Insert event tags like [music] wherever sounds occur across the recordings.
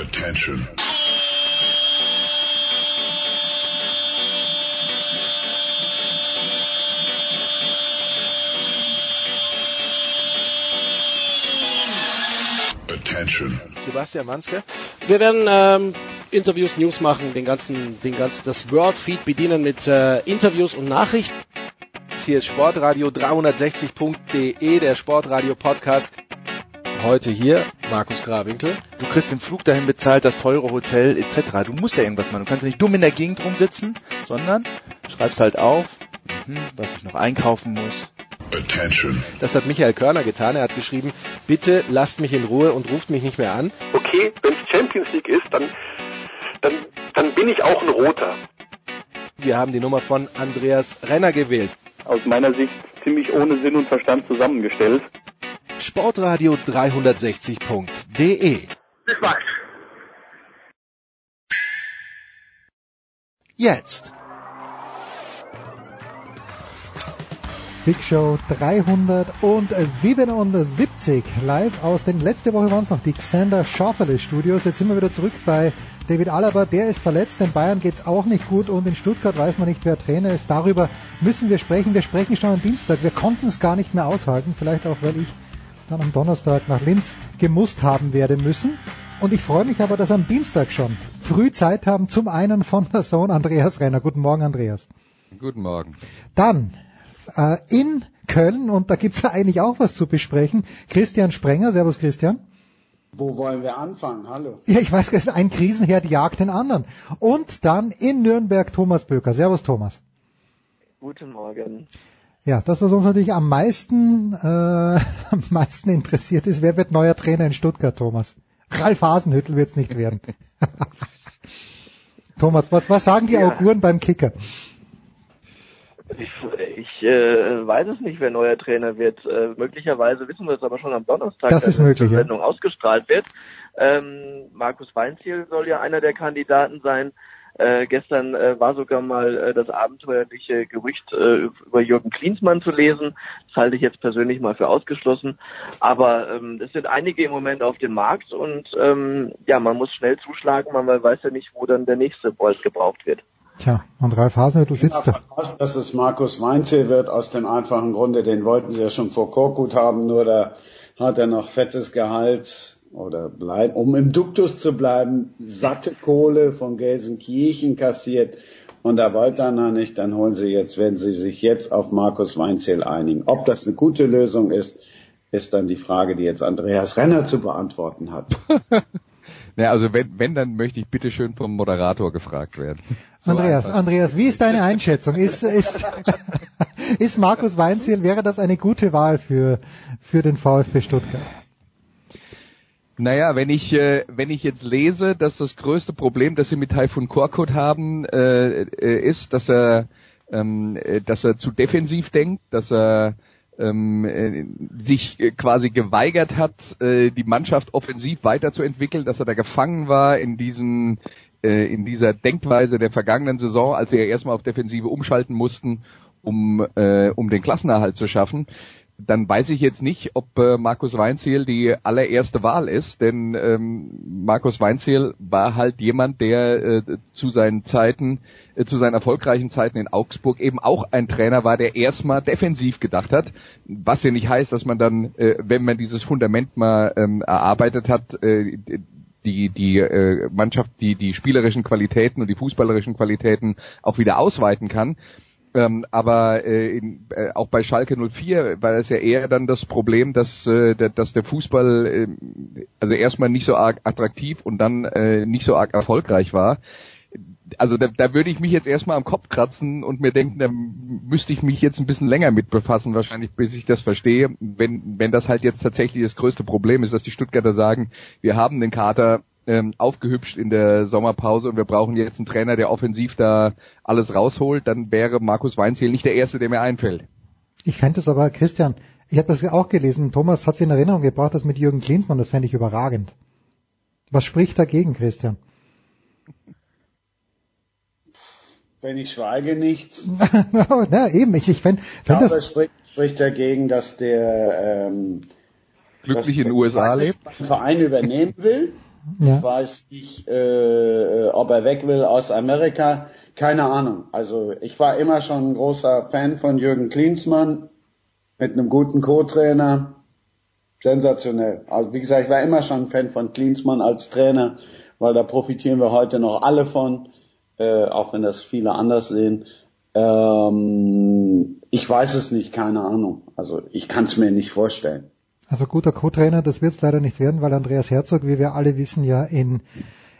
Attention. Attention. Sebastian Manske. Wir werden ähm, Interviews, News machen, den ganzen, den ganzen, das Wordfeed bedienen mit äh, Interviews und Nachrichten. Hier ist Sportradio 360.de, der Sportradio Podcast. Heute hier Markus Grawinkel. Du kriegst den Flug dahin bezahlt, das teure Hotel etc. Du musst ja irgendwas machen. Du kannst nicht dumm in der Gegend rumsitzen, sondern schreibst halt auf, mhm, was ich noch einkaufen muss. Attention. Das hat Michael Körner getan. Er hat geschrieben, bitte lasst mich in Ruhe und ruft mich nicht mehr an. Okay, wenn es Champions League ist, dann, dann, dann bin ich auch ein Roter. Wir haben die Nummer von Andreas Renner gewählt. Aus meiner Sicht ziemlich ohne Sinn und Verstand zusammengestellt. Sportradio 360.de Bis bald. Jetzt. Big Show 377 live aus den letzte Woche waren es noch die Xander Schauffele Studios. Jetzt sind wir wieder zurück bei David Alaba, der ist verletzt, in Bayern geht's auch nicht gut und in Stuttgart weiß man nicht, wer Trainer ist. Darüber müssen wir sprechen. Wir sprechen schon am Dienstag. Wir konnten es gar nicht mehr aushalten, vielleicht auch, weil ich dann am Donnerstag nach Linz gemusst haben werde müssen. Und ich freue mich aber, dass am Dienstag schon früh Zeit haben zum einen von der Sohn Andreas Renner. Guten Morgen, Andreas. Guten Morgen. Dann äh, in Köln, und da gibt's ja eigentlich auch was zu besprechen, Christian Sprenger. Servus, Christian. Wo wollen wir anfangen? Hallo. Ja, ich weiß, ein Krisenherd jagt den anderen. Und dann in Nürnberg Thomas Böker. Servus, Thomas. Guten Morgen. Ja, das, was uns natürlich am meisten, äh, [laughs] am meisten interessiert ist, wer wird neuer Trainer in Stuttgart, Thomas? Ralf Hasenhüttel wird's nicht werden. [laughs] Thomas, was, was sagen die Ja. Auguren beim Kicker? Ich, ich äh, weiß es nicht, wer neuer Trainer wird. Äh, möglicherweise wissen wir es aber schon am Donnerstag, Das ist wenn möglich, die ja. Sendung ausgestrahlt wird. Ähm, Markus Weinziel soll ja einer der Kandidaten sein. Äh, gestern äh, war sogar mal äh, das abenteuerliche Gerücht äh, über Jürgen Klinsmann zu lesen. Das halte ich jetzt persönlich mal für ausgeschlossen. Aber ähm, es sind einige im Moment auf dem Markt und ähm, ja, man muss schnell zuschlagen, weil man weiß ja nicht, wo dann der nächste Bolt gebraucht wird. Tja, und Ralf Hasenhüttel sitzt da. Aus, dass es Markus Weinzel wird, aus dem einfachen Grunde, den wollten sie ja schon vor Korkut haben, nur da hat er noch fettes Gehalt oder bleibt, um im Duktus zu bleiben, satte Kohle von Gelsenkirchen kassiert und da wollte er noch nicht, dann holen sie jetzt, werden sie sich jetzt auf Markus Weinzel einigen. Ob das eine gute Lösung ist, ist dann die Frage, die jetzt Andreas Renner zu beantworten hat. [laughs] Ja, also wenn, wenn, dann möchte ich bitte schön vom Moderator gefragt werden. So Andreas, einfach. Andreas, wie ist deine Einschätzung? Ist, ist, [laughs] ist Markus Weinziel, wäre das eine gute Wahl für, für den VfB Stuttgart? Naja, wenn ich, äh, wenn ich jetzt lese, dass das größte Problem, das sie mit Taifun Korkut haben, äh, äh, ist, dass er, ähm, äh, dass er zu defensiv denkt, dass er ähm, äh, sich äh, quasi geweigert hat, äh, die Mannschaft offensiv weiterzuentwickeln, dass er da gefangen war in diesen in dieser Denkweise der vergangenen Saison, als wir ja erstmal auf Defensive umschalten mussten, um äh, um den Klassenerhalt zu schaffen dann weiß ich jetzt nicht, ob äh, Markus Weinziel die allererste Wahl ist, denn ähm, Markus Weinziel war halt jemand, der äh, zu seinen Zeiten, äh, zu seinen erfolgreichen Zeiten in Augsburg eben auch ein Trainer war, der erstmal defensiv gedacht hat, was ja nicht heißt, dass man dann, äh, wenn man dieses Fundament mal ähm, erarbeitet hat, äh, die die äh, Mannschaft die die spielerischen Qualitäten und die fußballerischen Qualitäten auch wieder ausweiten kann. Ähm, aber äh, in, äh, auch bei Schalke 04 war es ja eher dann das Problem, dass, äh, der, dass der Fußball äh, also erstmal nicht so arg attraktiv und dann äh, nicht so arg erfolgreich war. Also da, da würde ich mich jetzt erstmal am Kopf kratzen und mir denken, da müsste ich mich jetzt ein bisschen länger mit befassen, wahrscheinlich bis ich das verstehe. Wenn, wenn das halt jetzt tatsächlich das größte Problem ist, dass die Stuttgarter sagen, wir haben den Kater ähm, aufgehübscht in der Sommerpause und wir brauchen jetzt einen Trainer, der offensiv da alles rausholt, dann wäre Markus Weinziel nicht der Erste, der mir einfällt. Ich fände es aber, Christian, ich habe das auch gelesen, Thomas hat es in Erinnerung gebracht, das mit Jürgen Klinsmann, das fände ich überragend. Was spricht dagegen, Christian? Wenn ich schweige, nichts. [laughs] Na eben, ich, ich fände fänd das, spricht, spricht dagegen, dass der ähm, Glücklich dass in den USA lebt. einen Verein übernehmen will Ja. Ich weiß nicht, äh, ob er weg will aus Amerika. Keine Ahnung. Also ich war immer schon ein großer Fan von Jürgen Klinsmann mit einem guten Co-Trainer. Sensationell. Also wie gesagt, ich war immer schon ein Fan von Klinsmann als Trainer, weil da profitieren wir heute noch alle von, äh, auch wenn das viele anders sehen. Ähm, ich weiß es nicht, keine Ahnung. Also ich kann es mir nicht vorstellen. Also guter Co-Trainer, das wird es leider nicht werden, weil Andreas Herzog, wie wir alle wissen, ja in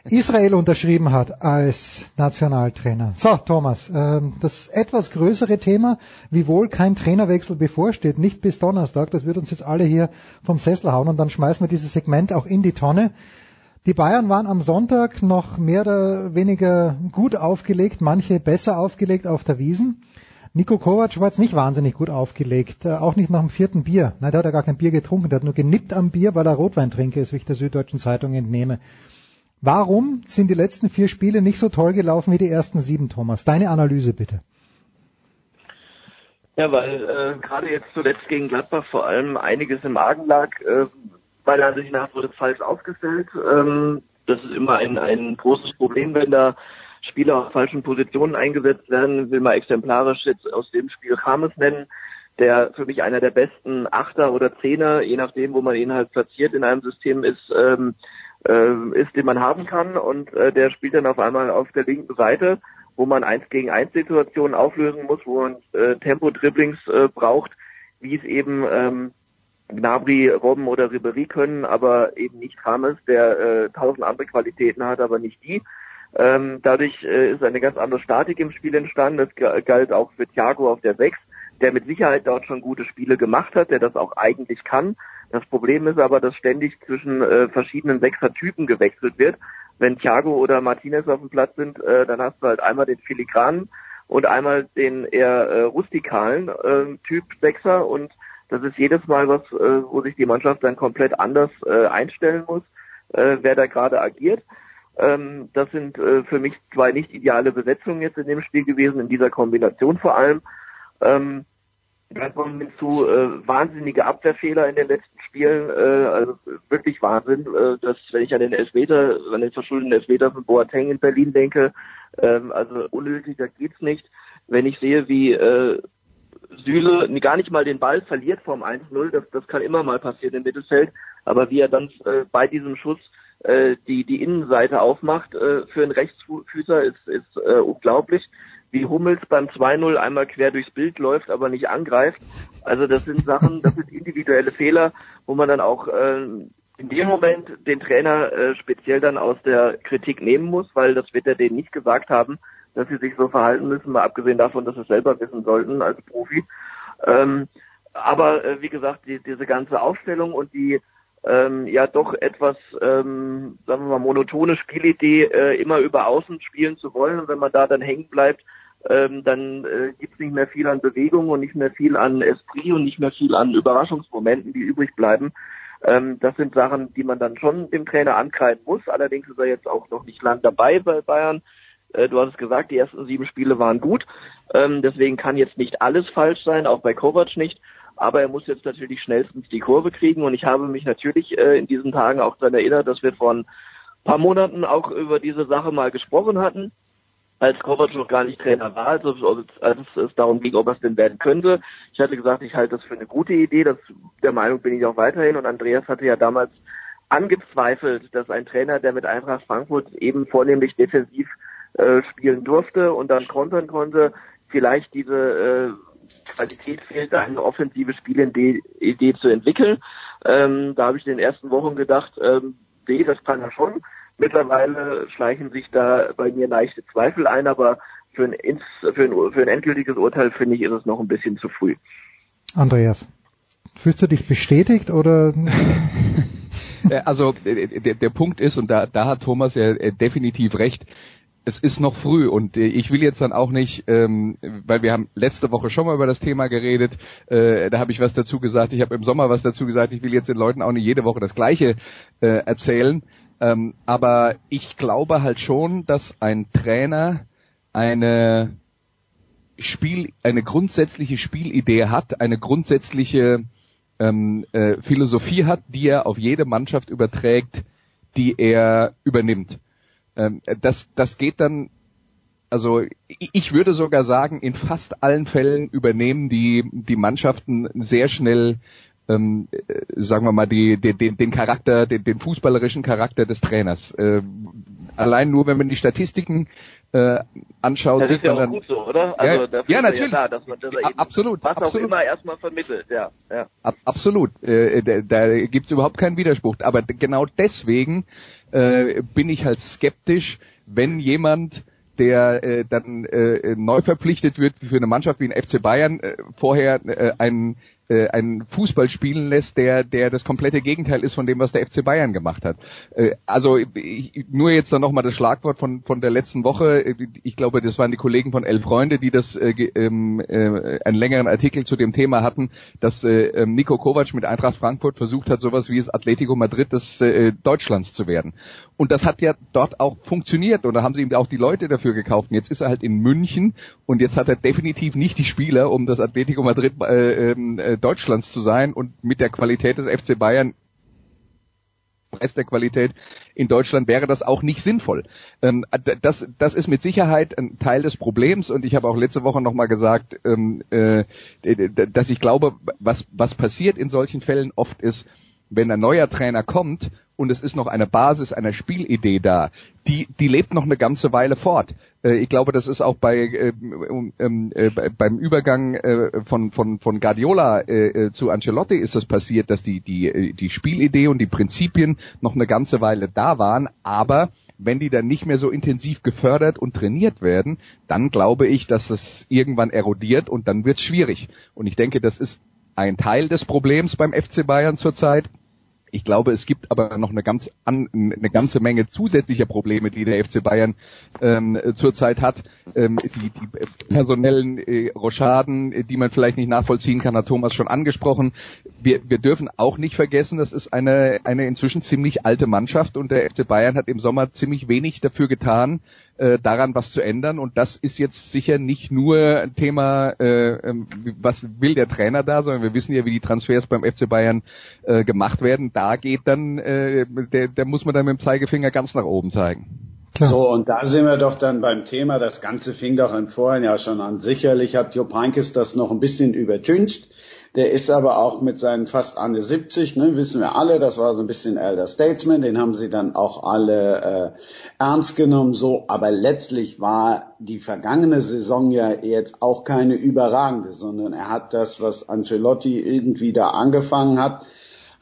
Israel unterschrieben hat als Nationaltrainer. So, Thomas, ähm, das etwas größere Thema, wie wohl kein Trainerwechsel bevorsteht, nicht bis Donnerstag, das wird uns jetzt alle hier vom Sessel hauen und dann schmeißen wir dieses Segment auch in die Tonne. Die Bayern waren am Sonntag noch mehr oder weniger gut aufgelegt, manche besser aufgelegt auf der Wiesen. Nico Kovac war jetzt nicht wahnsinnig gut aufgelegt, äh, auch nicht nach dem vierten Bier. Nein, der hat ja gar kein Bier getrunken, der hat nur genippt am Bier, weil er Rotwein trinke, ist, wie ich der Süddeutschen Zeitung entnehme. Warum sind die letzten vier Spiele nicht so toll gelaufen wie die ersten sieben, Thomas? Deine Analyse bitte. Ja, weil äh, gerade jetzt zuletzt gegen Gladbach vor allem einiges im Argen lag. Äh, meiner Ansicht nach wurde falsch aufgestellt. Ähm, das ist immer ein, ein großes Problem, wenn da Spieler auf falschen Positionen eingesetzt werden. Will mal exemplarisch jetzt aus dem Spiel Chames nennen, der für mich einer der besten Achter oder Zehner, je nachdem, wo man ihn halt platziert in einem System ist, ähm, äh, ist, den man haben kann. Und äh, der spielt dann auf einmal auf der linken Seite, wo man eins gegen eins Situationen auflösen muss, wo man äh, Tempo-Dribblings äh, braucht, wie es eben ähm, Gnabry, Robben oder Ribery können, aber eben nicht Rames, der äh, tausend andere Qualitäten hat, aber nicht die. Ähm, dadurch äh, ist eine ganz andere Statik im Spiel entstanden. Das galt auch für Thiago auf der 6, der mit Sicherheit dort schon gute Spiele gemacht hat, der das auch eigentlich kann. Das Problem ist aber, dass ständig zwischen äh, verschiedenen Sechser-Typen gewechselt wird. Wenn Thiago oder Martinez auf dem Platz sind, äh, dann hast du halt einmal den filigranen und einmal den eher äh, rustikalen äh, Typ Sechser und das ist jedes Mal was, äh, wo sich die Mannschaft dann komplett anders äh, einstellen muss, äh, wer da gerade agiert. Ähm, das sind äh, für mich zwei nicht ideale Besetzungen jetzt in dem Spiel gewesen, in dieser Kombination vor allem. Ähm, dann kommen hinzu äh, wahnsinnige Abwehrfehler in den letzten Spielen, äh, also wirklich Wahnsinn, äh, dass wenn ich an den Elfmeter, an den verschuldeten Elfmeter von Boateng in Berlin denke, ähm, also unnötiger geht's nicht. Wenn ich sehe, wie äh, Süle gar nicht mal den Ball verliert vom 1-0, das, das kann immer mal passieren im Mittelfeld, aber wie er dann äh, bei diesem Schuss äh, die, die Innenseite aufmacht äh, für einen Rechtsfüßer ist, ist äh, unglaublich. Wie Hummels beim 2-0 einmal quer durchs Bild läuft, aber nicht angreift. Also das sind Sachen, das sind individuelle Fehler, wo man dann auch äh, in dem Moment den Trainer äh, speziell dann aus der Kritik nehmen muss, weil das wird er denen nicht gesagt haben, dass sie sich so verhalten müssen, mal abgesehen davon, dass sie es selber wissen sollten als Profi. Ähm, aber äh, wie gesagt, die, diese ganze Aufstellung und die ähm, ja doch etwas, ähm, sagen wir mal, monotone Spielidee, äh, immer über Außen spielen zu wollen. Und wenn man da dann hängen bleibt, ähm, dann äh, gibt nicht mehr viel an Bewegung und nicht mehr viel an Esprit und nicht mehr viel an Überraschungsmomenten, die übrig bleiben. Ähm, das sind Sachen, die man dann schon dem Trainer ankreiden muss. Allerdings ist er jetzt auch noch nicht lang dabei bei Bayern. Äh, du hast es gesagt, die ersten sieben Spiele waren gut. Ähm, deswegen kann jetzt nicht alles falsch sein, auch bei Kovac nicht. Aber er muss jetzt natürlich schnellstens die Kurve kriegen. Und ich habe mich natürlich äh, in diesen Tagen auch daran erinnert, dass wir vor ein paar Monaten auch über diese Sache mal gesprochen hatten als Kovac noch gar nicht Trainer war, also als es darum ging, ob er es denn werden könnte. Ich hatte gesagt, ich halte das für eine gute Idee, das, der Meinung bin ich auch weiterhin und Andreas hatte ja damals angezweifelt, dass ein Trainer, der mit Eintracht Frankfurt eben vornehmlich defensiv äh, spielen durfte und dann kontern konnte, vielleicht diese äh, Qualität fehlte, eine offensive Spielidee zu entwickeln. Ähm, da habe ich in den ersten Wochen gedacht, ähm, nee, das kann er schon. Mittlerweile schleichen sich da bei mir leichte Zweifel ein, aber für ein, für ein, für ein endgültiges Urteil finde ich, ist es noch ein bisschen zu früh. Andreas, fühlst du dich bestätigt oder? [laughs] also der, der Punkt ist, und da, da hat Thomas ja definitiv recht, es ist noch früh und äh, ich will jetzt dann auch nicht, ähm, weil wir haben letzte Woche schon mal über das Thema geredet, äh, da habe ich was dazu gesagt, ich habe im Sommer was dazu gesagt, ich will jetzt den Leuten auch nicht jede Woche das Gleiche äh, erzählen, ähm, aber ich glaube halt schon, dass ein Trainer eine Spiel, eine grundsätzliche Spielidee hat, eine grundsätzliche ähm, äh, Philosophie hat, die er auf jede Mannschaft überträgt, die er übernimmt. Ähm, das, das geht dann, also ich würde sogar sagen, in fast allen Fällen übernehmen die, die Mannschaften sehr schnell ähm, äh, sagen wir mal, die, den, den Charakter, den, den fußballerischen Charakter des Trainers. Äh, allein nur, wenn man die Statistiken äh, anschaut, das ist ja auch dann, gut so, oder? Also Ja, ja, natürlich. da, dass man das Ja, eben, absolut, was auch absolut. immer erstmal vermittelt, ja, ja. Ab, absolut. Äh, da da gibt's überhaupt keinen Widerspruch. Aber genau deswegen äh, bin ich halt skeptisch, wenn jemand der äh, dann äh, neu verpflichtet wird für eine Mannschaft wie ein FC Bayern, äh, vorher äh, einen äh, einen Fußball spielen lässt, der der das komplette Gegenteil ist von dem, was der FC Bayern gemacht hat. Äh, also ich, nur jetzt dann nochmal das Schlagwort von von der letzten Woche. Ich glaube, das waren die Kollegen von Elf Freunde, die das äh, ähm, äh, einen längeren Artikel zu dem Thema hatten, dass äh, ähm, Nico Kovac mit Eintracht Frankfurt versucht hat, sowas wie das Atletico Madrid des äh, Deutschlands zu werden. Und das hat ja dort auch funktioniert und da haben sie ihm auch die Leute dafür gekauft. Und jetzt ist er halt in München und jetzt hat er definitiv nicht die Spieler, um das Atletico Madrid äh, ähm, äh, Deutschlands zu sein und mit der Qualität des FC Bayern Rest der Qualität in Deutschland wäre das auch nicht sinnvoll. Ähm, das, das ist mit Sicherheit ein Teil des Problems und ich habe auch letzte Woche nochmal gesagt, ähm, äh, dass ich glaube, was, was passiert in solchen Fällen oft ist, wenn ein neuer Trainer kommt und es ist noch eine Basis einer Spielidee da, die, die lebt noch eine ganze Weile fort. Äh, ich glaube, das ist auch bei ähm, ähm, äh, bei- beim Übergang äh, von von von Guardiola äh, äh, zu Ancelotti ist das passiert, dass die die äh, die Spielidee und die Prinzipien noch eine ganze Weile da waren, aber wenn die dann nicht mehr so intensiv gefördert und trainiert werden, dann glaube ich, dass es irgendwann erodiert und dann wird es schwierig. Und ich denke, das ist ein Teil des Problems beim FC Bayern zurzeit. Ich glaube, es gibt aber noch eine, ganz an, eine ganze Menge zusätzlicher Probleme, die der FC Bayern ähm, zurzeit hat. Ähm, die, die personellen äh, Rochaden, äh, die man vielleicht nicht nachvollziehen kann, hat Thomas schon angesprochen. Wir, wir dürfen auch nicht vergessen, das ist eine, eine inzwischen ziemlich alte Mannschaft und der FC Bayern hat im Sommer ziemlich wenig dafür getan, äh, daran was zu ändern. Und das ist jetzt sicher nicht nur ein Thema, äh, ähm, was will der Trainer da, sondern wir wissen ja, wie die Transfers beim FC Bayern äh, gemacht werden. Da geht dann, äh, der, der muss man dann mit dem Zeigefinger ganz nach oben zeigen. Klar. So, und da sind wir doch dann beim Thema, das Ganze fing doch im Vorhinein ja schon an. Sicherlich hat Jupp Heynckes das noch ein bisschen übertüncht. Der ist aber auch mit seinen fast Ende 70, ne, wissen wir alle, das war so ein bisschen Elder Statesman, den haben sie dann auch alle äh, ernst genommen, so. Aber letztlich war die vergangene Saison ja jetzt auch keine überragende, sondern er hat das, was Ancelotti irgendwie da angefangen hat,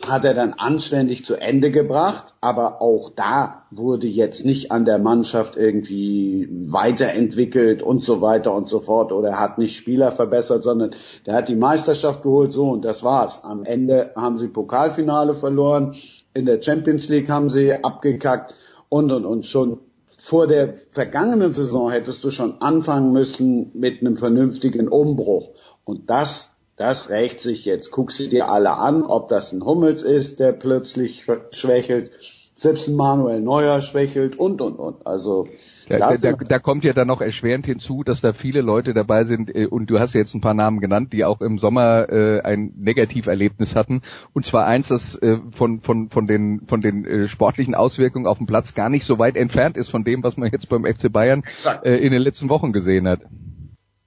hat er dann anständig zu Ende gebracht, aber auch da wurde jetzt nicht an der Mannschaft irgendwie weiterentwickelt und so weiter und so fort oder er hat nicht Spieler verbessert, sondern der hat die Meisterschaft geholt, so und das war's. Am Ende haben sie Pokalfinale verloren, in der Champions League haben sie abgekackt und und und schon vor der vergangenen Saison hättest du schon anfangen müssen mit einem vernünftigen Umbruch und das das rächt sich jetzt. Guck sie dir alle an, ob das ein Hummels ist, der plötzlich schwächelt, selbst ein Manuel Neuer schwächelt und, und, und. Also, Da, da da, kommt ja dann noch erschwerend hinzu, dass da viele Leute dabei sind äh, und du hast ja jetzt ein paar Namen genannt, die auch im Sommer äh, ein Negativerlebnis hatten und zwar eins, das äh, von von von den von den äh, sportlichen Auswirkungen auf dem Platz gar nicht so weit entfernt ist von dem, was man jetzt beim FC Bayern äh, in den letzten Wochen gesehen hat.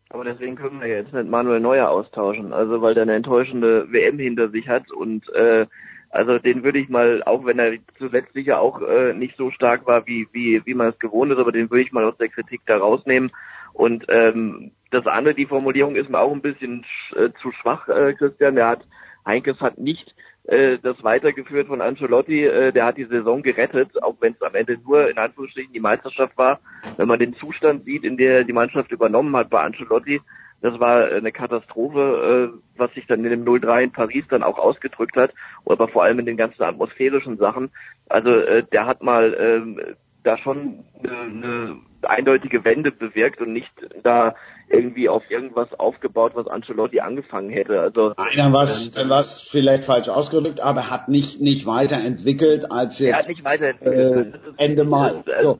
Aber deswegen können wir jetzt nicht Manuel Neuer austauschen, also weil der eine enttäuschende WM hinter sich hat und äh, also den würde ich mal, auch wenn er zuletzt sicher auch äh, nicht so stark war, wie, wie, wie man es gewohnt ist, aber den würde ich mal aus der Kritik da rausnehmen. Und ähm, das andere, die Formulierung ist mir auch ein bisschen sch äh, zu schwach, äh, Christian. Der hat, Heinkes hat nicht äh, das weitergeführt von Ancelotti. Äh, der hat die Saison gerettet, auch wenn es am Ende nur in Anführungsstrichen die Meisterschaft war. Wenn man den Zustand sieht, in der die Mannschaft übernommen hat bei Ancelotti, das war eine Katastrophe, äh, was sich dann in dem 0-3 in Paris dann auch ausgedrückt hat, aber vor allem in den ganzen atmosphärischen Sachen. Also äh, der hat mal ähm, da schon eine, eine eindeutige Wende bewirkt und nicht da irgendwie auf irgendwas aufgebaut, was Ancelotti angefangen hätte. Also Nein, dann war es dann war's vielleicht falsch ausgedrückt, aber hat nicht, nicht weiterentwickelt als er jetzt hat nicht weiterentwickelt. äh, Ende Mai. So.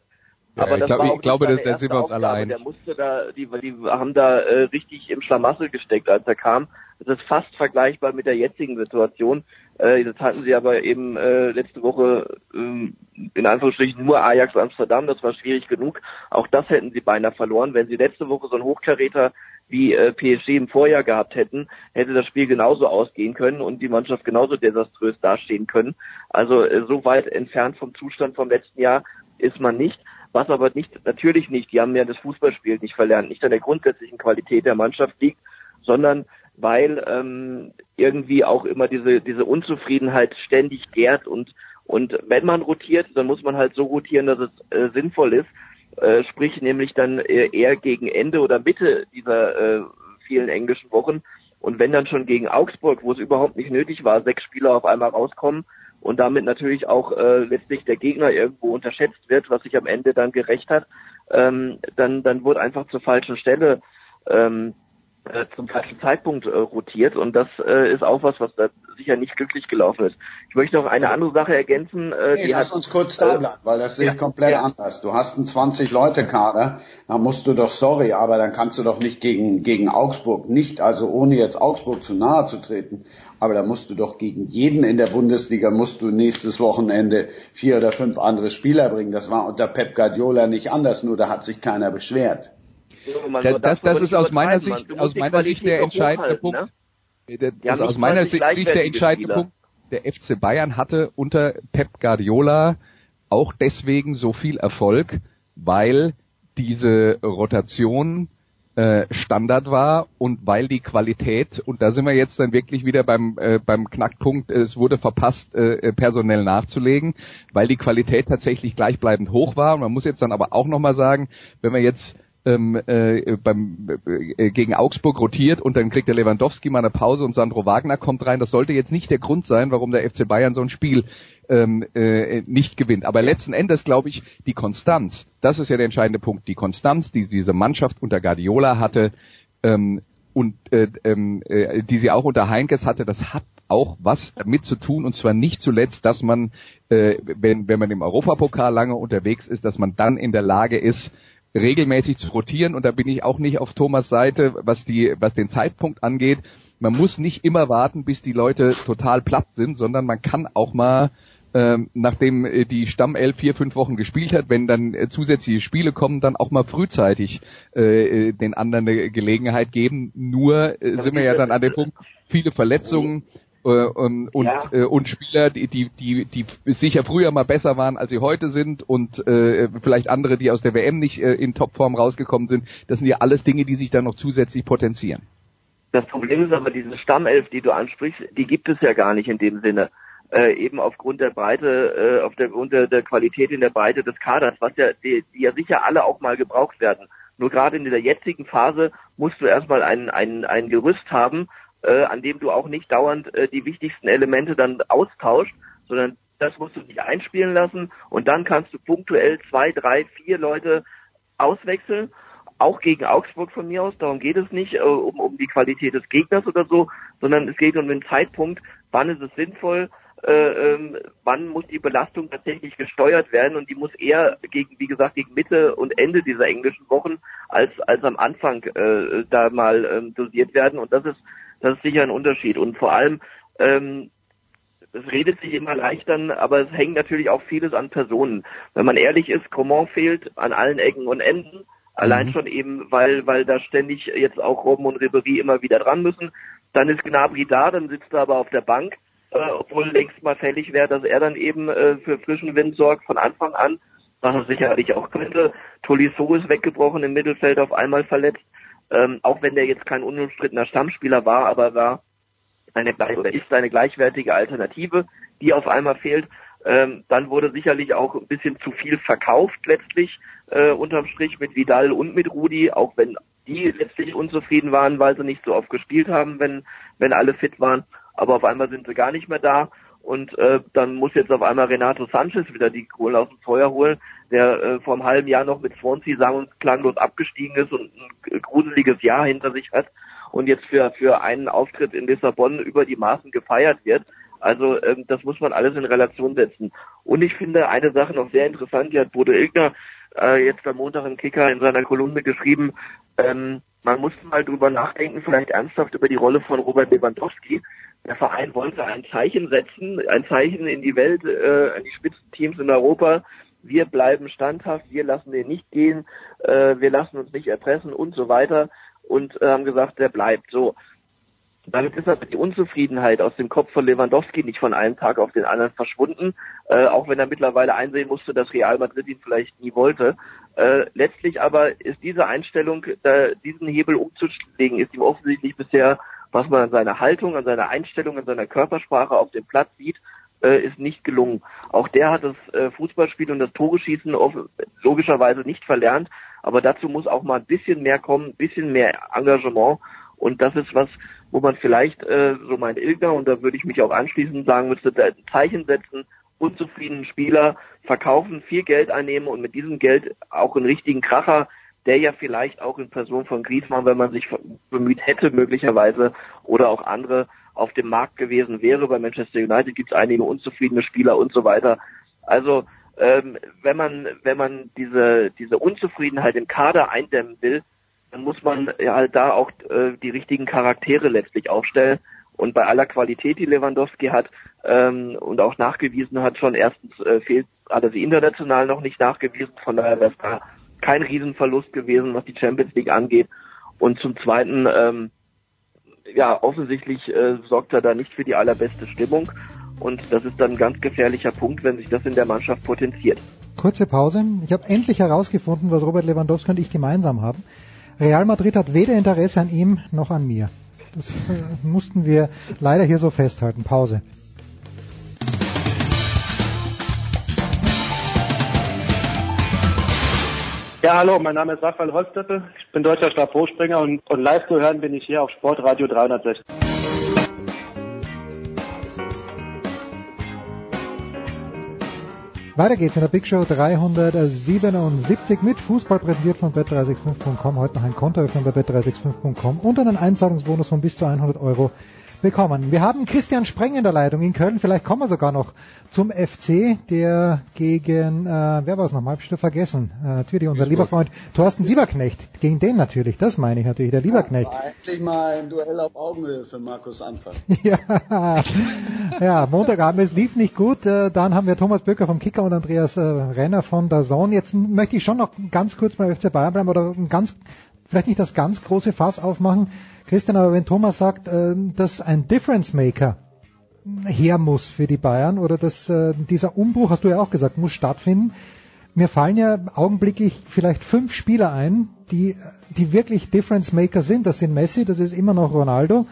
Aber ich war ich glaube, das- da sind wir uns alle einig. Der musste da, die, die haben da äh, richtig im Schlamassel gesteckt, als er kam. Das ist fast vergleichbar mit der jetzigen Situation. Äh, jetzt hatten sie aber eben äh, letzte Woche ähm, in Anführungsstrichen nur Ajax Amsterdam, das war schwierig genug. Auch das hätten sie beinahe verloren. Wenn sie letzte Woche so einen Hochkaräter wie äh, PSG im Vorjahr gehabt hätten, hätte das Spiel genauso ausgehen können und die Mannschaft genauso desaströs dastehen können. Also äh, so weit entfernt vom Zustand vom letzten Jahr ist man nicht. Was aber nicht, natürlich nicht, die haben ja das Fußballspiel nicht verlernt, nicht an der grundsätzlichen Qualität der Mannschaft liegt, sondern weil ähm, irgendwie auch immer diese, diese Unzufriedenheit ständig gärt und, und wenn man rotiert, dann muss man halt so rotieren, dass es äh, sinnvoll ist, äh, sprich nämlich dann äh, eher gegen Ende oder Mitte dieser äh, vielen englischen Wochen. Und wenn dann schon gegen Augsburg, wo es überhaupt nicht nötig war, sechs Spieler auf einmal rauskommen und damit natürlich auch äh, letztlich der Gegner irgendwo unterschätzt wird, was sich am Ende dann gerecht hat, ähm, dann, dann wurde einfach zur falschen Stelle ähm, äh, zum falschen Zeitpunkt äh, rotiert und das äh, ist auch was, was da sicher nicht glücklich gelaufen ist. Ich möchte noch eine andere Sache ergänzen. Äh, nee, die lass hat, uns kurz da bleiben, weil das sehe ich komplett ja. anders. Du hast einen 20-Leute-Kader, da musst du doch, sorry, aber dann kannst du doch nicht gegen, gegen Augsburg, nicht, also ohne jetzt Augsburg zu nahe zu treten, aber da musst du doch gegen jeden in der Bundesliga, musst du nächstes Wochenende vier oder fünf andere Spieler bringen. Das war unter Pep Guardiola nicht anders, nur da hat sich keiner beschwert. Das, das, das ist aus meiner Sicht, aus meiner Sicht der entscheidende Punkt. Ne? Das ist aus meiner Sicht der entscheidende Punkt. Der FC Bayern hatte unter Pep Guardiola auch deswegen so viel Erfolg, weil diese Rotation äh, Standard war und weil die Qualität, und da sind wir jetzt dann wirklich wieder beim, äh, beim Knackpunkt, es wurde verpasst, äh, personell nachzulegen, weil die Qualität tatsächlich gleichbleibend hoch war. Und man muss jetzt dann aber auch nochmal sagen, wenn wir jetzt ähm, äh, beim, äh, gegen Augsburg rotiert und dann kriegt der Lewandowski mal eine Pause und Sandro Wagner kommt rein. Das sollte jetzt nicht der Grund sein, warum der FC Bayern so ein Spiel ähm, äh, nicht gewinnt. Aber letzten Endes glaube ich, die Konstanz, das ist ja der entscheidende Punkt, die Konstanz, die diese Mannschaft unter Guardiola hatte ähm, und äh, ähm, äh, die sie auch unter Heinkes hatte, das hat auch was damit zu tun und zwar nicht zuletzt, dass man, äh, wenn, wenn man im Europapokal lange unterwegs ist, dass man dann in der Lage ist, regelmäßig zu rotieren und da bin ich auch nicht auf Thomas Seite, was die, was den Zeitpunkt angeht. Man muss nicht immer warten, bis die Leute total platt sind, sondern man kann auch mal ähm, nachdem äh, die Stammelf vier, fünf Wochen gespielt hat, wenn dann äh, zusätzliche Spiele kommen, dann auch mal frühzeitig äh, äh den anderen eine Gelegenheit geben. Nur äh, sind wir ja dann an dem Punkt, viele Verletzungen, und, ja. äh, und Spieler, die, die, die, die sicher früher mal besser waren, als sie heute sind und äh, vielleicht andere, die aus der WM nicht äh, in Topform rausgekommen sind. Das sind ja alles Dinge, die sich dann noch zusätzlich potenzieren. Das Problem ist aber, diese Stammelf, die du ansprichst, die gibt es ja gar nicht in dem Sinne. Äh, eben aufgrund der Breite, äh, auf der, der Qualität in der Breite des Kaders, was ja, die, die ja sicher alle auch mal gebraucht werden. Nur gerade in dieser jetzigen Phase musst du erstmal ein, ein, ein Gerüst haben, äh, an dem du auch nicht dauernd äh, die wichtigsten Elemente dann austauschst, sondern das musst du dich einspielen lassen und dann kannst du punktuell zwei, drei, vier Leute auswechseln, auch gegen Augsburg von mir aus, darum geht es nicht äh, um, um die Qualität des Gegners oder so, sondern es geht um den Zeitpunkt, wann ist es sinnvoll, äh, ähm, wann muss die Belastung tatsächlich gesteuert werden und die muss eher gegen, wie gesagt, gegen Mitte und Ende dieser englischen Wochen als als am Anfang äh, da mal ähm, dosiert werden und das ist das ist sicher ein Unterschied. Und vor allem, ähm, es redet sich immer leicht dann, aber es hängt natürlich auch vieles an Personen. Wenn man ehrlich ist, Coman fehlt an allen Ecken und Enden. Allein mhm. schon eben, weil, weil da ständig jetzt auch Robben und Ribery immer wieder dran müssen. Dann ist Gnabry da, dann sitzt er aber auf der Bank, äh, obwohl längst mal fällig wäre, dass er dann eben äh, für frischen Wind sorgt von Anfang an, was er sicherlich auch könnte. Tolisso ist weggebrochen im Mittelfeld, auf einmal verletzt ähm, auch wenn der jetzt kein unumstrittener Stammspieler war, aber war eine oder ist eine gleichwertige Alternative, die auf einmal fehlt. Ähm, dann wurde sicherlich auch ein bisschen zu viel verkauft letztlich äh, unterm Strich mit Vidal und mit Rudi, auch wenn die letztlich unzufrieden waren, weil sie nicht so oft gespielt haben, wenn wenn alle fit waren. Aber auf einmal sind sie gar nicht mehr da und äh, dann muss jetzt auf einmal Renato Sanchez wieder die Kohle aus dem Feuer holen, der äh, vor einem halben Jahr noch mit Swansea sang- und klanglos abgestiegen ist und ein gruseliges Jahr hinter sich hat und jetzt für, für einen Auftritt in Lissabon über die Maßen gefeiert wird. Also ähm, das muss man alles in Relation setzen. Und ich finde eine Sache noch sehr interessant, die hat Bodo Ilgner äh, jetzt am Montag im Kicker in seiner Kolumne geschrieben, ähm, man muss mal drüber nachdenken, vielleicht ernsthaft über die Rolle von Robert Lewandowski, der Verein wollte ein Zeichen setzen, ein Zeichen in die Welt, äh, an die Spitzenteams in Europa. Wir bleiben standhaft, wir lassen den nicht gehen, äh, wir lassen uns nicht erpressen und so weiter und äh, haben gesagt, der bleibt so. Damit ist aber die Unzufriedenheit aus dem Kopf von Lewandowski nicht von einem Tag auf den anderen verschwunden, äh, auch wenn er mittlerweile einsehen musste, dass Real Madrid ihn vielleicht nie wollte. Äh, letztlich aber ist diese Einstellung, äh, diesen Hebel umzulegen, ist ihm offensichtlich bisher, was man an seiner Haltung, an seiner Einstellung, an seiner Körpersprache auf dem Platz sieht, äh, ist nicht gelungen. Auch der hat das äh, Fußballspiel und das Tore-Schießen logischerweise nicht verlernt, aber dazu muss auch mal ein bisschen mehr kommen, ein bisschen mehr Engagement. Und das ist was, wo man vielleicht, äh, so mein Ilger, und da würde ich mich auch anschließend sagen müsste, ein Zeichen setzen, unzufriedenen Spieler verkaufen, viel Geld einnehmen und mit diesem Geld auch einen richtigen Kracher, der ja vielleicht auch in Person von Griezmann, wenn man sich bemüht hätte, möglicherweise, oder auch andere auf dem Markt gewesen wäre. Bei Manchester United gibt es einige unzufriedene Spieler und so weiter. Also ähm, wenn man wenn man diese diese Unzufriedenheit im Kader eindämmen will, dann muss man ja halt da auch äh, die richtigen Charaktere letztlich aufstellen. Und bei aller Qualität, die Lewandowski hat ähm, und auch nachgewiesen hat, schon erstens äh, fehlt, hat er sie international noch nicht nachgewiesen, von daher wäre es da kein Riesenverlust gewesen, was die Champions League angeht. Und zum Zweiten, ähm, ja, offensichtlich äh, sorgt er da nicht für die allerbeste Stimmung. Und das ist dann ein ganz gefährlicher Punkt, wenn sich das in der Mannschaft potenziert. Kurze Pause. Ich habe endlich herausgefunden, was Robert Lewandowski und ich gemeinsam haben. Real Madrid hat weder Interesse an ihm noch an mir. Das äh, mussten wir leider hier so festhalten. Pause. Ja, hallo, mein Name ist Raphael Holztöppel. Ich bin deutscher Stabhochspringer und, und live zu hören bin ich hier auf Sportradio 360. Weiter geht's in der Big Show 377 mit Fußball präsentiert von bet365.com. Heute noch ein Konto öffnen bei bet365.com und einen Einzahlungsbonus von bis zu 100 Euro bekommen. Wir haben Christian Spreng in der Leitung in Köln. Vielleicht kommen wir sogar noch zum FC, der gegen, äh, wer war es nochmal? Hab ich vergessen. Äh, natürlich unser lieber Freund Thorsten Lieberknecht. Gegen den natürlich, das meine ich natürlich, der Lieberknecht. Ja, endlich mal ein Duell auf Augenhöhe für Markus Anfang. [laughs] ja, ja, Montagabend, es lief nicht gut. Äh, dann haben wir Thomas Böcker vom Kicker und Andreas äh, Renner von der Zone. Jetzt möchte ich schon noch ganz kurz bei FC Bayern bleiben oder ein ganz, vielleicht nicht das ganz große Fass aufmachen. Christian, aber wenn Thomas sagt, äh, dass ein Difference Maker her muss für die Bayern oder dass äh, dieser Umbruch, hast du ja auch gesagt, muss stattfinden. Mir fallen ja augenblicklich vielleicht fünf Spieler ein, die, die wirklich Difference Maker sind. Das sind Messi, das ist immer noch Ronaldo,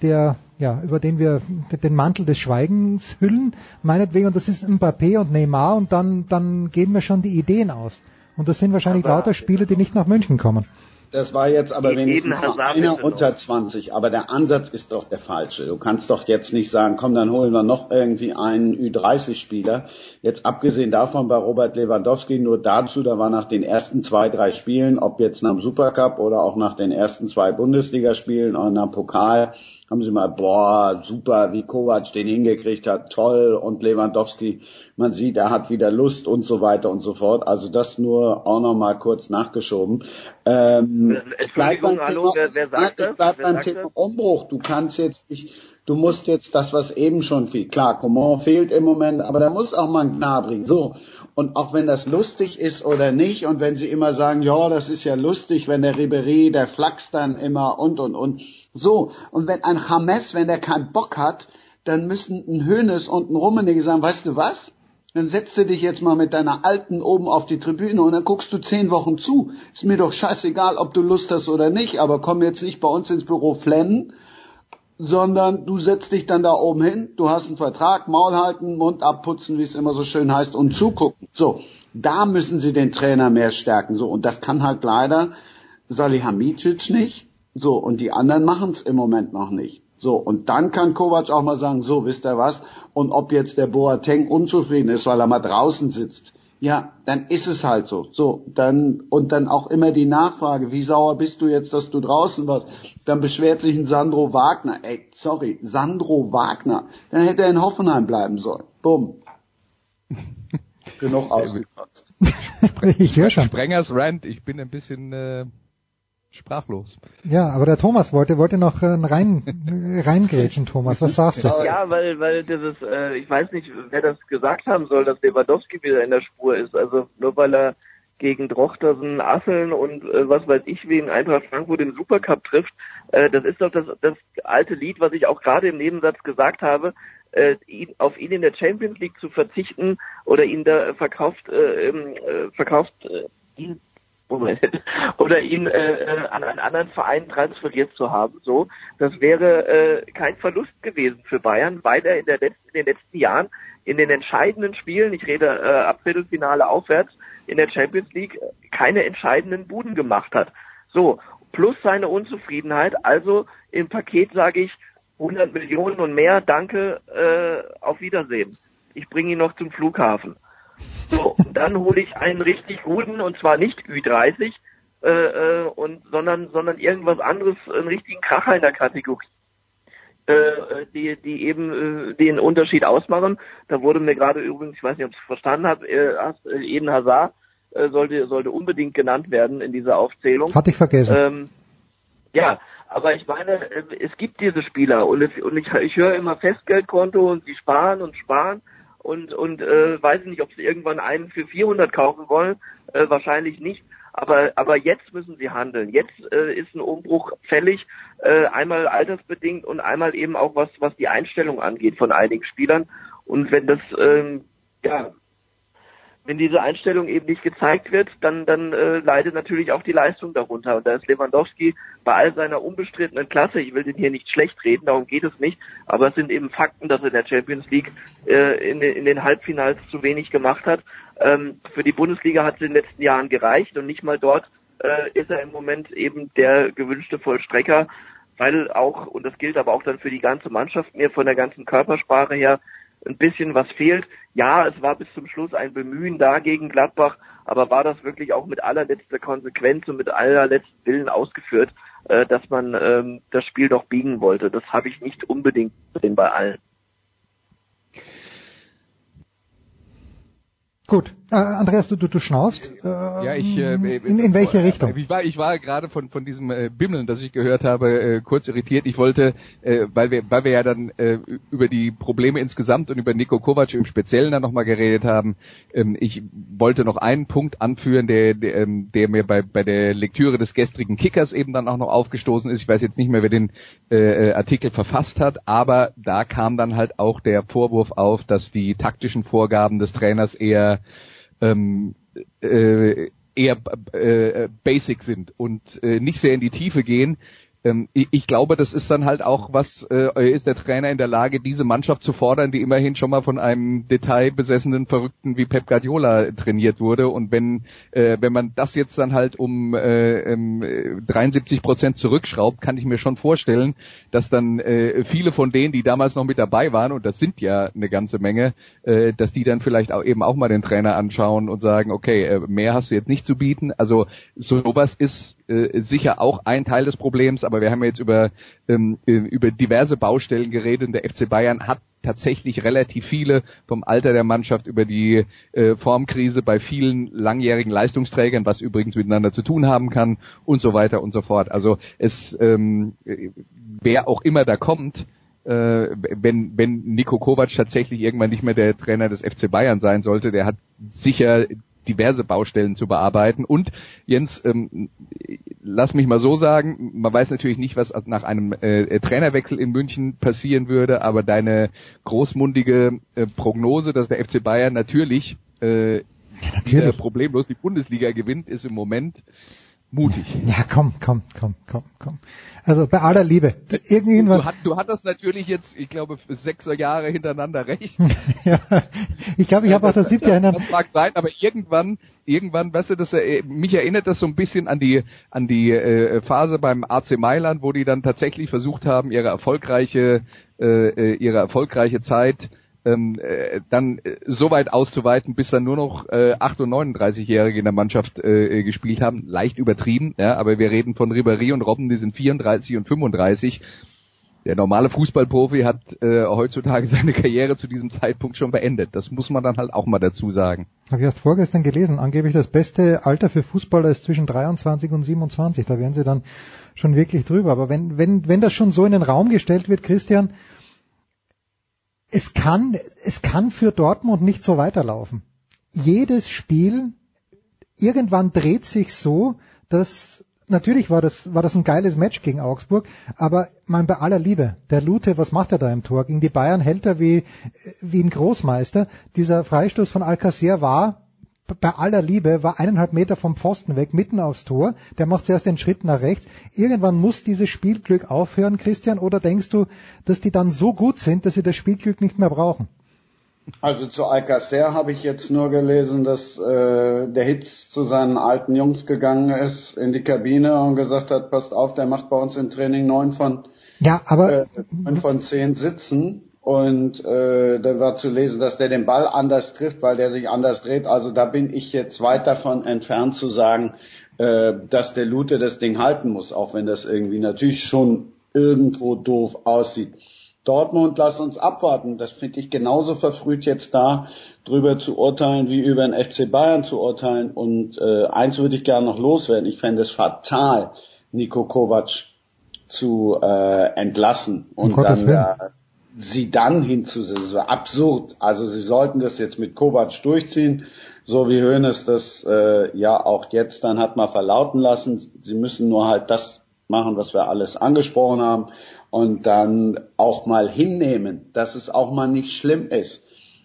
der, ja, über den wir den Mantel des Schweigens hüllen, meinetwegen, und das ist Mbappé und Neymar und dann, dann gehen mir schon die Ideen aus. Und das sind wahrscheinlich aber lauter Spieler, die nicht nach München kommen. Das war jetzt aber wenigstens noch einer unter 20, aber der Ansatz ist doch der falsche. Du kannst doch jetzt nicht sagen, komm, dann holen wir noch irgendwie einen Ü30-Spieler. Jetzt abgesehen davon bei Robert Lewandowski nur dazu, da war nach den ersten zwei, drei Spielen, ob jetzt nach dem Supercup oder auch nach den ersten zwei Bundesligaspielen oder nach dem Pokal, haben sie mal, boah, super, wie Kovac den hingekriegt hat, toll und Lewandowski, man sieht, er hat wieder Lust und so weiter und so fort. Also das nur auch noch mal kurz nachgeschoben. Ähm, bleib beim hallo, Thema, wer, wer sagt das? Bleib beim Thema das? Umbruch. Du kannst jetzt nicht, du musst jetzt das, was eben schon viel, klar, Coman fehlt im Moment, aber da muss auch mal ein Gnabry. So. Und auch wenn das lustig ist oder nicht, und wenn sie immer sagen, ja, das ist ja lustig, wenn der Ribery, der flachst dann immer und, und, und. So. Und wenn ein James, wenn der keinen Bock hat, dann müssen ein Hönes und ein Rummenigge sagen, weißt du was? Dann setzt du dich jetzt mal mit deiner Alten oben auf die Tribüne und dann guckst du zehn Wochen zu. Ist mir doch scheißegal, ob du Lust hast oder nicht, aber komm jetzt nicht bei uns ins Büro flennen, sondern du setzt dich dann da oben hin, du hast einen Vertrag, Maul halten, Mund abputzen, wie es immer so schön heißt, und zugucken. So, da müssen sie den Trainer mehr stärken. So, und das kann halt leider Salihamidzic nicht. So, und die anderen machen es im Moment noch nicht. So, und dann kann Kovac auch mal sagen, so, wisst ihr was? Und ob jetzt der Boateng unzufrieden ist, weil er mal draußen sitzt, ja, dann ist es halt so. So, dann, und dann auch immer die Nachfrage, wie sauer bist du jetzt, dass du draußen warst? Dann beschwert sich ein Sandro Wagner. Ey, sorry, Sandro Wagner. Dann hätte er in Hoffenheim bleiben sollen. Bumm. [laughs] Genug ausgekotzt. [laughs] ich höre schon. Sprengers Rant, ich bin ein bisschen, äh, sprachlos. Ja, aber der Thomas wollte, wollte noch äh, rein, äh, reingrätschen, Thomas. Was sagst du? Ja, weil, weil dieses, äh, ich weiß nicht, wer das gesagt haben soll, dass Lewandowski wieder in der Spur ist. Also nur weil er gegen Drochtersen, Asseln und äh, was weiß ich wen Eintracht Frankfurt im Supercup trifft, äh, das ist doch das, das alte Lied, was ich auch gerade im Nebensatz gesagt habe, äh, ihn, auf ihn in der Champions League zu verzichten oder ihn da verkauft, äh, äh, verkauft äh, ihn Moment, [laughs] oder ihn äh, äh, an einen anderen Verein transferiert zu haben. So, das wäre äh, kein Verlust gewesen für Bayern, weil er in, der letzten, in den letzten Jahren in den entscheidenden Spielen, ich rede äh, ab Viertelfinale aufwärts, in der Champions League keine entscheidenden Buden gemacht hat. So, plus seine Unzufriedenheit, also im Paket sage ich 100 Millionen und mehr, danke, äh, auf Wiedersehen. Ich bringe ihn noch zum Flughafen. So, dann hole ich einen richtig guten und zwar nicht Ü30, äh, äh, und sondern sondern irgendwas anderes, einen richtigen Kracher in der Kategorie, äh, die die eben äh, den Unterschied ausmachen. Da wurde mir gerade übrigens, ich weiß nicht, ob ich es verstanden habe, äh, äh, Eden Hazard äh, sollte sollte unbedingt genannt werden in dieser Aufzählung. Hatte ich vergessen. Ähm, ja, aber ich meine, äh, es gibt diese Spieler und, es, und ich, ich höre immer Festgeldkonto und sie sparen und sparen und und äh, weiß nicht, ob sie irgendwann einen für 400 kaufen wollen, äh, wahrscheinlich nicht. Aber aber jetzt müssen sie handeln. Jetzt äh, ist ein Umbruch fällig, äh, einmal altersbedingt und einmal eben auch was was die Einstellung angeht von einigen Spielern. Und wenn das ähm, ja wenn diese Einstellung eben nicht gezeigt wird, dann, dann äh, leidet natürlich auch die Leistung darunter. Und da ist Lewandowski bei all seiner unbestrittenen Klasse, ich will den hier nicht schlecht reden, darum geht es nicht, aber es sind eben Fakten, dass er in der Champions League äh, in, in den Halbfinals zu wenig gemacht hat. Ähm, für die Bundesliga hat es in den letzten Jahren gereicht und nicht mal dort äh, ist er im Moment eben der gewünschte Vollstrecker, weil auch, und das gilt aber auch dann für die ganze Mannschaft, mir von der ganzen Körpersprache her ein bisschen was fehlt. Ja, es war bis zum Schluss ein Bemühen da gegen Gladbach, aber war das wirklich auch mit allerletzter Konsequenz und mit allerletzten Willen ausgeführt, äh, dass man ähm, das Spiel doch biegen wollte. Das habe ich nicht unbedingt gesehen bei allen. Gut, äh, Andreas, du, du, du schnaufst. Äh, Ja, ich, äh, in, in welche Richtung? Ich war, ich war gerade von, von diesem äh, Bimmeln, das ich gehört habe, äh, kurz irritiert. Ich wollte, äh, weil wir, weil wir ja dann äh, über die Probleme insgesamt und über Nico Kovac im Speziellen dann nochmal geredet haben, ähm, ich wollte noch einen Punkt anführen, der, der, ähm, der mir bei, bei der Lektüre des gestrigen Kickers eben dann auch noch aufgestoßen ist. Ich weiß jetzt nicht mehr, wer den äh, Artikel verfasst hat, aber da kam dann halt auch der Vorwurf auf, dass die taktischen Vorgaben des Trainers eher ähm, äh, eher äh, basic sind und äh, nicht sehr in die Tiefe gehen. Ähm, ich, glaube, das ist dann halt auch was, äh, ist der Trainer in der Lage, diese Mannschaft zu fordern, die immerhin schon mal von einem detailbesessenen Verrückten wie Pep Guardiola trainiert wurde. Und wenn, äh, wenn man das jetzt dann halt um äh, ähm, 73 Prozent zurückschraubt, kann ich mir schon vorstellen, dass dann viele von denen, die damals noch mit dabei waren, und das sind ja eine ganze Menge, dass die dann vielleicht auch eben auch mal den Trainer anschauen und sagen, okay, mehr hast du jetzt nicht zu bieten. Also sowas ist äh, sicher auch ein Teil des Problems, aber wir haben jetzt über, ähm, äh, über diverse Baustellen geredet und der FC Bayern hat tatsächlich relativ viele vom Alter der Mannschaft über die äh, Formkrise bei vielen langjährigen Leistungsträgern, was übrigens miteinander zu tun haben kann und so weiter und so fort. Also es, ähm, wer auch immer da kommt, äh, wenn, wenn Nico Kovac tatsächlich irgendwann nicht mehr der Trainer des FC Bayern sein sollte, der hat sicher diverse Baustellen zu bearbeiten. Und Jens, ähm, lass mich mal so sagen, man weiß natürlich nicht, was nach einem äh, Trainerwechsel in München passieren würde, aber deine großmundige äh, Prognose, dass der FC Bayern natürlich, äh, Ja, natürlich. problemlos die Bundesliga gewinnt, ist im Moment mutig. Ja, komm, komm, komm, komm, komm. Also bei aller Liebe. Du, Irgendwann, hat, du hattest natürlich jetzt, ich glaube, sechs Jahre hintereinander recht. [laughs] ja, ich glaube, ich habe auch das siebte Jahr Das [laughs] mag sein, aber irgendwann, irgendwann, weißt du, das, mich erinnert das so ein bisschen an die, an die äh, Phase beim AC Mailand, wo die dann tatsächlich versucht haben, ihre erfolgreiche, äh, äh, ihre erfolgreiche Zeit ähm, äh, dann äh, so weit auszuweiten, bis dann nur noch äh, 8 und 39-Jährige in der Mannschaft äh, gespielt haben. Leicht übertrieben, ja, aber wir reden von Ribéry und Robben, die sind 34 und 35. der normale Fußballprofi hat äh, heutzutage [laughs] seine Karriere zu diesem Zeitpunkt schon beendet. Das muss man dann halt auch mal dazu sagen. Habe ich erst vorgestern gelesen. Angeblich das beste Alter für Fußballer ist zwischen 23 und 27. Da wären sie dann schon wirklich drüber. Aber wenn, wenn, wenn das schon so in den Raum gestellt wird, Christian, es kann, es kann für Dortmund nicht so weiterlaufen. Jedes Spiel, irgendwann dreht sich so, dass natürlich war das, war das ein geiles Match gegen Augsburg, aber mal bei aller Liebe, der Lute, was macht er da im Tor? Gegen die Bayern hält er wie, wie ein Großmeister. Dieser Freistoß von Alcacer war, bei aller Liebe, war eineinhalb Meter vom Pfosten weg, mitten aufs Tor. Der macht zuerst den Schritt nach rechts. Irgendwann muss dieses Spielglück aufhören, Christian, oder denkst du, dass die dann so gut sind, dass sie das Spielglück nicht mehr brauchen? Also zu Alcacer habe ich jetzt nur gelesen, dass äh, der Hitz zu seinen alten Jungs gegangen ist in die Kabine und gesagt hat, passt auf, der macht bei uns im Training neun von ja, aber äh, neun von zehn Sitzen und äh, da war zu lesen, dass der den Ball anders trifft, weil der sich anders dreht. Also da bin ich jetzt weit davon entfernt zu sagen, äh, dass der Lute das Ding halten muss, auch wenn das irgendwie natürlich schon irgendwo doof aussieht. Dortmund, lass uns abwarten. Das finde ich genauso verfrüht jetzt da, drüber zu urteilen, wie über den FC Bayern zu urteilen. Und äh, eins würde ich gerne noch loswerden. Ich fände es fatal, Nico Kovac zu äh, entlassen und um dann äh, sie dann hinzusetzen. Das war absurd. Also sie sollten das jetzt mit Kovac durchziehen, so wie Hoeneß das äh, ja auch jetzt dann hat mal verlauten lassen. Sie müssen nur halt das machen, was wir alles angesprochen haben und dann auch mal hinnehmen, dass es auch mal nicht schlimm ist,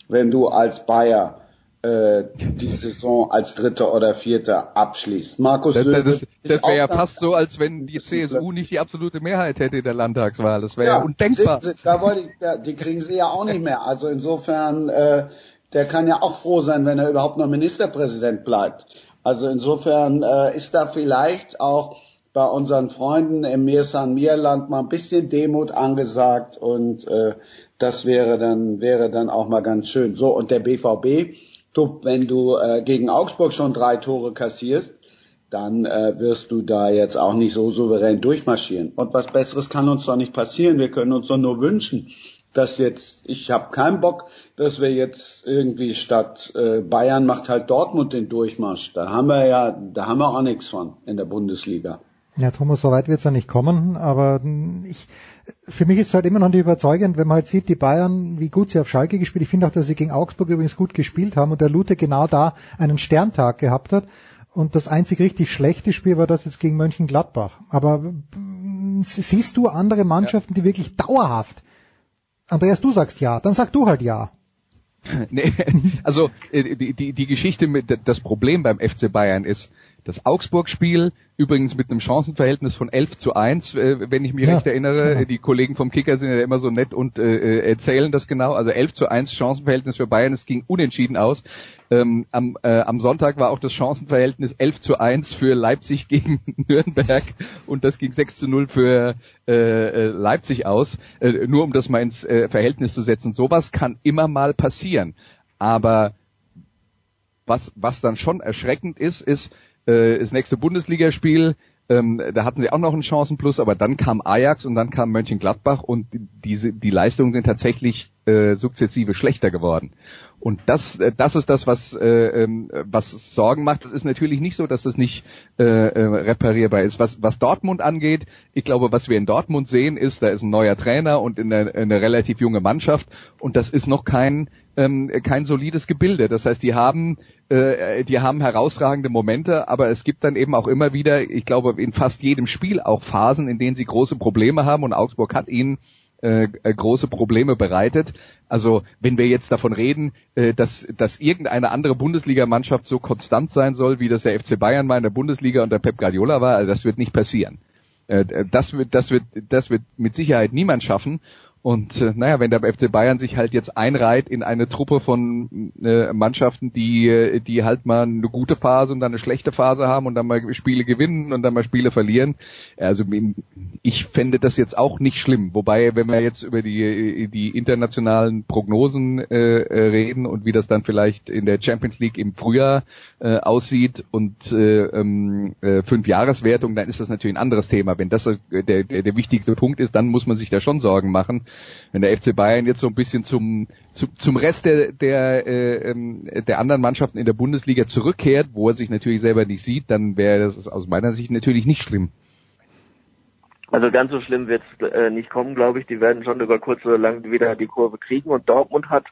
wenn du als Bayer die Saison als Dritter oder Vierter abschließt. Markus Das, das, das wäre ja fast so, als wenn die CSU nicht die absolute Mehrheit hätte in der Landtagswahl. Das wäre ja, ja, undenkbar. Sie, da wollte ich, ja, die kriegen sie ja auch nicht mehr. Also insofern, äh, der kann ja auch froh sein, wenn er überhaupt noch Ministerpräsident bleibt. Also insofern äh, ist da vielleicht auch bei unseren Freunden im Mirsan Mirland mal ein bisschen Demut angesagt und äh, das wäre dann wäre dann auch mal ganz schön. So und der BVB, du, wenn du äh, gegen Augsburg schon drei Tore kassierst, dann äh, wirst du da jetzt auch nicht so souverän durchmarschieren. Und was Besseres kann uns doch nicht passieren. Wir können uns doch nur wünschen, dass jetzt, ich habe keinen Bock, dass wir jetzt irgendwie statt äh, Bayern macht halt Dortmund den Durchmarsch. Da haben wir ja, da haben wir auch nichts von in der Bundesliga. Ja, Thomas, so weit wird es ja nicht kommen, aber ich, für mich ist es halt immer noch nicht überzeugend, wenn man halt sieht, die Bayern, wie gut sie auf Schalke gespielt. Ich finde auch, dass sie gegen Augsburg übrigens gut gespielt haben und der Lute genau da einen Sterntag gehabt hat. Und das einzig richtig schlechte Spiel war das jetzt gegen Mönchengladbach. Aber siehst du andere Mannschaften, die wirklich dauerhaft? Andreas, du sagst ja, dann sag du halt ja. [laughs] Nee, also äh, die, die, die Geschichte mit das Problem beim FC Bayern ist, das Augsburg-Spiel, übrigens mit einem Chancenverhältnis von 11 zu 1, äh, wenn ich mich ja, recht erinnere. Ja. Die Kollegen vom Kicker sind ja immer so nett und äh, äh erzählen das genau. Also 11 zu 1 Chancenverhältnis für Bayern, es ging unentschieden aus. Ähm, am, äh, am Sonntag war auch das Chancenverhältnis 11 zu 1 für Leipzig [laughs] gegen Nürnberg und das ging 6 zu 0 für äh, äh, Leipzig aus. Äh, nur um das mal ins äh, Verhältnis zu setzen. Sowas kann immer mal passieren. Aber was, was dann schon erschreckend ist, ist, äh, das nächste Bundesligaspiel, ähm, da hatten sie auch noch einen Chancenplus, aber dann kam Ajax und dann kam Mönchengladbach und diese die Leistungen sind tatsächlich äh, sukzessive schlechter geworden. Und das, äh, das ist das, was, äh, ähm, was Sorgen macht. Es ist natürlich nicht so, dass das nicht äh, äh, reparierbar ist. Was, was Dortmund angeht, ich glaube, was wir in Dortmund sehen, ist, da ist ein neuer Trainer und eine, eine relativ junge Mannschaft und das ist noch kein ähm, kein solides Gebilde. Das heißt, die haben äh, die haben herausragende Momente, aber es gibt dann eben auch immer wieder, ich glaube, in fast jedem Spiel auch Phasen, in denen sie große Probleme haben und Augsburg hat ihnen äh, äh, große Probleme bereitet. Also wenn wir jetzt davon reden, äh, dass, dass irgendeine andere Bundesligamannschaft so konstant sein soll, wie das der FC Bayern mal in der Bundesliga unter Pep Guardiola war, also das wird nicht passieren. Äh, das wird, das wird, das wird mit Sicherheit niemand schaffen. Und äh, naja, wenn der FC Bayern sich halt jetzt einreiht in eine Truppe von äh, Mannschaften, die, äh, die halt mal eine gute Phase und dann eine schlechte Phase haben und dann mal Spiele gewinnen und dann mal Spiele verlieren. Also ich fände das jetzt auch nicht schlimm. Wobei, wenn wir jetzt über die, die internationalen Prognosen äh, äh reden und wie das dann vielleicht in der Champions League im Frühjahr äh, aussieht und äh, ähm, äh, fünf Jahreswertung, dann ist das natürlich ein anderes Thema. Wenn das der, der, der wichtigste Punkt ist, dann muss man sich da schon Sorgen machen wenn der FC Bayern jetzt so ein bisschen zum zu, zum Rest der der, äh, ähm, der anderen Mannschaften in der Bundesliga zurückkehrt, wo er sich natürlich selber nicht sieht, dann wäre das aus meiner Sicht natürlich nicht schlimm. Also ganz so schlimm wird es äh, nicht kommen, glaube ich. Die werden schon über kurz oder lang wieder die Kurve kriegen. Und Dortmund hat,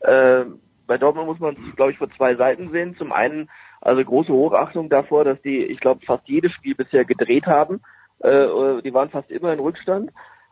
äh, bei Dortmund muss man glaube ich, vor zwei Seiten sehen. Zum einen also große Hochachtung davor, dass die, ich glaube, fast jedes Spiel bisher gedreht haben. Äh, die waren fast immer in Rückstand.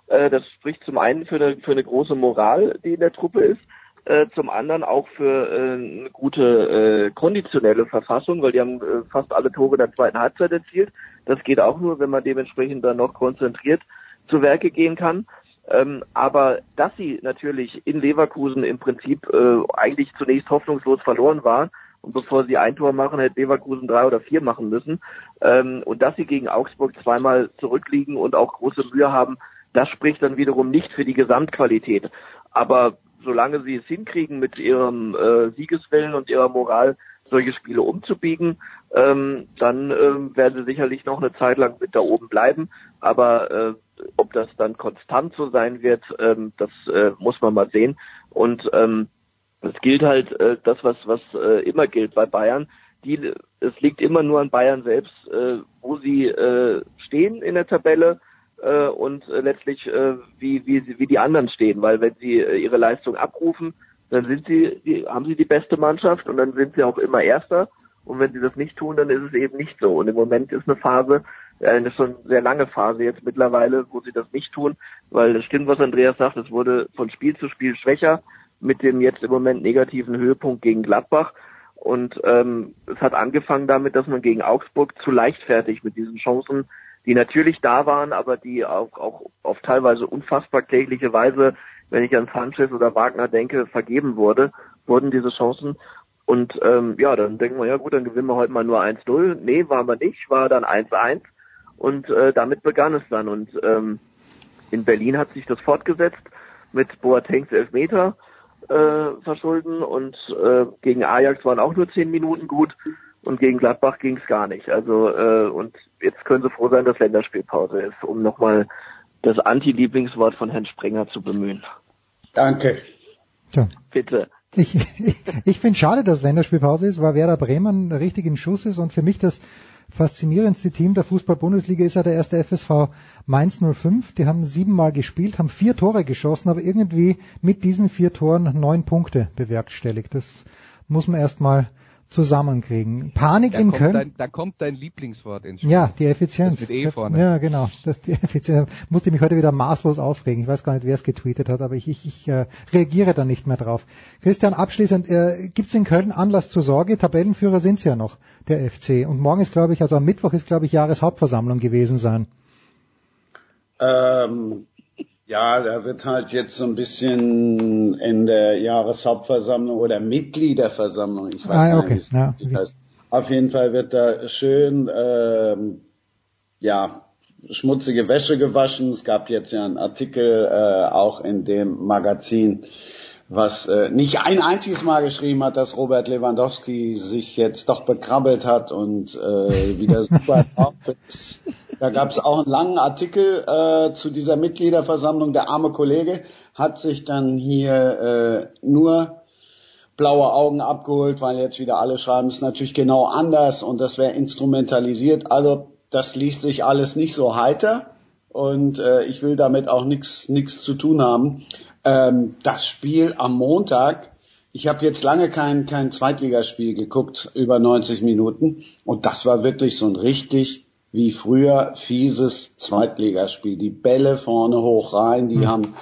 Äh, das spricht zum einen für eine, für eine große Moral, die in der Truppe ist, äh, zum anderen auch für äh, eine gute äh, konditionelle Verfassung, weil die haben äh, fast alle Tore der zweiten Halbzeit erzielt. Das geht auch nur, wenn man dementsprechend dann noch konzentriert zu Werke gehen kann. Ähm, aber dass sie natürlich in Leverkusen im Prinzip äh, eigentlich zunächst hoffnungslos verloren waren und bevor sie ein Tor machen, hätte Leverkusen drei oder vier machen müssen. Ähm, und dass sie gegen Augsburg zweimal zurückliegen und auch große Mühe haben, das spricht dann wiederum nicht für die Gesamtqualität. Aber solange sie es hinkriegen, mit ihrem äh, Siegeswillen und ihrer Moral solche Spiele umzubiegen, ähm, dann ähm, werden sie sicherlich noch eine Zeit lang mit da oben bleiben. Aber äh, ob das dann konstant so sein wird, ähm, das äh, muss man mal sehen. Und ähm, es gilt halt äh, das, was, was äh, immer gilt bei Bayern. Die, es liegt immer nur an Bayern selbst, äh, wo sie äh, stehen in der Tabelle äh, und äh, letztlich äh, wie, wie, wie die anderen stehen, weil wenn sie äh, ihre Leistung abrufen, dann sind sie, die, haben sie die beste Mannschaft und dann sind sie auch immer Erster. Und wenn sie das nicht tun, dann ist es eben nicht so. Und im Moment ist eine Phase, äh, eine schon sehr lange Phase jetzt mittlerweile, wo sie das nicht tun, weil es stimmt, was Andreas sagt, es wurde von Spiel zu Spiel schwächer mit dem jetzt im Moment negativen Höhepunkt gegen Gladbach. Und ähm, es hat angefangen damit, dass man gegen Augsburg zu leichtfertig mit diesen Chancen die natürlich da waren, aber die auch, auch auf teilweise unfassbar klägliche Weise, wenn ich an Sanchez oder Wagner denke, vergeben wurde, wurden diese Chancen. Und ähm, ja, dann denken wir, ja gut, dann gewinnen wir heute mal nur 1-0. Nee, war wir nicht, war dann 1-1. Und äh, damit begann es dann. Und ähm, in Berlin hat sich das fortgesetzt mit Boatengs Elfmeter äh, verschulden und äh, gegen Ajax waren auch nur zehn Minuten gut und gegen Gladbach ging es gar nicht. Also äh, und jetzt können Sie froh sein, dass Länderspielpause ist, um nochmal das Anti-Lieblingswort von Herrn Sprenger zu bemühen. Danke. Tja. Bitte. Ich, [laughs] ich, ich finde schade, dass Länderspielpause ist, weil Werder Bremen richtig in Schuss ist und für mich das faszinierendste Team der Fußball-Bundesliga ist ja der erste FSV Mainz 05. Die haben siebenmal gespielt, haben vier Tore geschossen, aber irgendwie mit diesen vier Toren neun Punkte bewerkstelligt. Das muss man erstmal zusammenkriegen. Panik da in Köln. Dein, da kommt dein Lieblingswort ins Spiel. Ja, die Effizienz. Das mit E vorne. Ja, genau. Das, die [laughs] Effizienz. Musste mich heute wieder maßlos aufregen. Ich weiß gar nicht, wer es getweetet hat, aber ich, ich, ich äh, reagiere da nicht mehr drauf. Christian, abschließend, äh, gibt es in Köln Anlass zur Sorge? Tabellenführer sind sie ja noch, der FC. Und morgen ist, glaube ich, also am Mittwoch ist, glaube ich, Jahreshauptversammlung gewesen sein. Ähm, ja, da wird halt jetzt so ein bisschen in der Jahreshauptversammlung oder Mitgliederversammlung, ich weiß ah, okay. nicht, ja. wie das heißt. Auf jeden Fall wird da schön, ähm, ja, schmutzige Wäsche gewaschen. Es gab jetzt ja einen Artikel äh, auch in dem Magazin, was äh, nicht ein einziges Mal geschrieben hat, dass Robert Lewandowski sich jetzt doch bekrabbelt hat und äh, wieder [laughs] super drauf ist. Da gab es auch einen langen Artikel äh, zu dieser Mitgliederversammlung. Der arme Kollege hat sich dann hier äh, nur blaue Augen abgeholt, weil jetzt wieder alle schreiben, es ist natürlich genau anders und das wäre instrumentalisiert. Also das liest sich alles nicht so heiter und äh, ich will damit auch nichts nichts zu tun haben. Ähm, das Spiel am Montag, ich habe jetzt lange kein kein Zweitligaspiel geguckt über 90 Minuten und das war wirklich so ein richtig wie früher fieses Zweitligaspiel. Die Bälle vorne hoch rein, die mhm. haben,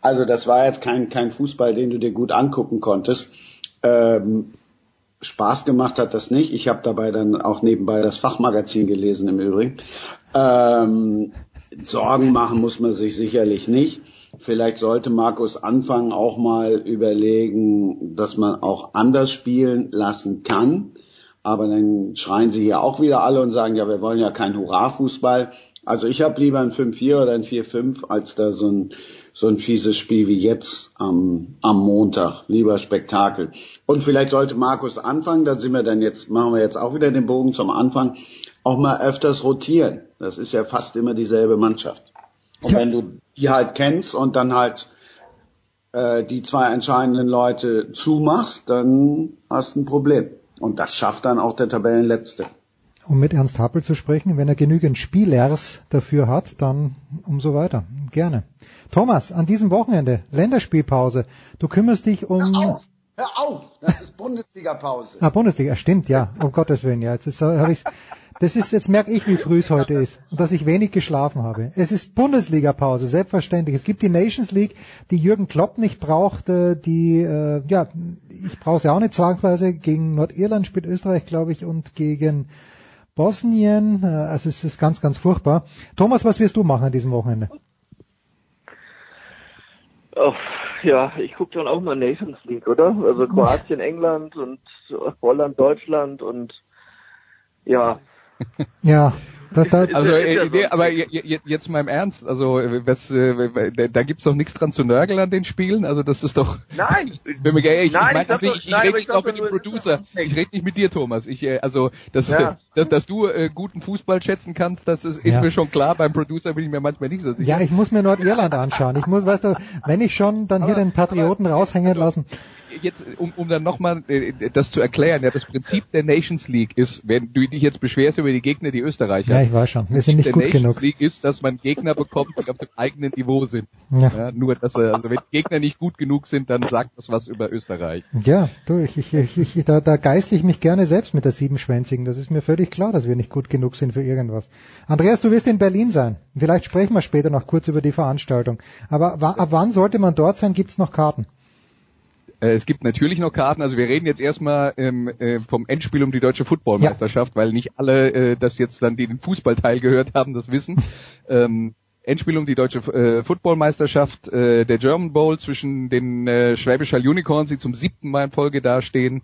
also das war jetzt kein, kein Fußball, den du dir gut angucken konntest. Ähm, Spaß gemacht hat das nicht. Ich habe dabei dann auch nebenbei das Fachmagazin gelesen im Übrigen. Ähm, Sorgen machen muss man sich sicherlich nicht. Vielleicht sollte Markus Anfang auch mal überlegen, dass man auch anders spielen lassen kann. Aber dann schreien sie hier auch wieder alle und sagen, ja, wir wollen ja keinen Hurra-Fußball. Also ich habe lieber ein 5-4 oder ein 4-5, als da so ein, so ein fieses Spiel wie jetzt am, am Montag. Lieber Spektakel. Und vielleicht sollte Markus anfangen, dann sind wir dann jetzt, machen wir jetzt auch wieder den Bogen zum Anfang, auch mal öfters rotieren. Das ist ja fast immer dieselbe Mannschaft. Und wenn du die halt kennst und dann halt äh, die zwei entscheidenden Leute zumachst, dann hast du ein Problem. Und das schafft dann auch der Tabellenletzte. Um mit Ernst Happel zu sprechen, wenn er genügend Spielers dafür hat, dann umso weiter. Gerne. Thomas, an diesem Wochenende, Länderspielpause. Du kümmerst dich um... Hör auf! Hör auf! Das ist [laughs] Bundesliga-Pause. Ah, Bundesliga, stimmt, ja. Um Gottes Willen, ja. Jetzt habe ich das ist, jetzt merke ich, wie früh es heute ist und dass ich wenig geschlafen habe. Es ist Bundesliga-Pause, selbstverständlich. Es gibt die Nations League, die Jürgen Klopp nicht braucht, äh, die, äh, ja, ich brauche sie auch nicht zwangsweise. Gegen Nordirland spielt Österreich, glaube ich, und gegen Bosnien. Äh, also es ist ganz, ganz furchtbar. Thomas, was wirst du machen an diesem Wochenende? Oh, ja, ich gucke dann auch mal Nations League, oder? Also Kroatien, England und Holland, Deutschland und ja, ja. Das, [laughs] das also, äh, nee, aber jetzt mal im Ernst, also was, äh, da gibt's doch nichts dran zu nörgeln an den Spielen, also das ist doch. Nein. [laughs] Wenn ich, nein, ich, mein, ich, ich, ich rede jetzt auch mit dem Producer. Ich rede nicht mit dir, Thomas. Ich, äh, also, dass, ja. [laughs] dass, dass du äh, guten Fußball schätzen kannst, das ist, ist ja. mir schon klar. Beim Producer bin ich mir manchmal nicht so sicher. Ja, ich muss mir Nordirland anschauen. Ich muss, weißt du, wenn ich schon dann hier den Patrioten raushängen lassen jetzt, um, um dann nochmal äh, das zu erklären, ja, das Prinzip der Nations League ist, wenn du dich jetzt beschwerst über die Gegner, die Österreicher. Ja, ich weiß schon. Wir sind nicht der gut Nations genug. League ist, dass man Gegner bekommt, die auf dem eigenen Niveau sind. Ja. ja nur, dass er, also wenn Gegner nicht gut genug sind, dann sagt das was über Österreich. Ja, du, ich, ich, ich, ich da, da geistle ich mich gerne selbst mit der Siebenschwänzigen. Das ist mir völlig klar, dass wir nicht gut genug sind für irgendwas. Andreas, du wirst in Berlin sein. Vielleicht sprechen wir später noch kurz über die Veranstaltung. Aber ab wann sollte man dort sein? Gibt es noch Karten? Äh, es gibt natürlich noch Karten, also wir reden jetzt erstmal ähm, äh, vom Endspiel um die deutsche Footballmeisterschaft, ja. weil nicht alle äh, das jetzt dann, die den Fußballteil gehört haben, das wissen. [laughs] ähm, Endspiel um die deutsche äh, Footballmeisterschaft, äh, der German Bowl zwischen den äh, Schwäbischer Unicorns, die zum siebten Mal in Folge dastehen,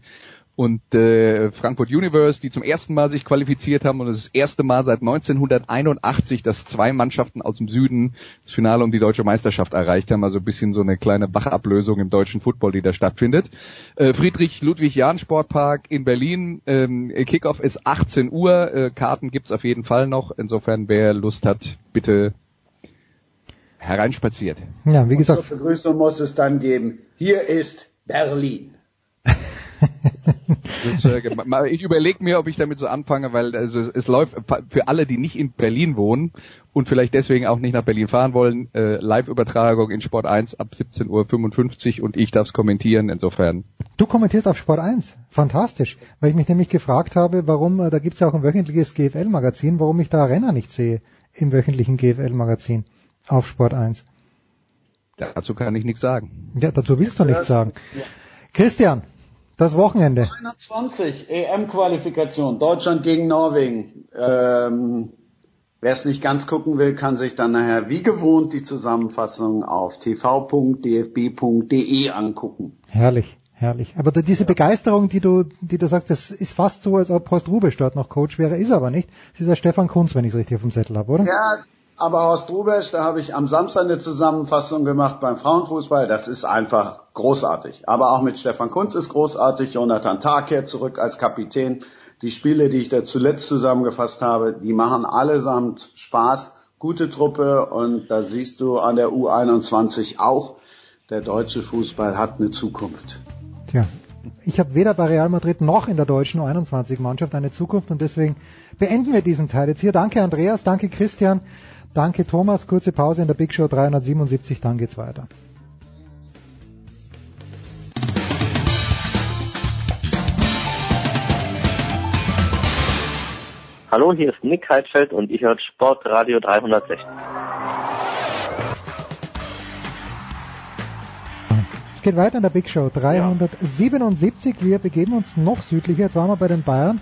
und äh, Frankfurt Universe, die zum ersten Mal sich qualifiziert haben und das, das erste Mal seit 1981, dass zwei Mannschaften aus dem Süden das Finale um die deutsche Meisterschaft erreicht haben, also ein bisschen so eine kleine Bachablösung im deutschen Football, die da stattfindet. Äh, Friedrich Ludwig Jahn Sportpark in Berlin, ähm, Kickoff ist 18 Uhr, äh, Karten gibt's auf jeden Fall noch, insofern wer Lust hat, bitte hereinspaziert. Ja, wie gesagt. zur Begrüßung muss es dann geben. Hier ist Berlin. Das, äh, ich überlege mir, ob ich damit so anfange, weil also es läuft für alle, die nicht in Berlin wohnen und vielleicht deswegen auch nicht nach Berlin fahren wollen, äh, Live-Übertragung in Sport 1 ab 17.55 Uhr und ich darf es kommentieren, insofern. Du kommentierst auf Sport 1, fantastisch, weil ich mich nämlich gefragt habe, warum, äh, da gibt es ja auch ein wöchentliches GFL-Magazin, warum ich da Renner nicht sehe im wöchentlichen GFL-Magazin auf Sport 1. Dazu kann ich nichts sagen. Ja, dazu willst du nichts sagen. Christian, das Wochenende. 21 EM-Qualifikation, Deutschland gegen Norwegen. Ähm, Wer es nicht ganz gucken will, kann sich dann nachher wie gewohnt die Zusammenfassung auf tv.dfb.de angucken. Herrlich, herrlich. Aber diese Begeisterung, die du, die du sagst, das ist fast so, als ob Horst Rubisch dort noch Coach wäre, ist aber nicht. Es ist ja Stefan Kunz, wenn ich es richtig auf dem Zettel habe, oder? Ja, aber Horst Rubesch, da habe ich am Samstag eine Zusammenfassung gemacht beim Frauenfußball. Das ist einfach großartig. Aber auch mit Stefan Kunz ist großartig. Jonathan Tag kehrt zurück als Kapitän. Die Spiele, die ich da zuletzt zusammengefasst habe, die machen allesamt Spaß. Gute Truppe und da siehst du an der U21 auch, der deutsche Fußball hat eine Zukunft. Tja, ich habe weder bei Real Madrid noch in der deutschen U21-Mannschaft eine Zukunft und deswegen beenden wir diesen Teil jetzt hier. Danke Andreas, danke Christian. Danke Thomas, kurze Pause in der Big Show 377, dann geht's weiter. Hallo, hier ist Nick Heidfeld und ich höre Sportradio 360. Es geht weiter in der Big Show 377. Wir begeben uns noch südlicher. Jetzt waren wir bei den Bayern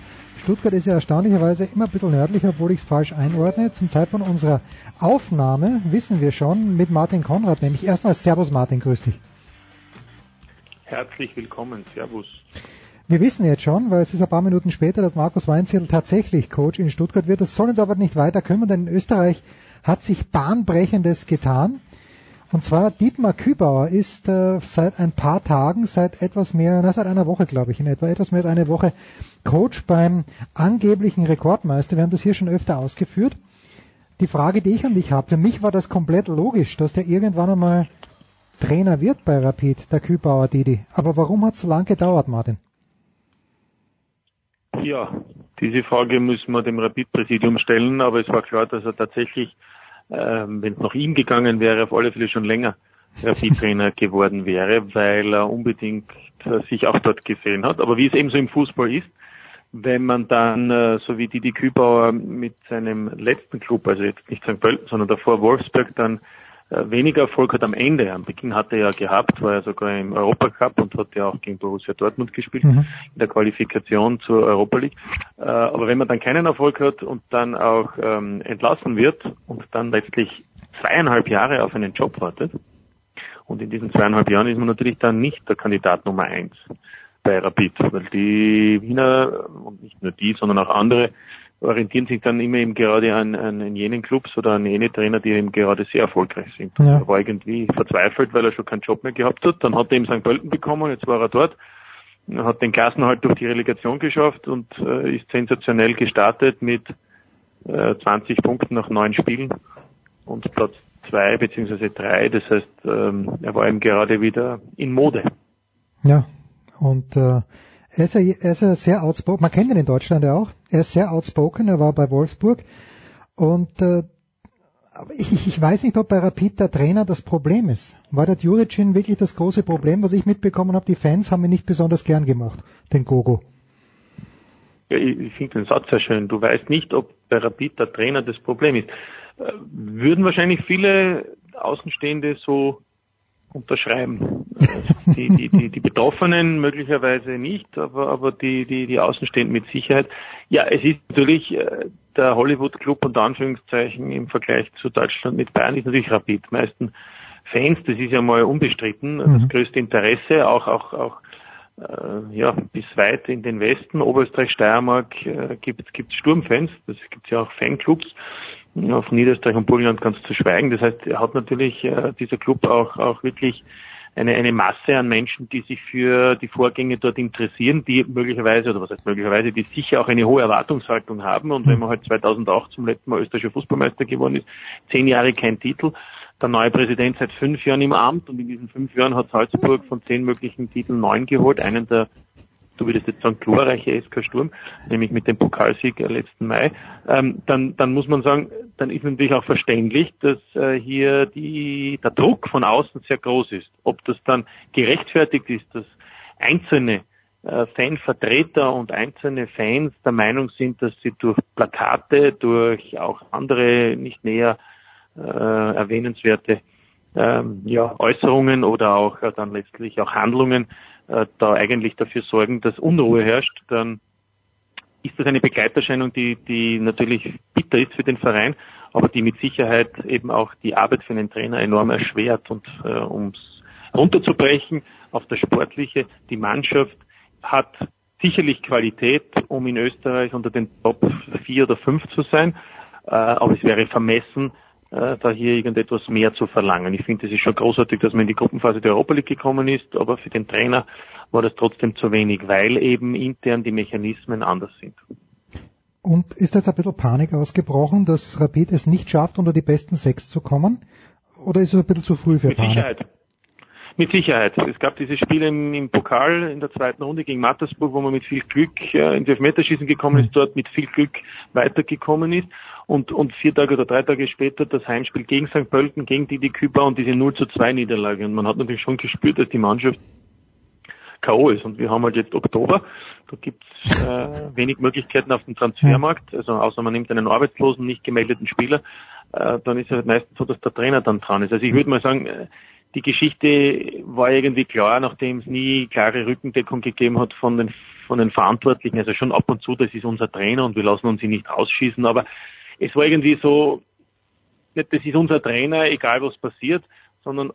Stuttgart ist ja erstaunlicherweise immer ein bisschen nördlicher, obwohl ich es falsch einordne. Zum Zeitpunkt unserer Aufnahme wissen wir schon mit Martin Konrad, nämlich erstmal Servus Martin, grüß dich. Herzlich willkommen, Servus. Wir wissen jetzt schon, weil es ist ein paar Minuten später, dass Markus Weinzierl tatsächlich Coach in Stuttgart wird. Das soll uns aber nicht weiter kümmern, denn in Österreich hat sich Bahnbrechendes getan. Und zwar Dietmar Kübauer ist äh, seit ein paar Tagen, seit etwas mehr, na, seit einer Woche glaube ich, in etwa etwas mehr als eine Woche Coach beim angeblichen Rekordmeister. Wir haben das hier schon öfter ausgeführt. Die Frage, die ich an dich habe, für mich war das komplett logisch, dass der irgendwann einmal Trainer wird bei Rapid, der Kübauer Didi. Aber warum hat es so lange gedauert, Martin? Ja, diese Frage müssen wir dem Rapid-Präsidium stellen, aber es war klar, dass er tatsächlich ähm, wenn es nach ihm gegangen wäre, auf alle Fälle schon länger Rapid-Trainer geworden wäre, weil er unbedingt äh, sich auch dort gesehen hat. Aber wie es eben so im Fußball ist, wenn man dann, äh, so wie Didi Kübauer mit seinem letzten Club, also jetzt nicht St. Pölten, sondern davor Wolfsburg, dann weniger Erfolg hat am Ende. Am Beginn hat er ja gehabt, war er sogar im Europacup und hat ja auch gegen Borussia Dortmund gespielt mhm. in der Qualifikation zur Europa League. Äh, aber wenn man dann keinen Erfolg hat und dann auch ähm, entlassen wird und dann letztlich zweieinhalb Jahre auf einen Job wartet, und in diesen zweieinhalb Jahren ist man natürlich dann nicht der Kandidat Nummer eins bei Rapid, weil die Wiener, und nicht nur die, sondern auch andere, orientieren sich dann immer eben gerade an, an, an jenen Clubs oder an jene Trainer, die eben gerade sehr erfolgreich sind. Ja. Er war irgendwie verzweifelt, weil er schon keinen Job mehr gehabt hat. Dann hat er eben St. Pölten bekommen, jetzt war er dort, er hat den Klassenhalt durch die Relegation geschafft und äh, ist sensationell gestartet mit äh, 20 Punkten nach neun Spielen und Platz zwei beziehungsweise drei. Das heißt, ähm, er war eben gerade wieder in Mode. Ja, und äh, er ist, ja, er ist ja sehr outspoken, man kennt ihn in Deutschland ja auch. Er ist sehr outspoken, er war bei Wolfsburg. Und äh, ich, ich weiß nicht, ob bei Rapid der Trainer das Problem ist. War der Juricin wirklich das große Problem, was ich mitbekommen habe? Die Fans haben ihn nicht besonders gern gemacht, den Gogo. Ja, ich, ich finde den Satz sehr schön. Du weißt nicht, ob bei Rapid der Trainer das Problem ist. Äh, würden wahrscheinlich viele Außenstehende so unterschreiben. [laughs] Die, die, die, die Betroffenen möglicherweise nicht, aber, aber die, die, die Außenstehenden mit Sicherheit. Ja, es ist natürlich äh, der Hollywood Club unter Anführungszeichen im Vergleich zu Deutschland mit Bayern ist natürlich Rapid. Meisten Fans, das ist ja mal unbestritten, mhm. das größte Interesse, auch, auch, auch äh, ja, bis weit in den Westen, Oberösterreich, Steiermark äh, gibt es Sturmfans, das gibt ja auch Fanclubs auf Niederösterreich und Burgenland ganz zu schweigen. Das heißt, er hat natürlich äh, dieser Club auch, auch wirklich eine, eine Masse an Menschen, die sich für die Vorgänge dort interessieren, die möglicherweise, oder was heißt möglicherweise, die sicher auch eine hohe Erwartungshaltung haben. Und wenn man halt 2008 zum letzten Mal österreichischer Fußballmeister geworden ist, zehn Jahre kein Titel, der neue Präsident seit fünf Jahren im Amt und in diesen fünf Jahren hat Salzburg von zehn möglichen Titeln neun geholt, einen der du würdest jetzt sagen, glorreiche SK Sturm, nämlich mit dem Pokalsieg letzten Mai, ähm, dann, dann muss man sagen, dann ist natürlich auch verständlich, dass äh, hier die, der Druck von außen sehr groß ist. Ob das dann gerechtfertigt ist, dass einzelne äh, Fanvertreter und einzelne Fans der Meinung sind, dass sie durch Plakate, durch auch andere nicht näher äh, erwähnenswerte ähm, ja, Äußerungen oder auch äh, dann letztlich auch Handlungen äh, da eigentlich dafür sorgen, dass Unruhe herrscht, dann ist das eine Begleiterscheinung, die, die natürlich bitter ist für den Verein, aber die mit Sicherheit eben auch die Arbeit für einen Trainer enorm erschwert. Und äh, um runterzubrechen auf das Sportliche, die Mannschaft hat sicherlich Qualität, um in Österreich unter den Top 4 oder 5 zu sein, äh, aber es wäre vermessen, äh, da hier irgendetwas mehr zu verlangen. Ich finde, es ist schon großartig, dass man in die Gruppenphase der Europa League gekommen ist, aber für den Trainer war das trotzdem zu wenig, weil eben intern die Mechanismen anders sind. Und ist jetzt ein bisschen Panik ausgebrochen, dass Rapid es nicht schafft, unter die besten sechs zu kommen? Oder ist es ein bisschen zu früh für Mit Panik? Sicherheit. Mit Sicherheit. Es gab dieses Spiel im, im, Pokal in der zweiten Runde gegen Mattersburg, wo man mit viel Glück äh, ins Elfmeterschießen gekommen ist, dort mit viel Glück weitergekommen ist. Und, und vier Tage oder drei Tage später das Heimspiel gegen St. Pölten, gegen Didi Küber und diese 0 zu 2 Niederlage. Und man hat natürlich schon gespürt, dass die Mannschaft K.O. ist. Und wir haben halt jetzt Oktober. Da gibt's äh, wenig Möglichkeiten auf dem Transfermarkt. Also außer man nimmt einen arbeitslosen, nicht gemeldeten Spieler, äh, dann ist es halt meistens so, dass der Trainer dann dran ist. Also ich würde mal sagen, äh, die Geschichte war irgendwie klar, nachdem es nie klare Rückendeckung gegeben hat von den von den Verantwortlichen, also schon ab und zu, das ist unser Trainer und wir lassen uns ihn nicht rausschießen, aber es war irgendwie so, nicht, das ist unser Trainer, egal was passiert, sondern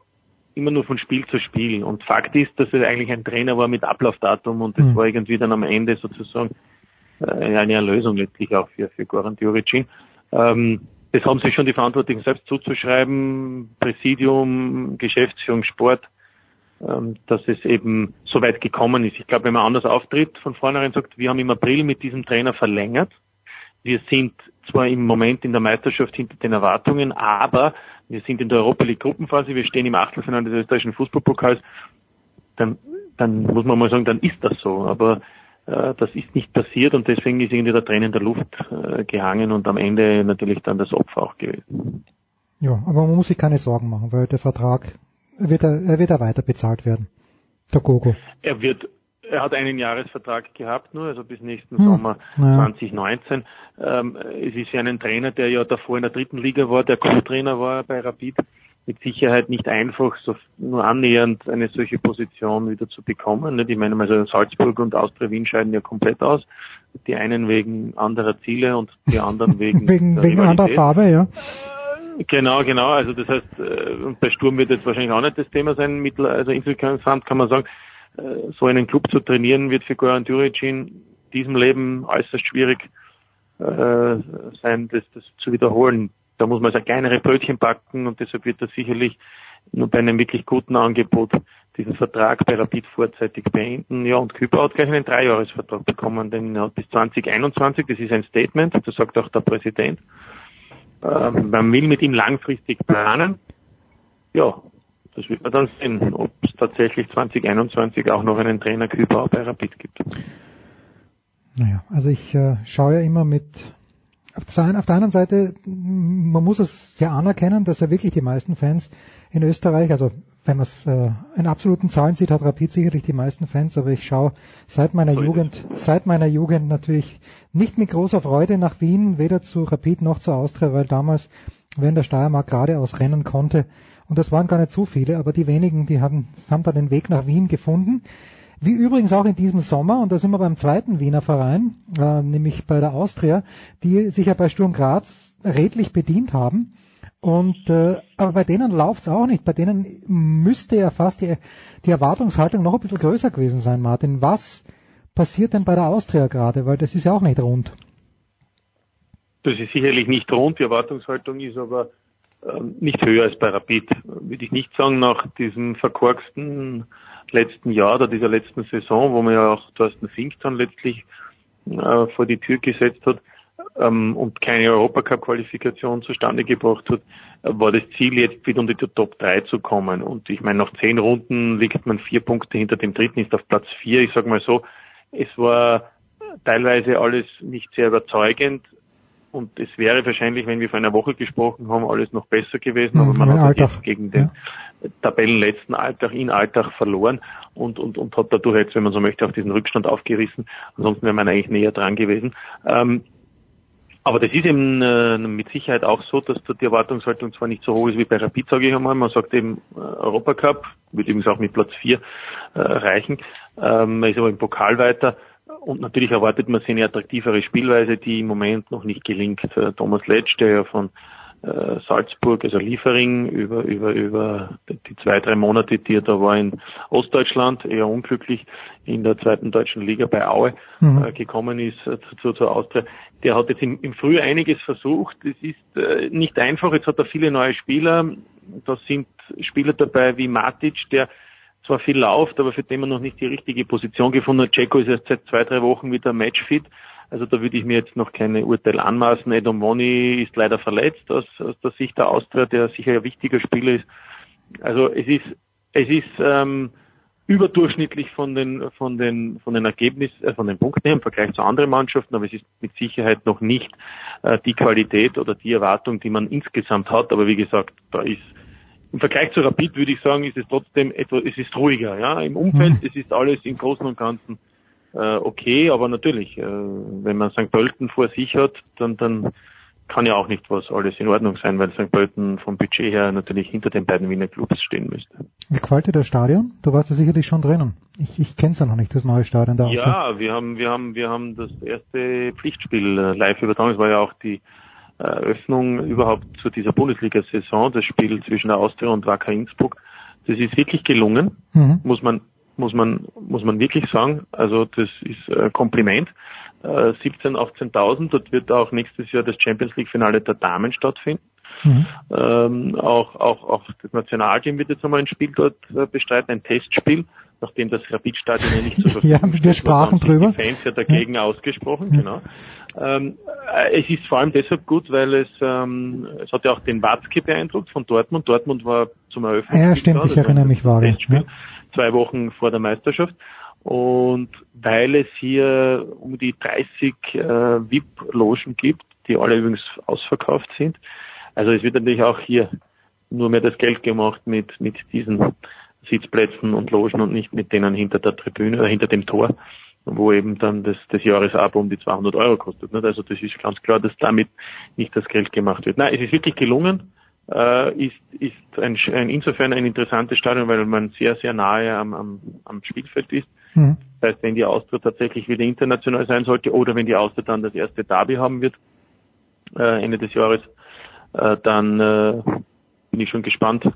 immer nur von Spiel zu Spiel. Und Fakt ist, dass er eigentlich ein Trainer war mit Ablaufdatum und das mhm. war irgendwie dann am Ende sozusagen äh, eine Erlösung letztlich auch für, für Goran Djuricin. Ähm, das haben sich schon die Verantwortlichen selbst zuzuschreiben, Präsidium, Geschäftsführung, Sport, ähm, dass es eben so weit gekommen ist. Ich glaube, wenn man anders auftritt, von vornherein sagt, wir haben im April mit diesem Trainer verlängert. Wir sind zwar im Moment in der Meisterschaft hinter den Erwartungen, aber wir sind in der Europa League Gruppenphase, wir stehen im Achtelfinale des österreichischen Fußballpokals, dann, dann muss man mal sagen, dann ist das so. Aber äh, das ist nicht passiert und deswegen ist irgendwie der Trainer in der Luft äh, gehangen und am Ende natürlich dann das Opfer auch gewesen. Ja, aber man muss sich keine Sorgen machen, weil der Vertrag wird er, er wird er weiter bezahlt werden. Der Gogo. Er wird er hat einen Jahresvertrag gehabt nur, also bis nächsten hm, Sommer ja. 2019. Ähm, es ist ja ein Trainer, der ja davor in der dritten Liga war, der Co-Trainer war bei Rapid mit Sicherheit nicht einfach, so nur annähernd eine solche Position wieder zu bekommen. Nicht? Ich meine, also Salzburg und Austria Wien scheiden ja komplett aus. Die einen wegen anderer Ziele und die anderen [laughs] wegen wegen, wegen anderer Farbe, ja. Genau, genau. Also das heißt, äh, bei Sturm wird jetzt wahrscheinlich auch nicht das Thema sein. Also insgesamt kann man sagen, äh, so einen Club zu trainieren wird für Goran Djuric in diesem Leben äußerst schwierig äh, sein, das, das zu wiederholen da muss man also kleinere Brötchen backen und deshalb wird er sicherlich nur bei einem wirklich guten Angebot diesen Vertrag bei Rapid vorzeitig beenden. Ja, und Küper hat gleich einen Dreijahresvertrag bekommen, denn er hat bis 2021, das ist ein Statement, das sagt auch der Präsident. Ähm, man will mit ihm langfristig planen. Ja, das wird man dann sehen, ob es tatsächlich 2021 auch noch einen Trainer Küper bei Rapid gibt. Naja, also ich äh, schaue ja immer mit auf der anderen Seite, man muss es ja anerkennen, dass ja wirklich die meisten Fans in Österreich, also wenn man es äh, in absoluten Zahlen sieht, hat Rapid sicherlich die meisten Fans, aber ich schaue seit meiner so Jugend, seit meiner Jugend natürlich nicht mit großer Freude nach Wien, weder zu Rapid noch zu Austria, weil damals, wenn der Steiermark geradeaus rennen konnte, und das waren gar nicht so viele, aber die wenigen, die haben, haben da den Weg nach Wien gefunden. Wie übrigens auch in diesem Sommer, und da sind wir beim zweiten Wiener Verein, äh, nämlich bei der Austria, die sich ja bei Sturm Graz redlich bedient haben. Und äh, aber bei denen läuft's auch nicht. Bei denen müsste ja fast die, die Erwartungshaltung noch ein bisschen größer gewesen sein, Martin. Was passiert denn bei der Austria gerade? Weil das ist ja auch nicht rund. Das ist sicherlich nicht rund. Die Erwartungshaltung ist aber nicht höher als bei Rapid. Würde ich nicht sagen, nach diesem verkorksten letzten Jahr oder dieser letzten Saison, wo man ja auch Thorsten Fink dann letztlich äh, vor die Tür gesetzt hat ähm, und keine Europacup-Qualifikation zustande gebracht hat, war das Ziel jetzt wieder unter die Top 3 zu kommen. Und ich meine, nach zehn Runden liegt man vier Punkte hinter dem dritten, ist auf Platz vier. Ich sage mal so, es war teilweise alles nicht sehr überzeugend. Und es wäre wahrscheinlich, wenn wir vor einer Woche gesprochen haben, alles noch besser gewesen, aber man hat jetzt gegen den ja. Tabellenletzten Alltag in Alltag verloren und, und, und hat dadurch jetzt, wenn man so möchte, auch diesen Rückstand aufgerissen. Ansonsten wäre man eigentlich näher dran gewesen. Ähm, aber das ist eben äh, mit Sicherheit auch so, dass die Erwartungshaltung zwar nicht so hoch ist wie bei Rapid, sage ich einmal. Man sagt eben äh, Europacup, wird übrigens auch mit Platz 4 äh, reichen. Ähm, man ist aber im Pokal weiter. Und natürlich erwartet man sich eine attraktivere Spielweise, die im Moment noch nicht gelingt. Äh, Thomas Letsch, der ja von äh, Salzburg, also Liefering, über, über, über die zwei, drei Monate, die er da war in Ostdeutschland, eher unglücklich in der zweiten deutschen Liga bei Aue mhm. äh, gekommen ist äh, zu, zur Austria. Der hat jetzt im, im Frühjahr einiges versucht. Es ist äh, nicht einfach. Jetzt hat er viele neue Spieler. Da sind Spieler dabei wie Matic, der zwar viel läuft, aber für den man noch nicht die richtige Position gefunden hat. Jacko ist erst seit zwei, drei Wochen wieder matchfit. Also da würde ich mir jetzt noch keine Urteile anmaßen. Edom Moni ist leider verletzt aus, aus der Sicht der Austria, der sicher ein wichtiger Spieler ist. Also es ist, es ist ähm, überdurchschnittlich von den von den von den Ergebnissen, äh, von den Punkten her im Vergleich zu anderen Mannschaften, aber es ist mit Sicherheit noch nicht äh, die Qualität oder die Erwartung, die man insgesamt hat. Aber wie gesagt, da ist im Vergleich zu Rapid würde ich sagen, ist es trotzdem etwas, es ist ruhiger, ja. Im Umfeld, mhm. es ist alles im Großen und Ganzen äh, okay, aber natürlich, äh, wenn man St. Pölten vor sich hat, dann, dann kann ja auch nicht was alles in Ordnung sein, weil St. Pölten vom Budget her natürlich hinter den beiden Wiener Clubs stehen müsste. Wie gefällt dir das Stadion? Du warst ja sicherlich schon drinnen. Ich, ich kenne es ja noch nicht, das neue Stadion da. Ja, wir haben, wir haben, wir haben das erste Pflichtspiel äh, live übertragen. Es war ja auch die Eröffnung überhaupt zu dieser Bundesliga-Saison, das Spiel zwischen der Austria und Wacker Innsbruck. Das ist wirklich gelungen, mhm. muss man, muss man, muss man wirklich sagen. Also das ist ein Kompliment. 17, 18.000. Dort wird auch nächstes Jahr das Champions League Finale der Damen stattfinden. Mhm. Ähm, auch, auch, auch das Nationalteam wird jetzt einmal ein Spiel dort äh, bestreiten, ein Testspiel, nachdem das Rapid-Stadion ja nicht zur [laughs] Verfügung Ja, wir sprachen drüber. Die Fans ja dagegen ja. ausgesprochen, ja. genau. Ähm, äh, es ist vor allem deshalb gut, weil es, ähm, es hat ja auch den Watzke beeindruckt von Dortmund. Dortmund war zum Eröffnen. Ja, stimmt, ich erinnere mich vage. Ja. Zwei Wochen vor der Meisterschaft. Und weil es hier um die 30 äh, VIP-Logen gibt, die alle übrigens ausverkauft sind. Also es wird natürlich auch hier nur mehr das Geld gemacht mit, mit diesen Sitzplätzen und Logen und nicht mit denen hinter der Tribüne oder hinter dem Tor, wo eben dann das, das Jahresabo um die 200 Euro kostet. Nicht? Also das ist ganz klar, dass damit nicht das Geld gemacht wird. Nein, es ist wirklich gelungen äh, ist, ist ein, ein, insofern ein interessantes Stadion, weil man sehr, sehr nahe am, am, am Spielfeld ist. Mhm. Das heißt, wenn die Austria tatsächlich wieder international sein sollte oder wenn die Austria dann das erste Derby haben wird, äh, Ende des Jahres, äh, dann äh, bin ich schon gespannt, äh,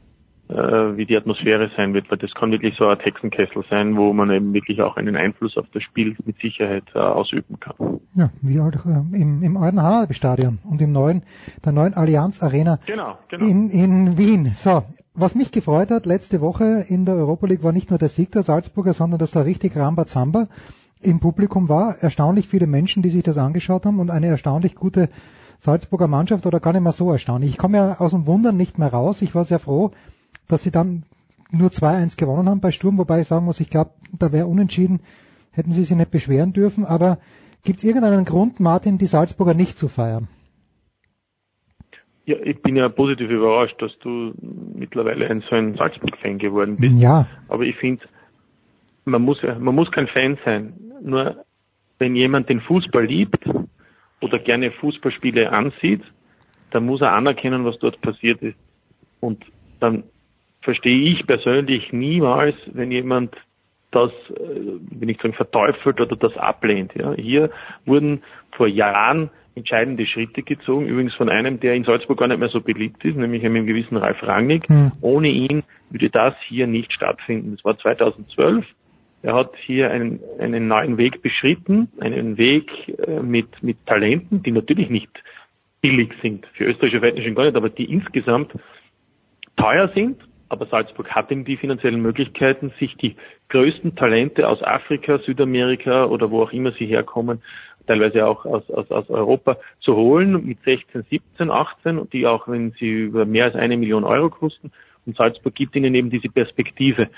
wie die Atmosphäre sein wird, weil das kann wirklich so ein Hexenkessel sein, wo man eben wirklich auch einen Einfluss auf das Spiel mit Sicherheit äh, ausüben kann. Ja, wie halt äh, im, im alten Haarstadion und im neuen, der neuen Allianz Arena genau, genau. In, in Wien. So, was mich gefreut hat, letzte Woche in der Europa League war nicht nur der Sieg der Salzburger, sondern dass da richtig Rambazamba im Publikum war. Erstaunlich viele Menschen, die sich das angeschaut haben und eine erstaunlich gute Salzburger Mannschaft oder gar nicht mehr so erstaunlich. Ich komme ja aus dem Wundern nicht mehr raus. Ich war sehr froh, dass sie dann nur 2-1 gewonnen haben bei Sturm, wobei ich sagen muss, ich glaube, da wäre unentschieden, hätten sie sich nicht beschweren dürfen. Aber gibt es irgendeinen Grund, Martin, die Salzburger nicht zu feiern? Ja, ich bin ja positiv überrascht, dass du mittlerweile ein, so ein Salzburg-Fan geworden bist. Ja. Aber ich finde, man muss, man muss kein Fan sein. Nur wenn jemand den Fußball liebt oder gerne Fußballspiele ansieht, dann muss er anerkennen, was dort passiert ist. Und dann verstehe ich persönlich niemals, wenn jemand das, äh, wenn ich sagen, verteufelt oder das ablehnt. Ja. Hier wurden vor Jahren entscheidende Schritte gezogen, übrigens von einem, der in Salzburg gar nicht mehr so beliebt ist, nämlich einem gewissen Ralf Rangnick. Mhm. Ohne ihn würde das hier nicht stattfinden. Das war 2012. Er hat hier einen, einen neuen Weg beschritten, einen Weg äh, mit, mit Talenten, die natürlich nicht billig sind, für österreichische Verhältnisse gar nicht, aber die insgesamt teuer sind, aber Salzburg hat eben die finanziellen Möglichkeiten, sich die größten Talente aus Afrika, Südamerika oder wo auch immer sie herkommen, teilweise auch aus, aus, aus Europa zu holen mit 16, 17, 18, die auch, wenn sie über mehr als eine Million Euro kosten. Und Salzburg gibt ihnen eben diese Perspektive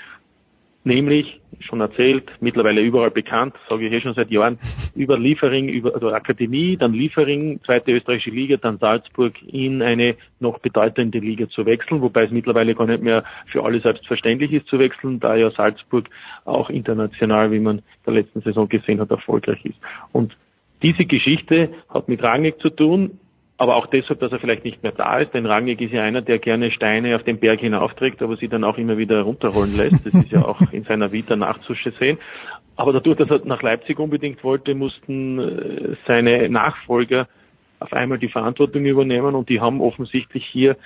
nämlich schon erzählt, mittlerweile überall bekannt, sage ich hier schon seit Jahren, über Liefering, über also Akademie, dann Liefering, zweite österreichische Liga, dann Salzburg in eine noch bedeutende Liga zu wechseln, wobei es mittlerweile gar nicht mehr für alle selbstverständlich ist zu wechseln, da ja Salzburg auch international, wie man in der letzten Saison gesehen hat, erfolgreich ist. Und diese Geschichte hat mit Rangnick zu tun, aber auch deshalb, dass er vielleicht nicht mehr da ist, denn Rangnick ist ja einer, der gerne Steine auf den Berg hinaufträgt, aber sie dann auch immer wieder runterrollen lässt. Das ist ja auch in seiner Vita nachzusehen. Aber dadurch, dass er nach Leipzig unbedingt wollte, mussten äh, seine Nachfolger auf einmal die Verantwortung übernehmen und die haben offensichtlich hier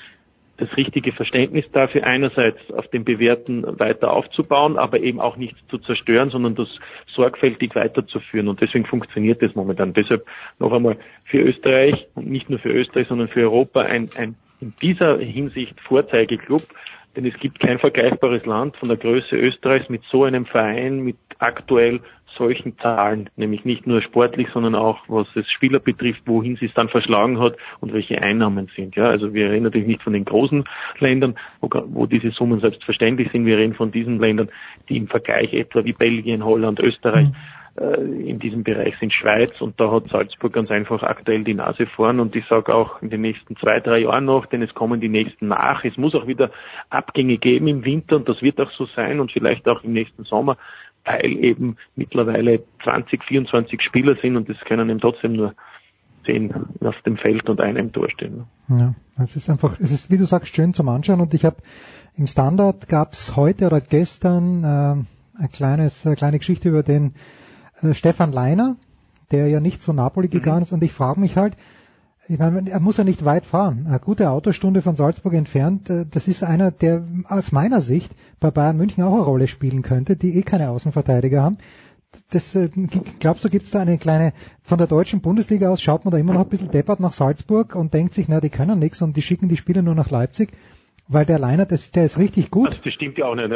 das richtige Verständnis dafür, einerseits auf dem Bewährten weiter aufzubauen, aber eben auch nichts zu zerstören, sondern das sorgfältig weiterzuführen. Und deswegen funktioniert das momentan. Deshalb noch einmal für Österreich und nicht nur für Österreich, sondern für Europa ein, ein in dieser Hinsicht Vorzeigeklub, denn es gibt kein vergleichbares Land von der Größe Österreichs mit so einem Verein, mit aktuell solchen Zahlen, nämlich nicht nur sportlich, sondern auch was es Spieler betrifft, wohin sie es dann verschlagen hat und welche Einnahmen sind. Ja, also wir reden natürlich nicht von den großen Ländern, wo, wo diese Summen selbstverständlich sind. Wir reden von diesen Ländern, die im Vergleich etwa wie Belgien, Holland, Österreich mhm. In diesem Bereich sind Schweiz und da hat Salzburg ganz einfach aktuell die Nase vorn und ich sage auch in den nächsten zwei, drei Jahren noch, denn es kommen die nächsten nach. Es muss auch wieder Abgänge geben im Winter und das wird auch so sein und vielleicht auch im nächsten Sommer weil eben mittlerweile 20, 24 Spieler sind und es können eben trotzdem nur zehn auf dem Feld und einer im Tor stehen. Ja, es ist einfach, es ist, wie du sagst, schön zum Anschauen und ich habe im Standard gab's heute oder gestern äh, ein kleines, eine kleine Geschichte über den äh, Stefan Leiner, der ja nicht zu Napoli gegangen ist und ich frage mich halt, ich meine, er muss ja nicht weit fahren. Eine gute Autostunde von Salzburg entfernt, äh, das ist einer, der aus meiner Sicht bei Bayern München auch eine Rolle spielen könnte, die eh keine Außenverteidiger haben. Das, äh, glaubst du, gibt es da eine kleine, von der deutschen Bundesliga aus schaut man da immer noch ein bisschen deppert nach Salzburg und denkt sich, na, die können nichts und die schicken die Spieler nur nach Leipzig? Weil der Leiner, das, der ist richtig gut. Also das stimmt ja auch nicht.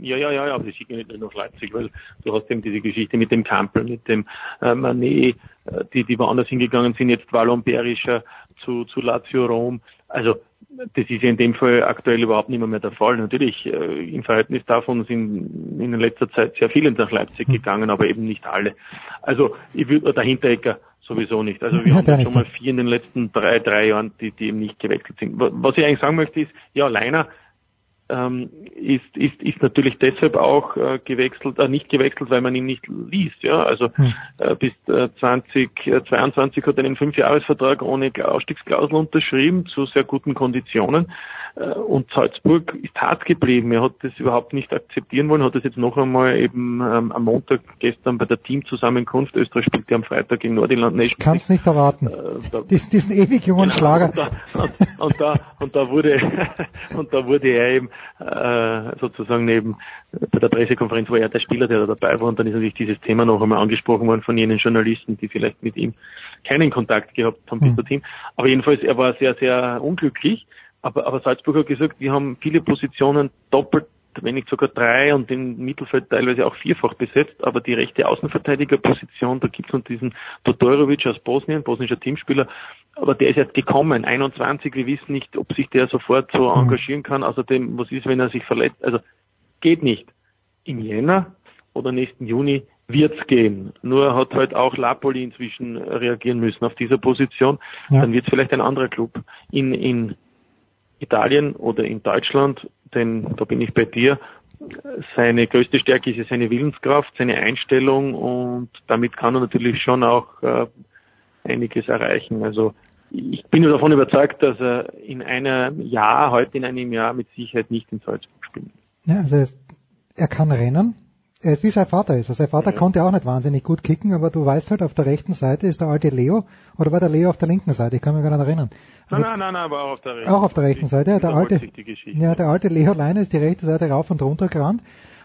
Ja, ja, ja, ja, aber die schicken nicht nur nach Leipzig, weil du hast eben diese Geschichte mit dem Kampel, mit dem äh, Manet, äh, die, die woanders hingegangen sind, jetzt Wallon Berischer zu, zu Lazio Rom. Also das ist ja in dem Fall aktuell überhaupt nicht mehr, mehr der Fall. Natürlich, äh, im Verhältnis davon sind in letzter Zeit sehr viele nach Leipzig hm. gegangen, aber eben nicht alle. Also ich würde der Hinterecker sowieso nicht. Also wir haben schon mal vier in den letzten drei, drei Jahren, die, die eben nicht gewechselt sind. Was ich eigentlich sagen möchte ist, ja, Leiner ähm, ist, ist, ist natürlich deshalb auch äh, gewechselt, äh, nicht gewechselt, weil man ihn nicht liest. Ja, also hm. äh, bis äh, 2022 hat er einen Fünfjahresvertrag ohne Ausstiegsklausel unterschrieben zu sehr guten Konditionen. Äh, und Salzburg ist hart geblieben. Er hat das überhaupt nicht akzeptieren wollen, hat das jetzt noch einmal eben ähm, am Montag gestern bei der Teamzusammenkunft, Österreich spielt ja am Freitag gegen Nordirland Ich kann es nicht erwarten. Äh, da, diesen, diesen ewig jungen genau, Schlager. Und da, und, und, da, und da wurde [laughs] und da wurde er eben äh, sozusagen neben bei der Pressekonferenz war er der Spieler, der da dabei war und dann ist natürlich dieses Thema noch einmal angesprochen worden von jenen Journalisten, die vielleicht mit ihm keinen Kontakt gehabt haben hm. bis dorthin. Aber jedenfalls, er war sehr, sehr unglücklich aber, aber Salzburg hat gesagt, wir haben viele Positionen doppelt, wenn nicht sogar drei und im Mittelfeld teilweise auch vierfach besetzt. Aber die rechte Außenverteidigerposition, da gibt es noch diesen Todorovic aus Bosnien, bosnischer Teamspieler, aber der ist jetzt gekommen, 21. Wir wissen nicht, ob sich der sofort so mhm. engagieren kann. Außerdem, was ist, wenn er sich verletzt? Also geht nicht. Im Jänner oder nächsten Juni wird's gehen. Nur hat halt auch Lapoli inzwischen reagieren müssen auf dieser Position. Ja. Dann wird es vielleicht ein anderer Club in, in Italien oder in Deutschland, denn da bin ich bei dir, seine größte Stärke ist ja seine Willenskraft, seine Einstellung und damit kann er natürlich schon auch äh, einiges erreichen. Also ich bin davon überzeugt, dass er in einem Jahr, heute in einem Jahr mit Sicherheit nicht in Salzburg spielt. Ja, also er kann rennen, er ist wie sein Vater ist. Also sein Vater ja. konnte auch nicht wahnsinnig gut kicken, aber du weißt halt, auf der rechten Seite ist der alte Leo, oder war der Leo auf der linken Seite? Ich kann mich gar nicht erinnern. Nein, nein, nein, nein, aber auch auf der rechten. Auch auf der rechten Seite. Ja, der alte, ja, der alte Leo Leine ist die rechte Seite rauf und runter gerannt.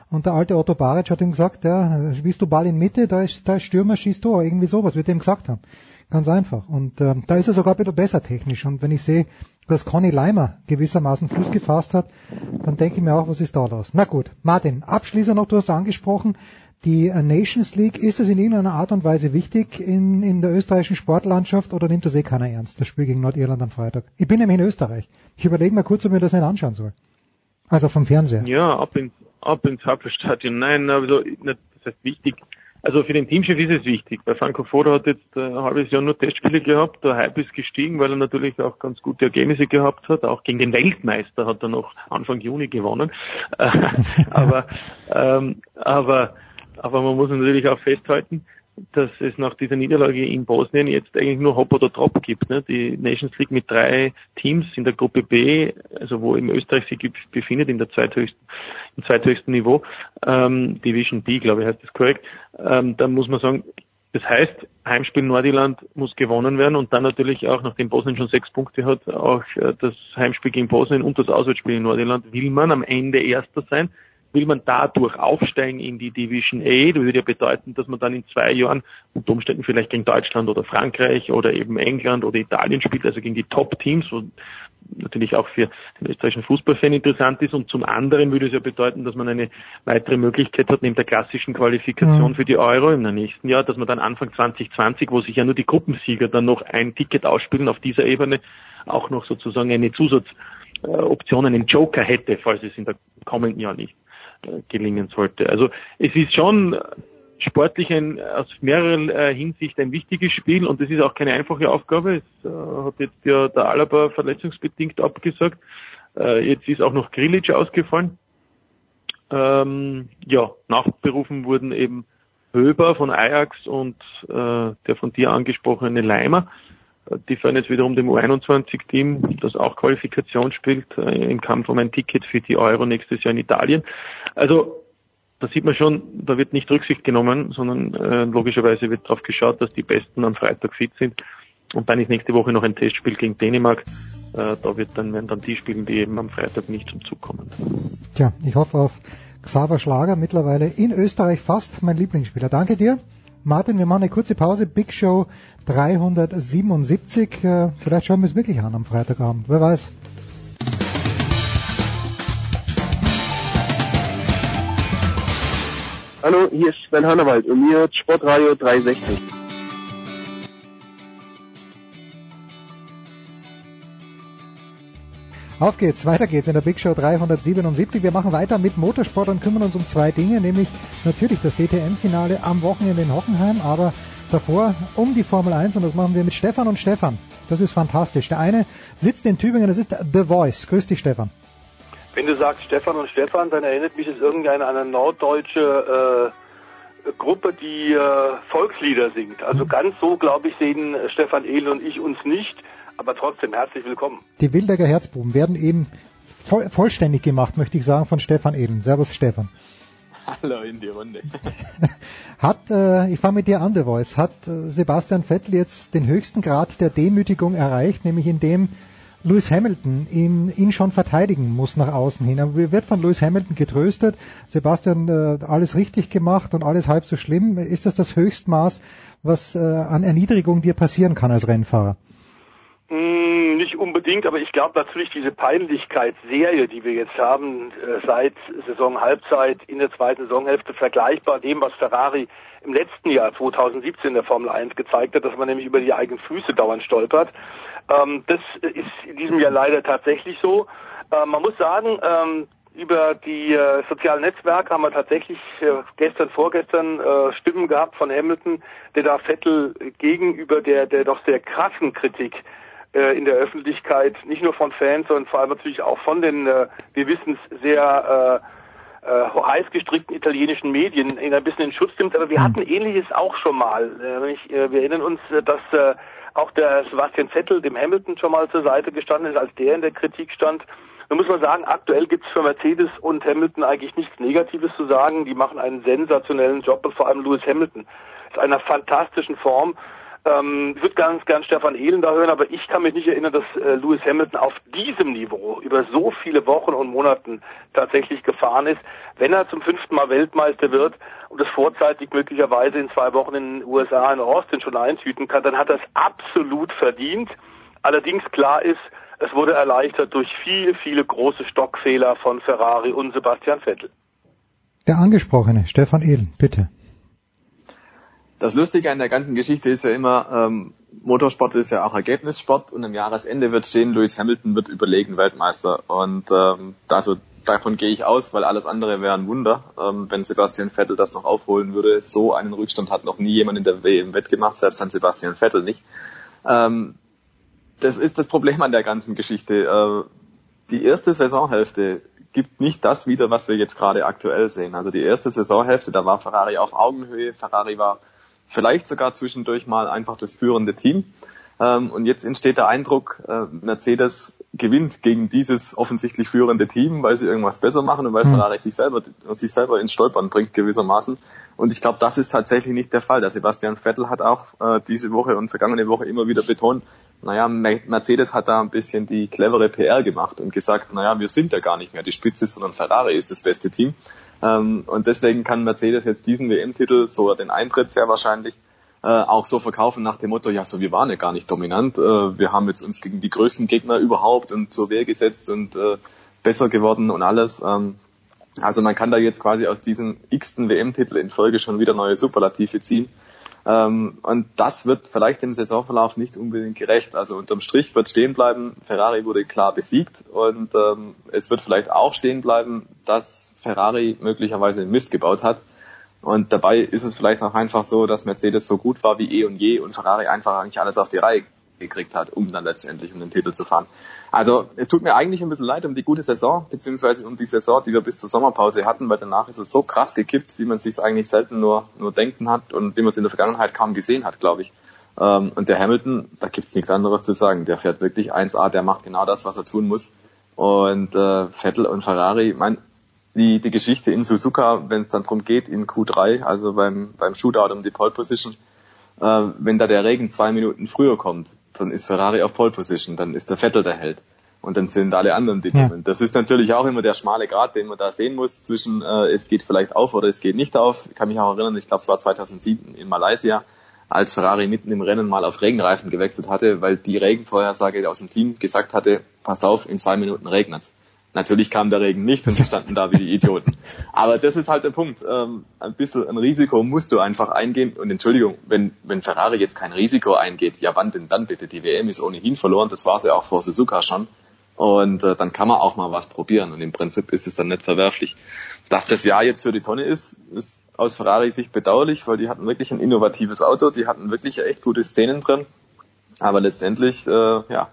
Und der alte Otto Baric hat ihm gesagt, ja, spielst du Ball in Mitte, da ist, da ist Stürmer, schießt du, irgendwie sowas, wird ihm gesagt haben. Ganz einfach. Und äh, da ist er sogar ein bisschen besser technisch. Und wenn ich sehe, dass Conny Leimer gewissermaßen Fuß gefasst hat, dann denke ich mir auch, was ist da los? Na gut, Martin, Abschließer noch, du hast angesprochen, die äh, Nations League, ist das in irgendeiner Art und Weise wichtig in, in der österreichischen Sportlandschaft oder nimmt das eh keiner ernst, das Spiel gegen Nordirland am Freitag? Ich bin nämlich in Österreich. Ich überlege mal kurz, ob mir das nicht anschauen soll. Also vom Fernseher. Ja, ab, in, ab ins Hauptstadion. Nein, also das heißt wichtig. Also für den Teamchef ist es wichtig. Bei Franco Foda hat jetzt ein halbes Jahr nur Testspiele gehabt. Der Hype ist gestiegen, weil er natürlich auch ganz gute Ergebnisse gehabt hat. Auch gegen den Weltmeister hat er noch Anfang Juni gewonnen. [laughs] aber, ähm, aber aber man muss natürlich auch festhalten, dass es nach dieser Niederlage in Bosnien jetzt eigentlich nur Hop oder Drop gibt. Ne? Die Nations League mit drei Teams in der Gruppe B, also wo im Österreich sich befindet, in der zweithöchsten, im zweithöchsten Niveau, ähm, Division B, glaube ich, heißt das korrekt. Ähm, da muss man sagen, das heißt, Heimspiel Nordirland muss gewonnen werden und dann natürlich auch, nachdem Bosnien schon sechs Punkte hat, auch äh, das Heimspiel gegen Bosnien und das Auswärtsspiel in Nordirland will man am Ende Erster sein will man dadurch aufsteigen in die Division A. Das würde ja bedeuten, dass man dann in zwei Jahren unter Umständen vielleicht gegen Deutschland oder Frankreich oder eben England oder Italien spielt, also gegen die Top-Teams, wo natürlich auch für den österreichischen Fußballfan interessant ist. Und zum anderen würde es ja bedeuten, dass man eine weitere Möglichkeit hat, neben der klassischen Qualifikation mhm. für die Euro im nächsten Jahr, dass man dann Anfang 2020, wo sich ja nur die Gruppensieger dann noch ein Ticket ausspielen auf dieser Ebene, auch noch sozusagen eine Zusatzoption, einen Joker hätte, falls es in der kommenden Jahr nicht gelingen sollte. Also es ist schon sportlich ein, aus mehrerer äh, Hinsicht ein wichtiges Spiel und es ist auch keine einfache Aufgabe. Es äh, hat jetzt ja der Alaba verletzungsbedingt abgesagt. Äh, jetzt ist auch noch Grilic ausgefallen. Ähm, ja, nachberufen wurden eben Höber von Ajax und äh, der von dir angesprochene Leimer. Die fahren jetzt wiederum dem U21-Team, das auch Qualifikation spielt, äh, im Kampf um ein Ticket für die Euro nächstes Jahr in Italien. Also da sieht man schon, da wird nicht Rücksicht genommen, sondern äh, logischerweise wird darauf geschaut, dass die Besten am Freitag fit sind. Und dann ist nächste Woche noch ein Testspiel gegen Dänemark. Äh, da wird dann, werden dann die spielen, die eben am Freitag nicht zum Zug kommen. Tja, ich hoffe auf Xaver Schlager, mittlerweile in Österreich fast mein Lieblingsspieler. Danke dir. Martin, wir machen eine kurze Pause. Big Show 377. Äh, vielleicht schauen wir es wirklich an am Freitagabend. Wer weiß. Hallo, hier ist Sven Hannawald und mir Sportradio 360. Auf geht's, weiter geht's in der Big Show 377. Wir machen weiter mit Motorsport und kümmern uns um zwei Dinge, nämlich natürlich das DTM-Finale am Wochenende in Hockenheim, aber davor um die Formel 1 und das machen wir mit Stefan und Stefan. Das ist fantastisch. Der eine sitzt in Tübingen, das ist The Voice. Grüß dich, Stefan. Wenn du sagst Stefan und Stefan, dann erinnert mich es irgendeine an eine norddeutsche äh, Gruppe, die äh, Volkslieder singt. Also mhm. ganz so, glaube ich, sehen Stefan Ehl und ich uns nicht. Aber trotzdem herzlich willkommen. Die Wildecker Herzbuben werden eben voll, vollständig gemacht, möchte ich sagen, von Stefan Eden. Servus Stefan. [laughs] Hallo in die Runde. [laughs] hat, äh, ich fange mit dir an, The Voice, hat äh, Sebastian Vettel jetzt den höchsten Grad der Demütigung erreicht, nämlich indem Lewis Hamilton ihn, ihn schon verteidigen muss nach außen hin. Aber wird von Lewis Hamilton getröstet. Sebastian, äh, alles richtig gemacht und alles halb so schlimm. Ist das das Höchstmaß, was äh, an Erniedrigung dir passieren kann als Rennfahrer? Mm, nicht unbedingt, aber ich glaube natürlich diese Peinlichkeitsserie, die wir jetzt haben, äh, seit Saisonhalbzeit in der zweiten Saisonhälfte vergleichbar dem, was Ferrari im letzten Jahr 2017 in der Formel 1 gezeigt hat, dass man nämlich über die eigenen Füße dauernd stolpert. Ähm, das ist in diesem Jahr leider tatsächlich so. Äh, man muss sagen, ähm, über die äh, sozialen Netzwerke haben wir tatsächlich gestern, vorgestern Stimmen gehabt von Hamilton, der da Vettel gegenüber der, der doch sehr krassen Kritik in der Öffentlichkeit, nicht nur von Fans, sondern vor allem natürlich auch von den, äh, wir wissen es, sehr äh, äh, heiß gestrickten italienischen Medien in ein bisschen in Schutz nimmt. Aber wir hm. hatten Ähnliches auch schon mal. Äh, ich, äh, wir erinnern uns, äh, dass äh, auch der Sebastian Vettel dem Hamilton schon mal zur Seite gestanden ist, als der in der Kritik stand. Da muss man sagen, aktuell gibt es für Mercedes und Hamilton eigentlich nichts Negatives zu sagen. Die machen einen sensationellen Job und vor allem Lewis Hamilton ist einer fantastischen Form. Ähm, ich würde ganz gern Stefan Ehlen da hören, aber ich kann mich nicht erinnern, dass äh, Lewis Hamilton auf diesem Niveau über so viele Wochen und Monaten tatsächlich gefahren ist. Wenn er zum fünften Mal Weltmeister wird und es vorzeitig möglicherweise in zwei Wochen in den USA in Austin schon eintüten kann, dann hat er es absolut verdient. Allerdings klar ist, es wurde erleichtert durch viele, viele große Stockfehler von Ferrari und Sebastian Vettel. Der angesprochene Stefan Ehlen, bitte. Das Lustige an der ganzen Geschichte ist ja immer, ähm, Motorsport ist ja auch Ergebnissport und am Jahresende wird stehen, Lewis Hamilton wird überlegen Weltmeister. Und ähm, also davon gehe ich aus, weil alles andere wäre ein Wunder, ähm, wenn Sebastian Vettel das noch aufholen würde. So einen Rückstand hat noch nie jemand in der WM wettgemacht, selbst dann Sebastian Vettel nicht. Ähm, das ist das Problem an der ganzen Geschichte. Äh, die erste Saisonhälfte gibt nicht das wieder, was wir jetzt gerade aktuell sehen. Also die erste Saisonhälfte, da war Ferrari auf Augenhöhe, Ferrari war vielleicht sogar zwischendurch mal einfach das führende Team. Ähm, und jetzt entsteht der Eindruck, äh, Mercedes gewinnt gegen dieses offensichtlich führende Team, weil sie irgendwas besser machen und weil mhm. Ferrari sich selber, sich selber ins Stolpern bringt gewissermaßen. Und ich glaube, das ist tatsächlich nicht der Fall. Der Sebastian Vettel hat auch äh, diese Woche und vergangene Woche immer wieder betont, naja, Mercedes hat da ein bisschen die clevere PR gemacht und gesagt, naja, wir sind ja gar nicht mehr die Spitze, sondern Ferrari ist das beste Team. Ähm, und deswegen kann Mercedes jetzt diesen WM-Titel, so den Eintritt sehr wahrscheinlich, äh, auch so verkaufen nach dem Motto, ja, so wir waren ja gar nicht dominant, äh, wir haben jetzt uns gegen die größten Gegner überhaupt und zur Wehr gesetzt und äh, besser geworden und alles. Ähm, also man kann da jetzt quasi aus diesem x-ten WM-Titel in Folge schon wieder neue Superlative ziehen. Ähm, und das wird vielleicht im Saisonverlauf nicht unbedingt gerecht. Also unterm Strich wird stehen bleiben, Ferrari wurde klar besiegt und ähm, es wird vielleicht auch stehen bleiben, dass Ferrari möglicherweise Mist gebaut hat. Und dabei ist es vielleicht auch einfach so, dass Mercedes so gut war wie eh und je und Ferrari einfach eigentlich alles auf die Reihe gekriegt hat, um dann letztendlich um den Titel zu fahren. Also es tut mir eigentlich ein bisschen leid um die gute Saison, beziehungsweise um die Saison, die wir bis zur Sommerpause hatten, weil danach ist es so krass gekippt, wie man sich eigentlich selten nur, nur denken hat und wie man es in der Vergangenheit kaum gesehen hat, glaube ich. Ähm, und der Hamilton, da gibt's nichts anderes zu sagen. Der fährt wirklich 1A, der macht genau das, was er tun muss. Und äh, Vettel und Ferrari, mein, die, die Geschichte in Suzuka, wenn es dann drum geht, in Q3, also beim, beim Shootout um die Pole Position, äh, wenn da der Regen zwei Minuten früher kommt, dann ist Ferrari auf Pole Position, dann ist der Vettel der Held. Und dann sind alle anderen die. Ja. Das ist natürlich auch immer der schmale Grad, den man da sehen muss zwischen äh, es geht vielleicht auf oder es geht nicht auf. Ich kann mich auch erinnern, ich glaube es war 2007 in Malaysia, als Ferrari mitten im Rennen mal auf Regenreifen gewechselt hatte, weil die Regenvorhersage aus dem Team gesagt hatte, passt auf, in zwei Minuten regnet's. Natürlich kam der Regen nicht und wir standen da wie die Idioten. Aber das ist halt der Punkt. Ähm, ein bisschen ein Risiko musst du einfach eingehen. Und Entschuldigung, wenn, wenn Ferrari jetzt kein Risiko eingeht, ja wann denn dann bitte? Die WM ist ohnehin verloren, das war sie auch vor Suzuka schon. Und äh, dann kann man auch mal was probieren. Und im Prinzip ist es dann nicht verwerflich. Dass das Jahr jetzt für die Tonne ist, ist aus Ferrari Sicht bedauerlich, weil die hatten wirklich ein innovatives Auto, die hatten wirklich echt gute Szenen drin. Aber letztendlich, äh, ja,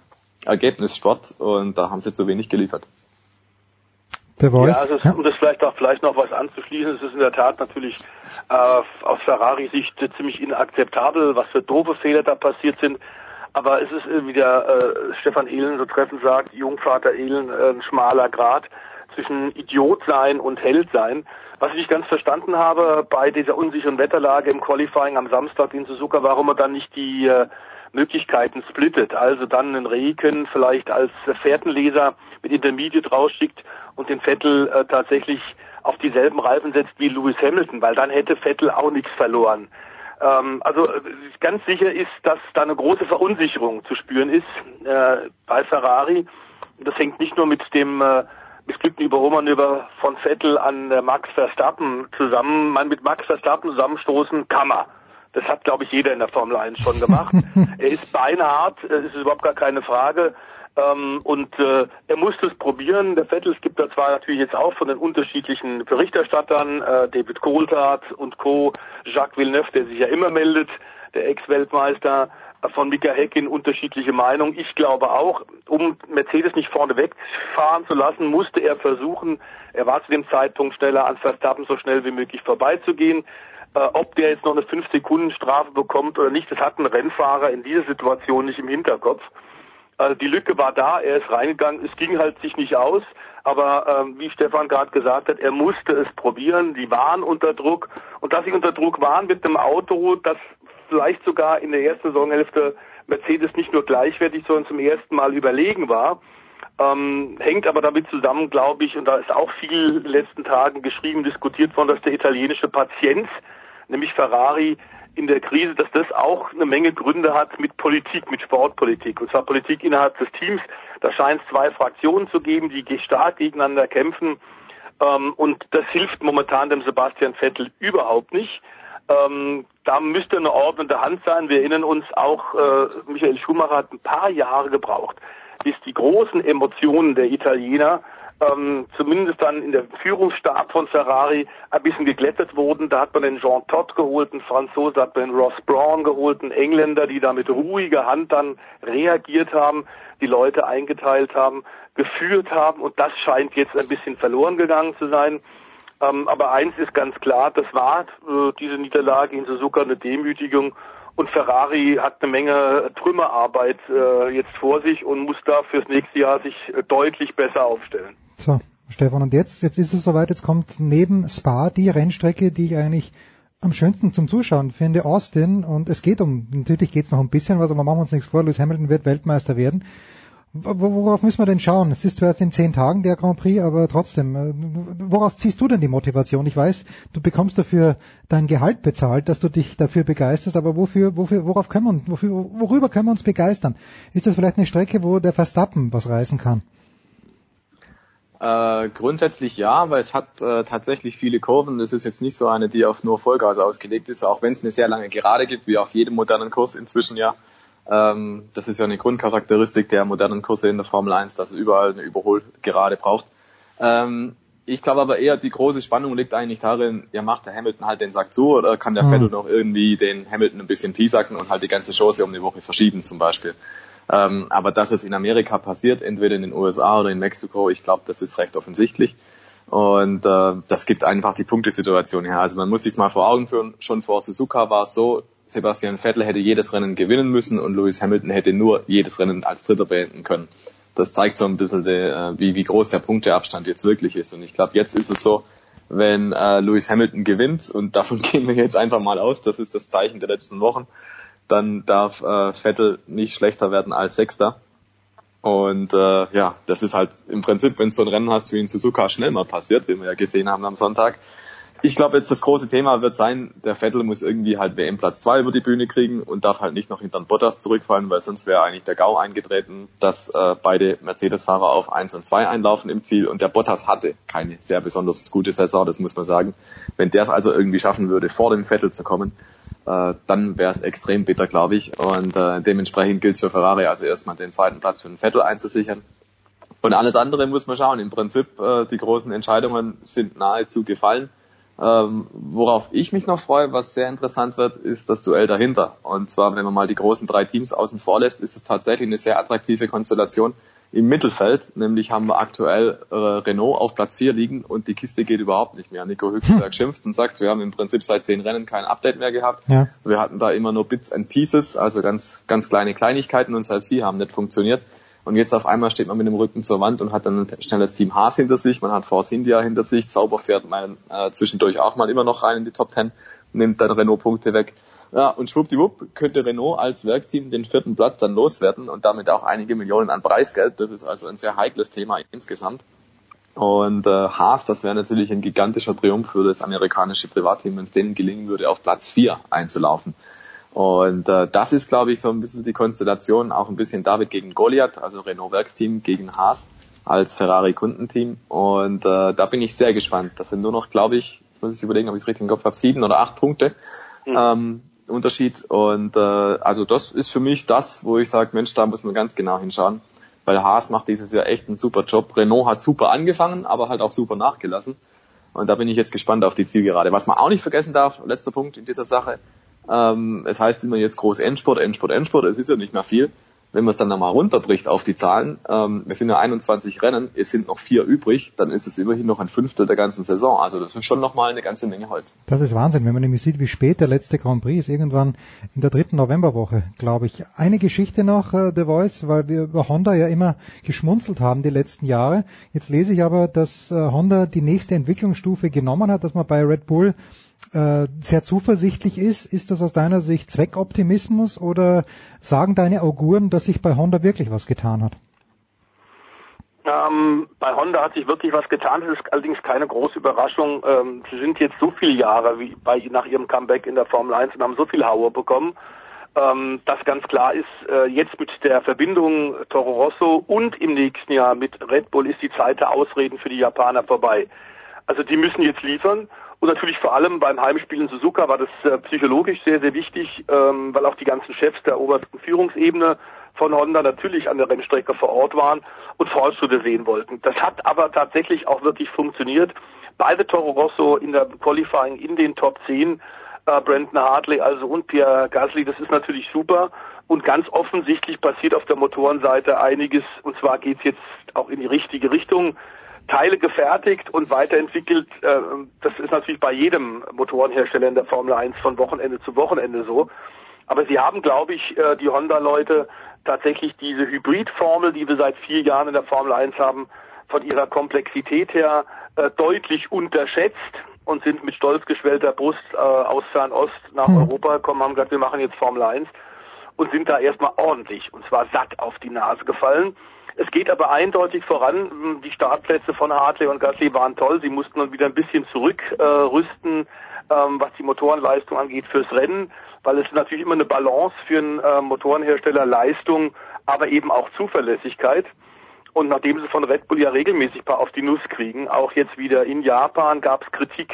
Ergebnis Sport und da haben sie zu wenig geliefert. Der Voice. Ja, also es, um das vielleicht auch vielleicht noch was anzuschließen, es ist in der Tat natürlich äh, aus Ferrari-Sicht ziemlich inakzeptabel, was für doofe Fehler da passiert sind. Aber es ist, wie der äh, Stefan Ehlen so treffend sagt, Jungvater Ehlen, äh, ein schmaler Grad zwischen Idiot sein und Held sein. Was ich nicht ganz verstanden habe bei dieser unsicheren Wetterlage im Qualifying am Samstag in Suzuka, warum er dann nicht die äh, Möglichkeiten splittet. Also dann einen Reken vielleicht als Fährtenleser mit Intermediate rausschickt und den Vettel äh, tatsächlich auf dieselben Reifen setzt wie Lewis Hamilton, weil dann hätte Vettel auch nichts verloren. Ähm, also äh, ganz sicher ist, dass da eine große Verunsicherung zu spüren ist äh, bei Ferrari. Das hängt nicht nur mit dem äh, missglückten Überholmanöver von Vettel an äh, Max Verstappen zusammen. Man mit Max Verstappen zusammenstoßen kann man. Das hat, glaube ich, jeder in der Formel 1 schon gemacht. [laughs] er ist beinhart, das ist überhaupt gar keine Frage. Ähm, und äh, er musste es probieren. Der Vettel, es gibt da zwar natürlich jetzt auch von den unterschiedlichen Berichterstattern, äh, David Coulthard und Co., Jacques Villeneuve, der sich ja immer meldet, der Ex-Weltmeister, äh, von Mika Häkkinen unterschiedliche Meinung. Ich glaube auch, um Mercedes nicht vorne wegfahren zu lassen, musste er versuchen, er war zu dem Zeitpunkt schneller an Verstappen so schnell wie möglich vorbeizugehen. Äh, ob der jetzt noch eine 5 Sekunden Strafe bekommt oder nicht, das hat ein Rennfahrer in dieser Situation nicht im Hinterkopf. Also die Lücke war da, er ist reingegangen, es ging halt sich nicht aus, aber ähm, wie Stefan gerade gesagt hat, er musste es probieren, die waren unter Druck und dass sie unter Druck waren mit einem Auto, das vielleicht sogar in der ersten Saisonhälfte Mercedes nicht nur gleichwertig, sondern zum ersten Mal überlegen war, ähm, hängt aber damit zusammen, glaube ich, und da ist auch viel in den letzten Tagen geschrieben, diskutiert worden, dass der italienische Patient, nämlich Ferrari, in der Krise, dass das auch eine Menge Gründe hat mit Politik, mit Sportpolitik. Und zwar Politik innerhalb des Teams. Da scheint es zwei Fraktionen zu geben, die stark gegeneinander kämpfen. Ähm, und das hilft momentan dem Sebastian Vettel überhaupt nicht. Ähm, da müsste eine ordnende Hand sein. Wir erinnern uns auch, äh, Michael Schumacher hat ein paar Jahre gebraucht, bis die großen Emotionen der Italiener ähm, zumindest dann in der Führungsstab von Ferrari ein bisschen geglättet wurden. Da hat man den Jean Todt geholt, einen Franzose, hat man den Ross Braun geholt, einen Engländer, die da mit ruhiger Hand dann reagiert haben, die Leute eingeteilt haben, geführt haben und das scheint jetzt ein bisschen verloren gegangen zu sein. Ähm, aber eins ist ganz klar, das war äh, diese Niederlage in Suzuka eine Demütigung und Ferrari hat eine Menge Trümmerarbeit äh, jetzt vor sich und muss da fürs nächste Jahr sich äh, deutlich besser aufstellen. So, Stefan, und jetzt, jetzt ist es soweit, jetzt kommt neben Spa die Rennstrecke, die ich eigentlich am schönsten zum Zuschauen finde, Austin, und es geht um, natürlich geht es noch ein bisschen was, aber machen wir uns nichts vor, Lewis Hamilton wird Weltmeister werden. Worauf müssen wir denn schauen? Es ist zwar erst in zehn Tagen der Grand Prix, aber trotzdem, äh, woraus ziehst du denn die Motivation? Ich weiß, du bekommst dafür dein Gehalt bezahlt, dass du dich dafür begeisterst, aber wofür, wofür, worauf können wir, wofür, worüber können wir uns begeistern? Ist das vielleicht eine Strecke, wo der Verstappen was reißen kann? Äh, grundsätzlich ja, weil es hat äh, tatsächlich viele Kurven. Das ist jetzt nicht so eine, die auf nur Vollgas ausgelegt ist, auch wenn es eine sehr lange Gerade gibt, wie auf jedem modernen Kurs inzwischen ja. Ähm, das ist ja eine Grundcharakteristik der modernen Kurse in der Formel 1, dass du überall eine Überholgerade brauchst. Ähm, ich glaube aber eher, die große Spannung liegt eigentlich darin, ja, macht der Hamilton halt den Sack zu oder kann der mhm. Vettel noch irgendwie den Hamilton ein bisschen piesacken und halt die ganze Chance um eine Woche verschieben zum Beispiel. Ähm, aber dass es in Amerika passiert, entweder in den USA oder in Mexiko, ich glaube, das ist recht offensichtlich. Und äh, das gibt einfach die Punktesituation her. Also man muss sich mal vor Augen führen, schon vor Suzuka war es so, Sebastian Vettel hätte jedes Rennen gewinnen müssen und Lewis Hamilton hätte nur jedes Rennen als Dritter beenden können. Das zeigt so ein bisschen, de, äh, wie, wie groß der Punkteabstand jetzt wirklich ist. Und ich glaube, jetzt ist es so, wenn äh, Lewis Hamilton gewinnt, und davon [laughs] gehen wir jetzt einfach mal aus, das ist das Zeichen der letzten Wochen, dann darf äh, Vettel nicht schlechter werden als Sechster. Und äh, ja, das ist halt im Prinzip, wenn du so ein Rennen hast wie in Suzuka, schnell mal passiert, wie wir ja gesehen haben am Sonntag. Ich glaube jetzt das große Thema wird sein, der Vettel muss irgendwie halt WM Platz 2 über die Bühne kriegen und darf halt nicht noch hinter den Bottas zurückfallen, weil sonst wäre eigentlich der GAU eingetreten, dass äh, beide Mercedes-Fahrer auf 1 und 2 einlaufen im Ziel und der Bottas hatte keine sehr besonders gute Saison, das muss man sagen. Wenn der es also irgendwie schaffen würde, vor dem Vettel zu kommen, äh, dann wäre es extrem bitter, glaube ich. Und äh, dementsprechend gilt es für Ferrari also erstmal den zweiten Platz für den Vettel einzusichern. Und alles andere muss man schauen. Im Prinzip, äh, die großen Entscheidungen sind nahezu gefallen. Ähm, worauf ich mich noch freue, was sehr interessant wird, ist das Duell dahinter. Und zwar, wenn man mal die großen drei Teams außen vor lässt, ist es tatsächlich eine sehr attraktive Konstellation im Mittelfeld. Nämlich haben wir aktuell äh, Renault auf Platz 4 liegen und die Kiste geht überhaupt nicht mehr. Nico Hülkenberg hm. [laughs] schimpft und sagt, wir haben im Prinzip seit zehn Rennen kein Update mehr gehabt. Ja. Wir hatten da immer nur Bits and Pieces, also ganz, ganz kleine Kleinigkeiten und selbst die haben nicht funktioniert. Und jetzt auf einmal steht man mit dem Rücken zur Wand und hat dann ein schnelles Team Haas hinter sich, man hat Force India hinter sich, Sauber fährt man äh, zwischendurch auch mal immer noch rein in die Top Ten, nimmt dann Renault Punkte weg. Ja, und schwuppdiwupp könnte Renault als Werksteam den vierten Platz dann loswerden und damit auch einige Millionen an Preisgeld. Das ist also ein sehr heikles Thema insgesamt. Und äh, Haas, das wäre natürlich ein gigantischer Triumph für das amerikanische Privatteam, wenn es denen gelingen würde, auf Platz vier einzulaufen. Und äh, das ist, glaube ich, so ein bisschen die Konstellation, auch ein bisschen David gegen Goliath, also Renault Werksteam gegen Haas als Ferrari Kundenteam. Und äh, da bin ich sehr gespannt. Das sind nur noch, glaube ich, jetzt muss ich überlegen, ob ich es richtig im Kopf habe, sieben oder acht Punkte mhm. ähm, Unterschied. Und äh, also das ist für mich das, wo ich sage, Mensch, da muss man ganz genau hinschauen. Weil Haas macht dieses Jahr echt einen super Job. Renault hat super angefangen, aber halt auch super nachgelassen. Und da bin ich jetzt gespannt auf die Zielgerade. Was man auch nicht vergessen darf, letzter Punkt in dieser Sache, ähm, es heißt immer jetzt groß Endsport, Endsport, Endsport. Es ist ja nicht mehr viel. Wenn man es dann nochmal runterbricht auf die Zahlen, ähm, wir sind ja 21 Rennen, es sind noch vier übrig, dann ist es immerhin noch ein Fünftel der ganzen Saison. Also das ist schon nochmal eine ganze Menge Holz. Das ist Wahnsinn, wenn man nämlich sieht, wie spät der letzte Grand Prix ist, irgendwann in der dritten Novemberwoche, glaube ich. Eine Geschichte noch, äh, The Voice, weil wir über Honda ja immer geschmunzelt haben die letzten Jahre. Jetzt lese ich aber, dass äh, Honda die nächste Entwicklungsstufe genommen hat, dass man bei Red Bull äh, sehr zuversichtlich ist. Ist das aus deiner Sicht Zweckoptimismus oder sagen deine Auguren, dass sich bei Honda wirklich was getan hat? Ähm, bei Honda hat sich wirklich was getan. Das ist allerdings keine große Überraschung. Ähm, sie sind jetzt so viele Jahre wie bei, nach ihrem Comeback in der Formel 1 und haben so viel Hauer bekommen, ähm, dass ganz klar ist, äh, jetzt mit der Verbindung Toro Rosso und im nächsten Jahr mit Red Bull ist die Zeit der Ausreden für die Japaner vorbei. Also die müssen jetzt liefern und natürlich vor allem beim Heimspiel in Suzuka war das äh, psychologisch sehr, sehr wichtig, ähm, weil auch die ganzen Chefs der obersten Führungsebene von Honda natürlich an der Rennstrecke vor Ort waren und Fortschritte sehen wollten. Das hat aber tatsächlich auch wirklich funktioniert. Beide Toro Rosso in der Qualifying in den Top 10, äh, Brandon Hartley also und Pierre Gasly, das ist natürlich super. Und ganz offensichtlich passiert auf der Motorenseite einiges, und zwar geht es jetzt auch in die richtige Richtung. Teile gefertigt und weiterentwickelt. Äh, das ist natürlich bei jedem Motorenhersteller in der Formel 1 von Wochenende zu Wochenende so. Aber sie haben, glaube ich, äh, die Honda-Leute tatsächlich diese Hybridformel, die wir seit vier Jahren in der Formel 1 haben, von ihrer Komplexität her äh, deutlich unterschätzt und sind mit stolz geschwellter Brust aus Fernost nach hm. Europa gekommen, haben gesagt, wir machen jetzt Formel 1 und sind da erstmal ordentlich und zwar satt auf die Nase gefallen. Es geht aber eindeutig voran. Die Startplätze von Hartley und Gasly waren toll. Sie mussten dann wieder ein bisschen zurückrüsten, äh, ähm, was die Motorenleistung angeht fürs Rennen, weil es natürlich immer eine Balance für einen äh, Motorenhersteller Leistung, aber eben auch Zuverlässigkeit. Und nachdem sie von Red Bull ja regelmäßig paar auf die Nuss kriegen, auch jetzt wieder in Japan gab es Kritik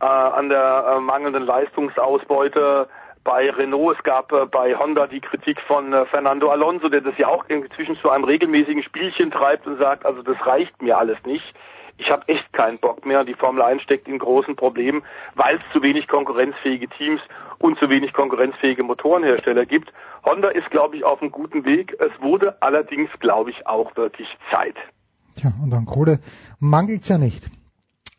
äh, an der äh, mangelnden Leistungsausbeute bei Renault, es gab äh, bei Honda die Kritik von äh, Fernando Alonso, der das ja auch inzwischen zu einem regelmäßigen Spielchen treibt und sagt, also das reicht mir alles nicht. Ich habe echt keinen Bock mehr. Die Formel 1 steckt in großen Problemen, weil es zu wenig konkurrenzfähige Teams und zu wenig konkurrenzfähige Motorenhersteller gibt. Honda ist, glaube ich, auf einem guten Weg. Es wurde allerdings, glaube ich, auch wirklich Zeit. Tja, und an Kohle mangelt's ja nicht.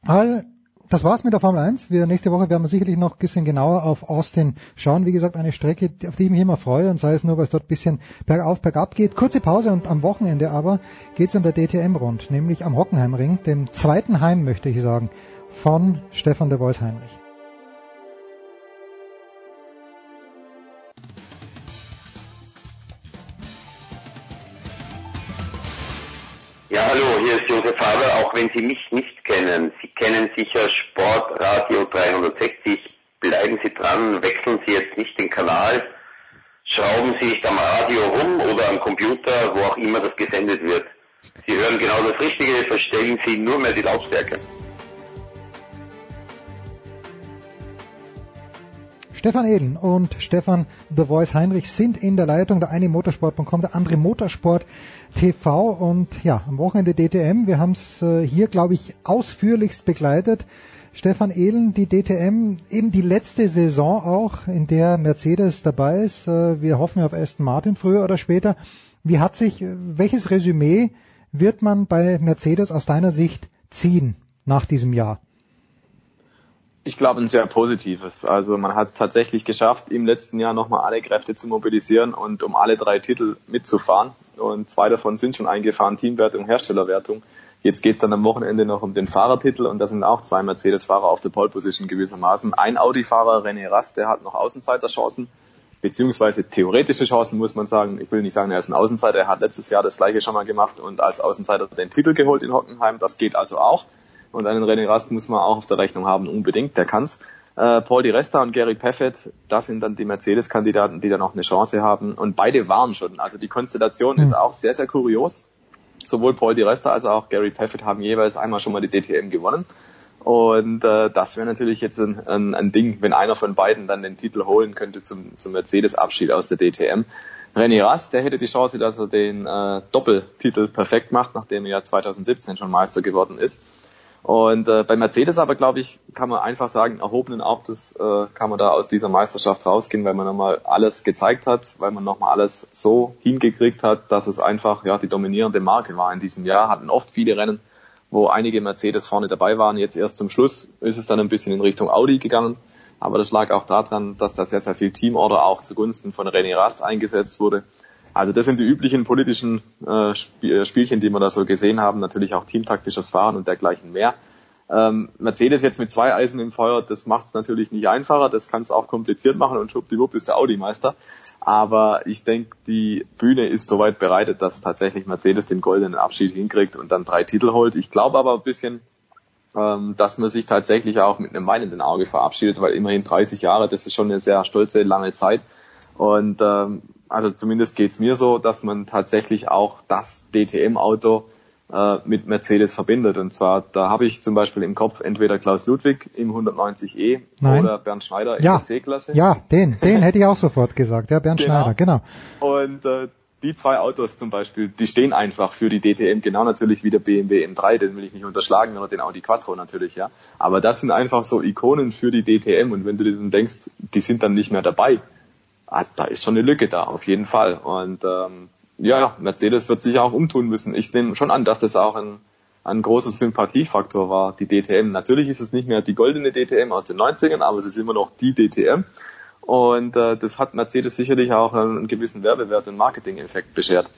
All das war's mit der Formel 1. Wir, nächste Woche werden wir sicherlich noch ein bisschen genauer auf Austin schauen. Wie gesagt, eine Strecke, auf die ich mich immer freue und sei es nur, weil es dort ein bisschen bergauf, bergab geht. Kurze Pause und am Wochenende aber geht's an der DTM rund, nämlich am Hockenheimring, dem zweiten Heim, möchte ich sagen, von Stefan de Vois Heinrich. Hallo, hier ist Josef Haber, auch wenn Sie mich nicht kennen. Sie kennen sicher Sportradio 360. Bleiben Sie dran, wechseln Sie jetzt nicht den Kanal, schrauben Sie nicht am Radio rum oder am Computer, wo auch immer das gesendet wird. Sie hören genau das Richtige, verstellen Sie nur mehr die Lautstärke. Stefan Ehlen und Stefan The Voice Heinrich sind in der Leitung, der eine Motorsport.com, der andere Motorsport TV und ja, am Wochenende DTM. Wir haben es äh, hier, glaube ich, ausführlichst begleitet. Stefan Ehlen, die DTM, eben die letzte Saison auch, in der Mercedes dabei ist. Äh, wir hoffen auf Aston Martin früher oder später. Wie hat sich, äh, welches Resümee wird man bei Mercedes aus deiner Sicht ziehen nach diesem Jahr? Ich glaube, ein sehr positives. Also man hat es tatsächlich geschafft, im letzten Jahr nochmal alle Kräfte zu mobilisieren und um alle drei Titel mitzufahren. Und zwei davon sind schon eingefahren, Teamwertung, Herstellerwertung. Jetzt geht es dann am Wochenende noch um den Fahrertitel und da sind auch zwei Mercedes-Fahrer auf der Pole Position gewissermaßen. Ein Audi-Fahrer, René Rast, der hat noch Außenseiterchancen, beziehungsweise theoretische Chancen, muss man sagen. Ich will nicht sagen, er ist ein Außenseiter, er hat letztes Jahr das gleiche schon mal gemacht und als Außenseiter den Titel geholt in Hockenheim. Das geht also auch. Und einen René Rast muss man auch auf der Rechnung haben, unbedingt, der kann's. Äh, Paul Di Resta und Gary Paffett, das sind dann die Mercedes-Kandidaten, die da noch eine Chance haben. Und beide waren schon. Also die Konstellation mhm. ist auch sehr, sehr kurios. Sowohl Paul Di Resta als auch Gary Paffett haben jeweils einmal schon mal die DTM gewonnen. Und äh, das wäre natürlich jetzt ein, ein, ein Ding, wenn einer von beiden dann den Titel holen könnte zum, zum Mercedes-Abschied aus der DTM. René Rast, der hätte die Chance, dass er den äh, Doppeltitel perfekt macht, nachdem er ja 2017 schon Meister geworden ist. Und äh, bei Mercedes aber, glaube ich, kann man einfach sagen, erhobenen Hauptes äh, kann man da aus dieser Meisterschaft rausgehen, weil man nochmal alles gezeigt hat, weil man nochmal alles so hingekriegt hat, dass es einfach ja die dominierende Marke war in diesem Jahr. Hatten oft viele Rennen, wo einige Mercedes vorne dabei waren. Jetzt erst zum Schluss ist es dann ein bisschen in Richtung Audi gegangen. Aber das lag auch daran, dass da sehr, sehr viel Teamorder auch zugunsten von René Rast eingesetzt wurde. Also das sind die üblichen politischen äh, äh, Spielchen, die wir da so gesehen haben. Natürlich auch teamtaktisches Fahren und dergleichen mehr. Ähm, Mercedes jetzt mit zwei Eisen im Feuer, das macht es natürlich nicht einfacher, das kann es auch kompliziert machen und schwuppdiwupp ist der Audi-Meister. Aber ich denke, die Bühne ist soweit bereitet, dass tatsächlich Mercedes den goldenen Abschied hinkriegt und dann drei Titel holt. Ich glaube aber ein bisschen, ähm, dass man sich tatsächlich auch mit einem weinenden Auge verabschiedet, weil immerhin 30 Jahre, das ist schon eine sehr stolze, lange Zeit. Und ähm, also zumindest geht's mir so, dass man tatsächlich auch das DTM-Auto äh, mit Mercedes verbindet. Und zwar, da habe ich zum Beispiel im Kopf entweder Klaus Ludwig im 190e Nein. oder Bernd Schneider in Ja. der C-Klasse. Ja, den, den hätte ich auch sofort gesagt. Ja, Bernd Genau. Schneider, genau. Und äh, die zwei Autos zum Beispiel, die stehen einfach für die DTM, genau natürlich wie der BMW M3, den will ich nicht unterschlagen, oder den Audi Quattro natürlich, ja. Aber das sind einfach so Ikonen für die DTM und wenn du dir dann denkst, die sind dann nicht mehr dabei, also da ist schon eine Lücke da, auf jeden Fall. Und ähm, ja, Mercedes wird sich auch umtun müssen. Ich nehme schon an, dass das auch ein, ein großer Sympathiefaktor war, die DTM. Natürlich ist es nicht mehr die goldene DTM aus den 90ern, aber es ist immer noch die DTM. Und äh, das hat Mercedes sicherlich auch einen, gewissen Werbewert und Marketing-Effekt beschert.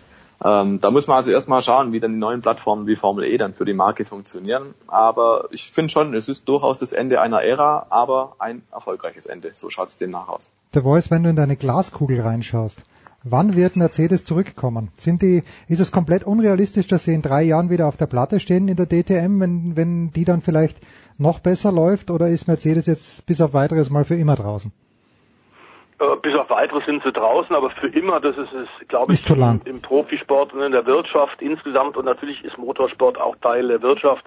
Ähm, da muss man also erstmal schauen, wie dann die neuen Plattformen wie Formel E dann für die Marke funktionieren. Aber ich finde schon, es ist durchaus das Ende einer Ära, aber ein erfolgreiches Ende. So schaut es demnach aus. Der Voice, wenn du in deine Glaskugel reinschaust, wann wird Mercedes zurückkommen? Sind die, ist es komplett unrealistisch, dass sie in drei Jahren wieder auf der Platte stehen in der DTM, wenn, wenn die dann vielleicht noch besser läuft, oder ist Mercedes jetzt bis auf weiteres mal für immer draußen? Äh, bis auf weiteres sind sie draußen, aber für immer, das ist es, glaube ich, Ist zu lang. Im, im Profisport und in der Wirtschaft insgesamt und natürlich ist Motorsport auch Teil der Wirtschaft.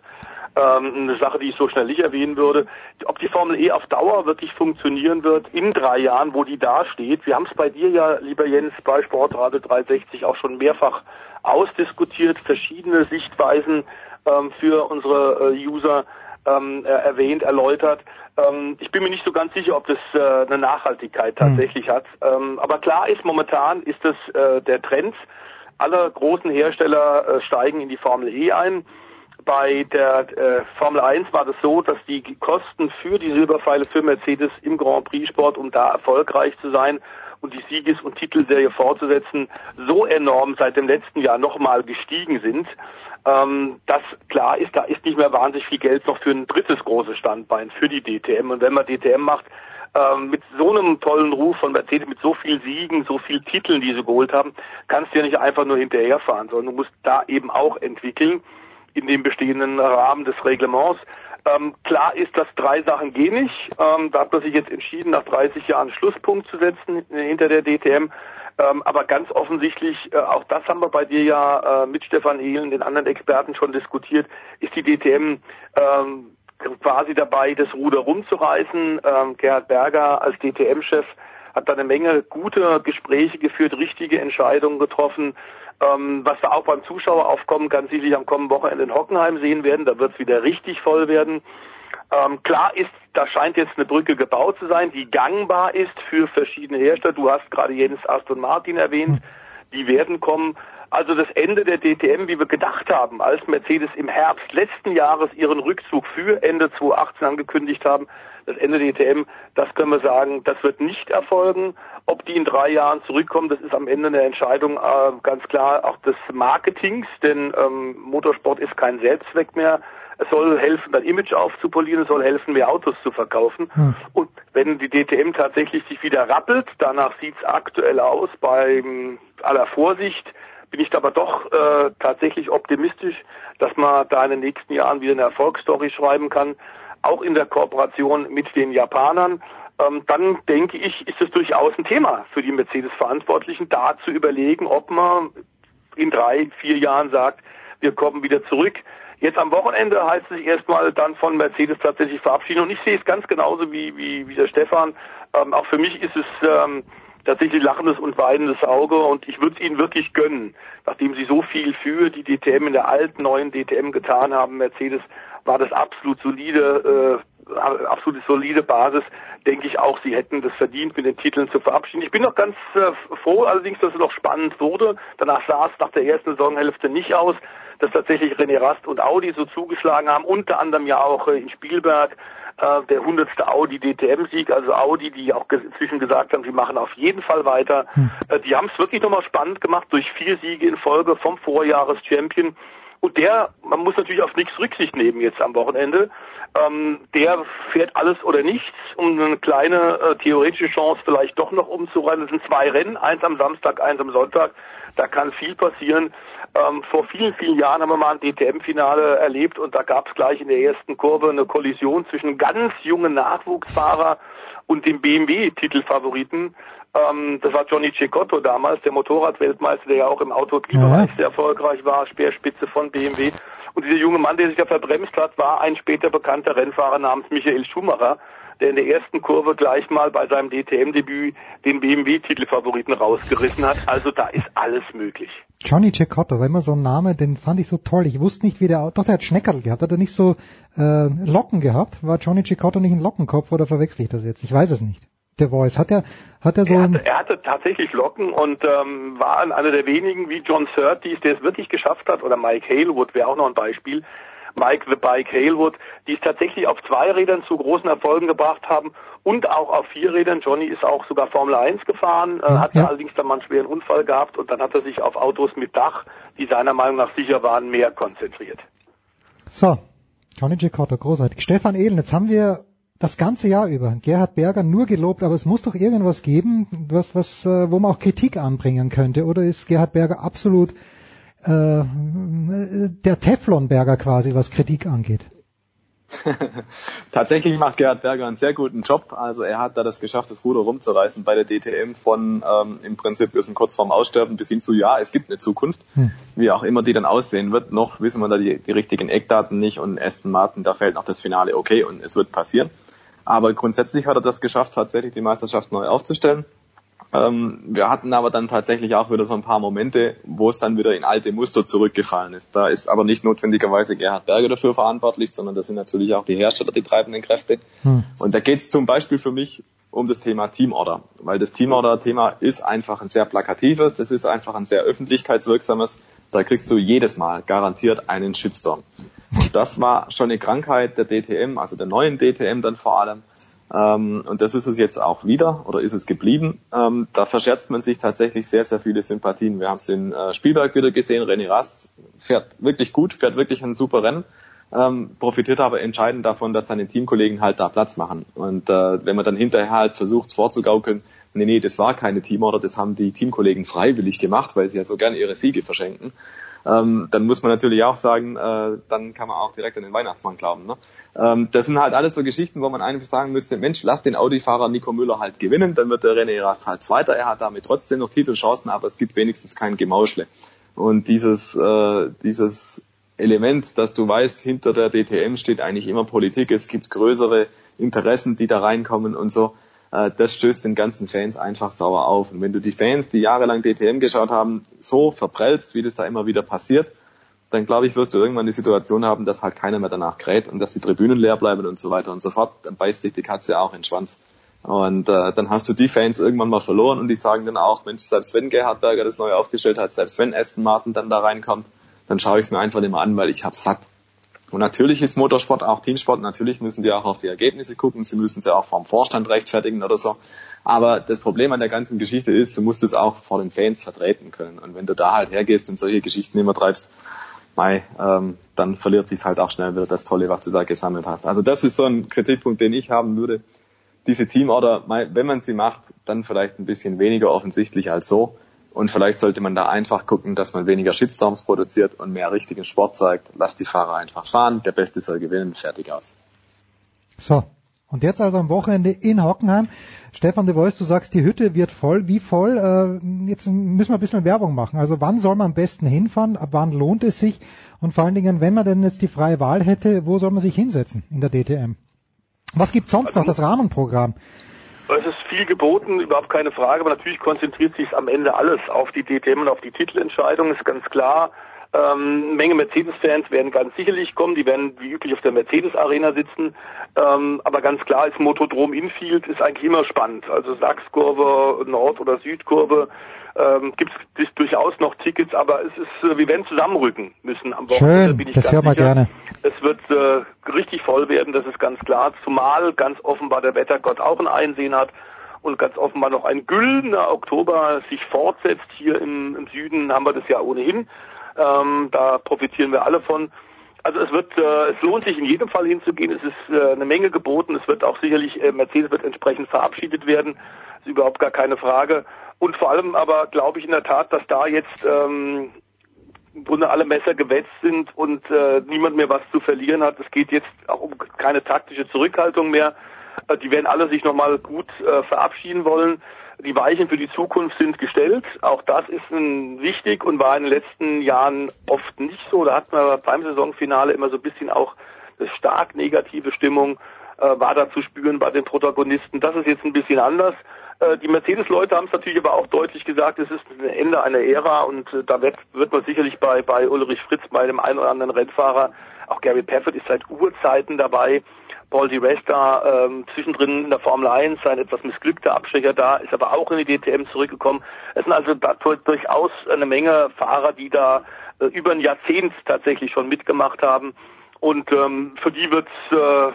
Ähm, eine Sache, die ich so schnell nicht erwähnen würde. Ob die Formel E auf Dauer wirklich funktionieren wird in drei Jahren, wo die da steht. Wir haben es bei dir ja, lieber Jens, bei Sportradio 360 auch schon mehrfach ausdiskutiert, verschiedene Sichtweisen ähm, für unsere äh, User ähm, äh, erwähnt, erläutert. Ähm, ich bin mir nicht so ganz sicher, ob das äh, eine Nachhaltigkeit tatsächlich hat. Ähm, aber klar ist, momentan ist das äh, der Trend. Alle großen Hersteller äh, steigen in die Formel E ein. Bei der äh, Formel 1 war das so, dass die Kosten für die Silberpfeile für Mercedes im Grand Prix Sport, um da erfolgreich zu sein und die Sieges- und Titelserie fortzusetzen, so enorm seit dem letzten Jahr nochmal gestiegen sind, ähm, dass klar ist, da ist nicht mehr wahnsinnig viel Geld noch für ein drittes großes Standbein, für die DTM. Und wenn man DTM macht, ähm, mit so einem tollen Ruf von Mercedes, mit so viel Siegen, so viel Titeln, die sie geholt haben, kannst du ja nicht einfach nur hinterherfahren, sondern du musst da eben auch entwickeln in dem bestehenden Rahmen des Reglements. Ähm, klar ist, dass drei Sachen gehen nicht. Ähm, da hat man sich jetzt entschieden, nach 30 Jahren Schlusspunkt zu setzen hinter der DTM. Ähm, aber ganz offensichtlich, äh, auch das haben wir bei dir ja äh, mit Stefan Ehlen, den anderen Experten schon diskutiert, ist die DTM ähm, quasi dabei, das Ruder rumzureißen. Ähm, Gerhard Berger als DTM-Chef hat da eine Menge gute Gespräche geführt, richtige Entscheidungen getroffen. Ähm, was wir auch beim Zuschaueraufkommen ganz sicherlich am kommenden Wochenende in Hockenheim sehen werden, da wird es wieder richtig voll werden. Ähm, klar ist, da scheint jetzt eine Brücke gebaut zu sein, die gangbar ist für verschiedene Hersteller. Du hast gerade Jens Aston Martin erwähnt, die werden kommen. Also das Ende der DTM, wie wir gedacht haben, als Mercedes im Herbst letzten Jahres ihren Rückzug für Ende 2018 angekündigt haben, das Ende der DTM, das können wir sagen, das wird nicht erfolgen. Ob die in drei Jahren zurückkommen, das ist am Ende eine Entscheidung äh, ganz klar auch des Marketings, denn ähm, Motorsport ist kein Selbstzweck mehr. Es soll helfen, das Image aufzupolieren, es soll helfen, mehr Autos zu verkaufen. Hm. Und wenn die DTM tatsächlich sich wieder rappelt, danach sieht es aktuell aus, bei aller Vorsicht, bin ich aber doch äh, tatsächlich optimistisch, dass man da in den nächsten Jahren wieder eine Erfolgsstory schreiben kann, auch in der Kooperation mit den Japanern. Ähm, dann denke ich, ist es durchaus ein Thema für die Mercedes-Verantwortlichen, da zu überlegen, ob man in drei, vier Jahren sagt, wir kommen wieder zurück. Jetzt am Wochenende heißt es erstmal dann von Mercedes tatsächlich verabschieden und ich sehe es ganz genauso wie, wie, wie der Stefan. Ähm, auch für mich ist es ähm, tatsächlich lachendes und weinendes Auge und ich würde es ihnen wirklich gönnen, nachdem sie so viel für die DTM in der alten, neuen DTM getan haben, Mercedes, war das absolut solide, äh, absolut solide Basis, denke ich auch, sie hätten das verdient, mit den Titeln zu verabschieden. Ich bin noch ganz äh, froh allerdings, dass es noch spannend wurde. Danach sah es nach der ersten Saisonhälfte nicht aus, dass tatsächlich René Rast und Audi so zugeschlagen haben, unter anderem ja auch äh, in Spielberg äh, der hundertste Audi DTM-Sieg, also Audi, die auch inzwischen gesagt haben, sie machen auf jeden Fall weiter. Hm. Äh, die haben es wirklich nochmal spannend gemacht durch vier Siege in Folge vom Vorjahres-Champion. Und der, man muss natürlich auf nichts Rücksicht nehmen jetzt am Wochenende. Ähm, der fährt alles oder nichts, um eine kleine äh, theoretische Chance vielleicht doch noch umzurennen. Es sind zwei Rennen, eins am Samstag, eins am Sonntag. Da kann viel passieren. Ähm, vor vielen, vielen Jahren haben wir mal ein DTM-Finale erlebt und da gab es gleich in der ersten Kurve eine Kollision zwischen ganz jungen Nachwuchsfahrer und dem BMW-Titelfavoriten. Ähm, das war Johnny Cecotto damals, der Motorradweltmeister, der ja auch im Automobilbereich ja. sehr erfolgreich war, Speerspitze von BMW. Und dieser junge Mann, der sich da verbremst hat, war ein später bekannter Rennfahrer namens Michael Schumacher, der in der ersten Kurve gleich mal bei seinem DTM-Debüt den BMW-Titelfavoriten rausgerissen hat. Also da ist alles möglich. Johnny Cecotto war immer so ein Name, den fand ich so toll. Ich wusste nicht, wie der, doch der hat Schneckerl gehabt. Hat er nicht so äh, Locken gehabt? War Johnny Cecotto nicht ein Lockenkopf oder verwechsel ich das jetzt? Ich weiß es nicht. Der Voice. Hat er, hat er so er hatte, er hatte tatsächlich Locken und ähm, war einer der wenigen wie John Surtees, der es wirklich geschafft hat, oder Mike Halewood wäre auch noch ein Beispiel, Mike the Bike Halewood, die es tatsächlich auf zwei Rädern zu großen Erfolgen gebracht haben und auch auf vier Rädern. Johnny ist auch sogar Formel 1 gefahren, äh, hatte ja. allerdings dann mal einen schweren Unfall gehabt und dann hat er sich auf Autos mit Dach, die seiner Meinung nach sicher waren, mehr konzentriert. So, Johnny Cicotto, großartig. Stefan Ehlen, jetzt haben wir das ganze Jahr über Gerhard Berger nur gelobt, aber es muss doch irgendwas geben, was, was, äh, wo man auch Kritik anbringen könnte. Oder ist Gerhard Berger absolut äh, der Teflonberger quasi, was Kritik angeht? [laughs] Tatsächlich macht Gerhard Berger einen sehr guten Job. Also er hat da das geschafft, das Ruder rumzureißen bei der DTM von ähm, im Prinzip wir sind kurz vorm Aussterben bis hin zu ja, es gibt eine Zukunft, hm. wie auch immer die dann aussehen wird. Noch wissen wir da die, die richtigen Eckdaten nicht und Aston Martin, da fällt noch das Finale okay und es wird passieren. Aber grundsätzlich hat er das geschafft, tatsächlich die Meisterschaft neu aufzustellen. Ähm, wir hatten aber dann tatsächlich auch wieder so ein paar Momente, wo es dann wieder in alte Muster zurückgefallen ist. Da ist aber nicht notwendigerweise Gerhard Berger dafür verantwortlich, sondern das sind natürlich auch die Hersteller die treibenden Kräfte. Hm. Und da geht es zum Beispiel für mich um das Thema Teamorder, weil das Teamorder-Thema ist einfach ein sehr plakatives, das ist einfach ein sehr öffentlichkeitswirksames. Da kriegst du jedes Mal garantiert einen Shitstorm. Das war schon eine Krankheit der DTM, also der neuen DTM dann vor allem. Ähm, und das ist es jetzt auch wieder oder ist es geblieben. Ähm, da verscherzt man sich tatsächlich sehr, sehr viele Sympathien. Wir haben es in äh, Spielberg wieder gesehen. René Rast fährt wirklich gut, fährt wirklich ein super Rennen. Ähm, profitiert aber entscheidend davon, dass seine Teamkollegen halt da Platz machen. Und äh, wenn man dann hinterher halt versucht vorzugaukeln, nee, nee, das war keine Teamorder, das haben die Teamkollegen freiwillig gemacht, weil sie ja so gerne ihre Siege verschenken, ähm, dann muss man natürlich auch sagen, äh, dann kann man auch direkt an den Weihnachtsmann glauben. Ne? Ähm, das sind halt alles so Geschichten, wo man einfach sagen müsste, Mensch, lass den Audi-Fahrer Nico Müller halt gewinnen, dann wird der René Rast halt Zweiter, er hat damit trotzdem noch Titelchancen, aber es gibt wenigstens kein Gemauschle. Und dieses, äh, dieses Element, dass du weißt, hinter der DTM steht eigentlich immer Politik, es gibt größere Interessen, die da reinkommen und so, äh, das stößt den ganzen Fans einfach sauer auf. Und wenn du die Fans, die jahrelang DTM geschaut haben, so verprellst, wie das da immer wieder passiert, dann glaube ich, wirst du irgendwann die Situation haben, dass halt keiner mehr danach kräht und dass die Tribünen leer bleiben und so weiter und so fort. Dann beißt sich die Katze auch in den Schwanz. Und äh, dann hast du die Fans irgendwann mal verloren und die sagen dann auch, Mensch, selbst wenn Gerhard Berger das neu aufgestellt hat, selbst wenn Aston Martin dann da reinkommt, dann schaue ich es mir einfach nicht mehr an, weil ich hab's satt. Und natürlich ist Motorsport auch Teamsport, natürlich müssen die auch auf die Ergebnisse gucken, sie müssen sie auch vom Vorstand rechtfertigen oder so. Aber das Problem an der ganzen Geschichte ist, du musst es auch vor den Fans vertreten können. Und wenn du da halt hergehst und solche Geschichten immer treibst, mei, ähm, dann verliert sich halt auch schnell wieder das Tolle, was du da gesammelt hast. Also das ist so ein Kritikpunkt, den ich haben würde. Diese Teamorder, wenn man sie macht, dann vielleicht ein bisschen weniger offensichtlich als so. Und vielleicht sollte man da einfach gucken, dass man weniger Shitstorms produziert und mehr richtigen Sport zeigt. Lass die Fahrer einfach fahren. Der Beste soll gewinnen. Fertig aus. So. Und jetzt also am Wochenende in Hockenheim. Stefan de Vois, du sagst, die Hütte wird voll. Wie voll? Äh, jetzt müssen wir ein bisschen Werbung machen. Also wann soll man am besten hinfahren? Ab wann lohnt es sich? Und vor allen Dingen, wenn man denn jetzt die freie Wahl hätte, wo soll man sich hinsetzen in der DTM? Was gibt's sonst noch? Das Rahmenprogramm. Es ist viel geboten, überhaupt keine Frage, aber natürlich konzentriert sich am Ende alles auf die DTM und auf die Titelentscheidung, ist ganz klar. Ähm, Menge Mercedes-Fans werden ganz sicherlich kommen, die werden wie üblich auf der Mercedes-Arena sitzen. Ähm, aber ganz klar ist Motodrom Infield ist eigentlich immer spannend. Also Sachskurve, Nord- oder Südkurve ähm, gibt es durchaus noch Tickets, aber es ist, äh, wir werden zusammenrücken müssen am Wochenende. Schön, bin ich das hören wir gerne. Es wird äh, richtig voll werden, das ist ganz klar. Zumal ganz offenbar der Wettergott auch ein Einsehen hat und ganz offenbar noch ein güldener Oktober sich fortsetzt. Hier im, im Süden haben wir das ja ohnehin. Ähm, da profitieren wir alle von. Also es wird, äh, es lohnt sich in jedem Fall hinzugehen. Es ist äh, eine Menge geboten. Es wird auch sicherlich, äh, Mercedes wird entsprechend verabschiedet werden. ist überhaupt gar keine Frage. Und vor allem aber glaube ich in der Tat, dass da jetzt ähm, im Grunde alle Messer gewetzt sind und äh, niemand mehr was zu verlieren hat. Es geht jetzt auch um keine taktische Zurückhaltung mehr. Äh, die werden alle sich nochmal gut äh, verabschieden wollen. Die Weichen für die Zukunft sind gestellt. Auch das ist ein, wichtig und war in den letzten Jahren oft nicht so. Da hat man beim Saisonfinale immer so ein bisschen auch eine stark negative Stimmung äh, war da zu spüren bei den Protagonisten. Das ist jetzt ein bisschen anders. Äh, die Mercedes-Leute haben es natürlich aber auch deutlich gesagt, es ist ein Ende einer Ära und äh, da wird, man sicherlich bei, bei Ulrich Fritz, bei dem einen oder anderen Rennfahrer, auch Gary Paffett ist seit Urzeiten dabei, Paul Di Resta ähm, zwischendrin in der Formel 1, sein etwas missglückter Abstecher da, ist aber auch in die DTM zurückgekommen. Es sind also da durchaus eine Menge Fahrer, die da äh, über ein Jahrzehnt tatsächlich schon mitgemacht haben. Und ähm, für die wird es äh,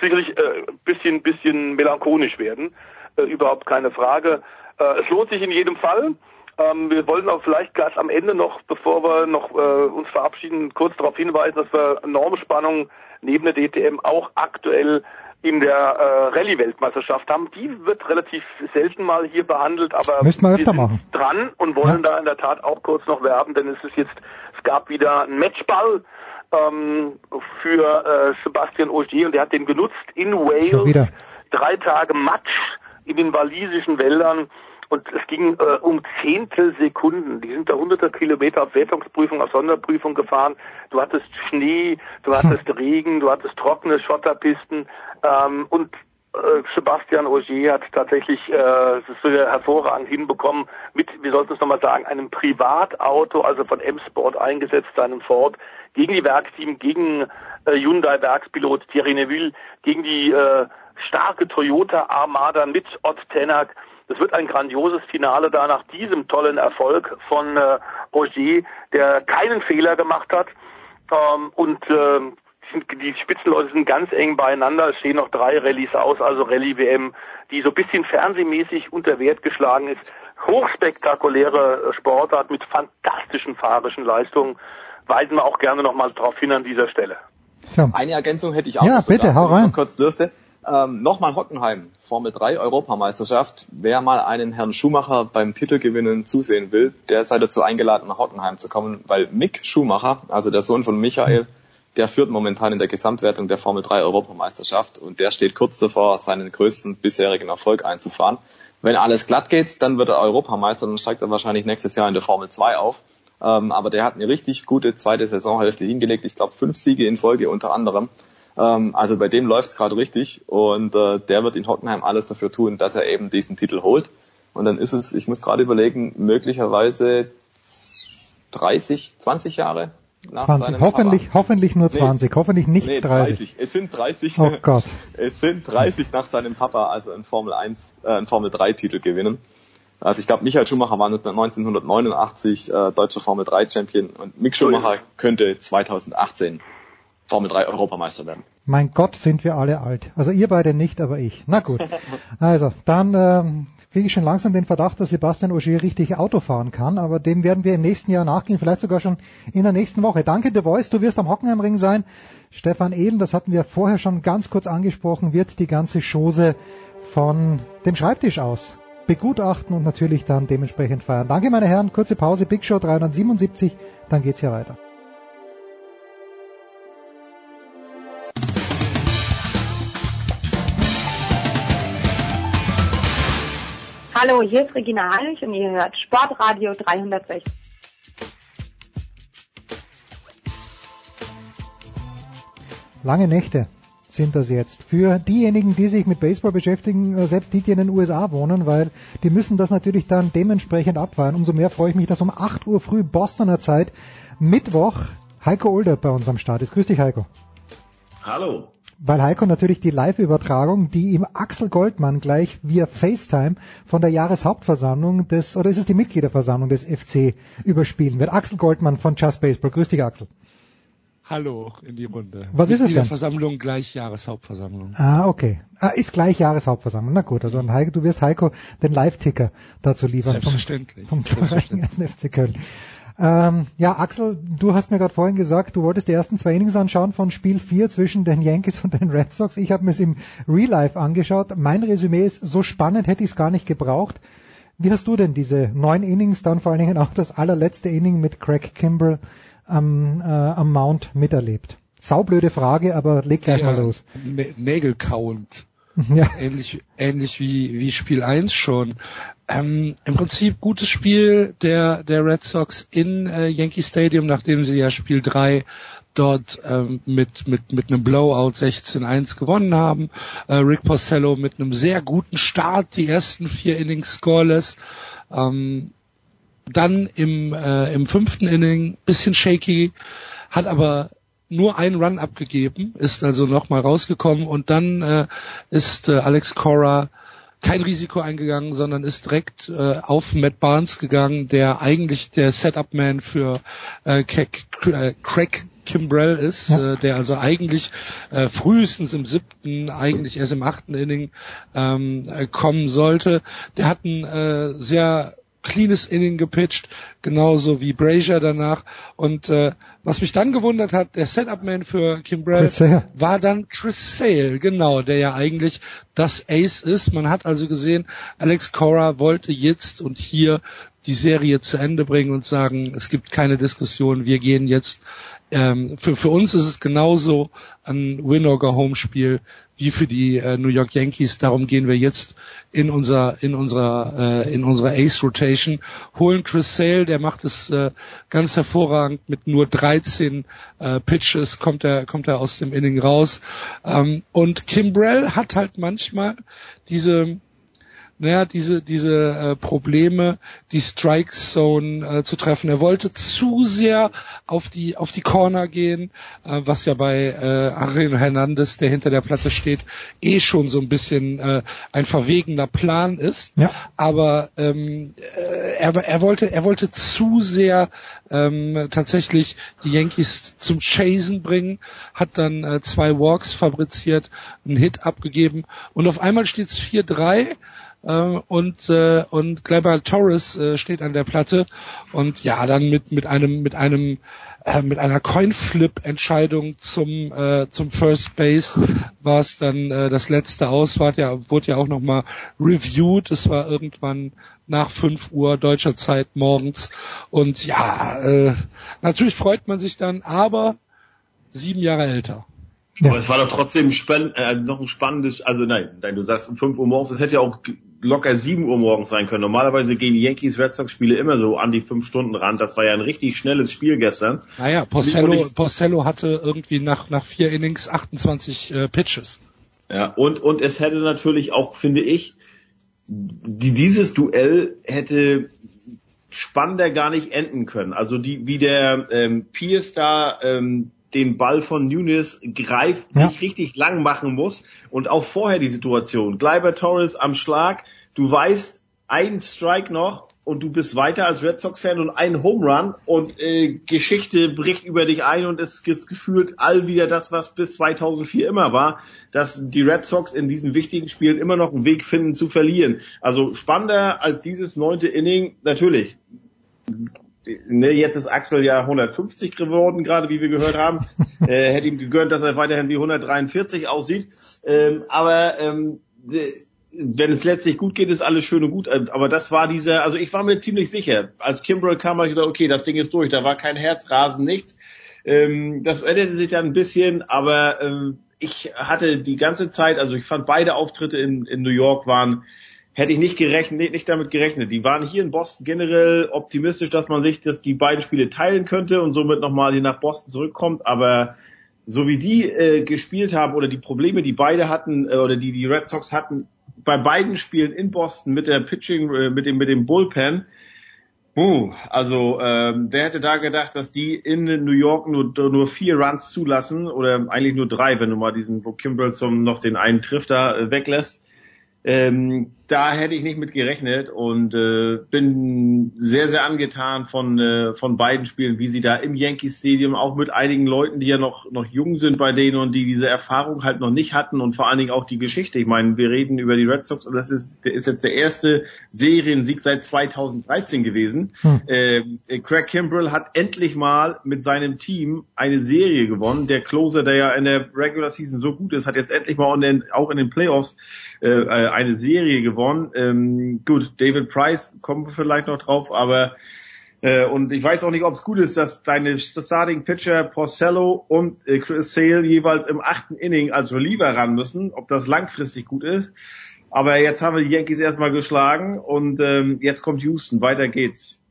sicherlich äh, bisschen, bisschen melancholisch werden. Äh, überhaupt keine Frage. Äh, es lohnt sich in jedem Fall. Ähm, wir wollen auch vielleicht ganz am Ende noch, bevor wir noch äh, uns verabschieden, kurz darauf hinweisen, dass wir Normspannung neben der DTM auch aktuell in der äh, Rallye-Weltmeisterschaft haben. Die wird relativ selten mal hier behandelt, aber Müssten wir öfter sind machen. dran und wollen da in der Tat auch kurz noch werben, denn es ist jetzt, es gab wieder einen Matchball ähm, für äh, Sebastian Ogier und der hat den genutzt in Wales. Schon wieder. Drei Tage Matsch in den walisischen Wäldern und es ging äh, um Zehntelsekunden. Die sind da hunderte Kilometer auf Wertungsprüfung, auf Sonderprüfung gefahren. Du hattest Schnee, du hattest Regen, du hattest trockene Schotterpisten ähm, und äh, Sebastian Ogier hat tatsächlich äh, das ist wieder hervorragend hinbekommen mit, wir sollten es nochmal sagen, einem Privatauto, also von M-Sport eingesetzt, seinem Ford, gegen die Werksteam, gegen äh, Hyundai Werkspilot Thierry Neville, gegen die äh, starke Toyota Armada mit Ott Tenak. Das wird ein grandioses Finale da nach diesem tollen Erfolg von äh, Ogier, der keinen Fehler gemacht hat. Ähm, und äh, die Spitzenleute sind ganz eng beieinander. Es stehen noch drei Rallyes aus, also Rallye WM, die so ein bisschen fernsehmäßig unter Wert geschlagen ist. Hochspektakuläre Sportart mit fantastischen fahrischen Leistungen. Weisen wir auch gerne nochmal darauf hin an dieser Stelle. Ja. Eine Ergänzung hätte ich auch. Ja, noch bitte, sogar, hau rein. kurz dürfte. Ähm, Nochmal Hockenheim, Formel 3 Europameisterschaft. Wer mal einen Herrn Schumacher beim Titelgewinnen zusehen will, der sei dazu eingeladen, nach Hockenheim zu kommen, weil Mick Schumacher, also der Sohn von Michael, der führt momentan in der Gesamtwertung der Formel 3 Europameisterschaft und der steht kurz davor, seinen größten bisherigen Erfolg einzufahren. Wenn alles glatt geht, dann wird er Europameister und steigt er wahrscheinlich nächstes Jahr in der Formel 2 auf. Ähm, aber der hat eine richtig gute zweite Saisonhälfte hingelegt. Ich glaube, fünf Siege in Folge unter anderem. Ähm, also bei dem läuft's gerade richtig und äh, der wird in Hockenheim alles dafür tun, dass er eben diesen Titel holt. Und dann ist es, ich muss gerade überlegen, möglicherweise 30, 20 Jahre nach 20. seinem Hoffentlich, Papa. hoffentlich nur Nee. 20. Hoffentlich nicht nee, 30. Es sind 30. Oh Gott. [laughs] Es sind 30 nach seinem Papa, also ein Formel 1, äh, ein Formel 3 Titel gewinnen. Also ich glaube, Michael Schumacher war 1989 äh, deutscher Formel 3 Champion und Mick Schumacher könnte 2018 Formel 3 Europameister werden. Mein Gott, sind wir alle alt. Also ihr beide nicht, aber ich. Na gut. [laughs] Also, dann ähm, kriege ich schon langsam den Verdacht, dass Sebastian Ogier richtig Auto fahren kann, aber dem werden wir im nächsten Jahr nachgehen, vielleicht sogar schon in der nächsten Woche. Danke, The Voice, du wirst am Hockenheimring sein. Stefan Ehlen, das hatten wir vorher schon ganz kurz angesprochen, wird die ganze Chose von dem Schreibtisch aus begutachten und natürlich dann dementsprechend feiern. Danke, meine Herren. Kurze Pause, Big Show 377, dann geht's hier weiter. Hallo, hier ist Regina Heinrich und ihr hört Sportradio 360. Lange Nächte sind das jetzt. Für diejenigen, die sich mit Baseball beschäftigen, äh, selbst die, die in den USA wohnen, weil die müssen das natürlich dann dementsprechend abfeiern. Umso mehr freue ich mich, dass um 8 Uhr früh Bostoner Zeit, Mittwoch, Heiko Older bei uns am Start ist. Grüß dich, Heiko. Hallo. Weil Heiko natürlich die Live-Übertragung, die ihm Axel Goldmann gleich via FaceTime von der Jahreshauptversammlung des, oder ist es die Mitgliederversammlung des FC überspielen wird. Axel Goldmann von Just Baseball. Grüß dich, Axel. Hallo in die Runde. Was ist es denn? Versammlung gleich Jahreshauptversammlung. Ah, okay. Ah, ist gleich Jahreshauptversammlung. Na gut, also an Heiko, du wirst Heiko den Live-Ticker dazu liefern. Selbstverständlich. Vom, [laughs] vom Verein FC Köln. Ähm, ja, Axel, du hast mir gerade vorhin gesagt, du wolltest die ersten zwei Innings anschauen von Spiel 4 zwischen den Yankees und den Red Sox. Ich habe mir es im Real Life angeschaut. Mein Resümee ist, so spannend hätte ich es gar nicht gebraucht. Wie hast du denn diese neun Innings, dann vor allen Dingen auch das allerletzte Inning mit Craig Kimbrell am, äh, am Mount miterlebt? Saublöde Frage, aber leg gleich mal los. Nä- Nägel kauend. Ja. Ähnlich, ähnlich wie, wie Spiel 1 schon. Ähm, Im Prinzip gutes Spiel der, der Red Sox in äh, Yankee Stadium, nachdem sie ja Spiel 3 dort ähm, mit, mit, mit einem Blowout 16-1 gewonnen haben. Äh, Rick Porcello mit einem sehr guten Start, die ersten vier Innings scoreless. Ähm, dann im, äh, im fünften Inning bisschen shaky, hat aber nur einen Run abgegeben, ist also nochmal rausgekommen und dann äh, ist äh, Alex Cora kein Risiko eingegangen, sondern ist direkt äh, auf Matt Barnes gegangen, der eigentlich der Setup-Man für äh, Craig, äh, Kimbrell ist, Ja. äh, der also eigentlich äh, frühestens im siebten, eigentlich erst im achten Inning ähm, äh, kommen sollte. Der hat ein äh, sehr cleanes Inning gepitcht, genauso wie Brazier danach. Und äh, was mich dann gewundert hat, der Setup-Man für Kimbrell war dann Chris Sale, genau, der ja eigentlich das Ace ist. Man hat also gesehen, Alex Cora wollte jetzt und hier die Serie zu Ende bringen und sagen, es gibt keine Diskussion, wir gehen jetzt ähm, für, für uns ist es genauso ein Win-or-Go-Home-Spiel wie für die äh, New York Yankees. Darum gehen wir jetzt in unser in unserer äh, in unserer Ace Rotation, holen Chris Sale, der macht es äh, ganz hervorragend mit nur 13 äh, Pitches kommt er kommt er aus dem Inning raus. Ähm, und Kimbrell hat halt manchmal diese naja, diese, diese äh, Probleme, die Strike Zone äh, zu treffen. Er wollte zu sehr auf die, auf die Corner gehen, äh, was ja bei äh, Ariel Hernandez, der hinter der Platte steht, eh schon so ein bisschen äh, ein verwegener Plan ist. Ja. Aber ähm, äh, er, er wollte, er wollte zu sehr ähm, tatsächlich die Yankees zum Chasen bringen, hat dann äh, zwei Walks fabriziert, einen Hit abgegeben und auf einmal steht es 4-3 äh, und äh, und Gleyber Torres äh, steht an der Platte und ja dann mit mit einem mit einem äh, mit einer Coinflip-Entscheidung zum äh, zum First Base war es dann äh, das letzte aus, war ja wurde ja auch noch mal reviewed. Es war irgendwann nach 5 Uhr deutscher Zeit morgens und ja äh, natürlich freut man sich dann, aber sieben Jahre älter. Aber es war doch trotzdem spann äh, noch ein spannendes, also nein, nein, du sagst um 5 Uhr morgens, es hätte ja auch locker 7 Uhr morgens sein können. Normalerweise gehen die Yankees Red Sox Spiele immer so an die 5 Stunden ran. Das war ja ein richtig schnelles Spiel gestern. Naja, Porcello, Porcello hatte irgendwie nach, nach vier Innings 28 äh, Pitches. Ja, und, und es hätte natürlich auch, finde ich, die, dieses Duell hätte spannender gar nicht enden können. Also die, wie der ähm, Pierce da ähm, den Ball von Nunes greift, ja. sich richtig lang machen muss und auch vorher die Situation. Gleiber Torres am Schlag, du weißt, ein Strike noch und du bist weiter als Red Sox-Fan und ein Home Run und äh, Geschichte bricht über dich ein und es ist gefühlt all wieder das, was bis 2004 immer war, dass die Red Sox in diesen wichtigen Spielen immer noch einen Weg finden zu verlieren. Also spannender als dieses neunte Inning, natürlich ne, jetzt ist Axel ja 150 geworden, gerade wie wir gehört haben. [laughs] äh, hätte ihm gegönnt, dass er weiterhin wie 143 aussieht. Ähm, aber ähm, wenn es letztlich gut geht, ist alles schön und gut. Ähm, aber das war dieser, also ich war mir ziemlich sicher. Als Kimbrell kam, habe ich gedacht, okay, das Ding ist durch. Da war kein Herzrasen, nichts. Ähm, das änderte sich dann ein bisschen, aber ähm, ich hatte die ganze Zeit, also ich fand beide Auftritte in, in New York waren hätte ich nicht gerechnet, nicht damit gerechnet. Die waren hier in Boston generell optimistisch, dass man sich dass die beiden Spiele teilen könnte und somit nochmal nach Boston zurückkommt. Aber so wie die äh, gespielt haben oder die Probleme, die beide hatten äh, oder die die Red Sox hatten bei beiden Spielen in Boston mit der Pitching, äh, mit dem mit dem Bullpen. Uh, also ähm, wer hätte da gedacht, dass die in New York nur nur vier Runs zulassen oder eigentlich nur drei, wenn du mal diesen, wo Kimbrell zum noch den einen trifft da äh, weglässt. Ähm, da hätte ich nicht mit gerechnet und äh, bin sehr, sehr angetan von, äh, von beiden Spielen, wie sie da im Yankee Stadium auch mit einigen Leuten, die ja noch, noch jung sind bei denen und die diese Erfahrung halt noch nicht hatten und vor allen Dingen auch die Geschichte. Ich meine, wir reden über die Red Sox und das ist, der ist jetzt der erste Seriensieg seit 2013 gewesen. Hm. Äh, Craig Kimbrell hat endlich mal mit seinem Team eine Serie gewonnen. Der Closer, der ja in der Regular Season so gut ist, hat jetzt endlich mal in den, auch in den Playoffs äh, eine Serie gewonnen gewonnen. Ähm, gut, David Price kommen wir vielleicht noch drauf, aber äh, und ich weiß auch nicht, ob es gut ist, dass deine Starting Pitcher Porcello und äh, Chris Sale jeweils im achten Inning als Reliever ran müssen, ob das langfristig gut ist. Aber jetzt haben wir die Yankees erstmal geschlagen und ähm, jetzt kommt Houston, weiter geht's.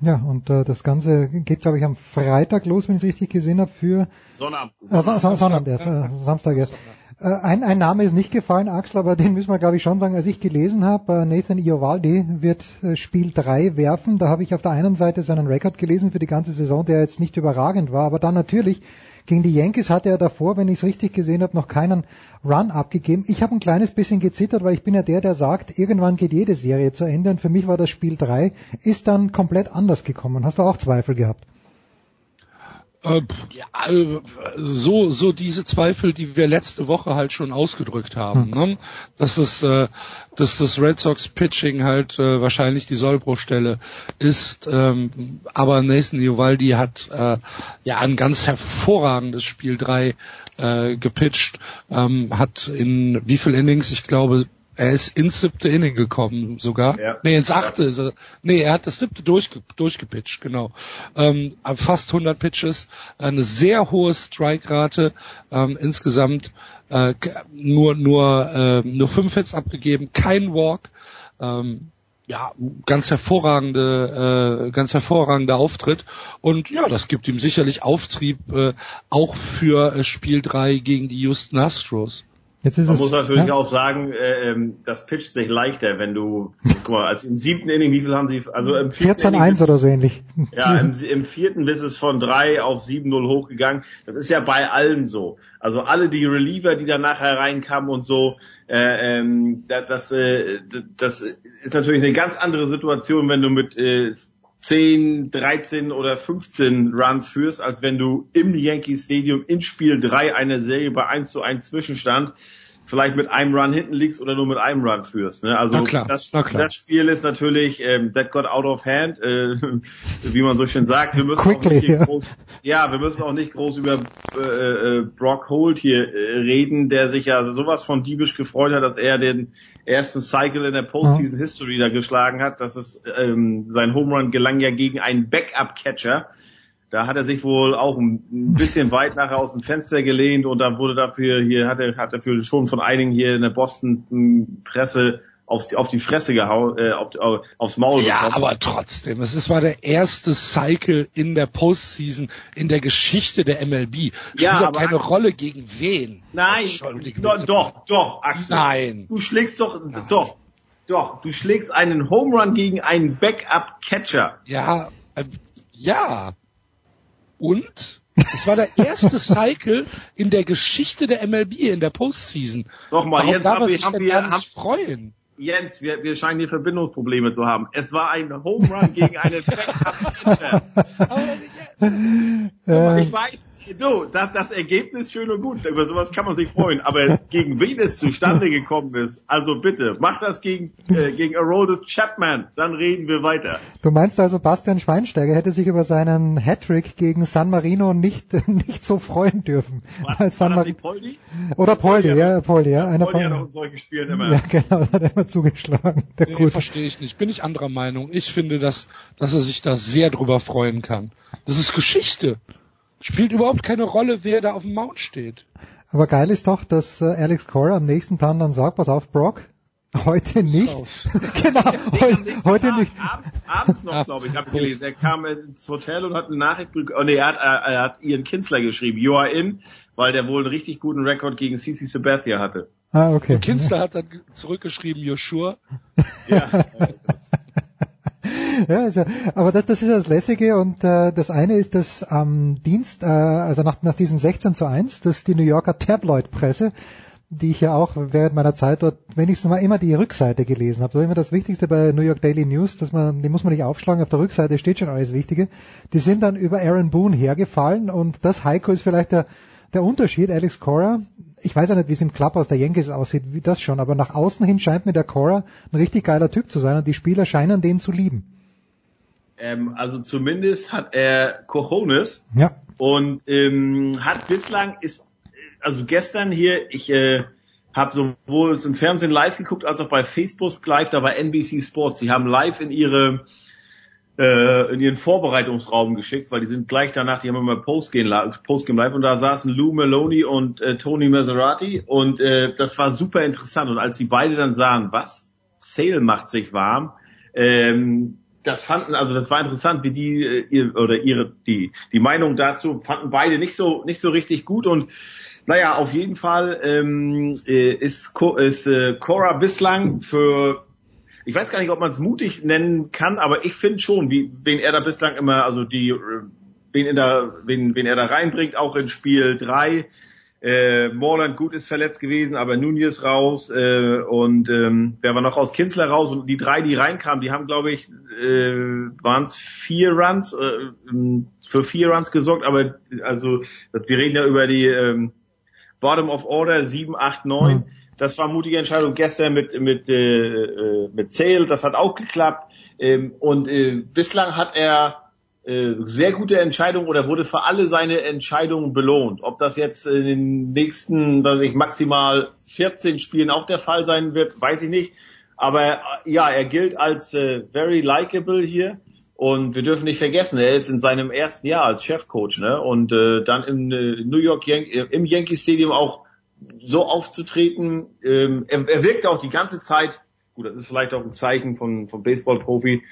Ja, und äh, das Ganze geht, glaube ich, am Freitag los, wenn ich es richtig gesehen habe, für Sonnabend. Sonnabend, äh, Sonnabend erst, äh, Samstag erst. Äh, ein, ein Name ist nicht gefallen, Axel, aber den müssen wir, glaube ich, schon sagen. Als ich gelesen habe, äh, Nathan Iovaldi wird äh, Spiel 3 werfen. Da habe ich auf der einen Seite seinen Rekord gelesen für die ganze Saison, der jetzt nicht überragend war, aber dann natürlich gegen die Yankees hatte er davor, wenn ich es richtig gesehen habe, noch keinen Run abgegeben. Ich habe ein kleines bisschen gezittert, weil ich bin ja der, der sagt, irgendwann geht jede Serie zu Ende und für mich war das Spiel 3, ist dann komplett anders gekommen. Hast du auch Zweifel gehabt? Äh, ja, äh, so so diese Zweifel, die wir letzte Woche halt schon ausgedrückt haben, hm. ne? dass es äh, dass das Red Sox Pitching halt äh, wahrscheinlich die Sollbruchstelle ist, ähm, aber Nathan Iovaldi hat äh, ja ein ganz hervorragendes Spiel 3 äh, gepitcht, ähm, hat in wie viel Innings, ich glaube er ist ins siebte Inning gekommen sogar. Ja. Nee, ins achte. Ja. Nee, er hat das siebte durchge durchgepitcht, genau. Ähm, fast 100 Pitches, eine sehr hohe Strike-Rate, ähm, insgesamt äh, nur nur äh, nur fünf Hits abgegeben, kein Walk. Ähm, ja, ganz hervorragende, äh, ganz hervorragender Auftritt und ja, das gibt ihm sicherlich Auftrieb äh, auch für äh, Spiel 3 gegen die Houston Astros. Jetzt ist Man es, muss natürlich ja? auch sagen, äh, ähm, das pitcht sich leichter, wenn du, guck mal, also im siebten Inning, wie viel haben sie, also im vierten Inning 14-1 oder so ähnlich. Ja, im, [laughs] im vierten ist es von drei auf 7-0 hochgegangen. Das ist ja bei allen so. Also alle die Reliever, die dann nachher reinkamen und so, äh, ähm, das, das, äh, das ist natürlich eine ganz andere Situation, wenn du mit äh, 10, 13 oder 15 Runs führst, als wenn du im Yankee Stadium in Spiel 3 eine Serie bei 1 zu 1 Zwischenstand vielleicht mit einem Run hinten liegst oder nur mit einem Run führst. Ne? Also klar, das, das Spiel ist natürlich, ähm, that got out of hand, äh, [laughs] wie man so schön sagt. Wir müssen Quickly, auch nicht ja. groß, ja, wir müssen auch nicht groß über äh, äh, Brock Holt hier äh, reden, der sich ja sowas von diebisch gefreut hat, dass er den ersten Cycle in der Postseason History da geschlagen hat. Das ist ähm, sein Home Run gelang ja gegen einen Backup Catcher. Da hat er sich wohl auch ein bisschen weit nachher aus dem Fenster gelehnt und da wurde dafür hier hat er hat dafür schon von einigen hier in der Boston m, Presse auf die, auf die Fresse gehauen, äh, auf, auf, aufs Maul Ja, bekommen. aber trotzdem, es ist, war der erste Cycle in der Postseason in der Geschichte der MLB. Spielt Ja, doch aber- keine Rolle gegen wen. Nein, Entschuldigung, doch, doch, doch, Axel. Nein. Du schlägst doch, doch, doch, du schlägst einen Home Run gegen einen Backup Catcher. Ja, äh, ja. Und? Es war der erste [laughs] Cycle in der Geschichte der MLB in der Postseason. Nochmal, Warum jetzt darf haben wir, haben wir, haben, freuen? Jens, wir, wir scheinen hier Verbindungsprobleme zu haben. Es war ein Home Run gegen einen [laughs] Backup Catcher. Äh, Ich weiß, du, das, das Ergebnis schön und gut, über sowas kann man sich freuen, aber gegen wen es zustande gekommen ist, also bitte, mach das gegen, äh, gegen Aroldis Chapman, dann reden wir weiter. Du meinst also, Bastian Schweinsteiger hätte sich über seinen Hattrick gegen San Marino nicht, [laughs] nicht so freuen dürfen. Weil San War das Poldi? Oder Poldi, ja, Poldi, ja, einer Poldi hat auch von, in solchen Spielen immer. ja, genau, hat er immer zugeschlagen. Der Nee, verstehe ich nicht. Bin ich anderer Meinung. Ich finde, dass, dass er sich da sehr drüber freuen kann. Das ist Geschichte. Spielt überhaupt keine Rolle, wer da auf dem Mount steht. Aber geil ist doch, dass äh, Alex Cora am nächsten Tag dann sagt, pass auf, Brock, [laughs] heute nicht. [laughs] Genau, heute, heute nicht. Abends, abends noch, glaube ich, habe ich gelesen. Er kam ins Hotel und hat eine Nachricht bekommen. Oh, nee, er hat, er, er hat Ian Kinsler geschrieben, you are in, weil der wohl einen richtig guten Rekord gegen CC Sabathia hatte. Ah, okay. Kinzler hat dann zurückgeschrieben, you're sure? Ja. [laughs] Ja, also, aber das, das ist das Lässige und äh, das eine ist, dass am Dienst, äh, also nach, nach diesem 16 zu 1, dass die New Yorker Tabloid-Presse, die ich ja auch während meiner Zeit dort wenigstens mal immer die Rückseite gelesen habe. So immer das Wichtigste bei New York Daily News, dass man, die muss man nicht aufschlagen, auf der Rückseite steht schon alles Wichtige. Die sind dann über Aaron Boone hergefallen und das Heiko ist vielleicht der, der Unterschied. Alex Cora, ich weiß ja nicht, wie es im Clubhouse der Yankees aussieht, wie das schon, aber nach außen hin scheint mir der Cora ein richtig geiler Typ zu sein und die Spieler scheinen den zu lieben. Ähm, also zumindest hat er Cojones. Ja. und ähm, hat bislang ist also gestern hier ich äh, habe sowohl es im Fernsehen live geguckt als auch bei Facebook live da war NBC Sports. Sie haben live in ihre äh, in ihren Vorbereitungsraum geschickt, weil die sind gleich danach, die haben immer Postgame live, Postgame live. Und da saßen Lou Maloney und äh, Tony Maserati. Und äh, das war super interessant. Und als die beide dann sahen, was? Sale macht sich warm, ähm, das fanden, also das war interessant, wie die äh, ihr, oder ihre die die Meinung dazu fanden beide nicht so nicht so richtig gut. Und naja, auf jeden Fall ähm, äh, ist, ist äh, Cora bislang für ich weiß gar nicht, ob man es mutig nennen kann, aber ich finde schon, wie wen er da bislang immer, also die äh, wen in da wen, wen er da reinbringt, auch in Spiel 3 äh, Morland gut ist verletzt gewesen, aber Nunez raus äh, und ähm, wer war noch raus? Kinsler raus und die drei, die reinkamen, die haben, glaube ich, äh, waren es vier Runs, äh, für vier Runs gesorgt, aber also wir reden ja über die ähm, Bottom of Order 7, 8, 9. Mhm. Das war mutige Entscheidung gestern mit mit äh, äh, mit Sale, das hat auch geklappt ähm, und äh, bislang hat er äh, sehr gute Entscheidung oder wurde für alle seine Entscheidungen belohnt. Ob das jetzt in den nächsten, weiß ich, maximal 14 Spielen auch der Fall sein wird, weiß ich nicht. Aber äh, ja, er gilt als äh, very likable hier. Und wir dürfen nicht vergessen, er ist in seinem ersten Jahr als Chefcoach, ne? Und äh, dann im äh, New York Yan äh, im Yankee Stadium auch so aufzutreten. Ähm, er, er wirkt auch die ganze Zeit, gut, das ist vielleicht auch ein Zeichen von vom Baseball-Profi,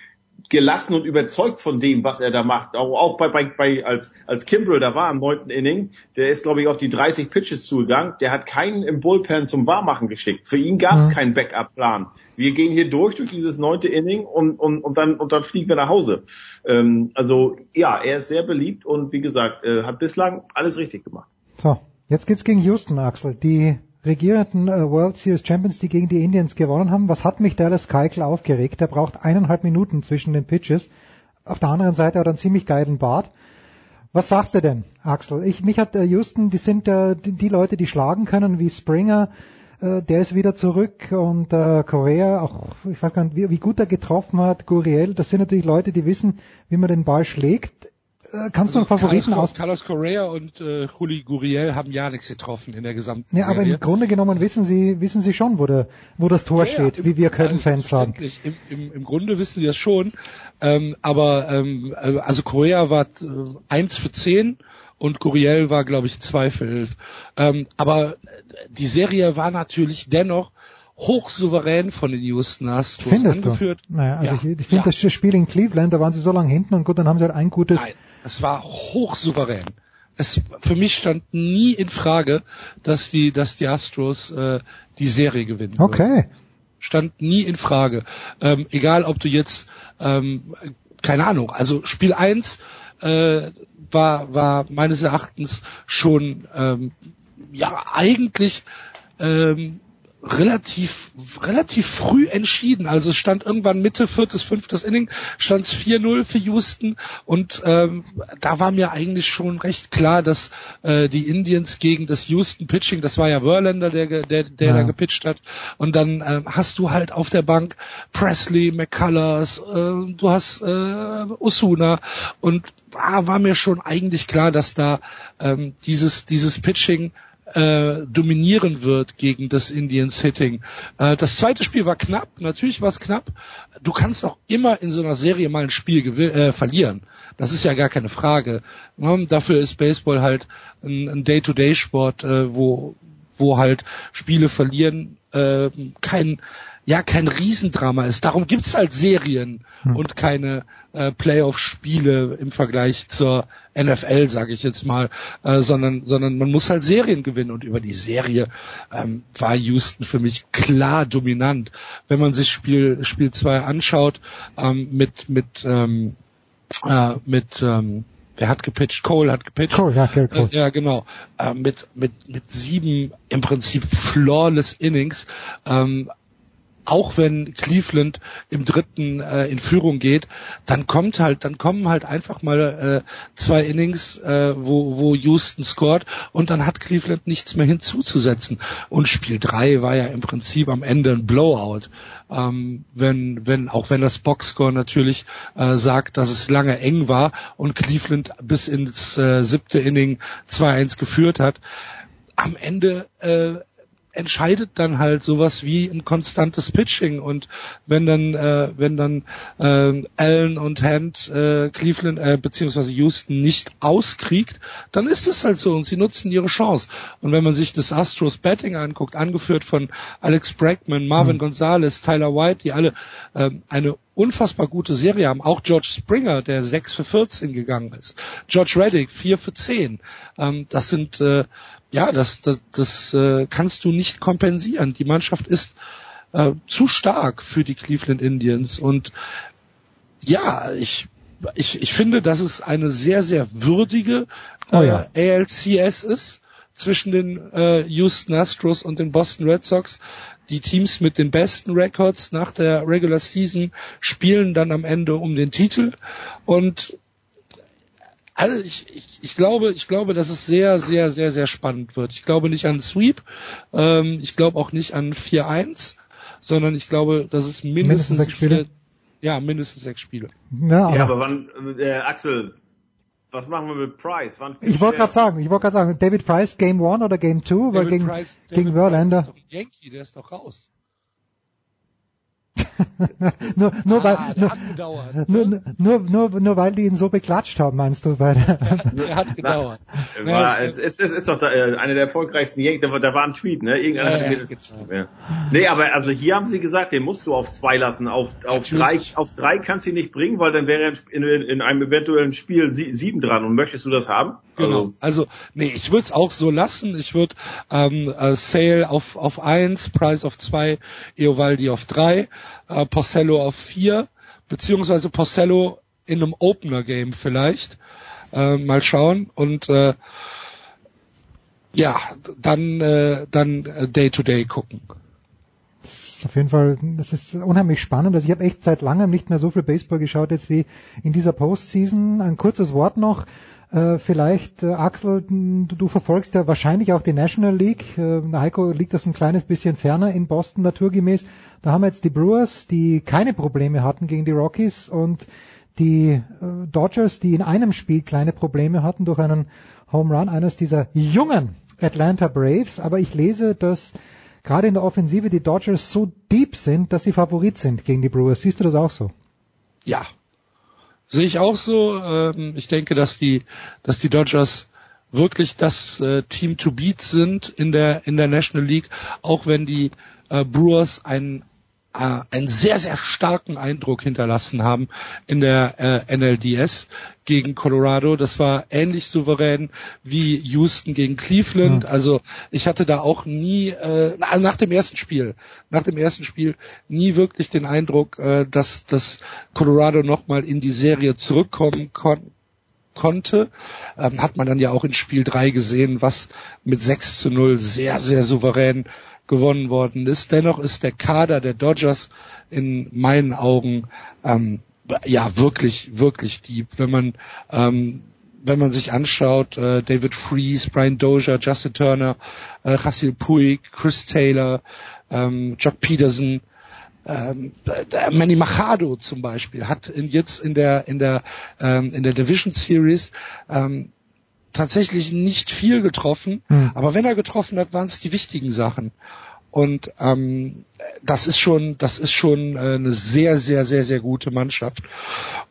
gelassen und überzeugt von dem, was er da macht. Auch, auch bei, bei, bei als, als Kimbrell da war am neunten Inning, der ist, glaube ich, auf die 30 Pitches zugegangen. Der hat keinen im Bullpen zum Warmachen geschickt. Für ihn gab es Mhm. keinen Backup-Plan. Wir gehen hier durch, durch dieses neunte Inning und, und, und, dann, und dann fliegen wir nach Hause. Ähm, also ja, er ist sehr beliebt und wie gesagt, äh, hat bislang alles richtig gemacht. So, jetzt geht's gegen Houston, Axel. Die regierenden äh, World Series Champions, die gegen die Indians gewonnen haben. Was hat mich Dallas Keuchel aufgeregt? Der braucht eineinhalb Minuten zwischen den Pitches. Auf der anderen Seite hat er einen ziemlich geilen Bart. Was sagst du denn, Axel? Ich, mich hat äh, Houston, die sind äh, die, die Leute, die schlagen können, wie Springer, äh, der ist wieder zurück und äh, Korea, auch ich weiß gar nicht, wie, wie gut er getroffen hat, Guriel, das sind natürlich Leute, die wissen, wie man den Ball schlägt. Äh, kannst du einen Favoriten Carlos, aus... Carlos Correa und äh, Juli Guriel haben ja nichts getroffen in der gesamten Ja, aber Serie. im Grunde genommen wissen Sie, wissen Sie schon, wo, der, wo das Tor Ja, ja, steht, im- wie wir Köln-Fans sagen. Selbstverständlich. Im, im, Im Grunde wissen sie das schon. Ähm, aber ähm, äh, also Korea war äh, 1 für 10 und Guriel war, glaube ich, 2 für 11. Ähm, aber die Serie war natürlich dennoch hochsouverän von den Houston Astros Findest angeführt. du? Naja, also Ja, ich, ich finde das Spiel in Cleveland, da waren sie so lange hinten und gut, dann haben sie halt ein gutes... Nein, es war hochsouverän. Es, für mich stand nie in Frage, dass die, dass die Astros äh, die Serie gewinnen. würden. Okay. stand nie in Frage. Ähm, egal, ob du jetzt, ähm, keine Ahnung, also Spiel 1 äh, war, war meines Erachtens schon ähm, ja eigentlich ähm, relativ relativ früh entschieden. Also es stand irgendwann Mitte viertes, fünftes Inning, stand es 4-0 für Houston und ähm, da war mir eigentlich schon recht klar, dass äh, die Indians gegen das Houston Pitching, das war ja Verlander, der der, der Ja. da gepitcht hat und dann ähm, hast du halt auf der Bank Presley, McCullers, äh, du hast äh, Osuna und ah, war mir schon eigentlich klar, dass da ähm, dieses dieses Pitching äh, dominieren wird gegen das Indians Hitting. Äh, das zweite Spiel war knapp, natürlich war es knapp. Du kannst auch immer in so einer Serie mal ein Spiel äh, verlieren. Das ist ja gar keine Frage. Ne? Dafür ist Baseball halt ein, ein Day-to-Day-Sport, äh, wo wo halt Spiele verlieren äh, kein ja kein Riesendrama ist. Darum gibt's halt Serien Hm. und keine äh, Playoff-Spiele im Vergleich zur NFL, sage ich jetzt mal, äh, sondern sondern man muss halt Serien gewinnen und über die Serie ähm, war Houston für mich klar dominant. Wenn man sich Spiel Spiel 2 anschaut ähm, mit mit ähm, äh, mit ähm, Wer hat gepitcht? Cole hat gepitcht. Cole, ja, Cole. Äh, ja, genau. Äh, mit, mit, mit sieben im Prinzip flawless Innings. Ähm, auch wenn Cleveland im dritten äh, in Führung geht, dann kommt halt, dann kommen halt einfach mal äh, zwei Innings, äh, wo, wo Houston scored und dann hat Cleveland nichts mehr hinzuzusetzen. Und Spiel drei war ja im Prinzip am Ende ein Blowout. Ähm, wenn, wenn, auch wenn das Boxscore natürlich äh, sagt, dass es lange eng war und Cleveland bis ins äh, siebte Inning 2-1 geführt hat. Am Ende äh, entscheidet dann halt sowas wie ein konstantes Pitching und wenn dann äh, wenn dann äh, Allen und Hand äh, Cleveland äh, beziehungsweise Houston nicht auskriegt, dann ist es halt so und sie nutzen ihre Chance. Und wenn man sich das Astros Batting anguckt, angeführt von Alex Bregman, Marvin Gonzalez, Tyler White, die alle ähm, eine unfassbar gute Serie haben. Auch George Springer, der 6 für 14 gegangen ist. George Reddick 4 für 10. Ähm, das sind äh, ja, das, das, das äh, kannst du nicht kompensieren. Die Mannschaft ist äh, zu stark für die Cleveland Indians und ja, ich ich, ich finde, dass es eine sehr, sehr würdige äh, Oh ja. ALCS ist zwischen den äh, Houston Astros und den Boston Red Sox. Die Teams mit den besten Records nach der Regular Season spielen dann am Ende um den Titel und also ich, ich, ich glaube, ich glaube, dass es sehr, sehr, sehr, sehr spannend wird. Ich glaube nicht an Sweep, ähm, ich glaube auch nicht an 4-1, sondern ich glaube, dass es mindestens, Mindestens sechs Spiele? vier- ja, mindestens sechs Spiele. Ja, aber Ja, aber wann, äh, Axel, was machen wir mit Price? Wann ich wollte gerade sagen, ich wollte gerade sagen, David Price Game One oder Game Two, weil David gegen, Price- gegen David Verlander. ist doch Yankee, der ist doch raus. [laughs] nur, nur weil, Ah, der nur, hat gedauert. nur, nur, nur, nur weil die ihn so beklatscht haben, meinst du? Weil, [laughs] Der hat gedauert. war, es, es, es ist doch da, äh, eine der erfolgreichsten Yankees, da, da war ein Tweet, ne? Irgendeiner Ja, hat ja, mir das gibt's geschrieben. Ja. Nee, aber also hier haben sie gesagt, den musst du auf zwei lassen. Auf, auf drei, auf drei kannst du ihn nicht bringen, weil dann wäre in, in, in einem eventuellen Spiel sie, sieben dran. Und möchtest du das haben? Genau. Also, nee, ich würde es auch so lassen. Ich würde ähm, äh, Sale auf auf eins, Price auf zwei, Eovaldi auf drei, äh, Porcello auf vier, beziehungsweise Porcello in einem Opener-Game vielleicht. Äh, mal schauen. Und äh, ja, dann äh, dann äh, Day-to-Day gucken. Das ist auf jeden Fall, das ist unheimlich spannend. Also ich habe echt seit langem nicht mehr so viel Baseball geschaut jetzt wie in dieser Postseason. Ein kurzes Wort noch. Äh, vielleicht, äh, Axel, du, verfolgst ja wahrscheinlich auch die National League. Äh, Heiko liegt das ein kleines bisschen ferner in Boston naturgemäß. Da haben wir jetzt die Brewers, die keine Probleme hatten gegen die Rockies und die äh, Dodgers, die in einem Spiel kleine Probleme hatten durch einen Home Run eines dieser jungen Atlanta Braves. Aber ich lese, dass gerade in der Offensive die Dodgers so deep sind, dass sie Favorit sind gegen die Brewers. Siehst du das auch so? Ja, sehe ich auch so. Ähm, ich denke, dass die, dass die Dodgers wirklich das äh, Team to beat sind in der in der National League, auch wenn die äh, Brewers einen äh, einen sehr sehr starken Eindruck hinterlassen haben in der äh, NLDS gegen Colorado. Das war ähnlich souverän wie Houston gegen Cleveland. Mhm. Also ich hatte da auch nie äh, na- nach dem ersten Spiel, nach dem ersten Spiel nie wirklich den Eindruck, äh, dass dass Colorado noch mal in die Serie zurückkommen kon konnte, ähm, hat man dann ja auch in Spiel 3 gesehen, was mit 6 zu 0 sehr, sehr souverän gewonnen worden ist. Dennoch ist der Kader der Dodgers in meinen Augen ähm, ja wirklich, wirklich deep. Wenn man ähm, wenn man sich anschaut, äh, David Freeze, Brian Dozier, Justin Turner, äh, Hassil Puig, Chris Taylor, ähm, Jock Peterson, ähm, Manny Machado zum Beispiel hat in, jetzt in der in der ähm, in der Division Series ähm, tatsächlich nicht viel getroffen, Hm. aber wenn er getroffen hat, waren es die wichtigen Sachen. Und ähm, das ist schon, das ist schon äh, eine sehr, sehr, sehr, sehr gute Mannschaft.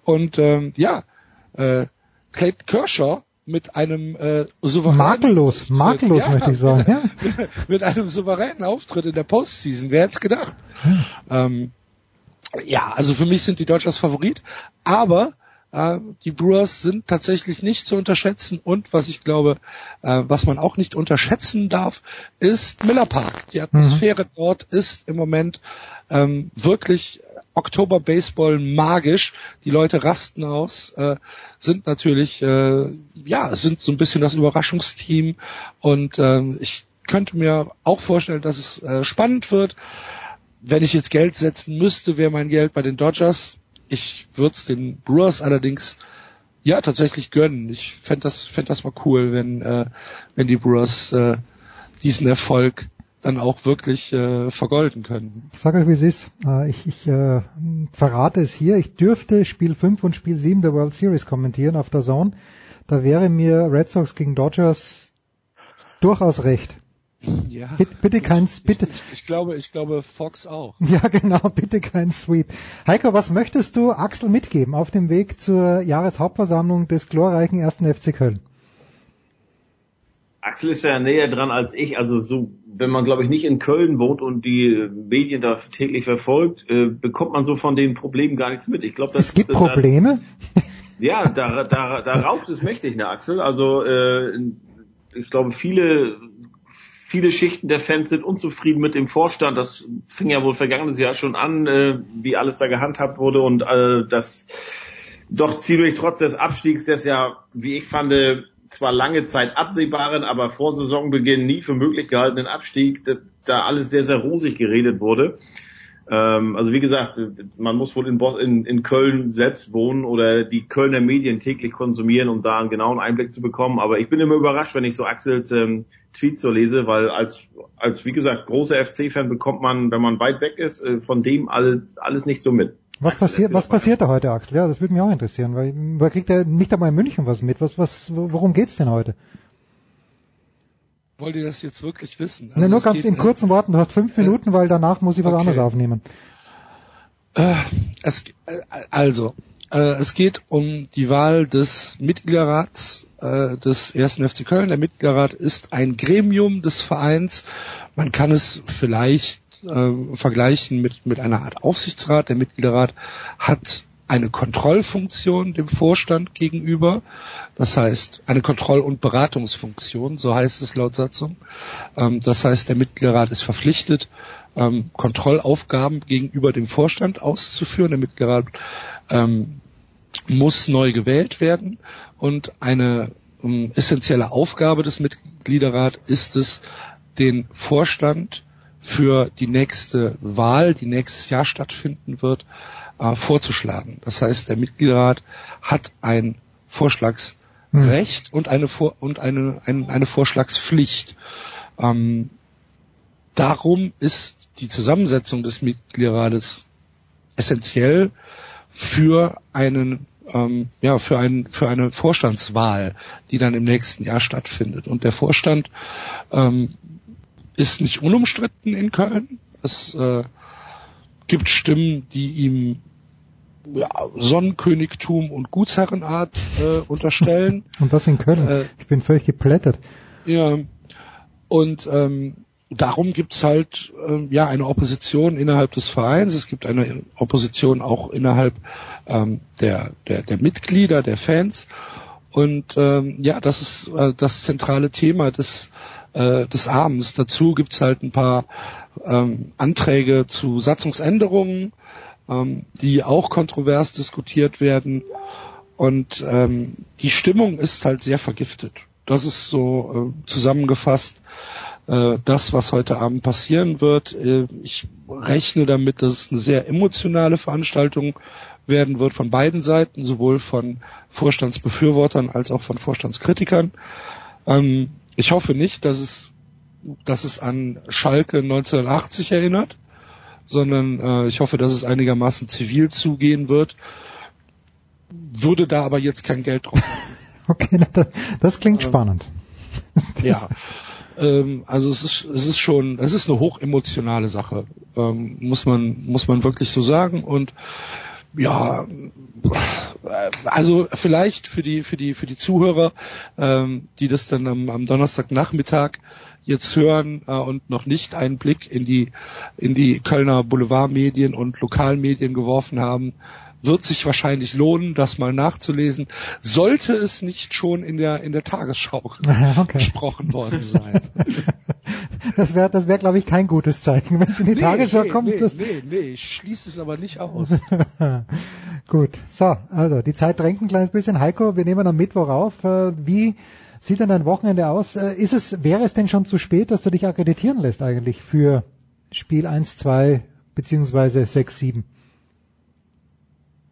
Und ähm, ja, äh, Clayton Kershaw mit einem äh, souveränen Makellos, Auftritt, makellos ja, möchte ich sagen. Ja. [laughs] mit einem souveränen Auftritt in der Postseason. Wer hätte es gedacht? Ähm, ja, also für mich sind die Dodgers Favorit, aber die Brewers sind tatsächlich nicht zu unterschätzen und was ich glaube, äh, was man auch nicht unterschätzen darf, ist Miller Park. Die Atmosphäre dort ist im Moment ähm, wirklich Oktober Baseball magisch. Die Leute rasten aus, äh, sind natürlich äh, ja sind so ein bisschen das Überraschungsteam und ähm, ich könnte mir auch vorstellen, dass es äh, spannend wird. Wenn ich jetzt Geld setzen müsste, wäre mein Geld bei den Dodgers. Ich würde es den Brewers allerdings ja tatsächlich gönnen. Ich fände das, fänd das mal cool, wenn, äh, wenn die Brewers äh, diesen Erfolg dann auch wirklich äh, vergolden können. Sage euch, wie es ist. Äh, Ich, ich äh, verrate es hier. Ich dürfte Spiel 5 und Spiel 7 der World Series kommentieren auf der Zone. Da wäre mir Red Sox gegen Dodgers durchaus recht. Ja. Bitte, bitte kein, bitte, Ich glaube, ich glaube Fox auch. [laughs] ja genau, bitte kein Sweep. Heiko, was möchtest du Axel mitgeben auf dem Weg zur Jahreshauptversammlung des glorreichen ersten FC Köln? Axel ist ja näher dran als ich. Also so, wenn man glaube ich nicht in Köln wohnt und die Medien da täglich verfolgt, äh, bekommt man so von den Problemen gar nichts mit. Ich glaube, das Es gibt das, Probleme. [laughs] Ja, da, da, da raucht es mächtig, ne, Axel. Also äh, ich glaube, viele viele Schichten der Fans sind unzufrieden mit dem Vorstand. Das fing ja wohl vergangenes Jahr schon an, äh, wie alles da gehandhabt wurde und äh, das doch ziemlich trotz des Abstiegs, des ja, wie ich fand, zwar lange Zeit absehbaren, aber vor Saisonbeginn nie für möglich gehaltenen Abstieg, da, da alles sehr, sehr rosig geredet wurde. Ähm, also wie gesagt, man muss wohl in, Bos in, in Köln selbst wohnen oder die Kölner Medien täglich konsumieren, um da einen genauen Einblick zu bekommen. Aber ich bin immer überrascht, wenn ich so Axels ähm, Tweet so lese, weil als, als wie gesagt, großer FC-Fan bekommt man, wenn man weit weg ist, äh, von dem alle, alles nicht so mit. Was passiert, was passiert da heute, Axel? Ja, das würde mich auch interessieren, weil man kriegt ja nicht einmal in München was mit. Was, was, worum geht's denn heute? Wollt ihr das jetzt wirklich wissen? Na, nur ganz in kurzen Worten, du hast fünf Minuten, weil danach muss ich was Okay. anderes aufnehmen. Äh, es, äh, also, Äh, es geht um die Wahl des Mitgliederrats äh, des 1. FC Köln. Der Mitgliederrat ist ein Gremium des Vereins. Man kann es vielleicht äh, vergleichen mit, mit einer Art Aufsichtsrat. Der Mitgliederrat hat eine Kontrollfunktion dem Vorstand gegenüber, das heißt eine Kontroll- und Beratungsfunktion, so heißt es laut Satzung. Ähm, das heißt, der Mitgliederrat ist verpflichtet, ähm, Kontrollaufgaben gegenüber dem Vorstand auszuführen. Der Mitgliederrat ähm, muss neu gewählt werden und eine essentielle Aufgabe des Mitgliederrats ist es, den Vorstand für die nächste Wahl, die nächstes Jahr stattfinden wird, äh, vorzuschlagen. Das heißt, der Mitgliederrat hat ein Vorschlagsrecht hm. und eine Vor und eine, ein, eine Vorschlagspflicht. Ähm, darum ist die Zusammensetzung des Mitgliederrates essentiell für einen ähm, ja für einen für eine Vorstandswahl, die dann im nächsten Jahr stattfindet. Und der Vorstand ähm, ist nicht unumstritten in Köln. Es äh, gibt Stimmen, die ihm ja, Sonnenkönigtum und Gutsherrenart äh, unterstellen. [laughs] Und das in Köln. Äh, ich bin völlig geplättet. Ja. Und ähm, darum gibt's halt äh, ja eine Opposition innerhalb des Vereins. Es gibt eine Opposition auch innerhalb ähm, der, der, der Mitglieder, der Fans. Und ähm, ja, das ist äh, das zentrale Thema des, äh, des Abends. Dazu gibt's halt ein paar ähm, Anträge zu Satzungsänderungen, ähm, die auch kontrovers diskutiert werden. Und ähm, die Stimmung ist halt sehr vergiftet. Das ist so äh, zusammengefasst äh, das, was heute Abend passieren wird. Äh, ich rechne damit, dass es eine sehr emotionale Veranstaltung werden wird von beiden Seiten, sowohl von Vorstandsbefürwortern als auch von Vorstandskritikern. Ähm, ich hoffe nicht, dass es, dass es an Schalke 1980 erinnert, sondern äh, ich hoffe, dass es einigermaßen zivil zugehen wird. Würde da aber jetzt kein Geld drauf. [laughs] okay, das klingt ähm, spannend. [laughs] ja. Ähm, also es ist, es ist schon, es ist eine hochemotionale Sache, ähm, muss man, muss man wirklich so sagen. Und ja, also vielleicht für die für die für die Zuhörer, ähm, die das dann am, am Donnerstagnachmittag jetzt hören äh, und noch nicht einen Blick in die in die Kölner Boulevardmedien und Lokalmedien geworfen haben, wird sich wahrscheinlich lohnen, das mal nachzulesen. Sollte es nicht schon in der in der Tagesschau [laughs] okay. gesprochen worden sein. [laughs] Das wäre, das wäre, glaube ich, kein gutes Zeichen, wenn es in die nee, Tagesschau nee, kommt. Nee, das nee, nee, ich schließe es aber nicht aus. [laughs] Gut, so, also die Zeit drängt ein kleines bisschen. Heiko, wir nehmen am Mittwoch auf. Äh, wie sieht denn dein Wochenende aus? Äh, ist es, wäre es denn schon zu spät, dass du dich akkreditieren lässt eigentlich für Spiel 1, 2 beziehungsweise 6, 7?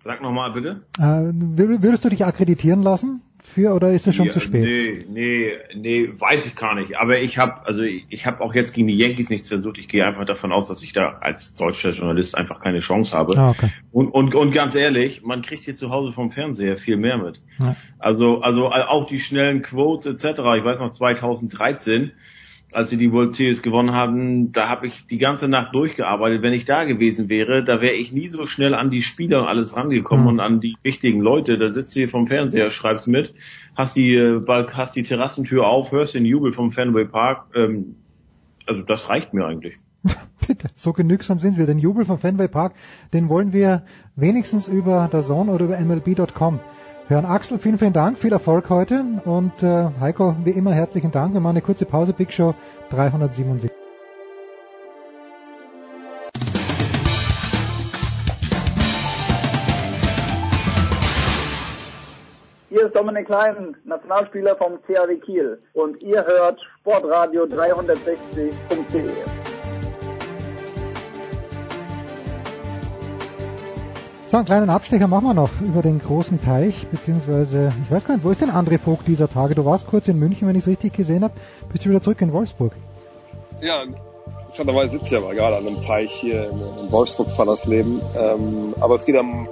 Sag nochmal bitte. Äh, würdest du dich akkreditieren lassen für oder ist es schon ja, zu spät? Nee, nee, nee, weiß ich gar nicht. Aber ich habe also ich, ich habe auch jetzt gegen die Yankees nichts versucht. Ich gehe einfach davon aus, dass ich da als deutscher Journalist einfach keine Chance habe. Ah, okay. und, und, und ganz ehrlich, man kriegt hier zu Hause vom Fernseher viel mehr mit. Ja. Also also auch die schnellen Quotes etc. Ich weiß noch 2013 als sie die World Series gewonnen haben, da habe ich die ganze Nacht durchgearbeitet. Wenn ich da gewesen wäre, da wäre ich nie so schnell an die Spieler und alles rangekommen mhm. und an die wichtigen Leute. Da sitzt du hier vom Fernseher, schreibst mit, hast die, äh, hast die Terrassentür auf, hörst den Jubel vom Fenway Park. Ähm, also das reicht mir eigentlich. Bitte, [laughs] so genügsam sind wir. Den Jubel vom Fenway Park, den wollen wir wenigstens über der Zone oder über MLB.com hören. Axel, vielen, vielen Dank, viel Erfolg heute und äh, Heiko, wie immer herzlichen Dank. Wir machen eine kurze Pause, Big Show 377. Hier ist Dominik Klein, Nationalspieler vom CAW Kiel und ihr hört sportradio360.de. So, einen kleinen Abstecher machen wir noch über den großen Teich, beziehungsweise, ich weiß gar nicht, wo ist denn André Vogt dieser Tage? Du warst kurz in München, wenn ich es richtig gesehen habe. Bist du wieder zurück in Wolfsburg? Ja, interessanterweise sitze ich aber gerade an einem Teich hier in, Wolfsburg vor das Leben. Ähm, aber es geht am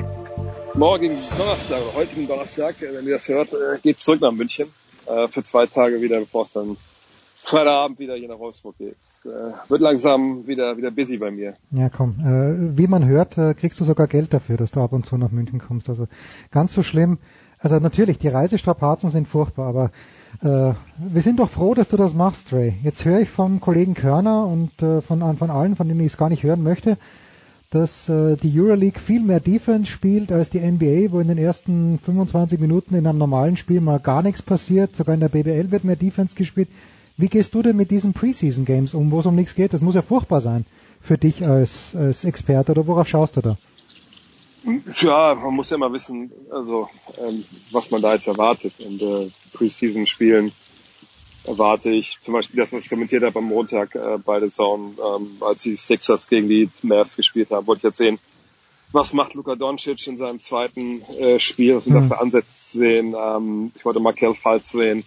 morgigen Donnerstag, heutigen Donnerstag, äh, wenn ihr das hört, äh, geht zurück nach München äh, für zwei Tage wieder, bevor es dann Freitagabend wieder hier nach Wolfsburg geht. Äh, wird langsam wieder wieder busy bei mir. Ja, komm. Äh, wie man hört, äh, kriegst du sogar Geld dafür, dass du ab und zu nach München kommst. Also ganz so schlimm. Also natürlich, die Reisestrapazen sind furchtbar, aber äh, wir sind doch froh, dass du das machst, Ray. Jetzt höre ich vom Kollegen Körner und äh, von, von allen, von denen ich es gar nicht hören möchte, dass äh, die Euroleague viel mehr Defense spielt als die NBA, wo in den ersten 25 Minuten in einem normalen Spiel mal gar nichts passiert. Sogar in der BBL wird mehr Defense gespielt. Wie gehst du denn mit diesen Preseason Games um, wo es um nichts geht? Das muss ja furchtbar sein für dich als, als Experte oder worauf schaust du da? Ja, man muss ja mal wissen, also ähm, was man da jetzt erwartet. Und äh, Preseason-Spielen erwarte ich zum Beispiel das, was ich kommentiert habe am Montag äh, bei der Zone, ähm, als die Sixers gegen die Mavs gespielt haben, wollte ich jetzt sehen, was macht Luka Doncic in seinem zweiten äh, Spiel, was sind mhm. da für Ansätze zu sehen. Ähm, ich wollte Markel Falz sehen,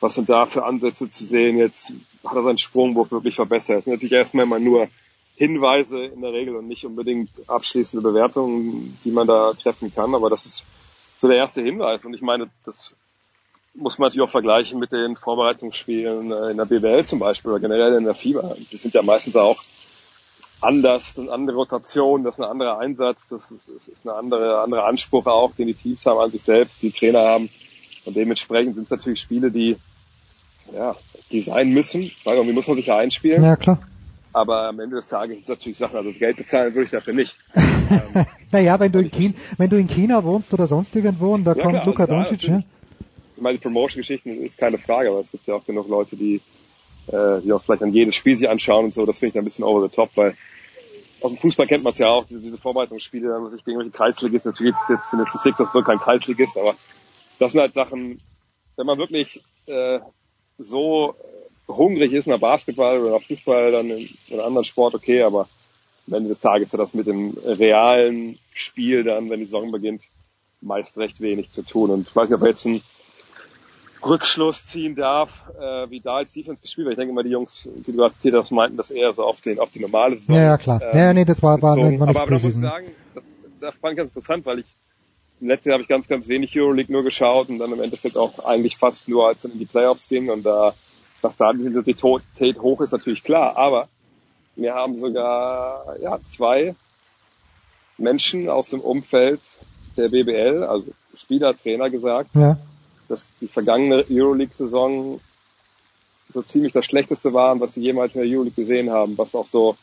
was sind da für Ansätze zu sehen. Jetzt hat er seinen Sprungwurf wirklich verbessert. Das sind natürlich erstmal immer nur Hinweise in der Regel und nicht unbedingt abschließende Bewertungen, die man da treffen kann. Aber das ist so der erste Hinweis. Und ich meine, das muss man natürlich auch vergleichen mit den Vorbereitungsspielen äh, in der BWL zum Beispiel oder generell in der FIBA. Die sind ja meistens auch anders, eine andere Rotation, das ist ein anderer Einsatz, das ist, das ist eine andere, andere Anspruch auch, den die Teams haben an sich selbst, die Trainer haben. Und dementsprechend sind es natürlich Spiele, die, ja, die sein müssen, weil irgendwie muss man sich ja einspielen. Ja, klar. Aber am Ende des Tages sind es natürlich Sachen, also Geld bezahlen würde ich dafür nicht. ähm, [laughs] naja, wenn du, in China, wenn du in China wohnst oder sonst irgendwo und da ja, kommt klar, Luka also Doncic, ne? Ich meine, die Promotion-Geschichten ist keine Frage, aber es gibt ja auch genug Leute, die, äh, die auch vielleicht an jedes Spiel sich anschauen und so. Das finde ich ein bisschen over the top, weil aus dem Fußball kennt man es ja auch, diese, diese Vorbereitungsspiele, was ich gegen irgendwelche Kreisligisten, natürlich jetzt, jetzt sind jetzt die Sixers so kein Kreisligist, aber das sind halt Sachen, wenn man wirklich äh, so hungrig ist nach Basketball oder nach Fußball, dann in, in einem anderen Sport okay, aber am Ende des Tages hat das mit dem realen Spiel dann, wenn die Saison beginnt, meist recht wenig zu tun. Und ich weiß nicht, ob er jetzt einen Rückschluss ziehen darf, äh, wie da als Defense gespielt wird. Ich denke mal, die Jungs, die du hast, meinten das eher so auf, den, auf die normale Saison. Ja, ja klar. Ähm, ja, nee, das war, war, war Aber, aber da muss ich sagen, das, das fand ich ganz interessant, weil ich im letzten Jahr habe ich ganz, ganz wenig Euroleague nur geschaut und dann im Endeffekt auch eigentlich fast nur, als dann in die Playoffs ging und da dass da die Intensität hoch ist, natürlich klar. Aber wir haben sogar ja, zwei Menschen aus dem Umfeld der BBL, also Spieler, Trainer gesagt, ja. dass die vergangene Euroleague-Saison so ziemlich das Schlechteste war, was sie jemals in der Euroleague gesehen haben, was auch so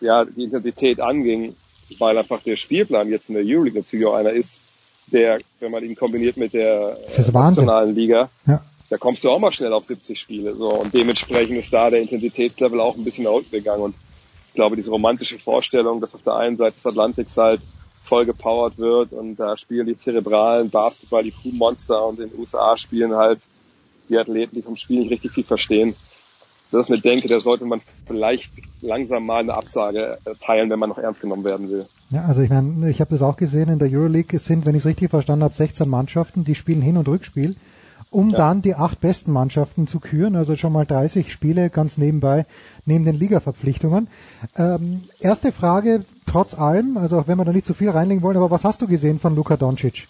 ja die Intensität anging, weil einfach der Spielplan jetzt in der Euroleague natürlich auch einer ist, der, wenn man ihn kombiniert mit der nationalen Liga, ja da kommst du auch mal schnell auf 70 Spiele. So und dementsprechend ist da der Intensitätslevel auch ein bisschen nach unten gegangen. Und ich glaube, diese romantische Vorstellung, dass auf der einen Seite des Atlantiks halt voll gepowert wird und da spielen die zerebralen Basketball, die Crew-Monster und in den USA spielen halt die Athleten, die vom Spiel nicht richtig viel verstehen. Das ist eine Denke, da sollte man vielleicht langsam mal eine Absage teilen, wenn man noch ernst genommen werden will. Ja, also ich meine, ich habe das auch gesehen, in der Euroleague sind, wenn ich es richtig verstanden habe, 16 Mannschaften, die spielen Hin- und Rückspiel um ja. dann die acht besten Mannschaften zu küren, also schon mal 30 Spiele ganz nebenbei, neben den Ligaverpflichtungen. Ähm, erste Frage, trotz allem, also auch wenn wir da nicht zu viel reinlegen wollen, aber was hast du gesehen von Luka Doncic?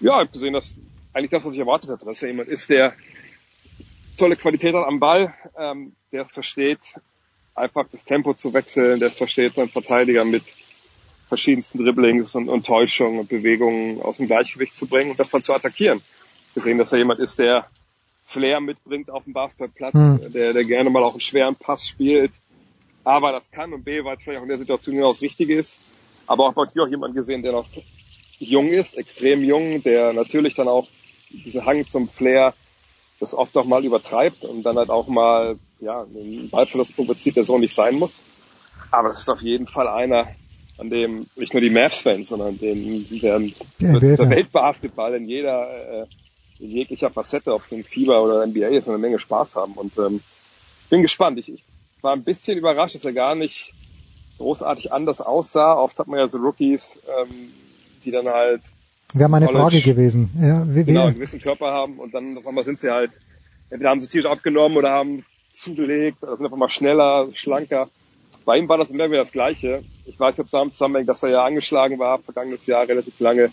Ja, ich habe gesehen, dass eigentlich das, was ich erwartet hatte, dass er jemand ist, der tolle Qualität hat am Ball, ähm, der es versteht, einfach das Tempo zu wechseln, der es versteht, seinen Verteidiger mit verschiedensten Dribblings und, und Täuschungen und Bewegungen aus dem Gleichgewicht zu bringen und das dann zu attackieren gesehen, dass er jemand ist, der Flair mitbringt auf dem Basketballplatz, mhm. der, der gerne mal auch einen schweren Pass spielt. Aber das kann und B, weil es vielleicht auch in der Situation genau das Richtige ist. Aber auch bei dir auch jemand gesehen, der noch jung ist, extrem jung, der natürlich dann auch diesen Hang zum Flair das oft auch mal übertreibt und dann halt auch mal ja, einen Ballverlust provoziert, der so nicht sein muss. Aber das ist auf jeden Fall einer, an dem nicht nur die Mavs-Fans, sondern den, der, der, der Weltbasketball in jeder äh, in jeglicher Facette, ob es in Fieber oder NBA ist, eine Menge Spaß haben. Und ähm, bin gespannt. Ich, ich war ein bisschen überrascht, dass er gar nicht großartig anders aussah. Oft hat man ja so Rookies, ähm, die dann halt Wäre meine College, Frage gewesen. Ja, wie, genau, einen gewissen Körper haben und dann auf einmal sind sie halt, entweder haben sie tierisch abgenommen oder haben zugelegt, sind einfach mal schneller, schlanker. Bei ihm war das immer wieder das Gleiche. Ich weiß nicht, ob es damit zusammenhängt, dass er ja angeschlagen war, vergangenes Jahr relativ lange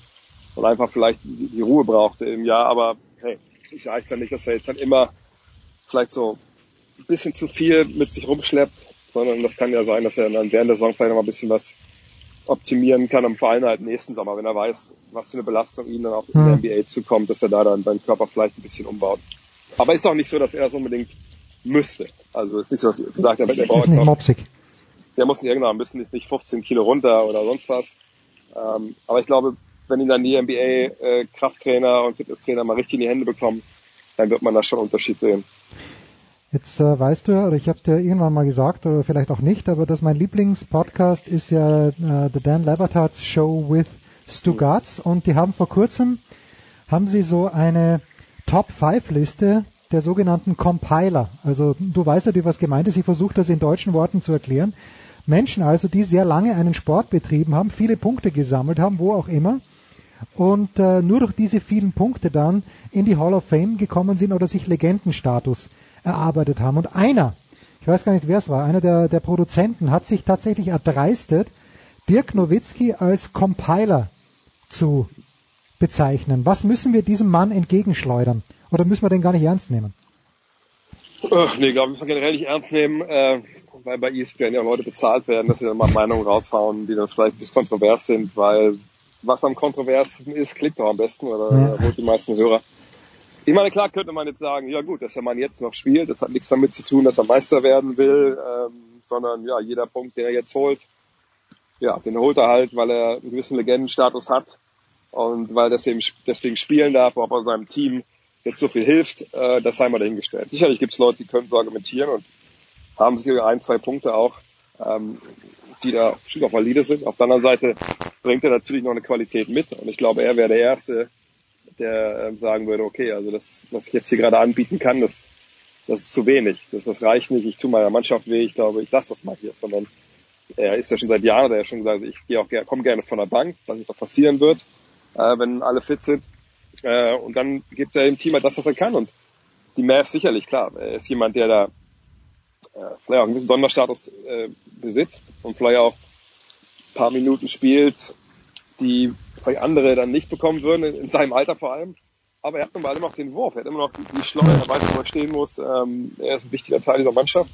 und einfach vielleicht die, Ruhe brauchte im Jahr. Aber hey, ich weiß ja nicht, dass er jetzt dann immer vielleicht so bisschen zu viel mit sich rumschleppt, sondern das kann ja sein, dass er dann während der Saison vielleicht noch mal ein bisschen was optimieren kann, vor allem halt nächsten Sommer, wenn er weiß, was für eine Belastung ihm dann auch in der Hm. NBA zukommt, dass er da dann beim Körper vielleicht ein bisschen umbaut. Aber ist auch nicht so, dass er das unbedingt müsste. Also ist nicht so, dass er gesagt hat, er Ist braucht nicht noch, mopsig. der muss irgendwann müssen jetzt nicht 15 Kilo runter oder sonst was. Ähm, aber ich glaube, wenn ihn dann die NBA äh, Krafttrainer und Fitnesstrainer mal richtig in die Hände bekommen, dann wird man da schon einen Unterschied sehen. Jetzt äh, weißt du, oder ich habe es dir irgendwann mal gesagt, oder vielleicht auch nicht, aber dass mein Lieblingspodcast ist ja äh, The Dan Labertards Show with Stu Gatz und die haben vor kurzem, haben sie so eine Top-5-Liste der sogenannten Compiler. Also du weißt ja, was gemeint ist, ich versuche das in deutschen Worten zu erklären. Menschen also, die sehr lange einen Sport betrieben haben, viele Punkte gesammelt haben, wo auch immer, und äh, nur durch diese vielen Punkte dann in die Hall of Fame gekommen sind oder sich Legendenstatus erarbeitet haben. Und einer, ich weiß gar nicht, wer es war, einer der, der Produzenten hat sich tatsächlich erdreistet, Dirk Nowitzki als Compiler zu bezeichnen. Was müssen wir diesem Mann entgegenschleudern? Oder müssen wir den gar nicht ernst nehmen? Ach, nee, glaube ich, muss man generell nicht ernst nehmen, äh, weil bei ESPN ja Leute bezahlt werden, dass sie dann mal Meinungen raushauen, die dann vielleicht ein bisschen kontrovers sind, weil was am kontroversen ist, klickt doch am besten oder Ja. holt die meisten Hörer. Ich meine, klar könnte man jetzt sagen, ja gut, dass der Mann jetzt noch spielt, das hat nichts damit zu tun, dass er Meister werden will, ähm, sondern ja, jeder Punkt, den er jetzt holt, ja, den holt er halt, weil er einen gewissen Legendenstatus hat und weil er deswegen, deswegen spielen darf, ob er seinem Team jetzt so viel hilft, äh, das sei mal dahingestellt. Sicherlich gibt es Leute, die können so argumentieren und haben sicher ein, zwei Punkte auch, ähm, die da bestimmt auch valide sind. Auf der anderen Seite bringt er natürlich noch eine Qualität mit und ich glaube, er wäre der Erste, der ähm, sagen würde, okay, also das, was ich jetzt hier gerade anbieten kann, das, das ist zu wenig, das, das reicht nicht, ich tue meiner Mannschaft weh, ich glaube, ich lasse das mal hier, sondern er ist ja schon seit Jahren, der hat schon gesagt, also ich gehe auch komme gerne von der Bank, was nicht noch passieren wird, äh, wenn alle fit sind. Äh, und dann gibt er dem Team halt das, was er kann. Und die Mavs sicherlich, klar, er ist jemand, der da äh, vielleicht auch einen gewissen Sonderstatus äh, besitzt und vielleicht auch ein paar Minuten spielt, die vielleicht andere dann nicht bekommen würden, in, in seinem Alter vor allem. Aber er hat nun mal immer noch den Wurf, er hat immer noch die, die er weiß, wo er stehen muss. Ähm, er ist ein wichtiger Teil dieser Mannschaft.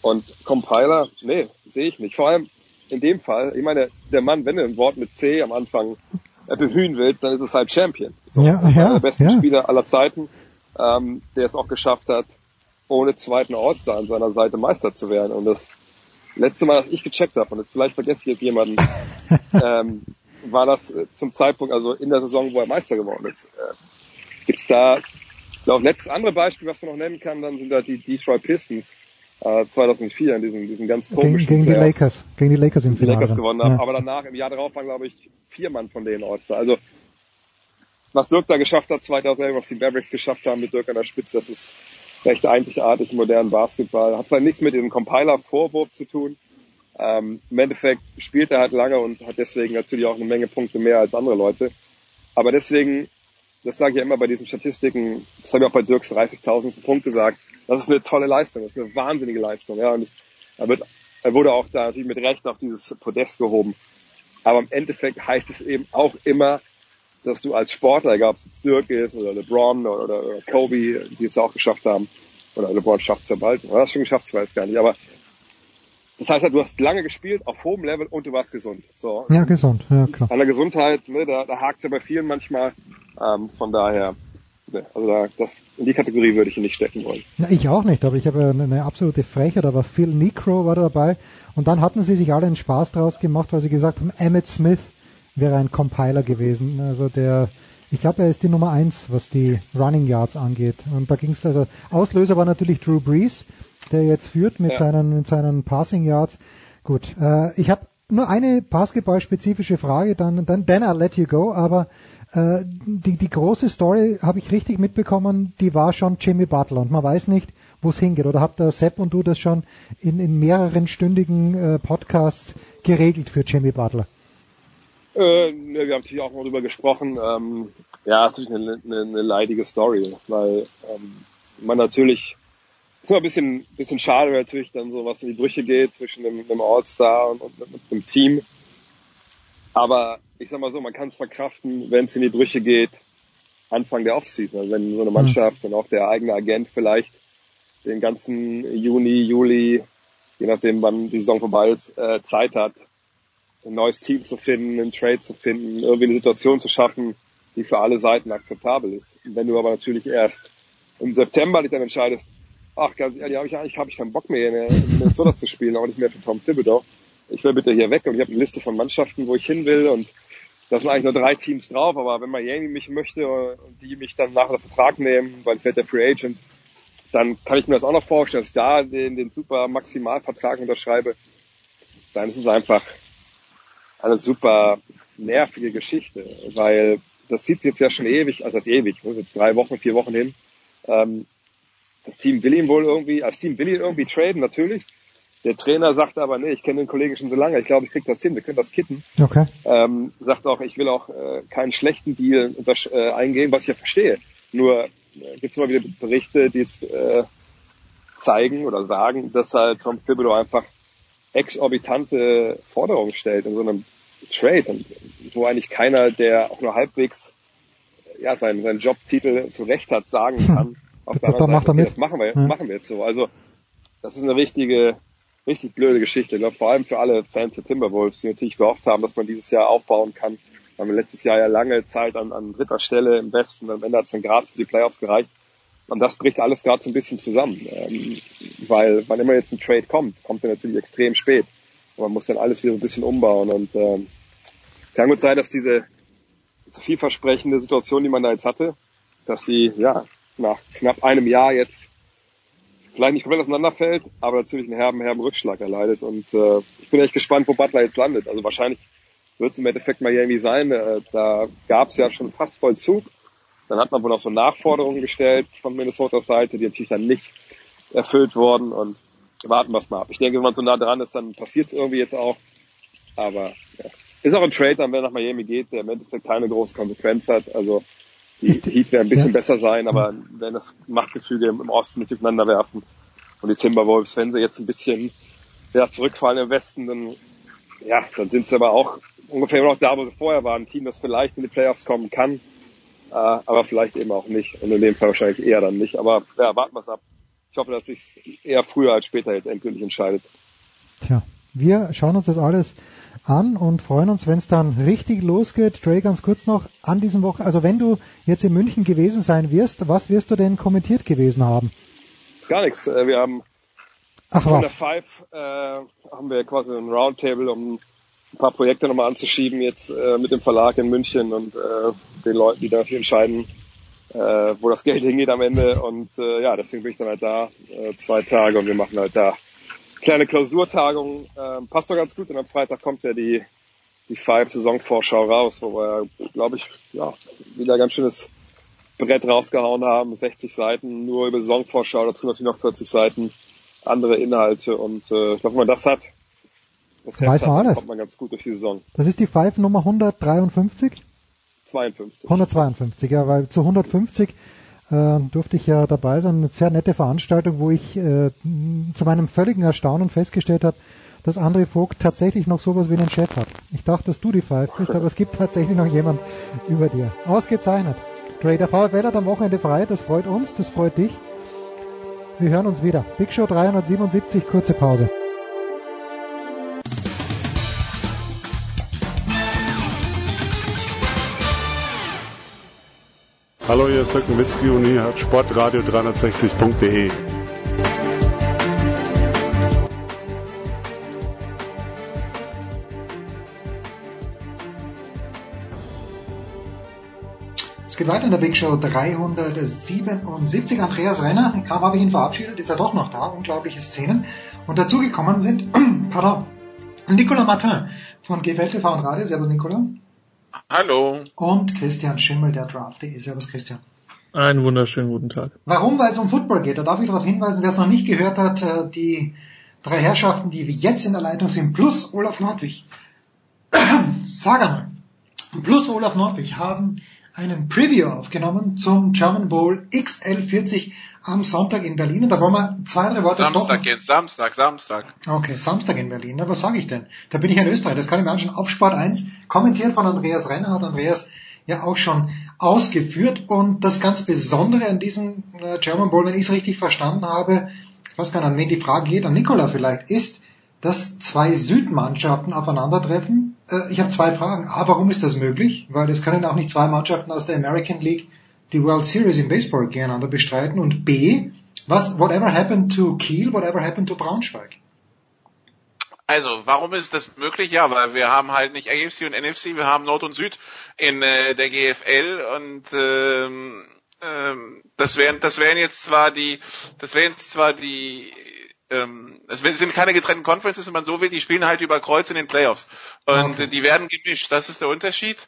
Und Compiler, nee, sehe ich nicht. Vor allem in dem Fall, ich meine, der Mann, wenn du ein Wort mit C am Anfang äh, bemühen willst, dann ist es halt Champion. So, Ja, einer ja, der besten ja. Spieler aller Zeiten, ähm, der es auch geschafft hat, ohne zweiten All-Star an seiner Seite Meister zu werden. Und das letzte Mal, dass ich gecheckt habe, und jetzt vielleicht vergesse ich jetzt jemanden, [laughs] ähm, war das äh, zum Zeitpunkt, also in der Saison, wo er Meister geworden ist. Äh, gibt's da, ich glaube, letztes andere Beispiel, was man noch nennen kann, dann sind da die Detroit Pistons äh, 2004 in diesen, diesen ganz Gegen, komischen gegen die Playoffs Lakers. Gegen die Lakers im die Finale. Lakers gewonnen haben. Ja. Aber danach, im Jahr darauf, waren, glaube ich, vier Mann von denen All-Star. Also, was Dirk da geschafft hat, 2011, was die Mavericks geschafft haben mit Dirk an der Spitze, das ist recht einzigartig im modernen Basketball. Hat zwar nichts mit dem Compiler-Vorwurf zu tun. Ähm, Im Endeffekt spielt er halt lange und hat deswegen natürlich auch eine Menge Punkte mehr als andere Leute. Aber deswegen, das sage ich ja immer bei diesen Statistiken, das habe ich auch bei Dirks 30.000. Punkt gesagt, das ist eine tolle Leistung, das ist eine wahnsinnige Leistung. Ja, und es, er, wird, er wurde auch da natürlich mit Recht auf dieses Podest gehoben. Aber im Endeffekt heißt es eben auch immer, dass du als Sportler, egal ob es jetzt Dirk ist oder LeBron oder, oder Kobe, die es ja auch geschafft haben, oder LeBron schafft es ja bald, oder hast schon geschafft, ich weiß gar nicht, aber das heißt halt, du hast lange gespielt, auf hohem Level und du warst gesund. So. Ja, gesund, ja klar. An der Gesundheit, ne, da, da hakt es ja bei vielen manchmal. Ähm, von daher, ne, also da, das, in die Kategorie würde ich ihn nicht stecken wollen. Na, ich auch nicht, aber ich habe eine, absolute Frechheit, aber Phil Necro war da dabei und dann hatten sie sich alle einen Spaß draus gemacht, weil sie gesagt haben, Emmett Smith wäre ein Compiler gewesen. Also der, ich glaube, er ist die Nummer eins, was die Running Yards angeht. Und da ging es also, Auslöser war natürlich Drew Brees, der jetzt führt mit Ja. seinen, mit seinen Passing Yards. Gut, äh, ich habe nur eine basketballspezifische Frage, dann, dann, then I'll let you go, aber äh, die, die große Story habe ich richtig mitbekommen, die war schon Jimmy Butler und man weiß nicht, wo es hingeht. Oder habt der Sepp und du das schon in, in mehreren stündigen äh, Podcasts geregelt für Jimmy Butler? Äh, wir haben natürlich auch mal drüber gesprochen. Ähm, ja, ist natürlich eine, eine, eine leidige Story, weil ähm, man natürlich ist immer ein bisschen, bisschen schade, weil natürlich dann so was in die Brüche geht zwischen dem, dem All-Star und, und, und dem Team. Aber ich sag mal so, man kann es verkraften, wenn es in die Brüche geht, Anfang der Offseason. Also wenn so eine Mannschaft und auch der eigene Agent vielleicht den ganzen Juni, Juli, je nachdem wann die Saison vorbei ist, äh, Zeit hat, ein neues Team zu finden, einen Trade zu finden, irgendwie eine Situation zu schaffen, die für alle Seiten akzeptabel ist. Und wenn du aber natürlich erst im September dich dann entscheidest, ach ganz ehrlich, habe ich eigentlich hab ich keinen Bock mehr in Minnesota zu spielen, auch nicht mehr für Tom Thibodeau. Ich will bitte hier weg und ich habe eine Liste von Mannschaften, wo ich hin will und da sind eigentlich nur drei Teams drauf, aber wenn Miami mich möchte und die mich dann nach der Vertrag nehmen, weil ich werde der Free Agent, dann kann ich mir das auch noch vorstellen, dass ich da den, den super Maximalvertrag unterschreibe. Dann ist es einfach eine super nervige Geschichte, weil das sieht jetzt ja schon ewig, also das ewig, jetzt drei Wochen, vier Wochen hin. Ähm, das Team will ihn wohl irgendwie, das Team will ihn irgendwie traden, natürlich. Der Trainer sagt aber, nee, ich kenne den Kollegen schon so lange, ich glaube, ich krieg das hin, wir können das kitten. Okay. Ähm, sagt auch, ich will auch äh, keinen schlechten Deal äh, eingehen, was ich ja verstehe. Nur äh, gibt es immer wieder Berichte, die es äh, zeigen oder sagen, dass halt Tom Thibodeau einfach exorbitante Forderungen stellt in so einem Trade und wo eigentlich keiner, der auch nur halbwegs ja, seinen, seinen Jobtitel zu Recht hat, sagen kann, auf der das anderen macht Seite, er okay, das machen wir, Ja. machen wir jetzt so. Also das ist eine richtige, richtig blöde Geschichte. Ich vor allem für alle Fans der Timberwolves, die natürlich gehofft haben, dass man dieses Jahr aufbauen kann. Wir haben letztes Jahr ja lange Zeit an, an dritter Stelle im Westen. Am Ende hat es dann gerade für die Playoffs gereicht. Und das bricht alles gerade so ein bisschen zusammen. Ähm, weil wann immer jetzt ein Trade kommt, kommt er natürlich extrem spät. Und man muss dann alles wieder ein bisschen umbauen. Und ähm, kann gut sein, dass diese vielversprechende Situation, die man da jetzt hatte, dass sie ja nach knapp einem Jahr jetzt vielleicht nicht komplett auseinanderfällt, aber natürlich einen herben, herben Rückschlag erleidet. Und äh, ich bin echt gespannt, wo Butler jetzt landet. Also wahrscheinlich wird es im Endeffekt Miami sein. Äh, da gab es ja schon fast Vollzug. Dann hat man wohl auch so Nachforderungen gestellt von Minnesotas Seite, die natürlich dann nicht erfüllt wurden. Und warten wir es mal ab. Ich denke, wenn man so nah dran ist, dann passiert es irgendwie jetzt auch. Aber ja. ist auch ein Trade, dann wenn er nach Miami geht, der im Endeffekt keine große Konsequenz hat. Also die Heat werden ein bisschen ja. besser sein, aber wenn das Machtgefüge im, Osten nicht aufeinander werfen und die Timberwolves, wenn sie jetzt ein bisschen ja, zurückfallen im Westen, dann ja, dann sind sie aber auch ungefähr noch da, wo sie vorher waren. Ein Team, das vielleicht in die Playoffs kommen kann, äh, aber vielleicht eben auch nicht. Und in dem Fall wahrscheinlich eher dann nicht. Aber ja, warten wir es ab. Ich hoffe, dass sich eher früher als später jetzt endgültig entscheidet. Tja, wir schauen uns das alles an und freuen uns, wenn es dann richtig losgeht. Dre, ganz kurz noch an diesem Wochen, also wenn du jetzt in München gewesen sein wirst, was wirst du denn kommentiert gewesen haben? Gar nichts. Äh, Wir haben Ach von der Five äh, haben wir quasi ein Roundtable, um ein paar Projekte nochmal anzuschieben jetzt äh, mit dem Verlag in München und äh, den Leuten, die da natürlich entscheiden, äh, wo das Geld hingeht am Ende. Und äh, ja, deswegen bin ich dann halt da äh, zwei Tage und wir machen halt da kleine Klausurtagung. Ähm, passt doch ganz gut und am Freitag kommt ja die die Five Saisonvorschau raus, wo wir, glaube ich, ja, wieder ganz schönes Brett rausgehauen haben. 60 Seiten nur über Saisonvorschau, dazu natürlich noch 40 Seiten andere Inhalte und äh, ich glaube, wenn man das hat, das Weiß man hat, alles. kommt man ganz gut durch die Saison. das ist die Five Nummer 153? 52. 152, ja, weil zu 150 äh, durfte ich ja dabei sein. Eine sehr nette Veranstaltung, wo ich äh, zu meinem völligen Erstaunen festgestellt habe, dass André Vogt tatsächlich noch sowas wie einen Chef hat. Ich dachte, dass du die Five bist, aber es gibt tatsächlich noch jemand über dir. Ausgezeichnet. Dre, der VfL hat am Wochenende frei, das freut uns, das freut dich. Wir hören uns wieder. Big Show 377, kurze Pause. Hallo, hier ist Dirk Nowitzki und ihr hört Sportradio 360.de. Es geht weiter in der Big Show 377. Andreas Renner, kaum habe ich ihn verabschiedet, ist er doch noch da. Unglaubliche Szenen. Und dazugekommen sind, [clears throat] pardon, Nicolas Martin von GFL TV und Radio. Servus Nicolas. Hallo. Und Christian Schimmel, der Draft.de. Servus Christian. Einen wunderschönen guten Tag. Warum? Weil es um Football geht. Da darf ich darauf hinweisen, wer es noch nicht gehört hat, äh, die drei Herrschaften, die jetzt in der Leitung sind, plus Olaf Nordwig. [clears throat] Sag einmal. Plus Olaf Nordwig haben einen Preview aufgenommen zum German Bowl XL40 am Sonntag in Berlin. Und da wollen wir zwei, drei Worte Samstag doch- jetzt, Samstag, Samstag. Okay, Samstag in Berlin. Na, was sage ich denn? Da bin ich in Österreich, das kann ich mir anschauen. Auf Sport 1, kommentiert von Andreas Renner, hat Andreas ja auch schon ausgeführt. Und das ganz Besondere an diesem äh, German Bowl, wenn ich es richtig verstanden habe, ich weiß gar nicht, an wen die Frage geht, an Nikola vielleicht, ist, dass zwei Südmannschaften aufeinandertreffen. Äh, ich habe zwei Fragen. A, warum ist das möglich? Weil es können auch nicht zwei Mannschaften aus der American League die World Series im Baseball gegeneinander bestreiten. Und B, was, whatever happened to Kiel, whatever happened to Braunschweig? Also, warum ist das möglich? Ja, weil wir haben halt nicht AFC und NFC, wir haben Nord und Süd in äh, der GFL und ähm, ähm, das wären das wären jetzt zwar die das wären zwar die ähm, es sind keine getrennten Conferences, wenn man so will, die spielen halt über Kreuz in den Playoffs. Und okay. die werden gemischt, das ist der Unterschied.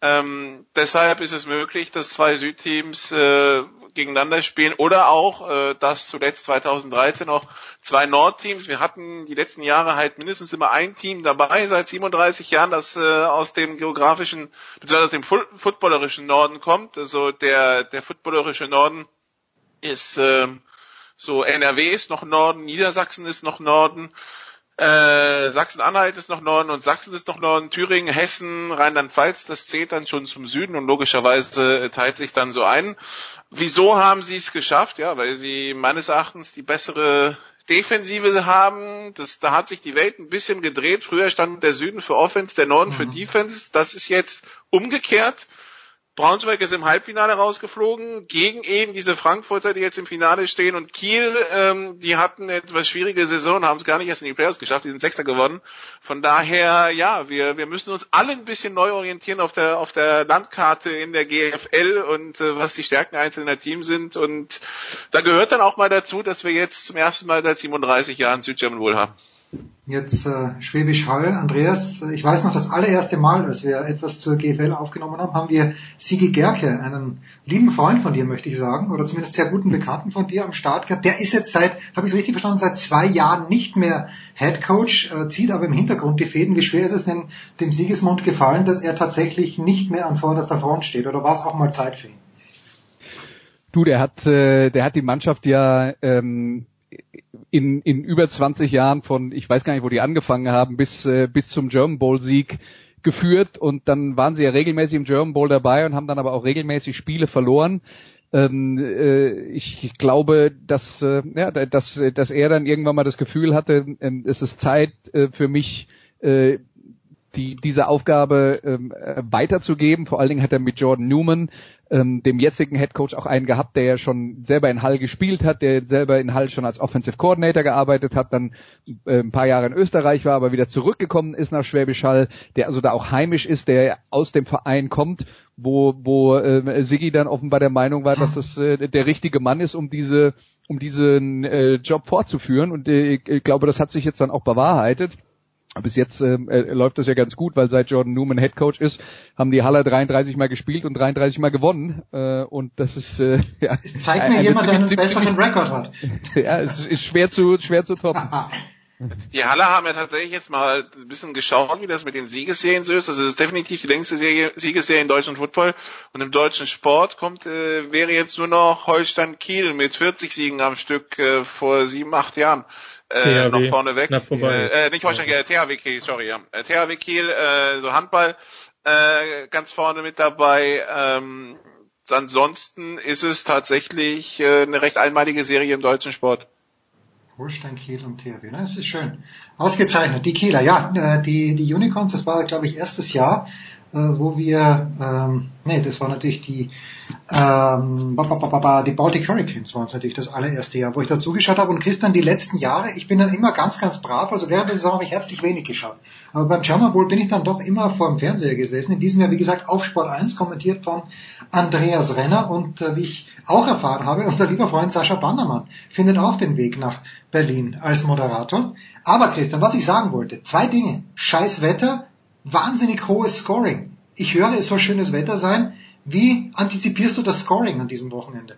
Ähm, deshalb ist es möglich, dass zwei Südteams äh, gegeneinander spielen oder auch, äh, dass zuletzt 2013 auch zwei Nordteams. Wir hatten die letzten Jahre halt mindestens immer ein Team dabei, seit 37 Jahren, das äh, aus dem geografischen, beziehungsweise aus dem fu footballerischen Norden kommt. Also der, der footballerische Norden ist äh, so NRW ist noch Norden, Niedersachsen ist noch Norden. Äh, Sachsen-Anhalt ist noch Norden und Sachsen ist noch Norden, Thüringen, Hessen, Rheinland-Pfalz, das zählt dann schon zum Süden und logischerweise teilt sich dann so ein. Wieso haben sie es geschafft? Ja, weil sie meines Erachtens die bessere Defensive haben. Das, da hat sich die Welt ein bisschen gedreht. Früher stand der Süden für Offense, der Norden mhm. für Defense. Das ist jetzt umgekehrt. Braunschweig ist im Halbfinale rausgeflogen gegen eben diese Frankfurter, die jetzt im Finale stehen und Kiel, ähm, die hatten eine etwas schwierige Saison, haben es gar nicht erst in die Playoffs geschafft, die sind Sechster geworden. Von daher, ja, wir, wir müssen uns alle ein bisschen neu orientieren auf der, auf der Landkarte in der GFL und äh, was die Stärken einzelner Teams sind und da gehört dann auch mal dazu, dass wir jetzt zum ersten Mal seit 37 Jahren Südgerman wohl haben. Jetzt äh, Schwäbisch Hall. Andreas, ich weiß noch, das allererste Mal, als wir etwas zur GFL aufgenommen haben, haben wir Sigi Gerke, einen lieben Freund von dir, möchte ich sagen, oder zumindest sehr guten Bekannten von dir am Start gehabt. Der ist jetzt seit, habe ich es richtig verstanden, seit zwei Jahren nicht mehr Head Coach, äh, zieht aber im Hintergrund die Fäden. Wie schwer ist es denn dem Siegesmund gefallen, dass er tatsächlich nicht mehr an vorderster Front steht? Oder war es auch mal Zeit für ihn? Du, der hat, äh, der hat die Mannschaft ja ähm, in, in über 20 Jahren von, ich weiß gar nicht, wo die angefangen haben, bis, äh, bis zum German Bowl Sieg geführt und dann waren sie ja regelmäßig im German Bowl dabei und haben dann aber auch regelmäßig Spiele verloren. Ähm, äh, ich glaube, dass, äh, ja, dass, dass er dann irgendwann mal das Gefühl hatte, äh, es ist Zeit äh, für mich, äh, die, diese Aufgabe ähm, äh, weiterzugeben. Vor allen Dingen hat er mit Jordan Newman ähm, dem jetzigen Head Coach auch einen gehabt, der ja schon selber in Hall gespielt hat, der selber in Hall schon als Offensive Coordinator gearbeitet hat, dann äh, ein paar Jahre in Österreich war, aber wieder zurückgekommen ist nach Schwäbisch Hall, der also da auch heimisch ist, der aus dem Verein kommt, wo, wo äh, Siggi dann offenbar der Meinung war, dass das äh, der richtige Mann ist, um diese um diesen äh, Job fortzuführen und äh, ich glaube, das hat sich jetzt dann auch bewahrheitet bis jetzt ähm, äh, läuft das ja ganz gut, weil seit Jordan Newman Head Coach ist, haben die Haller 33 Mal gespielt und 33 Mal gewonnen. Äh, und das ist äh, [laughs] ja, es zeigt mir jemand, der einen besseren [laughs] Rekord hat. ja, es ist schwer zu schwer zu toppen. [laughs] Die Halle haben ja tatsächlich jetzt mal ein bisschen geschaut, wie das mit den Siegesserien so ist. Also es ist definitiv die längste Serie, Siegesserie in deutschen Football und im deutschen Sport kommt äh, wäre jetzt nur noch Holstein Kiel mit 40 Siegen am Stück äh, vor sieben acht Jahren äh, noch vorne weg. Äh, nicht Holstein, äh, THW Kiel, sorry, ja. Äh, THW Kiel, äh, so Handball äh, ganz vorne mit dabei. Ähm, ansonsten ist es tatsächlich äh, eine recht einmalige Serie im deutschen Sport. Holstein, Kiel und THW, ne? Das ist schön. Ausgezeichnet. Die Kieler, ja, äh, die, die Unicorns, das war, glaube ich, erstes Jahr, äh, wo wir, ähm, nee, das war natürlich die, ähm, die Baltic Hurricanes waren es natürlich das allererste Jahr, wo ich da zugeschaut habe. Und Christian, die letzten Jahre, ich bin dann immer ganz, ganz brav. Also während der Saison habe ich herzlich wenig geschaut. Aber beim German Bowl bin ich dann doch immer vor dem Fernseher gesessen. In diesem Jahr, wie gesagt, auf Sport 1, kommentiert von Andreas Renner. Und äh, wie ich auch erfahren habe, [laughs] unser lieber Freund Sascha Bannermann findet auch den Weg nach Berlin als Moderator. Aber Christian, was ich sagen wollte, zwei Dinge. Scheiß Wetter, wahnsinnig hohes Scoring. Ich höre, es soll schönes Wetter sein. Wie antizipierst du das Scoring an diesem Wochenende?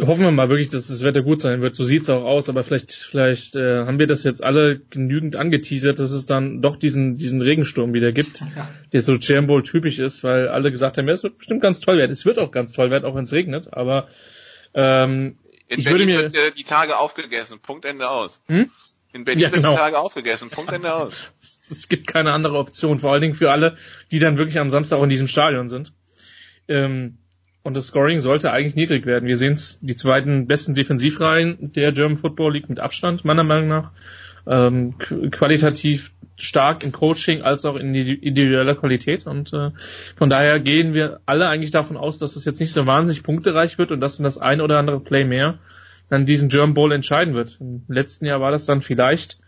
Hoffen wir mal wirklich, dass das Wetter gut sein wird. So sieht's auch aus, aber vielleicht, vielleicht äh, haben wir das jetzt alle genügend angeteasert, dass es dann doch diesen, diesen Regensturm wieder gibt, ja. der so Jam Bowl typisch ist, weil alle gesagt haben, ja, es wird bestimmt ganz toll werden. Es wird auch ganz toll werden, auch wenn es regnet, aber ähm, In ich Berlin würde mir wird äh, die Tage aufgegessen. Punkt Ende aus. Hm? In Berlin Ja, wird genau. die Tage aufgegessen. Punkt Ende aus. [laughs] es gibt keine andere Option, vor allen Dingen für alle, die dann wirklich am Samstag auch in diesem Stadion sind. Ähm, und das Scoring sollte eigentlich niedrig werden. Wir sehen es, die zweiten besten Defensivreihen der German Football League mit Abstand, meiner Meinung nach. Ähm, qu- qualitativ stark im Coaching als auch in individueller Qualität. Und äh, von daher gehen wir alle eigentlich davon aus, dass es jetzt nicht so wahnsinnig punktereich wird und dass dann das ein oder andere Play mehr dann diesen German Bowl entscheiden wird. Im letzten Jahr war das dann vielleicht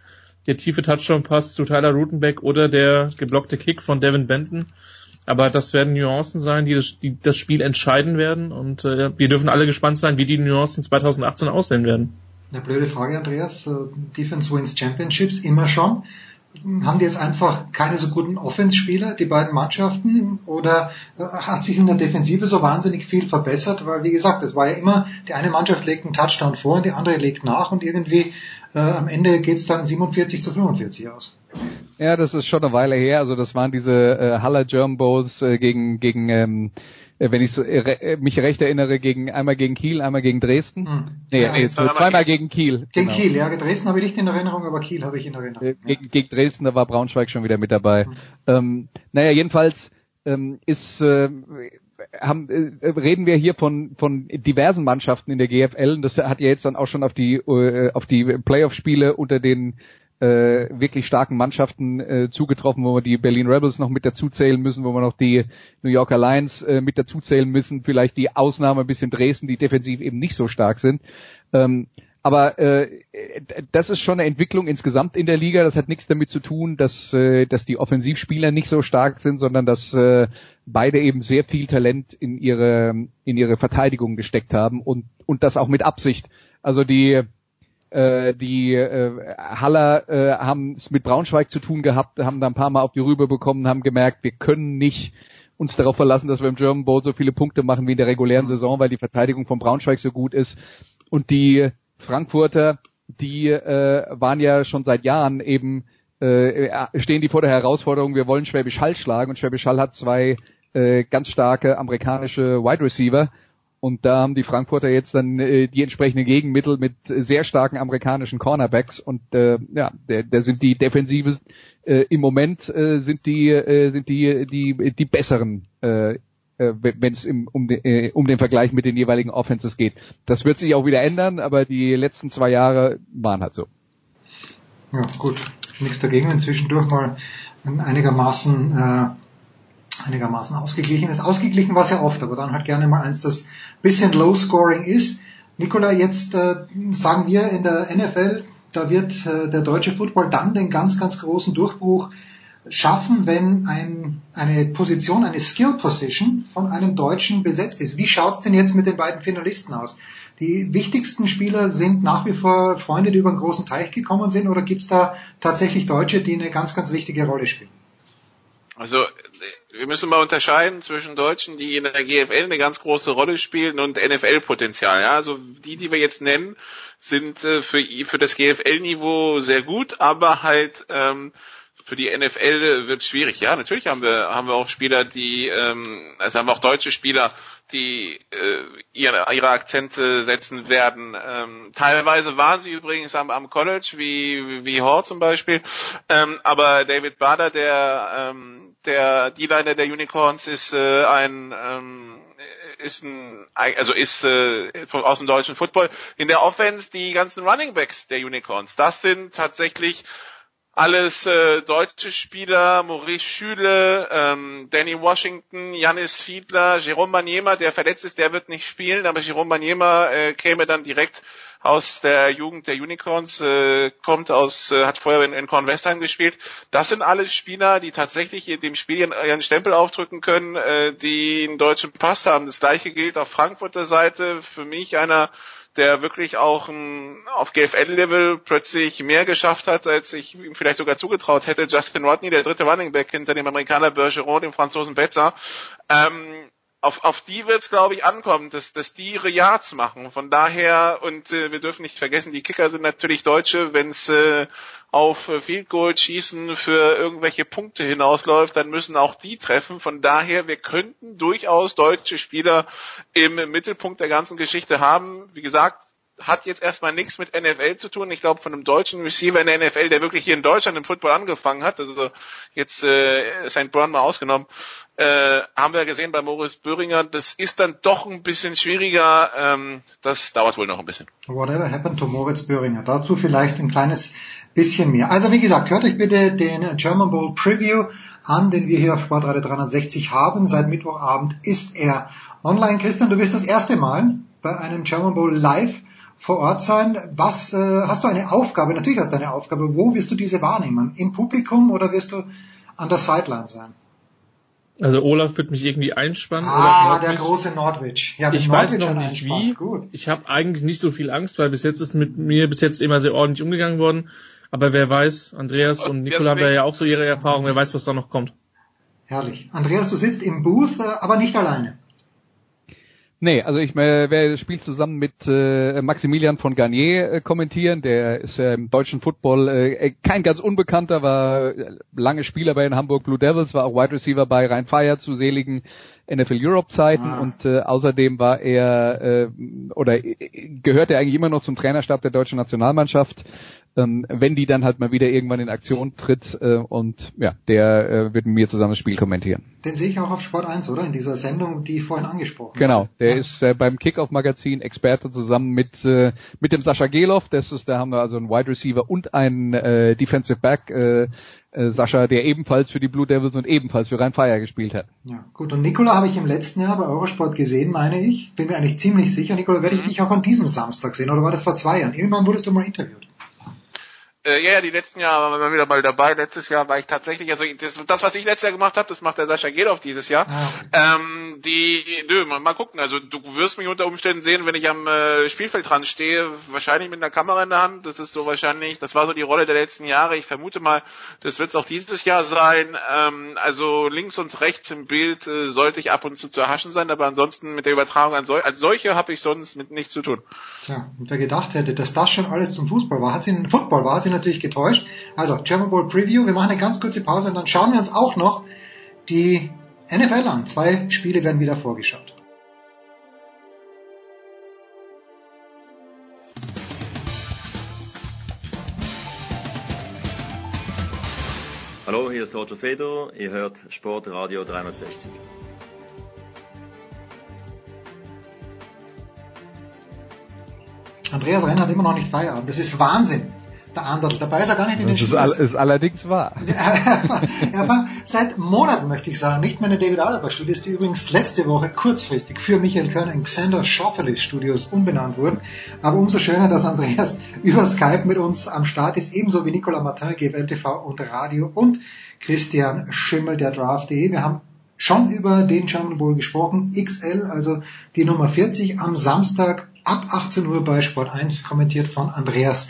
der tiefe Touchdown-Pass zu Tyler Rutenbeck oder der geblockte Kick von Devin Benton. Aber das werden Nuancen sein, die das, die das Spiel entscheiden werden. Und äh, wir dürfen alle gespannt sein, wie die Nuancen 2018 aussehen werden. Eine blöde Frage, Andreas. Äh, Defense wins Championships immer schon. Haben die jetzt einfach keine so guten Offense-Spieler, die beiden Mannschaften? Oder äh, hat sich in der Defensive so wahnsinnig viel verbessert? Weil, wie gesagt, es war ja immer, die eine Mannschaft legt einen Touchdown vor und die andere legt nach und irgendwie äh, am Ende geht's dann 47 zu 45 aus. Ja, das ist schon eine Weile her. Also das waren diese äh, Haller German Bowls äh, gegen gegen ähm, äh, wenn ich äh, äh, mich recht erinnere, gegen einmal gegen Kiel, einmal gegen Dresden. Hm. Nee, Ja, nee, zweimal gegen Kiel. Gegen genau. Kiel, ja. Dresden habe ich nicht in Erinnerung, aber Kiel habe ich in Erinnerung. Äh, gegen, gegen Dresden, da war Braunschweig schon wieder mit dabei. Ähm, naja, jedenfalls ähm, ist äh, haben, äh, reden wir hier von von diversen Mannschaften in der GFL und das hat ja jetzt dann auch schon auf die äh, auf die Playoff-Spiele unter den äh, wirklich starken Mannschaften äh, zugetroffen, wo wir die Berlin Rebels noch mit dazuzählen müssen, wo wir noch die New Yorker Lions äh, mit dazuzählen müssen, vielleicht die Ausnahme ein bisschen Dresden, die defensiv eben nicht so stark sind. Ähm, aber äh, das ist schon eine Entwicklung insgesamt in der Liga. Das hat nichts damit zu tun, dass, äh, dass die Offensivspieler nicht so stark sind, sondern dass äh, beide eben sehr viel Talent in ihre in ihre Verteidigung gesteckt haben und und das auch mit Absicht. Also die äh, die äh, Haller äh, haben es mit Braunschweig zu tun gehabt, haben da ein paar Mal auf die Rübe bekommen, haben gemerkt, wir können nicht uns darauf verlassen, dass wir im German Bowl so viele Punkte machen wie in der regulären Saison, weil die Verteidigung von Braunschweig so gut ist. Und die Frankfurter, die äh, waren ja schon seit Jahren eben, äh, stehen die vor der Herausforderung, wir wollen Schwäbisch Hall schlagen und Schwäbisch Hall hat zwei äh, ganz starke amerikanische Wide Receiver. Und da haben die Frankfurter jetzt dann äh, die entsprechenden Gegenmittel mit sehr starken amerikanischen Cornerbacks und äh, ja, da sind die Defensive äh, im Moment äh, sind die äh, sind die die die besseren äh, äh, wenn es um, den, äh, um den Vergleich mit den jeweiligen Offenses geht. Das wird sich auch wieder ändern, aber die letzten zwei Jahre waren halt so. Ja, gut. Nichts dagegen, wenn zwischendurch mal ein einigermaßen, äh, einigermaßen ausgeglichen ist. Ausgeglichen war es ja oft, aber dann halt gerne mal eins, das bisschen low scoring ist. Nikola, jetzt äh, sagen wir in der NFL, da wird äh, der deutsche Football dann den ganz, ganz großen Durchbruch schaffen, wenn ein, eine Position, eine Skill Position von einem Deutschen besetzt ist. Wie schaut's denn jetzt mit den beiden Finalisten aus? Die wichtigsten Spieler sind nach wie vor Freunde, die über einen großen Teich gekommen sind, oder gibt's da tatsächlich Deutsche, die eine ganz, ganz wichtige Rolle spielen? Also wir müssen mal unterscheiden zwischen Deutschen, die in der GFL eine ganz große Rolle spielen und NFL-Potenzial. Ja? Also die, die wir jetzt nennen, sind äh, für, für das GFL-Niveau sehr gut, aber halt ähm, für die NFL wird es schwierig. Ja, natürlich haben wir haben wir auch Spieler, die ähm, also haben wir auch deutsche Spieler, die äh, ihre, ihre Akzente setzen werden. Ähm, teilweise waren sie übrigens am, am College, wie wie Hall zum Beispiel. Ähm, aber David Bader, der ähm, der D-Liner der Unicorns, ist äh, ein ähm, ist ein also ist äh, aus dem deutschen Football in der Offense die ganzen Running Backs der Unicorns. Das sind tatsächlich alles äh, deutsche Spieler, Maurice Schüle, ähm, Danny Washington, Janis Fiedler, Jerome Banyema, der verletzt ist, der wird nicht spielen, aber Jerome Banyema äh, käme dann direkt aus der Jugend der Unicorns, äh, kommt aus, äh, hat vorher in, in Kornwestheim gespielt. Das sind alles Spieler, die tatsächlich dem Spiel ihren, ihren Stempel aufdrücken können, äh, die einen deutschen Pass haben. Das gleiche gilt auf Frankfurter Seite. Für mich einer der wirklich auch ein, auf GFL-Level plötzlich mehr geschafft hat, als ich ihm vielleicht sogar zugetraut hätte. Justin Rodney, der dritte Running Back hinter dem Amerikaner Bergeron, dem Franzosen Betzer. Ähm, auf, auf die wird es, glaube ich, ankommen, dass, dass die ihre Yards machen. Von daher, und äh, wir dürfen nicht vergessen, die Kicker sind natürlich Deutsche. Wenn es äh, auf äh, Field Goal schießen für irgendwelche Punkte hinausläuft, dann müssen auch die treffen. Von daher, wir könnten durchaus deutsche Spieler im Mittelpunkt der ganzen Geschichte haben. Wie gesagt, hat jetzt erstmal nichts mit NFL zu tun. Ich glaube, von einem deutschen Receiver in der NFL, der wirklich hier in Deutschland im Football angefangen hat, also jetzt äh, St. Brown mal ausgenommen, äh, haben wir gesehen bei Moritz Böhringer, das ist dann doch ein bisschen schwieriger. Ähm, das dauert wohl noch ein bisschen. Whatever happened to Moritz Böhringer? Dazu vielleicht ein kleines bisschen mehr. Also wie gesagt, hört euch bitte den German Bowl Preview an, den wir hier auf Sportradio 360 haben. Seit Mittwochabend ist er online. Christian, du bist das erste Mal bei einem German Bowl live vor Ort sein. Was äh, hast du eine Aufgabe? Natürlich hast du eine Aufgabe. Wo wirst du diese wahrnehmen? Im Publikum oder wirst du an der Sideline sein? Also Olaf wird mich irgendwie einspannen. Ah, der große Nordwitch. Ja, ich Nordwitch weiß noch nicht wie. Gut. Ich habe eigentlich nicht so viel Angst, weil bis jetzt ist mit mir bis jetzt immer sehr ordentlich umgegangen worden. Aber wer weiß, Andreas und Nicola haben ja auch so ihre Erfahrung, wer weiß, was da noch kommt. Herrlich. Andreas, du sitzt im Booth, äh, aber nicht alleine. Nee, also ich äh, werde das Spiel zusammen mit äh, Maximilian von Garnier äh, kommentieren. Der ist äh, im deutschen Football äh, kein ganz Unbekannter, war äh, lange Spieler bei den Hamburg Blue Devils, war auch Wide Receiver bei Rhein Fire zu seligen NFL Europe Zeiten ah. und äh, außerdem war er äh, oder äh, gehört er eigentlich immer noch zum Trainerstab der deutschen Nationalmannschaft ähm, wenn die dann halt mal wieder irgendwann in Aktion tritt äh, und ja, der äh, wird mit mir zusammen das Spiel kommentieren. Den sehe ich auch auf Sport 1, oder? In dieser Sendung, die ich vorhin angesprochen habe. Genau, der ja. ist äh, beim Kickoff Magazin Experte zusammen mit äh, mit dem Sascha Gelov, das ist, da haben wir also einen Wide Receiver und einen äh, Defensive Back äh, äh, Sascha, der ebenfalls für die Blue Devils und ebenfalls für Rhein Fire gespielt hat. Ja, gut. Und Nikola habe ich im letzten Jahr bei Eurosport gesehen, meine ich. Bin mir eigentlich ziemlich sicher. Nikola, werde ich mhm. dich auch an diesem Samstag sehen, oder war das vor zwei Jahren? Irgendwann wurdest du mal interviewt. Äh, ja, ja, die letzten Jahre waren wir wieder mal dabei. Letztes Jahr war ich tatsächlich, also das, das was ich letztes Jahr gemacht habe, das macht der Sascha Gedorf dieses Jahr. Ah, ähm, die, nö, mal, mal gucken. Also du wirst mich unter Umständen sehen, wenn ich am äh, Spielfeld dran stehe, wahrscheinlich mit einer Kamera in der Hand. Das ist so wahrscheinlich, das war so die Rolle der letzten Jahre. Ich vermute mal, das wird es auch dieses Jahr sein. Ähm, also links und rechts im Bild äh, sollte ich ab und zu zu erhaschen sein, aber ansonsten mit der Übertragung an sol als solche habe ich sonst mit nichts zu tun. Tja, und wer gedacht hätte, dass das schon alles zum Fußball war, hat sie Football war, hat sie natürlich getäuscht. Also German Bowl Preview, wir machen eine ganz kurze Pause und dann schauen wir uns auch noch die NFL an. Zwei Spiele werden wieder vorgeschaut. Hallo, hier ist Roger Fedor, ihr hört Sportradio 360. Andreas Renner hat immer noch nicht Feierabend. Das ist Wahnsinn der andere. Dabei ist er gar nicht in den Spielen. Das ist allerdings wahr. [laughs] er war seit Monaten, möchte ich sagen, nicht mehr in David Alaba Studios, die übrigens letzte Woche kurzfristig für Michael Körner in Xander Schauffele Studios umbenannt wurden. Aber umso schöner, dass Andreas [laughs] über Skype mit uns am Start ist, ebenso wie Nicolas Martin, GWL TV und Radio und Christian Schimmel, der Draft.de. Wir haben schon über den German Bowl gesprochen. XL, also die Nummer 40 am Samstag ab 18 Uhr bei Sport 1, kommentiert von Andreas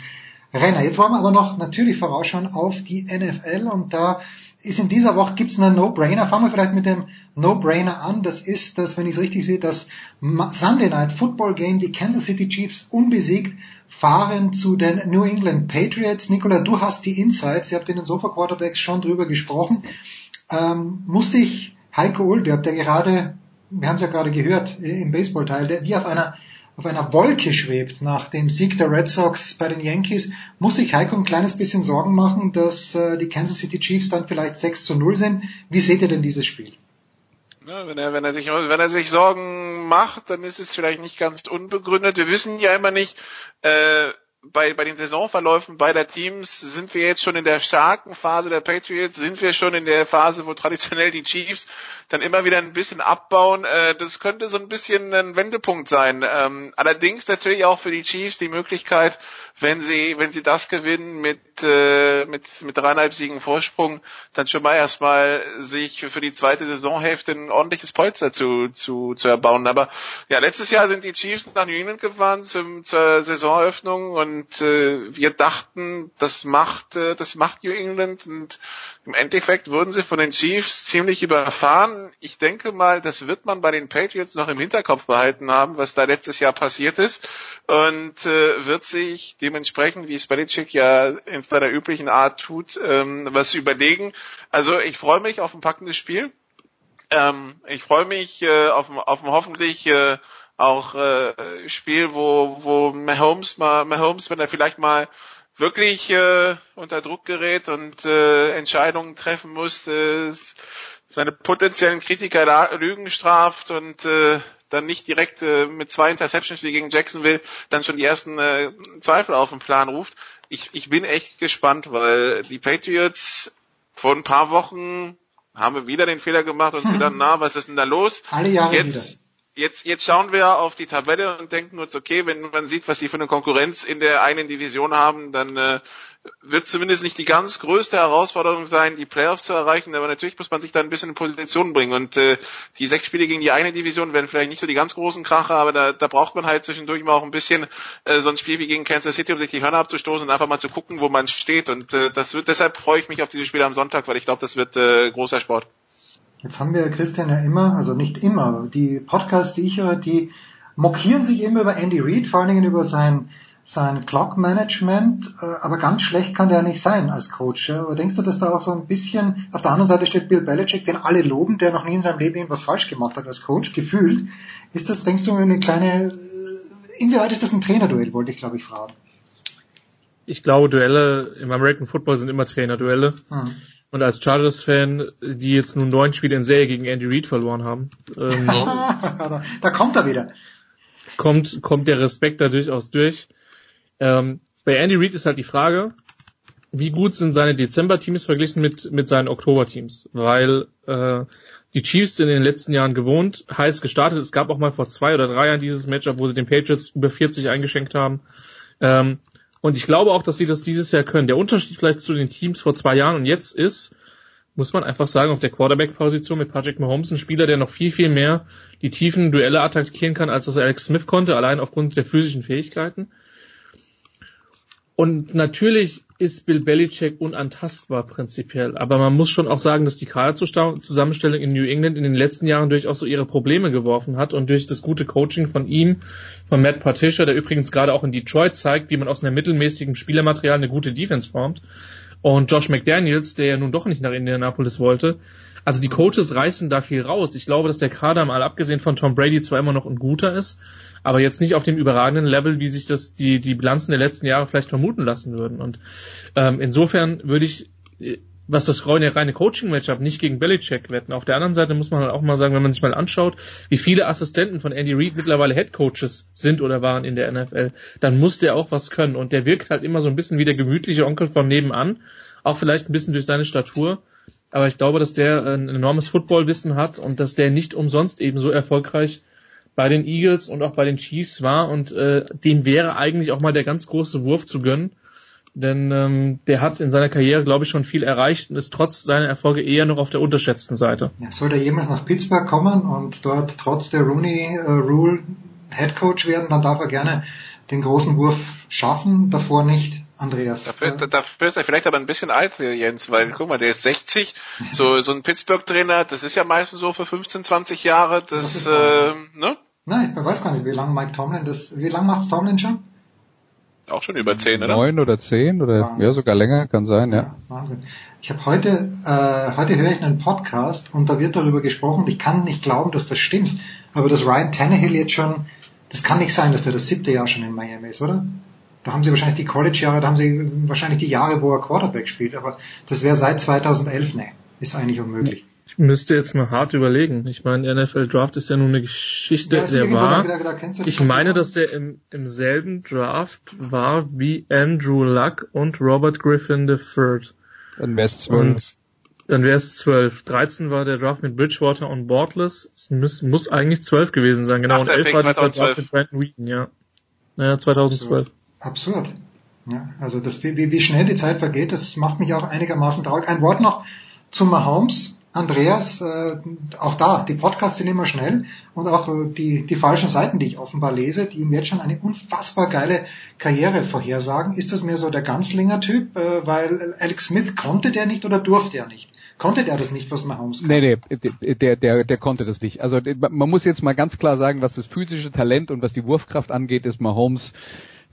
Renner. Jetzt wollen wir aber noch natürlich vorausschauen auf die NFL und da ist in dieser Woche gibt's einen No-Brainer. Fangen wir vielleicht mit dem No-Brainer an. Das ist das, wenn ich es richtig sehe, das Sunday Night Football Game. Die Kansas City Chiefs unbesiegt fahren zu den New England Patriots. Nicola, du hast die Insights. Ihr habt in den Sofa Quarterbacks schon drüber gesprochen. Ähm, muss sich Heiko Ulderb, der gerade, wir haben es ja gerade gehört im Baseballteil, der wie auf einer auf einer Wolke schwebt nach dem Sieg der Red Sox bei den Yankees, muss sich Heiko ein kleines bisschen Sorgen machen, dass äh, die Kansas City Chiefs dann vielleicht 6 zu 0 sind. Wie seht ihr denn dieses Spiel? Ja, wenn er, wenn er sich, wenn er sich Sorgen macht, dann ist es vielleicht nicht ganz unbegründet. Wir wissen ja immer nicht, äh, bei, bei den Saisonverläufen beider Teams sind wir jetzt schon in der starken Phase der Patriots, sind wir schon in der Phase, wo traditionell die Chiefs dann immer wieder ein bisschen abbauen. Äh, das könnte so ein bisschen ein Wendepunkt sein. Ähm, allerdings natürlich auch für die Chiefs die Möglichkeit, wenn sie, wenn sie das gewinnen mit, äh, mit, mit dreieinhalb Siegen Vorsprung, dann schon mal erstmal sich für die zweite Saisonhälfte ein ordentliches Polster zu, zu, zu erbauen. Aber ja, letztes Jahr sind die Chiefs nach New England gefahren zum, zur Saisoneröffnung und äh, wir dachten, das macht, äh, das macht New England und im Endeffekt wurden sie von den Chiefs ziemlich überfahren. Ich denke mal, das wird man bei den Patriots noch im Hinterkopf behalten haben, was da letztes Jahr passiert ist und äh, wird sich dementsprechend, wie es Belichick ja in seiner üblichen Art tut, ähm, was überlegen. Also ich freue mich auf ein packendes Spiel. Ähm, ich freue mich äh, auf, auf ein hoffentlich äh, auch äh, Spiel, wo, wo Mahomes mal, Mahomes, wenn er vielleicht mal wirklich äh, unter Druck gerät und äh, Entscheidungen treffen muss, äh, seine potenziellen Kritiker Lügen straft und äh, dann nicht direkt äh, mit zwei Interceptions wie gegen Jacksonville dann schon die ersten äh, Zweifel auf den Plan ruft. Ich, ich bin echt gespannt, weil die Patriots vor ein paar Wochen haben wir wieder den Fehler gemacht und wieder, na, was ist denn da los? Alle Jahre Jetzt, wieder. jetzt, jetzt schauen wir auf die Tabelle und denken uns, okay, wenn man sieht, was sie für eine Konkurrenz in der einen Division haben, dann äh, wird zumindest nicht die ganz größte Herausforderung sein, die Playoffs zu erreichen, aber natürlich muss man sich da ein bisschen in Position bringen und äh, die sechs Spiele gegen die eine Division werden vielleicht nicht so die ganz großen Kracher, aber da, da braucht man halt zwischendurch mal auch ein bisschen äh, so ein Spiel wie gegen Kansas City, um sich die Hörner abzustoßen und einfach mal zu gucken, wo man steht und äh, das wird, deshalb freue ich mich auf diese Spiele am Sonntag, weil ich glaube, das wird äh, großer Sport. Jetzt haben wir Christian ja immer, also nicht immer, die Podcasts, die ich höre, die mokieren sich immer über Andy Reid, vor allen Dingen über sein, sein Clock Management, äh, aber ganz schlecht kann der nicht sein als Coach. Aber denkst du, dass da auch so ein bisschen, auf der anderen Seite steht Bill Belichick, den alle loben, der noch nie in seinem Leben irgendwas falsch gemacht hat als Coach, gefühlt. Ist das, denkst du, eine kleine, äh, inwieweit ist das ein Trainerduell, wollte ich glaube ich fragen. Ich glaube, Duelle im American Football sind immer Trainerduelle. Hm. Und als Chargers-Fan, die jetzt nun neun Spiele in Serie gegen Andy Reid verloren haben, ähm, da, [laughs] da kommt er wieder. kommt, kommt der Respekt da durchaus durch. Ähm, bei Andy Reid ist halt die Frage, wie gut sind seine Dezember-Teams verglichen mit, mit seinen Oktober-Teams? Weil äh, die Chiefs sind in den letzten Jahren gewohnt, heiß gestartet. Es gab auch mal vor zwei oder drei Jahren dieses Matchup, wo sie den Patriots über 40 eingeschenkt haben. Ähm, und ich glaube auch, dass sie das dieses Jahr können. Der Unterschied vielleicht zu den Teams vor zwei Jahren und jetzt ist, muss man einfach sagen, auf der Quarterback-Position mit Patrick Mahomes ein Spieler, der noch viel, viel mehr die tiefen Duelle attackieren kann, als das Alex Smith konnte, allein aufgrund der physischen Fähigkeiten. Und natürlich ist Bill Belichick unantastbar prinzipiell, aber man muss schon auch sagen, dass die Kaderzusammenstellung in New England in den letzten Jahren durchaus so ihre Probleme geworfen hat und durch das gute Coaching von ihm, von Matt Patricia, der übrigens gerade auch in Detroit zeigt, wie man aus einem mittelmäßigen Spielermaterial eine gute Defense formt, und Josh McDaniels, der ja nun doch nicht nach Indianapolis wollte. Also die Coaches reißen da viel raus. Ich glaube, dass der Kader mal abgesehen von Tom Brady zwar immer noch ein guter ist, aber jetzt nicht auf dem überragenden Level, wie sich das die die Bilanzen der letzten Jahre vielleicht vermuten lassen würden. Und ähm, insofern würde ich äh, was das reine, reine Coaching-Matchup nicht gegen Belichick wetten. Auf der anderen Seite muss man halt auch mal sagen, wenn man sich mal anschaut, wie viele Assistenten von Andy Reid mittlerweile Head Coaches sind oder waren in der NFL, dann muss der auch was können. Und der wirkt halt immer so ein bisschen wie der gemütliche Onkel von nebenan, auch vielleicht ein bisschen durch seine Statur. Aber ich glaube, dass der ein enormes Footballwissen hat und dass der nicht umsonst eben so erfolgreich bei den Eagles und auch bei den Chiefs war und äh, dem wäre eigentlich auch mal der ganz große Wurf zu gönnen denn ähm, der hat in seiner Karriere, glaube ich, schon viel erreicht und ist trotz seiner Erfolge eher noch auf der unterschätzten Seite. Ja, soll er jemals nach Pittsburgh kommen und dort trotz der Rooney äh, Rule Head Coach werden, dann darf er gerne den großen Wurf schaffen, davor nicht. Andreas. Dafür, dafür ist er vielleicht aber ein bisschen alt, Jens, weil guck mal, der ist 60. [laughs] So, so ein Pittsburgh-Trainer, das ist ja meistens so für 15, 20 Jahre. Das, das äh, ne? Nein, ich weiß gar nicht, wie lange Mike Tomlin das. Wie lange macht's Tomlin schon? Auch schon über zehn, oder? Neun oder zehn oder Wahnsinn. ja sogar länger, kann sein, ja. Wahnsinn. Ich habe heute, äh, heute höre ich einen Podcast und da wird darüber gesprochen. Ich kann nicht glauben, dass das stimmt, aber dass Ryan Tannehill jetzt schon, das kann nicht sein, dass der das siebte Jahr schon in Miami ist, oder? Da haben sie wahrscheinlich die College-Jahre, da haben sie wahrscheinlich die Jahre, wo er Quarterback spielt, aber das wäre seit 2011, ne, ist eigentlich unmöglich. Ich müsste jetzt mal hart überlegen. Ich meine, NFL Draft ist ja nun eine Geschichte, Ja, der war. da- da- da Ich meine, dass der im, im selben Draft war wie Andrew Luck und Robert Griffin III. Dann wär's zwölf. Und dann wäre es zwölf. 13 war der Draft mit Bridgewater und Bortles. Es muss, muss eigentlich zwölf gewesen sein, genau. Und Achter 11 Pick war 2012. Draft mit Brandon Wheaton, ja. Naja, 2012. Absurd. Ja, also das, wie, wie schnell die Zeit vergeht, das macht mich auch einigermaßen traurig. Ein Wort noch zu Mahomes. Andreas, äh, auch da, die Podcasts sind immer schnell und auch äh, die, die falschen Seiten, die ich offenbar lese, die ihm jetzt schon eine unfassbar geile Karriere vorhersagen. Ist das mehr so der Ganzlinger-Typ, äh, weil Alex Smith konnte der nicht oder durfte er nicht? Konnte der das nicht, was Mahomes kann? Nee, nee, der, der, der konnte das nicht. Also man muss jetzt mal ganz klar sagen, was das physische Talent und was die Wurfkraft angeht, ist Mahomes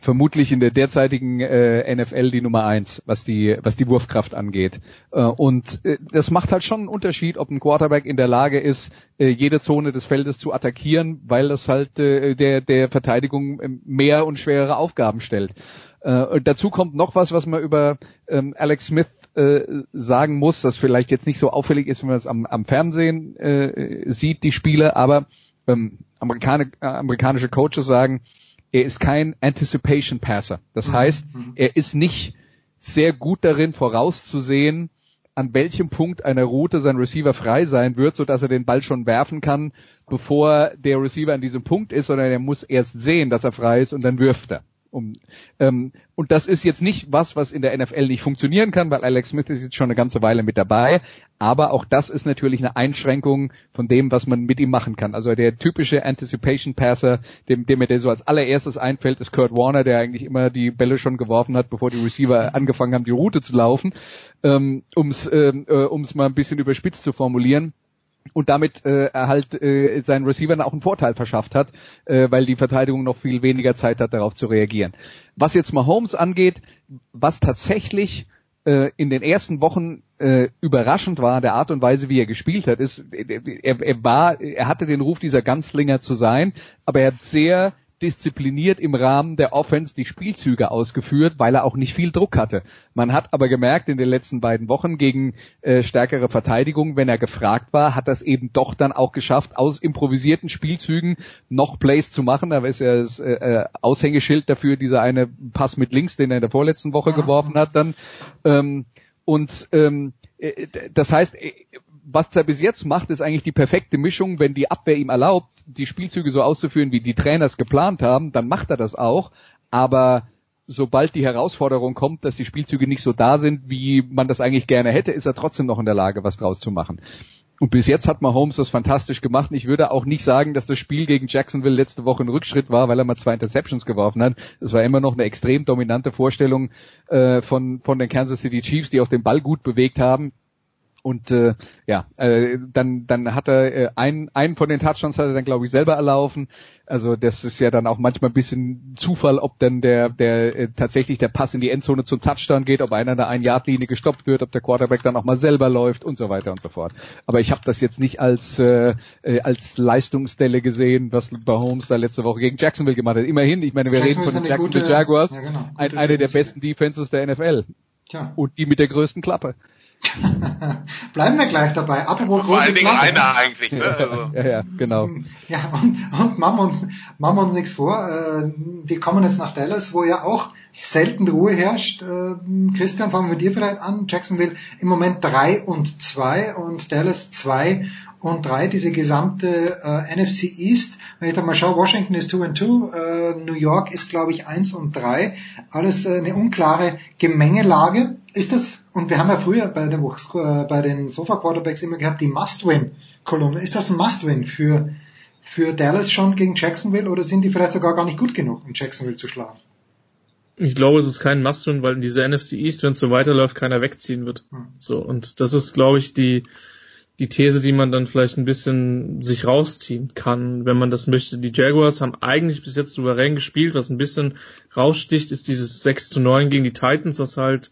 vermutlich in der derzeitigen äh, NFL die Nummer eins, was die was die Wurfkraft angeht. Äh, und äh, das macht halt schon einen Unterschied, ob ein Quarterback in der Lage ist, äh, jede Zone des Feldes zu attackieren, weil das halt äh, der der Verteidigung äh, mehr und schwerere Aufgaben stellt. Äh, dazu kommt noch was, was man über ähm, Alex Smith äh, sagen muss, das vielleicht jetzt nicht so auffällig ist, wenn man es am, am Fernsehen äh, sieht, die Spiele, aber ähm, Amerikaner, äh, amerikanische Coaches sagen, er ist kein Anticipation Passer. Das mhm. heißt, mhm. er ist nicht sehr gut darin vorauszusehen, an welchem Punkt einer Route sein Receiver frei sein wird, so dass er den Ball schon werfen kann, bevor der Receiver an diesem Punkt ist, sondern er muss erst sehen, dass er frei ist und dann wirft er. Um, ähm, und das ist jetzt nicht was, was in der NFL nicht funktionieren kann, weil Alex Smith ist jetzt schon eine ganze Weile mit dabei. Aber auch das ist natürlich eine Einschränkung von dem, was man mit ihm machen kann. Also der typische Anticipation Passer, dem, dem mir der so als allererstes einfällt, ist Kurt Warner, der eigentlich immer die Bälle schon geworfen hat, bevor die Receiver angefangen haben, die Route zu laufen. Ähm, um es ähm, äh, mal ein bisschen überspitzt zu formulieren und damit äh, er halt äh, seinen Receivern auch einen Vorteil verschafft hat, äh, weil die Verteidigung noch viel weniger Zeit hat, darauf zu reagieren. Was jetzt Mahomes angeht, was tatsächlich äh, in den ersten Wochen äh, überraschend war, der Art und Weise, wie er gespielt hat, ist, er, er war, er hatte den Ruf dieser Ganzlinger zu sein, aber er hat sehr diszipliniert im Rahmen der Offense die Spielzüge ausgeführt, weil er auch nicht viel Druck hatte. Man hat aber gemerkt in den letzten beiden Wochen gegen äh, stärkere Verteidigung, wenn er gefragt war, hat das eben doch dann auch geschafft, aus improvisierten Spielzügen noch Plays zu machen. Da ist ja das äh, äh, Aushängeschild dafür, dieser eine Pass mit links, den er in der vorletzten Woche ja. geworfen hat dann. Ähm, und ähm, äh, das heißt, äh, was er bis jetzt macht, ist eigentlich die perfekte Mischung, wenn die Abwehr ihm erlaubt, die Spielzüge so auszuführen, wie die Trainers geplant haben, dann macht er das auch. Aber sobald die Herausforderung kommt, dass die Spielzüge nicht so da sind, wie man das eigentlich gerne hätte, ist er trotzdem noch in der Lage, was draus zu machen. Und bis jetzt hat Mahomes das fantastisch gemacht. Ich würde auch nicht sagen, dass das Spiel gegen Jacksonville letzte Woche ein Rückschritt war, weil er mal zwei Interceptions geworfen hat. Es war immer noch eine extrem dominante Vorstellung äh, von, von den Kansas City Chiefs, die auch den Ball gut bewegt haben. Und äh, ja, äh, dann dann hat er äh, einen einen von den Touchdowns hat er dann glaube ich selber erlaufen. Also das ist ja dann auch manchmal ein bisschen Zufall, ob dann der der äh, tatsächlich der Pass in die Endzone zum Touchdown geht, ob einer an der ein Yard Linie gestoppt wird, ob der Quarterback dann auch mal selber läuft und so weiter und so fort. Aber ich habe das jetzt nicht als äh, äh, als Leistungsstelle gesehen, was Mahomes da letzte Woche gegen Jacksonville gemacht hat. Immerhin, ich meine, wir reden von den Jacksonville gute, Jaguars, ja, genau, ein, eine der besten Defenses der NFL. Tja. Und die mit der größten Klappe. [laughs] Bleiben wir gleich dabei. Apropos Vor allen Dingen einer eigentlich. Ne? Also. Ja, ja, genau. Ja, und, und machen, wir uns, machen wir uns nichts vor. Äh, die kommen jetzt nach Dallas, wo ja auch selten Ruhe herrscht. Äh, Christian, fangen wir mit dir vielleicht an. Jacksonville im Moment drei und zwei und Dallas zwei und drei. Diese gesamte äh, NFC East. Wenn ich da mal schaue, Washington ist 2 und 2, äh, New York ist glaube ich eins und drei. Alles äh, eine unklare Gemengelage. Ist das, und wir haben ja früher bei den, äh, bei den Sofa Quarterbacks immer gehabt, die Must-Win-Kolumne. Ist das ein Must-Win für, für Dallas schon gegen Jacksonville oder sind die vielleicht sogar gar nicht gut genug, um Jacksonville zu schlagen? Ich glaube, es ist kein Must-Win, weil in dieser NFC East, wenn es so weiterläuft, keiner wegziehen wird. Hm. So, und das ist, glaube ich, die, die These, die man dann vielleicht ein bisschen sich rausziehen kann, wenn man das möchte. Die Jaguars haben eigentlich bis jetzt souverän gespielt. Was ein bisschen raussticht, ist dieses 6 zu 9 gegen die Titans, was halt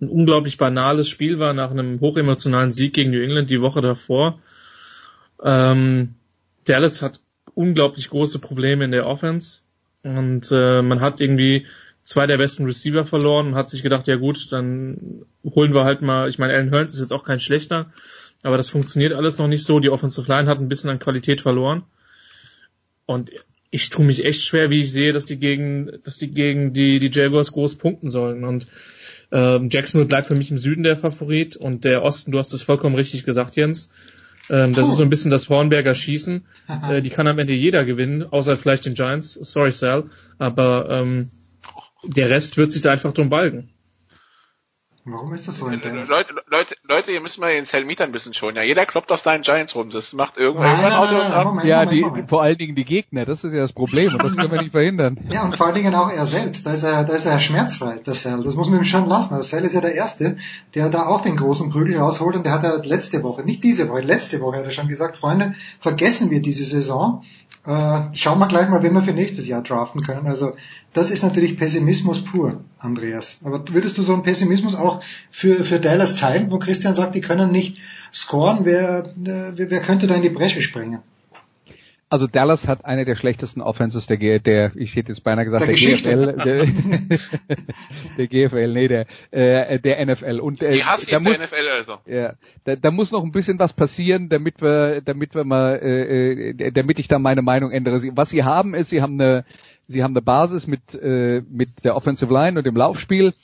ein unglaublich banales Spiel war nach einem hochemotionalen Sieg gegen New England die Woche davor. Ähm, Dallas hat unglaublich große Probleme in der Offense und äh, man hat irgendwie zwei der besten Receiver verloren und hat sich gedacht, ja gut, dann holen wir halt mal, ich meine, Alan Hearns ist jetzt auch kein schlechter, aber das funktioniert alles noch nicht so. Die Offensive Line hat ein bisschen an Qualität verloren. Und ich tue mich echt schwer, wie ich sehe, dass die gegen, dass die gegen die, die Jaguars groß punkten sollen. Und ähm, Jacksonville bleibt für mich im Süden der Favorit und der Osten, du hast es vollkommen richtig gesagt, Jens. Ähm, das oh. ist so ein bisschen das Hornberger Schießen. [laughs] äh, die kann am Ende jeder gewinnen, außer vielleicht den Giants. Sorry, Sal. Aber ähm, der Rest wird sich da einfach drum balgen. Warum ist das so in Dallas? Leute, Leute, Leute, ihr müsst mal den Selmiter ein bisschen schon. Ja, jeder kloppt auf seinen Giants rum. Das macht irgendwann Nein, nein, Auto nein, nein, ab. Moment, ja, Moment, die, Moment. vor allen Dingen die Gegner, das ist ja das Problem und das können wir nicht verhindern. [laughs] Ja, und vor allen Dingen auch er selbst. Da ist er, da ist er schmerzfrei, der Sell. Das muss man ihm schon lassen. Der Sell ist ja der Erste, der da auch den großen Prügel rausholt und der hat ja letzte Woche, nicht diese Woche, letzte Woche hat er schon gesagt, Freunde, vergessen wir diese Saison. Äh, schauen wir gleich mal, wen wir für nächstes Jahr draften können. Also das ist natürlich Pessimismus pur, Andreas. Aber würdest du so einen Pessimismus auch für, für Dallas teilen, wo Christian sagt, die können nicht scoren, wer, äh, wer, könnte da in die Bresche springen? Also Dallas hat eine der schlechtesten Offenses der, G der ich hätte jetzt beinahe gesagt, Der der, Geschichte. GFL, der, [laughs] der GFL, nee, der, äh, der NFL. Und äh, Die Huskies da der muss, NFL also. Ja, da, da muss noch ein bisschen was passieren, damit wir, damit wir mal, äh, äh, damit ich da meine Meinung ändere. Was sie haben ist, sie haben eine, sie haben eine Basis mit äh, mit der Offensive Line und dem Laufspiel.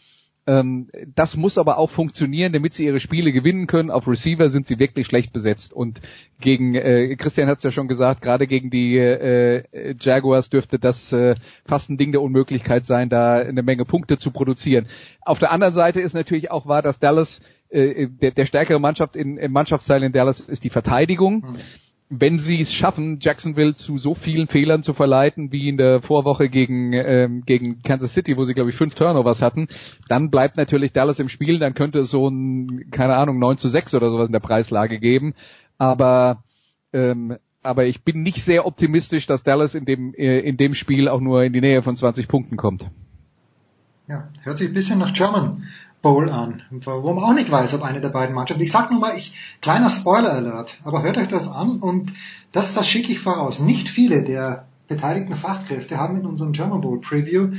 Ähm, das muss aber auch funktionieren, damit sie ihre Spiele gewinnen können. Auf Receiver sind sie wirklich schlecht besetzt und gegen äh, Christian hat es ja schon gesagt, gerade gegen die äh, Jaguars dürfte das äh, fast ein Ding der Unmöglichkeit sein, da eine Menge Punkte zu produzieren. Auf der anderen Seite ist natürlich auch wahr, dass Dallas äh, der, der stärkere Mannschaft in, im Mannschaftsteil in Dallas ist die Verteidigung. Wenn sie es schaffen, Jacksonville zu so vielen Fehlern zu verleiten wie in der Vorwoche gegen ähm, gegen Kansas City, wo sie glaube ich fünf Turnovers hatten, dann bleibt natürlich Dallas im Spiel. Dann könnte es so ein keine Ahnung 9 zu 6 oder sowas in der Preislage geben. Aber ähm, aber ich bin nicht sehr optimistisch, dass Dallas in dem äh, in dem Spiel auch nur in die Nähe von 20 Punkten kommt. Ja, hört sich ein bisschen nach German Bowl an, wo man auch nicht weiß, ob eine der beiden Mannschaften. Ich sag nur mal, ich, kleiner Spoiler Alert, aber hört euch das an und das, das schicke ich voraus. Nicht viele der beteiligten Fachkräfte haben in unserem German Bowl Preview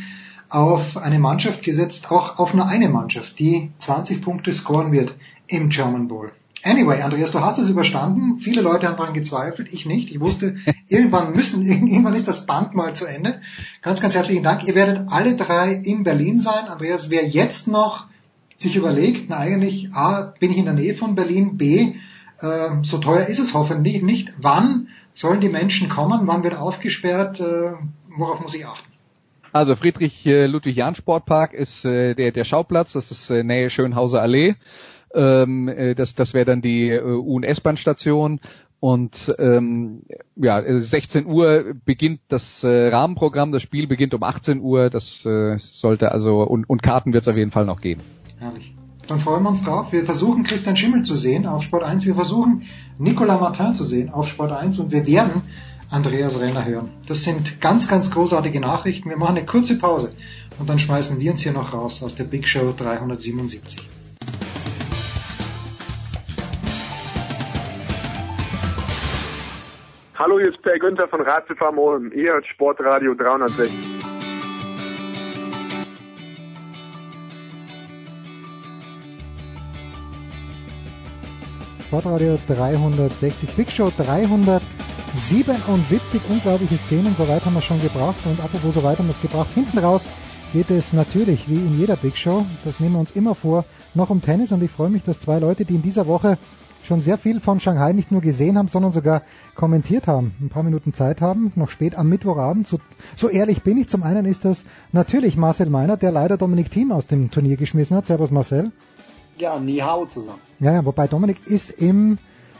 auf eine Mannschaft gesetzt, auch auf nur eine Mannschaft, die 20 Punkte scoren wird im German Bowl. Anyway, Andreas, du hast es überstanden. Viele Leute haben daran gezweifelt, ich nicht. Ich wusste, [laughs] irgendwann müssen, [laughs] irgendwann ist das Band mal zu Ende. Ganz, ganz herzlichen Dank. Ihr werdet alle drei in Berlin sein. Andreas, wer jetzt noch sich überlegt, na eigentlich, A, bin ich in der Nähe von Berlin, B, äh, so teuer ist es hoffentlich nicht. Wann sollen die Menschen kommen? Wann wird aufgesperrt? Äh, worauf muss ich achten? Also Friedrich äh, Ludwig Jahn Sportpark ist äh, der der Schauplatz, das ist äh, Nähe Schönhauser Allee. Ähm, äh, das das wäre dann die äh, U- und S-Bahn-Station und ähm, ja, äh, 16 Uhr beginnt das äh, Rahmenprogramm, das Spiel beginnt um 18 Uhr, das äh, sollte also und, und Karten wird es auf jeden Fall noch geben. Herrlich. Dann freuen wir uns drauf. Wir versuchen Christian Schimmel zu sehen auf Sport 1. Wir versuchen Nicolas Martin zu sehen auf Sport 1 und wir werden Andreas Renner hören. Das sind ganz, ganz großartige Nachrichten. Wir machen eine kurze Pause und dann schmeißen wir uns hier noch raus aus der Big Show 377. Hallo, hier ist Per Günther von Ratzefarm. Ihr hört Sportradio 360. Sportradio 360, Big Show 377, unglaubliche Szenen, soweit haben wir schon gebracht und apropos so weit haben wir es gebracht. Hinten raus geht es natürlich, wie in jeder Big Show, das nehmen wir uns immer vor, noch um Tennis und ich freue mich, dass zwei Leute, die in dieser Woche schon sehr viel von Shanghai nicht nur gesehen haben, sondern sogar kommentiert haben, ein paar Minuten Zeit haben, noch spät am Mittwochabend. So, so ehrlich bin ich. Zum einen ist das natürlich Marcel Meiner, der leider Dominik Thiem aus dem Turnier geschmissen hat. Servus Marcel. Ja, Ni Hao zusammen. Ja, ja, wobei Dominik ist im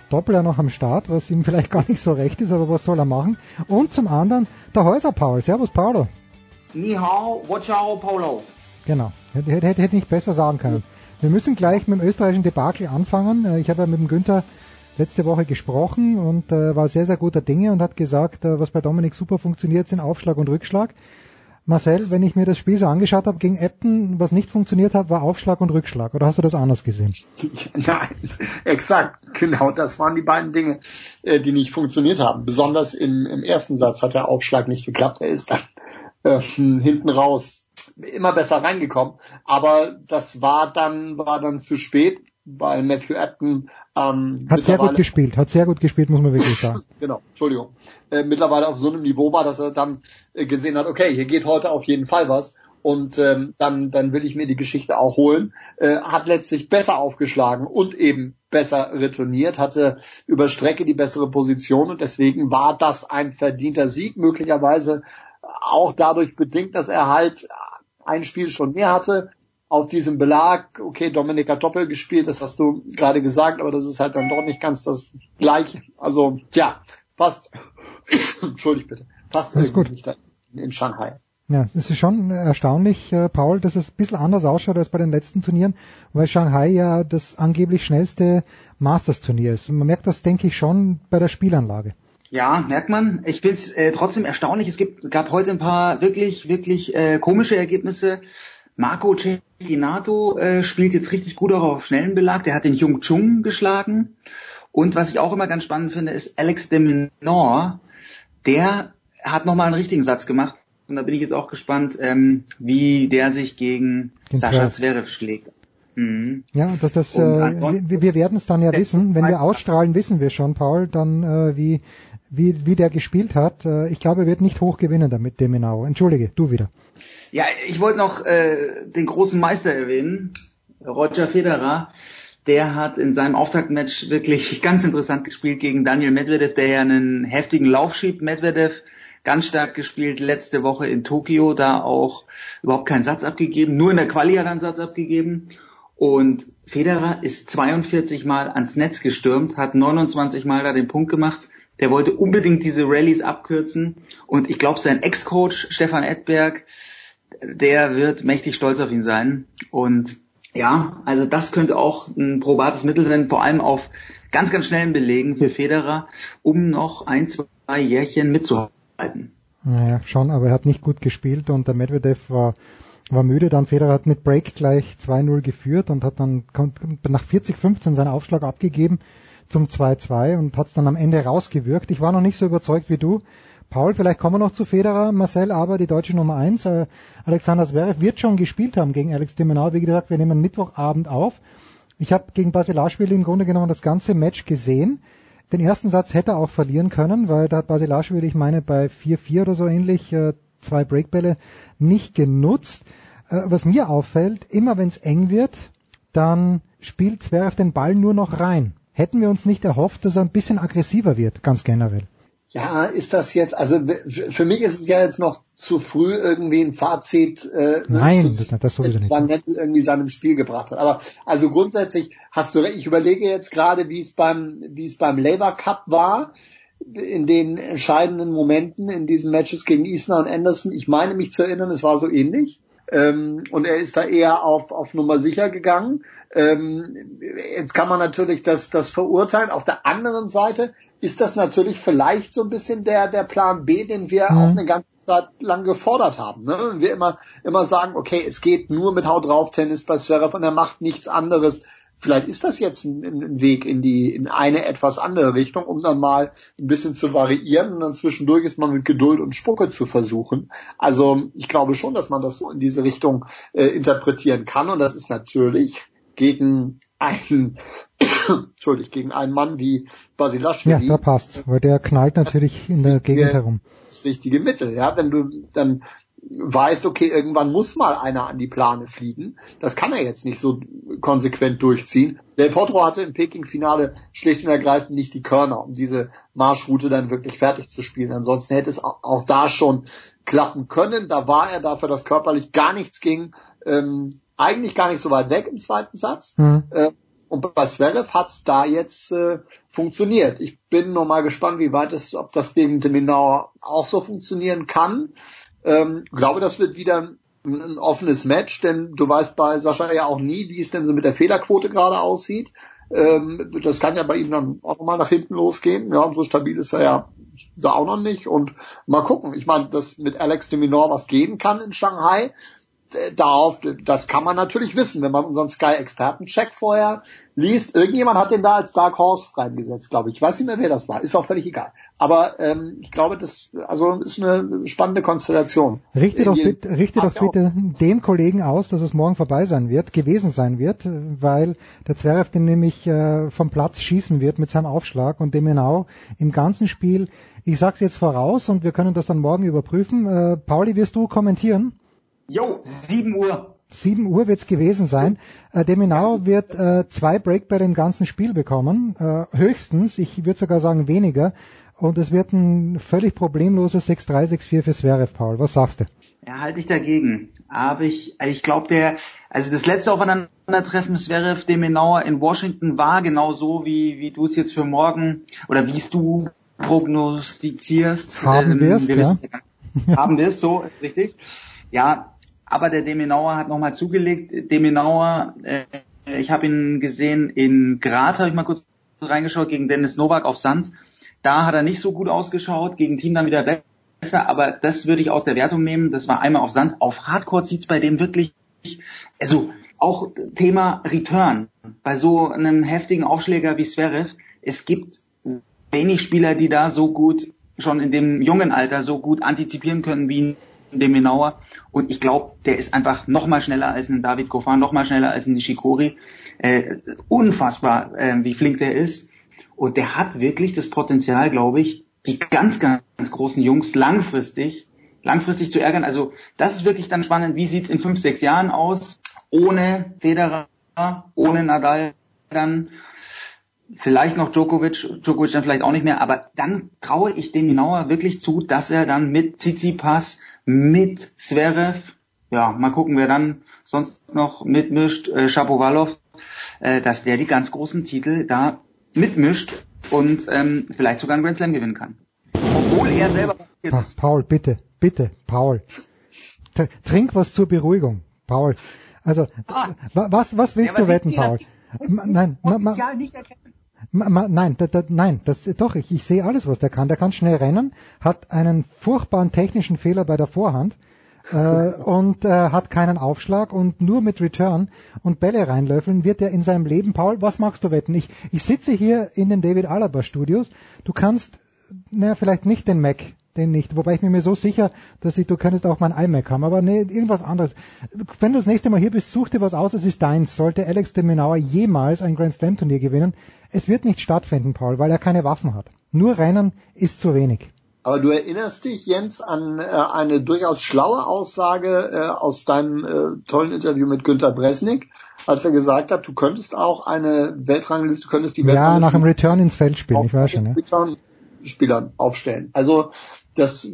Doppler noch am Start, was ihm [laughs] vielleicht gar nicht so recht ist, aber was soll er machen? Und zum anderen der Häuser Paul. Servus Paulo. Ni Hao, Wachao Polo. Genau. Hätte, hätte, hätte nicht besser sagen können. Wir müssen gleich mit dem österreichischen Debakel anfangen. Äh, Ich habe ja mit dem Günther letzte Woche gesprochen und äh, war sehr, sehr guter Dinge und hat gesagt, äh, was bei Dominik super funktioniert, sind Aufschlag und Rückschlag. Marcel, wenn ich mir das Spiel so angeschaut habe gegen Eppton, was nicht funktioniert hat, war Aufschlag und Rückschlag. Oder hast du das anders gesehen? [laughs] Nein, exakt. Genau, das waren die beiden Dinge, äh, die nicht funktioniert haben. Besonders im, im ersten Satz hat der Aufschlag nicht geklappt. Er ist dann äh, hinten raus immer besser reingekommen. Aber das war dann, war dann zu spät, weil Matthew Apton ähm, Hat sehr gut gespielt, hat sehr gut gespielt, muss man wirklich [laughs] sagen. genau, Entschuldigung, äh, mittlerweile auf so einem Niveau war, dass er dann äh, gesehen hat, okay, hier geht heute auf jeden Fall was und ähm, dann, dann will ich mir die Geschichte auch holen. Äh, hat letztlich besser aufgeschlagen und eben besser retourniert, hatte über Strecke die bessere Position und deswegen war das ein verdienter Sieg, möglicherweise auch dadurch bedingt, dass er halt ein Spiel schon mehr hatte, auf diesem Belag, okay, Dominik hat Doppel gespielt, das hast du gerade gesagt, aber das ist halt dann doch nicht ganz das gleiche. Also, ja, fast, [coughs] entschuldigt bitte, fast Alles gut. nicht in Shanghai. Ja, es ist schon erstaunlich, äh, Paul, dass es ein bisschen anders ausschaut als bei den letzten Turnieren, weil Shanghai ja das angeblich schnellste Masters-Turnier ist. Und man merkt das, denke ich, schon bei der Spielanlage. Ja, merkt man. Ich finde es äh, trotzdem erstaunlich. Es gibt, gab heute ein paar wirklich, wirklich äh, komische Ergebnisse. Marco Cecchinato äh, spielt jetzt richtig gut auch auf schnellen Belag. Der hat den Jung Chung geschlagen. Und was ich auch immer ganz spannend finde, ist Alex de Minaur. Der hat nochmal einen richtigen Satz gemacht. Und da bin ich jetzt auch gespannt, ähm, wie der sich gegen Den Sascha Zverev. Schlägt. Mhm. Ja, das, das, äh, wir, wir werden es dann ja wissen. Wenn wir ausstrahlen, wissen wir schon, Paul, dann äh, wie, wie, wie der gespielt hat. Äh, ich glaube, er wird nicht hoch gewinnen damit, Demenau. Entschuldige, du wieder. Ja, ich wollte noch äh, den großen Meister erwähnen, Roger Federer. Der hat in seinem Auftaktmatch wirklich ganz interessant gespielt gegen Daniel Medvedev, der ja einen heftigen Lauf schiebt. Medvedev ganz stark gespielt letzte Woche in Tokio, da auch überhaupt keinen Satz abgegeben, nur in der Quali hat er einen Satz abgegeben. Und Federer ist 42 Mal ans Netz gestürmt, hat 29 Mal da den Punkt gemacht. Der wollte unbedingt diese Rallyes abkürzen. Und ich glaube, sein Ex-Coach Stefan Edberg, der wird mächtig stolz auf ihn sein. Und ja, also das könnte auch ein probates Mittel sein, vor allem auf ganz, ganz schnellen Belegen für Federer, um noch ein, zwei Jährchen mitzuhalten. Naja, schon, aber er hat nicht gut gespielt und der Medvedev war, war müde. Dann Federer hat mit Break gleich 2-0 geführt und hat dann nach 40-15 seinen Aufschlag abgegeben zum 2-2 und hat es dann am Ende rausgewirkt. Ich war noch nicht so überzeugt wie du. Paul, vielleicht kommen wir noch zu Federer, Marcel, aber die deutsche Nummer 1, äh, Alexander Zverev, wird schon gespielt haben gegen Alex de Minaur. Wie gesagt, wir nehmen Mittwochabend auf. Ich habe gegen Basilashvili im Grunde genommen das ganze Match gesehen. Den ersten Satz hätte er auch verlieren können, weil da hat Basilashvili, ich meine, bei 4-4 oder so ähnlich, äh, zwei Breakbälle nicht genutzt. Äh, was mir auffällt, immer wenn es eng wird, dann spielt Zverev den Ball nur noch rein. Hätten wir uns nicht erhofft, dass er ein bisschen aggressiver wird, ganz generell. Ja, ist das jetzt, also für mich ist es ja jetzt noch zu früh, irgendwie ein Fazit äh, Nein, zu das, das sowieso nicht. Van Nettel irgendwie seinem Spiel gebracht hat. Aber also grundsätzlich hast du recht, ich überlege jetzt gerade, wie es beim, wie es beim Labour Cup war, in den entscheidenden Momenten in diesen Matches gegen Isner und Anderson. Ich meine mich zu erinnern, es war so ähnlich. Ähm, und er ist da eher auf, auf Nummer sicher gegangen. Ähm, jetzt kann man natürlich das, das verurteilen. Auf der anderen Seite ist das natürlich vielleicht so ein bisschen der, der Plan B, den wir Mhm. auch eine ganze Zeit lang gefordert haben. Ne? Wir immer, immer sagen, okay, es geht nur mit Haut drauf Tennis bei Zverev und er macht nichts anderes. Vielleicht ist das jetzt ein, ein Weg in die, in eine etwas andere Richtung, um dann mal ein bisschen zu variieren und dann zwischendurch ist man mit Geduld und Spucke zu versuchen. Also ich glaube schon, dass man das so in diese Richtung äh, interpretieren kann und das ist natürlich gegen einen, [coughs] Entschuldigung, gegen einen Mann wie Ja, Basilashvili da passt, weil der knallt natürlich in der Gegend herum. das richtige Mittel. Ja, wenn du dann weißt, okay, irgendwann muss mal einer an die Plane fliegen. Das kann er jetzt nicht so konsequent durchziehen. Del Potro hatte im Peking-Finale schlicht und ergreifend nicht die Körner, um diese Marschroute dann wirklich fertig zu spielen. Ansonsten hätte es auch, auch da schon klappen können. Da war er dafür, dass körperlich gar nichts ging, ähm, eigentlich gar nicht so weit weg im zweiten Satz. Mhm. Äh, und bei Zverev hat's da jetzt äh, funktioniert. Ich bin noch mal gespannt, wie weit es, ob das gegen Deminau auch so funktionieren kann. Ähm, glaube, das wird wieder ein, ein offenes Match, denn du weißt bei Sascha ja auch nie, wie es denn so mit der Fehlerquote gerade aussieht. Ähm, das kann ja bei ihm dann auch nochmal nach hinten losgehen. Ja, und so stabil ist er ja da auch noch nicht. Und mal gucken. Ich meine, dass mit Alex de Minaur was gehen kann in Shanghai, darauf, das kann man natürlich wissen, wenn man unseren Sky-Experten-Check vorher liest. Irgendjemand hat den da als Dark Horse reingesetzt, glaube ich. Ich weiß nicht mehr, wer das war. Ist auch völlig egal. Aber ähm, ich glaube, das also ist eine spannende Konstellation. Richte doch, Äh, bitte, richte doch auch. bitte dem Kollegen aus, dass es morgen vorbei sein wird, gewesen sein wird, weil der Zverev den nämlich äh, vom Platz schießen wird mit seinem Aufschlag und dem genau im ganzen Spiel. Ich sag's jetzt voraus und wir können das dann morgen überprüfen. Äh, Pauli, wirst du kommentieren? Jo, 7 Uhr. 7 Uhr wird's gewesen sein. Äh, Deminau wird äh, zwei Breakbälle im ganzen Spiel bekommen, äh, höchstens, ich würde sogar sagen weniger. Und es wird ein völlig problemloses 6-3, 6-4 für Zverev, Paul. Was sagst du? Ja, halte ich dagegen. Aber ich, also ich glaube, der, also das letzte Aufeinandertreffen Zverev Demenauer in Washington war genau so, wie, wie du es jetzt für morgen oder wie es du prognostizierst. Haben ähm, wir es, ja. Wissen, haben wir es so, richtig? Ja, aber der Demenauer hat nochmal zugelegt. Demenauer, äh, ich habe ihn gesehen in Graz, habe ich mal kurz reingeschaut, gegen Dennis Novak auf Sand. Da hat er nicht so gut ausgeschaut, gegen Team dann wieder besser, aber das würde ich aus der Wertung nehmen. Das war einmal auf Sand. Auf Hardcore sieht's bei dem wirklich, also auch Thema Return. Bei so einem heftigen Aufschläger wie Zverev, es gibt wenig Spieler, die da so gut schon in dem jungen Alter so gut antizipieren können wie dem Minauer. Und ich glaube, der ist einfach noch mal schneller als ein David Goffin, noch mal schneller als ein Nishikori. Äh, unfassbar, äh, wie flink der ist. Und der hat wirklich das Potenzial, glaube ich, die ganz, ganz großen Jungs langfristig, langfristig zu ärgern. Also das ist wirklich dann spannend. Wie sieht's in fünf, sechs Jahren aus? Ohne Federer, ohne Nadal dann vielleicht noch Djokovic, Djokovic dann vielleicht auch nicht mehr, aber dann traue ich dem genauer wirklich zu, dass er dann mit Tsitsipas, mit Zverev, ja, mal gucken, wer dann sonst noch mitmischt, äh, Shapovalov, äh, dass der die ganz großen Titel da mitmischt und ähm, vielleicht sogar einen Grand Slam gewinnen kann. Obwohl er selber... Ach, Paul, bitte, bitte, Paul. Trink was zur Beruhigung, Paul. Also, ah, was, was willst ja, du wetten, Paul? Nein, ma, ma, nicht erkennen. Ma, nein, da, da, nein, das, doch, ich, ich sehe alles, was der kann. Der kann schnell rennen, hat einen furchtbaren technischen Fehler bei der Vorhand äh, und äh, hat keinen Aufschlag und nur mit Return und Bälle reinlöffeln wird er in seinem Leben, Paul, was magst du wetten? Ich, ich sitze hier in den David Alaba Studios, du kannst, naja, vielleicht nicht den Mac den nicht. Wobei ich mir so sicher, dass ich, du könntest auch mein iMac haben, aber nee, irgendwas anderes. Wenn du das nächste Mal hier bist, such dir was aus, es ist deins. Sollte Alex de Minaur jemals ein Grand Slam Turnier gewinnen, es wird nicht stattfinden, Paul, weil er keine Waffen hat. Nur Rennen ist zu wenig. Aber du erinnerst dich, Jens, an äh, eine durchaus schlaue Aussage äh, aus deinem äh, tollen Interview mit Günter Bresnik, als er gesagt hat, du könntest auch eine Weltrangliste, du könntest die Weltrangliste... Ja, nach dem Return ins Feld spielen, ich weiß schon. Ja. Return Spielern aufstellen. Also das,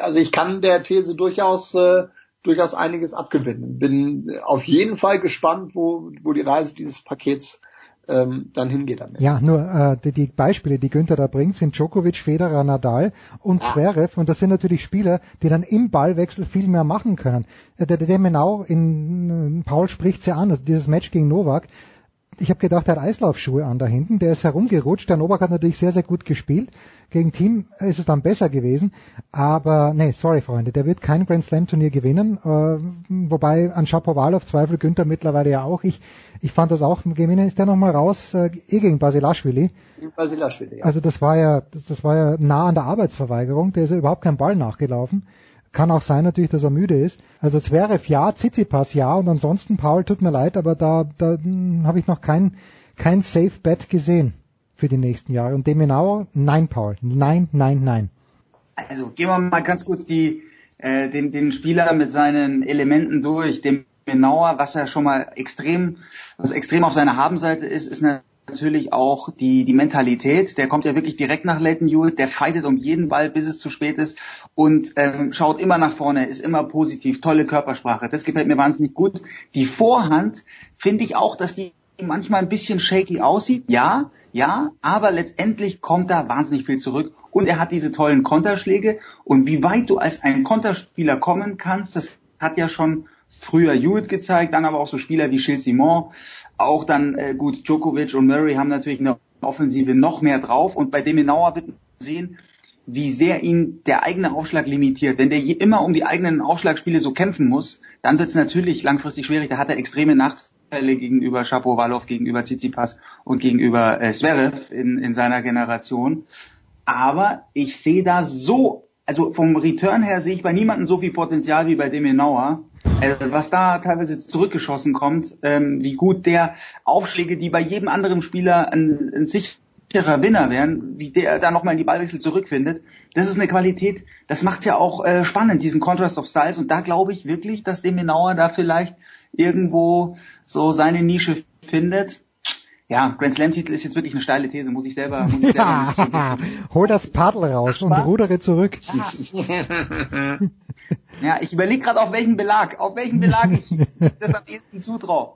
also ich kann der These durchaus äh, durchaus einiges abgewinnen. Bin auf jeden Fall gespannt, wo, wo die Reise dieses Pakets ähm, dann hingeht damit. Ja, nur äh, die, die Beispiele, die Günther da bringt, sind Djokovic, Federer, Nadal und ah. Zverev und das sind natürlich Spieler, die dann im Ballwechsel viel mehr machen können. Äh, der, der Menau in Paul spricht's ja an, also dieses Match gegen Novak, ich habe gedacht, er hat Eislaufschuhe an da hinten. Der ist herumgerutscht. Der Novak hat natürlich sehr, sehr gut gespielt. Gegen Team ist es dann besser gewesen. Aber, nee, sorry, Freunde, der wird kein Grand Slam Turnier gewinnen. Äh, wobei an Shapovalov Zweifel Günther mittlerweile ja auch. Ich, ich fand das auch, gewinnen ist der nochmal raus, äh, eh gegen Basilashvili. Basilashvili, ja. Also das war ja, das war ja nah an der Arbeitsverweigerung. Der ist ja überhaupt kein Ball nachgelaufen. Kann auch sein natürlich, dass er müde ist. Also Zverev ja, Tsitsipas ja und ansonsten, Paul, tut mir leid, aber da, da hm, habe ich noch kein, kein Safe Bet gesehen für die nächsten Jahre. Und Demenauer, nein, Paul, nein, nein, nein. Also gehen wir mal ganz kurz die, äh, den, den Spieler mit seinen Elementen durch. Demenauer, was er schon mal extrem, was extrem auf seiner Habenseite ist, ist eine natürlich auch die, die Mentalität. Der kommt ja wirklich direkt nach Leighton Hewitt, der fightet um jeden Ball, bis es zu spät ist und ähm, schaut immer nach vorne, ist immer positiv, tolle Körpersprache. Das gefällt mir wahnsinnig gut. Die Vorhand finde ich auch, dass die manchmal ein bisschen shaky aussieht. Ja, ja, aber letztendlich kommt da wahnsinnig viel zurück und er hat diese tollen Konterschläge und wie weit du als ein Konterspieler kommen kannst, das hat ja schon früher Hewitt gezeigt, dann aber auch so Spieler wie Gilles Simon, auch dann äh, gut Djokovic und Murray haben natürlich eine Offensive noch mehr drauf und bei Demenauer wird man sehen, wie sehr ihn der eigene Aufschlag limitiert. Wenn der je immer um die eigenen Aufschlagspiele so kämpfen muss, dann wird es natürlich langfristig schwierig. Da hat er extreme Nachteile gegenüber Shapovalov, gegenüber Tsitsipas und gegenüber äh, Zverev in, in seiner Generation. Aber ich sehe da so also vom Return her sehe ich bei niemandem so viel Potenzial wie bei Demenauer. Also was da teilweise zurückgeschossen kommt, ähm, wie gut der Aufschläge, die bei jedem anderen Spieler ein, ein sicherer Winner wären, wie der da nochmal in die Ballwechsel zurückfindet, das ist eine Qualität, das macht's ja auch äh, spannend, diesen Contrast of Styles. Und da glaube ich wirklich, dass Demenauer da vielleicht irgendwo so seine Nische findet. Ja, Grand Slam Titel ist jetzt wirklich eine steile These, muss ich selber, muss ich ja, selber [laughs] hol das Paddel raus und rudere zurück. [laughs] Ja, ich überlege gerade auf welchen Belag, auf welchen Belag ich [laughs] das am ehesten zutraue.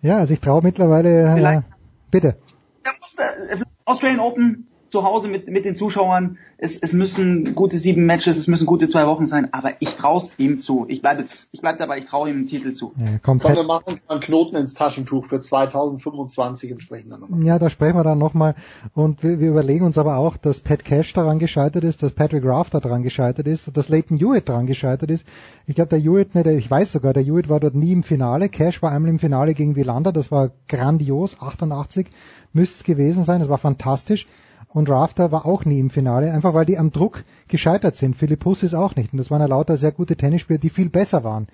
Ja, also ich traue mittlerweile, äh, bitte. Da muss der Australian Open zu Hause mit, mit den Zuschauern. Es, es müssen gute sieben Matches, es müssen gute zwei Wochen sein, aber ich traue ihm zu. Ich bleibe jetzt, ich bleib dabei, ich traue ihm einen Titel zu. Ja, Komm, komplett. wir machen uns mal einen Knoten ins Taschentuch für 2025 und sprechen dann nochmal. Ja, da sprechen wir dann nochmal. Und wir, wir überlegen uns aber auch, dass Pat Cash daran gescheitert ist, dass Patrick Rafter daran gescheitert ist, dass Leighton Hewitt daran gescheitert ist. Ich glaube, der Hewitt, ne, der, ich weiß sogar, der Hewitt war dort nie im Finale. Cash war einmal im Finale gegen Wielander, das war grandios, 88 müsste es gewesen sein, das war fantastisch. Und Rafter war auch nie im Finale, einfach weil die am Druck gescheitert sind. Philippus ist auch nicht. Und das waren ja lauter sehr gute Tennisspieler, die viel besser waren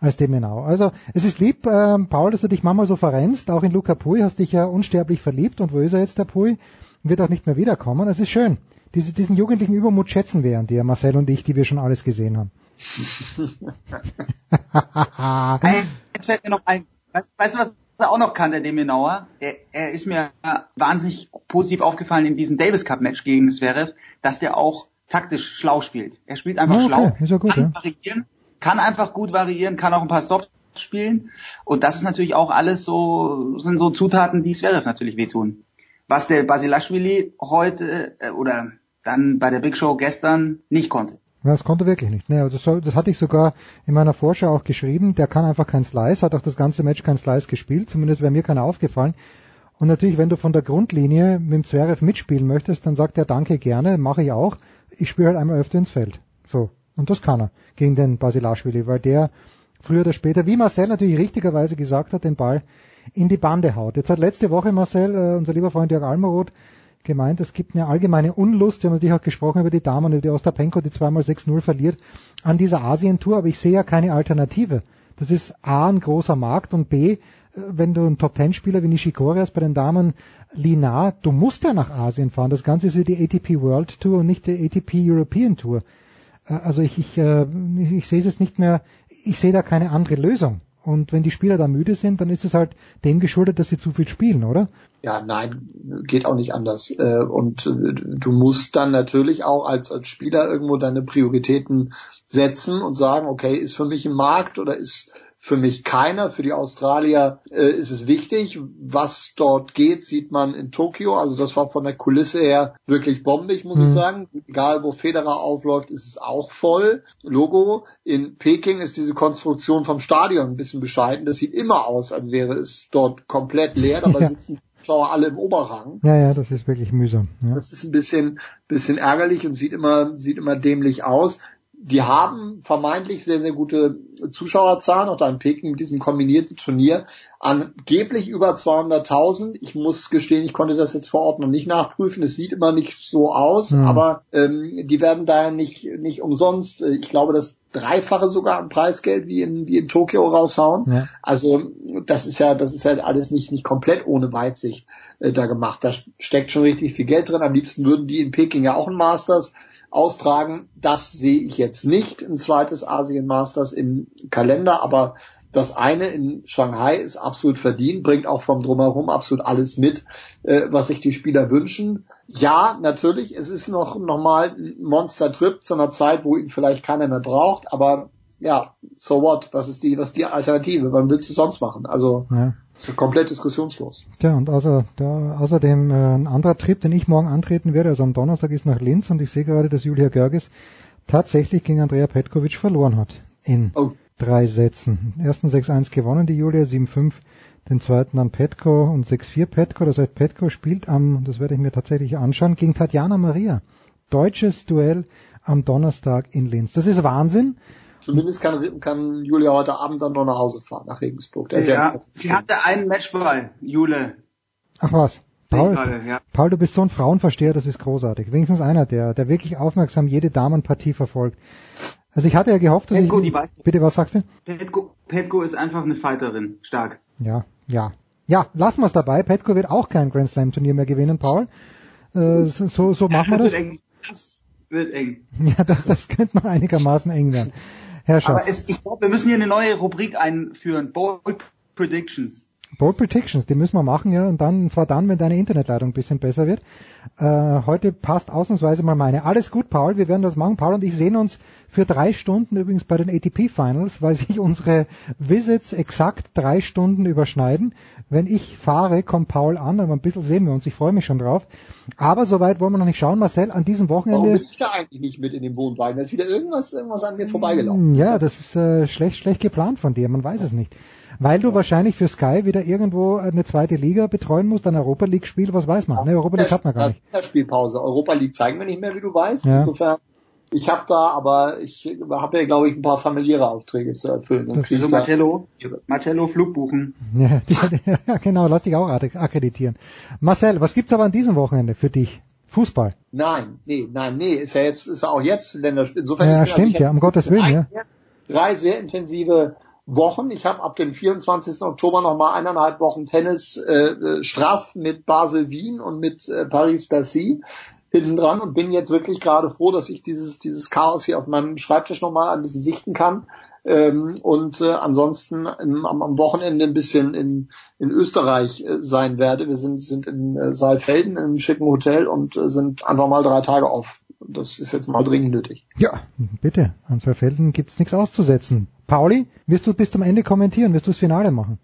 als Demenau. Also es ist lieb, ähm, Paul, dass du dich manchmal so verrennst. Auch in Luca Pui hast dich ja unsterblich verliebt. Und wo ist er jetzt, der Pui? Wird auch nicht mehr wiederkommen. Es ist schön. Diese, diesen jugendlichen Übermut schätzen wir an dir, Marcel und ich, die wir schon alles gesehen haben. [laughs] Jetzt fällt mir noch ein. Weißt, weißt du, was er auch noch kann, der Demenauer? Er, er ist mir wahnsinnig positiv aufgefallen in diesem Davis Cup Match gegen Zverev, dass der auch taktisch schlau spielt. Er spielt einfach Ah, okay. schlau, ja gut, kann ja. variieren, kann einfach gut variieren, kann auch ein paar Stops spielen. Und das ist natürlich auch alles so, sind so Zutaten, die Zverev natürlich wehtun. Was der Basilashvili heute äh, oder dann bei der Big Show gestern nicht konnte. Das konnte wirklich nicht. Nee, das, das hatte ich sogar in meiner Vorschau auch geschrieben. Der kann einfach kein Slice, hat auch das ganze Match kein Slice gespielt. Zumindest wäre mir keiner aufgefallen. Und natürlich, wenn du von der Grundlinie mit dem Zverev mitspielen möchtest, dann sagt er Danke gerne, mache ich auch. Ich spiele halt einmal öfter ins Feld. So. Und das kann er gegen den Basilashvili, weil der früher oder später, wie Marcel natürlich richtigerweise gesagt hat, den Ball in die Bande haut. Jetzt hat letzte Woche Marcel, äh, unser lieber Freund Jörg Almeroth, gemeint, es gibt eine allgemeine Unlust, wir haben natürlich auch gesprochen über die Damen, über die Ostapenko, die zweimal 6-0 verliert, an dieser Asien-Tour, aber ich sehe ja keine Alternative. Das ist A, ein großer Markt und B, äh, wenn du einen Top-10-Spieler wie Nishikori hast bei den Damen, Lina, du musst ja nach Asien fahren. Das Ganze ist ja die ATP World Tour und nicht die ATP European Tour. Äh, Also ich, ich, äh, ich sehe es jetzt nicht mehr, ich sehe da keine andere Lösung. Und wenn die Spieler da müde sind, dann ist es halt dem geschuldet, dass sie zu viel spielen, oder? Ja, nein, geht auch nicht anders. Äh, Und äh, du musst dann natürlich auch als, als Spieler irgendwo deine Prioritäten setzen und sagen, okay, ist für mich ein Markt oder ist für mich keiner. Für die Australier äh, ist es wichtig. Was dort geht, sieht man in Tokio. Also das war von der Kulisse her wirklich bombig, muss ich Mhm. sagen. Egal, wo Federer aufläuft, ist es auch voll. Logo. In Peking ist diese Konstruktion vom Stadion ein bisschen bescheiden. Das sieht immer aus, als wäre es dort komplett leer. Dabei [laughs] Ja. sitzen die Zuschauer alle im Oberrang. Ja, ja, das ist wirklich mühsam. Ja. Das ist ein bisschen, bisschen ärgerlich und sieht immer, sieht immer dämlich aus. Die haben vermeintlich sehr, sehr gute Zuschauerzahlen, auch da in Peking mit diesem kombinierten Turnier. Angeblich über 200.000. Ich muss gestehen, ich konnte das jetzt vor Ort noch nicht nachprüfen. Es sieht immer nicht so aus, Hm. aber ähm, die werden daher nicht, nicht umsonst, äh, ich glaube, das Dreifache sogar am Preisgeld wie in, wie in Tokio raushauen. Ja. Also das ist ja, das ist ja alles nicht, nicht komplett ohne Weitsicht äh, da gemacht. Da steckt schon richtig viel Geld drin. Am liebsten würden die in Peking ja auch ein Masters austragen. Das sehe ich jetzt nicht, ein zweites Asien Masters im Kalender, aber das eine in Shanghai ist absolut verdient, bringt auch vom Drumherum absolut alles mit, äh, was sich die Spieler wünschen. Ja, natürlich, es ist noch, noch mal ein Monster-Trip zu einer Zeit, wo ihn vielleicht keiner mehr braucht, aber ja, so what? Was ist die, was ist die Alternative? Wann willst du sonst machen? Also, Ja. komplett diskussionslos. Tja, und außer, da, außerdem äh, ein anderer Trip, den ich morgen antreten werde, also am Donnerstag ist nach Linz und ich sehe gerade, dass Julia Görges tatsächlich gegen Andrea Petkovic verloren hat. In Oh. drei Sätzen. Den ersten 6-1 gewonnen, die Julia, 7-5, den zweiten dann Petko und 6-4 Petko. Das heißt, Petko spielt am, das werde ich mir tatsächlich anschauen, gegen Tatjana Maria. Deutsches Duell am Donnerstag in Linz. Das ist Wahnsinn. Zumindest kann, kann Julia heute Abend dann noch nach Hause fahren, nach Regensburg. Der ja, Ja, sie hatte einen Matchball, Jule. Ach was. Paul, gerade, ja. Paul, du bist so ein Frauenversteher, das ist großartig. Wenigstens einer, der, der wirklich aufmerksam jede Damenpartie verfolgt. Also ich hatte ja gehofft, dass Petko, ich... die weiß- Bitte, was sagst du? Petko, Petko ist einfach eine Fighterin. Stark. Ja, ja. Ja, lassen wir es dabei. Petko wird auch kein Grand Slam Turnier mehr gewinnen, Paul. Äh, so, so, machen wir das. Das wird eng. [laughs] Ja, das, das könnte noch einigermaßen eng werden. Herr Aber es, ich glaube, wir müssen hier eine neue Rubrik einführen. Bold Predictions. Bold Predictions, die müssen wir machen, ja, und dann, und zwar dann, wenn deine Internetleitung ein bisschen besser wird. Äh, heute passt ausnahmsweise mal meine. Alles gut, Paul, wir werden das machen. Paul und ich sehen uns für drei Stunden übrigens bei den ATP Finals, weil sich unsere Visits exakt drei Stunden überschneiden. Wenn ich fahre, kommt Paul an, aber ein bisschen sehen wir uns, ich freue mich schon drauf. Aber soweit wollen wir noch nicht schauen, Marcel, an diesem Wochenende. Warum bin ich da eigentlich nicht mit in dem Wohnwagen? Da ist wieder irgendwas, irgendwas an mir vorbeigelaufen. Ja, das ist äh, schlecht, schlecht geplant von dir, man weiß es nicht. Weil du wahrscheinlich für Sky wieder irgendwo eine zweite Liga betreuen musst, ein Europa League Spiel, was weiß man. Ne, Europa League hat man gar nicht. Spielpause. Europa League zeigen wir nicht mehr, wie du weißt. Ja. Insofern, ich habe da, aber ich habe ja, glaube ich, ein paar familiäre Aufträge zu erfüllen. Also da- Marcello, Marcello Flug buchen. [laughs] Ja, genau, lass dich auch ak- akkreditieren. Marcel, was gibt's aber an diesem Wochenende für dich? Fußball. Nein, nee, nein, nee, ist ja jetzt, ist ja auch jetzt Länderspiel. Insofern Ja, stimmt, also ja, um Gottes Willen, ja. drei, drei sehr intensive Wochen. Ich habe ab dem 24. Oktober nochmal eineinhalb Wochen Tennis äh, äh, straff mit Basel Wien und mit äh, Paris Bercy hinten dran und bin jetzt wirklich gerade froh, dass ich dieses dieses Chaos hier auf meinem Schreibtisch nochmal ein bisschen sichten kann. Ähm, und äh, ansonsten im, am, am Wochenende ein bisschen in, in Österreich äh, sein werde. Wir sind, sind in äh, Saalfelden in einem schicken Hotel und äh, sind einfach mal drei Tage auf. Das ist jetzt mal dringend nötig. Ja, bitte. An zwei Felden gibt's nichts auszusetzen. Pauli, wirst du bis zum Ende kommentieren? Wirst du das Finale machen?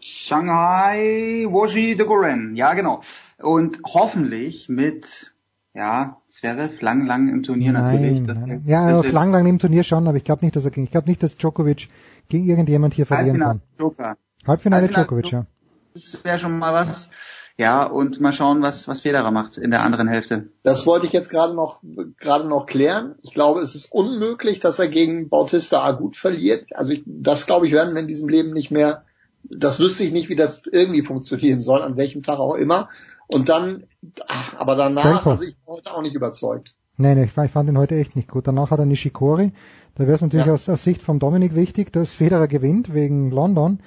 Shanghai Woji de Goren, ja genau. Und hoffentlich mit, ja, Zverev lang, lang im Turnier natürlich. Nein, Das, nein. Ja, das lang, lang im Turnier schon, aber ich glaube nicht, dass er ging. Ich glaube nicht, dass Djokovic gegen irgendjemand hier verlieren Halbfinale kann. Joker. Halbfinale Halbfinale Djokovic, ja. Das wäre schon mal was. Ja, und mal schauen, was, was Federer macht in der anderen Hälfte. Das wollte ich jetzt gerade noch gerade noch klären. Ich glaube, es ist unmöglich, dass er gegen Bautista Agut verliert. Also ich, das glaube ich werden wir in diesem Leben nicht mehr. Das wüsste ich nicht, wie das irgendwie funktionieren soll, an welchem Tag auch immer. Und dann, ach, aber danach, Tempo. also ich bin heute auch nicht überzeugt. Nee, nee, ich, ich fand ihn heute echt nicht gut. Danach hat er Nishikori. Da wäre es natürlich Ja. aus, aus Sicht von Dominik wichtig, dass Federer gewinnt wegen London.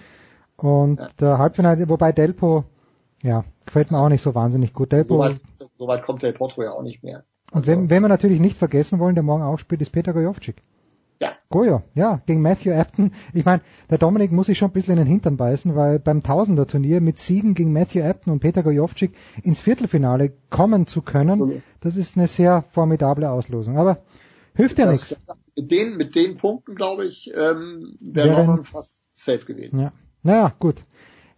Und der Halbfinale, wobei Delpo, ja, gefällt mir auch nicht so wahnsinnig gut. Delpo, So weit, so weit kommt der Porto ja auch nicht mehr. und wenn, wenn wir natürlich nicht vergessen wollen, der morgen auch spielt, ist Peter Gojovcik. Ja. Gojo, ja, gegen Matthew Apton. Ich meine, der Dominik muss sich schon ein bisschen in den Hintern beißen, weil beim Tausender-Turnier mit Siegen gegen Matthew Apton und Peter Gojovcik ins Viertelfinale kommen zu können, das ist eine sehr formidable Auslosung. Aber hilft ja nichts. Mit den, mit den Punkten, glaube ich, ähm, wäre London fast safe gewesen. Ja. Naja, gut.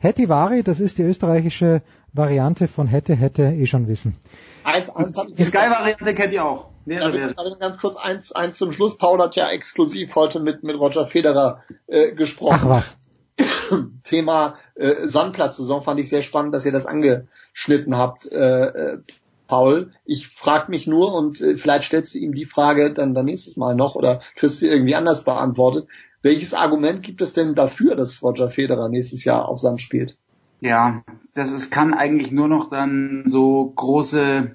Hetty das ist die österreichische Variante von hätte, hätte, eh schon wissen. Eins, eins Die Sky-Variante kennt ihr auch. Darf ich ganz kurz eins, eins zum Schluss. Paul hat ja exklusiv heute mit, mit Roger Federer äh, gesprochen. Ach was. [clears throat] Thema äh, Sandplatzsaison fand ich sehr spannend, dass ihr das angeschnitten habt, äh, äh, Paul. Ich frage mich nur und äh, vielleicht stellst du ihm die Frage dann, dann nächstes Mal noch oder kriegst sie irgendwie anders beantwortet. Welches Argument gibt es denn dafür, dass Roger Federer nächstes Jahr auf Sand spielt? Ja, das ist, kann eigentlich nur noch dann so große,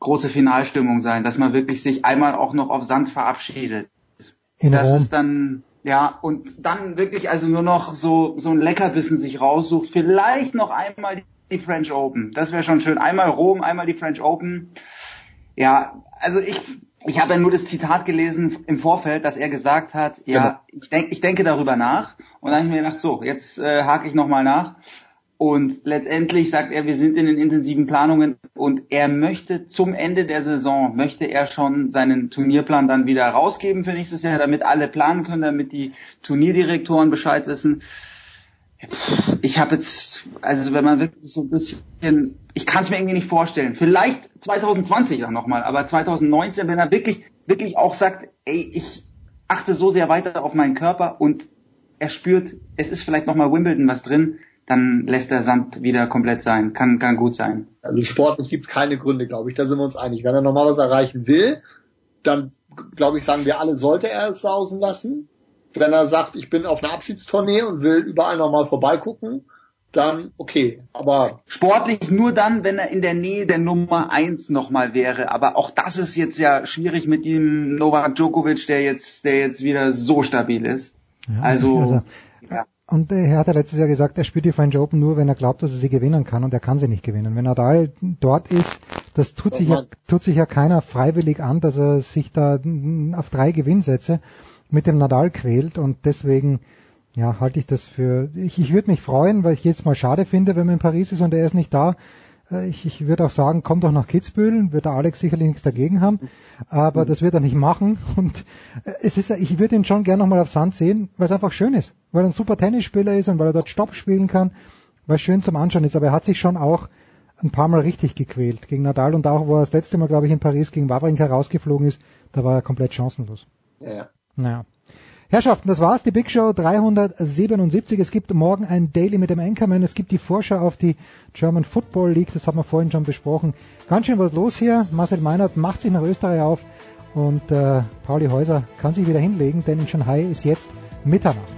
große Finalstimmung sein, dass man wirklich sich einmal auch noch auf Sand verabschiedet. In das Rom. ist dann, ja, und dann wirklich also nur noch so, so ein Leckerbissen sich raussucht. Vielleicht noch einmal die French Open. Das wäre schon schön. Einmal Rom, einmal die French Open. Ja, also ich, ich habe nur das Zitat gelesen im Vorfeld, dass er gesagt hat, ja, ich, denk, ich denke darüber nach. Und dann habe ich mir gedacht, so, jetzt äh, hake ich nochmal nach. Und letztendlich sagt er, wir sind in den intensiven Planungen und er möchte zum Ende der Saison, möchte er schon seinen Turnierplan dann wieder rausgeben für nächstes Jahr, damit alle planen können, damit die Turnierdirektoren Bescheid wissen. Ich habe jetzt, also wenn man wirklich so ein bisschen, ich kann es mir irgendwie nicht vorstellen. Vielleicht 2020 dann nochmal, aber 2019, wenn er wirklich, wirklich auch sagt, ey, ich achte so sehr weiter auf meinen Körper und er spürt, es ist vielleicht nochmal Wimbledon was drin, dann lässt der Sand wieder komplett sein. Kann, kann gut sein. Also sportlich gibt es keine Gründe, glaube ich. Da sind wir uns einig. Wenn er nochmal was erreichen will, dann glaube ich, sagen wir alle, sollte er es sausen lassen. Wenn er sagt, ich bin auf einer Abschiedstournee und will überall nochmal vorbeigucken, dann okay. Aber Sportlich nur dann, wenn er in der Nähe der Nummer eins nochmal wäre. Aber auch das ist jetzt ja schwierig mit dem Novak Djokovic, der jetzt, der jetzt wieder so stabil ist. Ja, [laughs] also, also, ja. Und er hat ja letztes Jahr gesagt, er spielt die French Open nur, wenn er glaubt, dass er sie gewinnen kann und er kann sie nicht gewinnen. Wenn Nadal dort ist, das tut sich ja, tut sich ja keiner freiwillig an, dass er sich da auf drei Gewinnsätze mit dem Nadal quält und deswegen, ja, halte ich das für, ich, ich würde mich freuen, weil ich jetzt mal schade finde, wenn man in Paris ist und er ist nicht da. Äh, ich, ich würde auch sagen, komm doch nach Kitzbühel, wird der Alex sicherlich nichts dagegen haben, aber das wird er nicht machen und äh, es ist, ich würde ihn schon gerne nochmal auf Sand sehen, weil es einfach schön ist, weil er ein super Tennisspieler ist und weil er dort Stopp spielen kann, weil es schön zum Anschauen ist, aber er hat sich schon auch ein paar Mal richtig gequält gegen Nadal und auch, wo er das letzte Mal, glaube ich, in Paris gegen Wawrinka rausgeflogen ist, da war er komplett chancenlos. Ja. Naja. Herrschaften, das war's, die Big Show 377. Es gibt morgen ein Daily mit dem Anchorman. Es gibt die Vorschau auf die German Football League, das haben wir vorhin schon besprochen. Ganz schön was los hier. Marcel Meinert macht sich nach Österreich auf und äh, Pauli Häuser kann sich wieder hinlegen, denn in Shanghai ist jetzt Mitternacht.